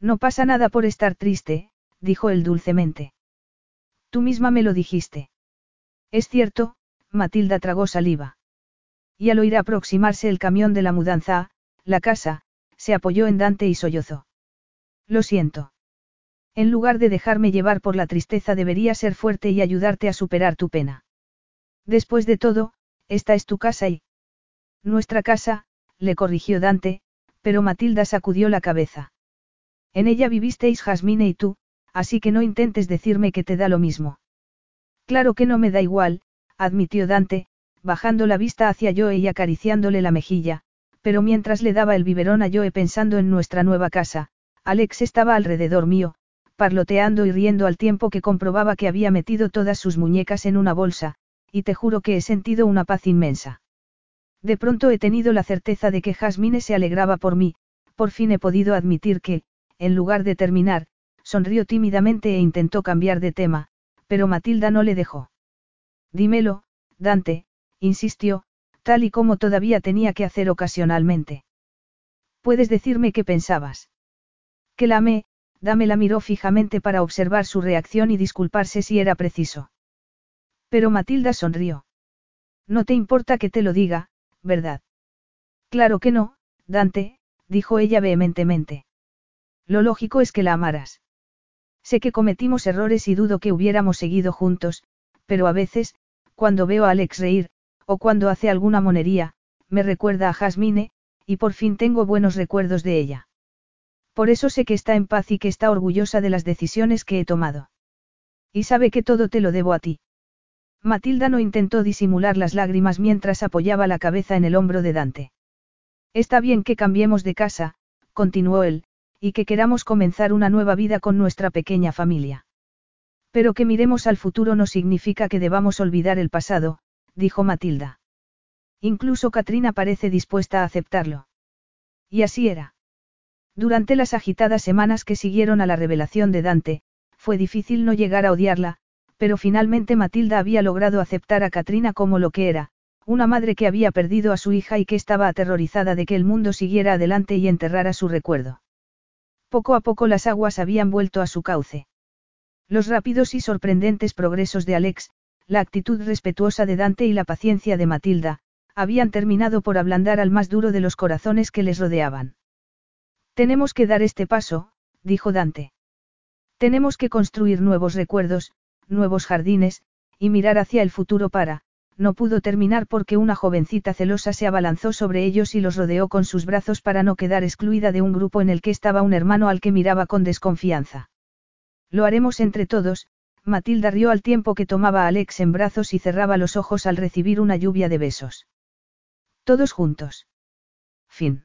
No pasa nada por estar triste, dijo él dulcemente. Tú misma me lo dijiste. Es cierto, Matilda tragó saliva. Y al oír aproximarse el camión de la mudanza, la casa, se apoyó en Dante y sollozó. Lo siento. En lugar de dejarme llevar por la tristeza debería ser fuerte y ayudarte a superar tu pena. Después de todo, esta es tu casa y... Nuestra casa, le corrigió Dante, pero Matilda sacudió la cabeza. En ella vivisteis Jasmine y tú, así que no intentes decirme que te da lo mismo. Claro que no me da igual, admitió Dante, bajando la vista hacia Joe y acariciándole la mejilla, pero mientras le daba el biberón a Joe pensando en nuestra nueva casa, Alex estaba alrededor mío, parloteando y riendo al tiempo que comprobaba que había metido todas sus muñecas en una bolsa, y te juro que he sentido una paz inmensa. De pronto he tenido la certeza de que Jasmine se alegraba por mí, por fin he podido admitir que, en lugar de terminar, sonrió tímidamente e intentó cambiar de tema, pero Matilda no le dejó. Dímelo, Dante, insistió, tal y como todavía tenía que hacer ocasionalmente. ¿Puedes decirme qué pensabas? Que la amé, Dame la miró fijamente para observar su reacción y disculparse si era preciso. Pero Matilda sonrió. No te importa que te lo diga, ¿verdad? Claro que no, Dante, dijo ella vehementemente. Lo lógico es que la amaras. Sé que cometimos errores y dudo que hubiéramos seguido juntos, pero a veces, cuando veo a Alex reír, o cuando hace alguna monería, me recuerda a Jasmine, y por fin tengo buenos recuerdos de ella. Por eso sé que está en paz y que está orgullosa de las decisiones que he tomado. Y sabe que todo te lo debo a ti. Matilda no intentó disimular las lágrimas mientras apoyaba la cabeza en el hombro de Dante. Está bien que cambiemos de casa, continuó él, y que queramos comenzar una nueva vida con nuestra pequeña familia. Pero que miremos al futuro no significa que debamos olvidar el pasado, dijo Matilda. Incluso Katrina parece dispuesta a aceptarlo. Y así era. Durante las agitadas semanas que siguieron a la revelación de Dante, fue difícil no llegar a odiarla, pero finalmente Matilda había logrado aceptar a Katrina como lo que era, una madre que había perdido a su hija y que estaba aterrorizada de que el mundo siguiera adelante y enterrara su recuerdo. Poco a poco las aguas habían vuelto a su cauce. Los rápidos y sorprendentes progresos de Alex, la actitud respetuosa de Dante y la paciencia de Matilda, habían terminado por ablandar al más duro de los corazones que les rodeaban. Tenemos que dar este paso, dijo Dante. Tenemos que construir nuevos recuerdos, nuevos jardines, y mirar hacia el futuro para, no pudo terminar porque una jovencita celosa se abalanzó sobre ellos y los rodeó con sus brazos para no quedar excluida de un grupo en el que estaba un hermano al que miraba con desconfianza. Lo haremos entre todos, Matilda rió al tiempo que tomaba a Alex en brazos y cerraba los ojos al recibir una lluvia de besos. Todos juntos. Fin.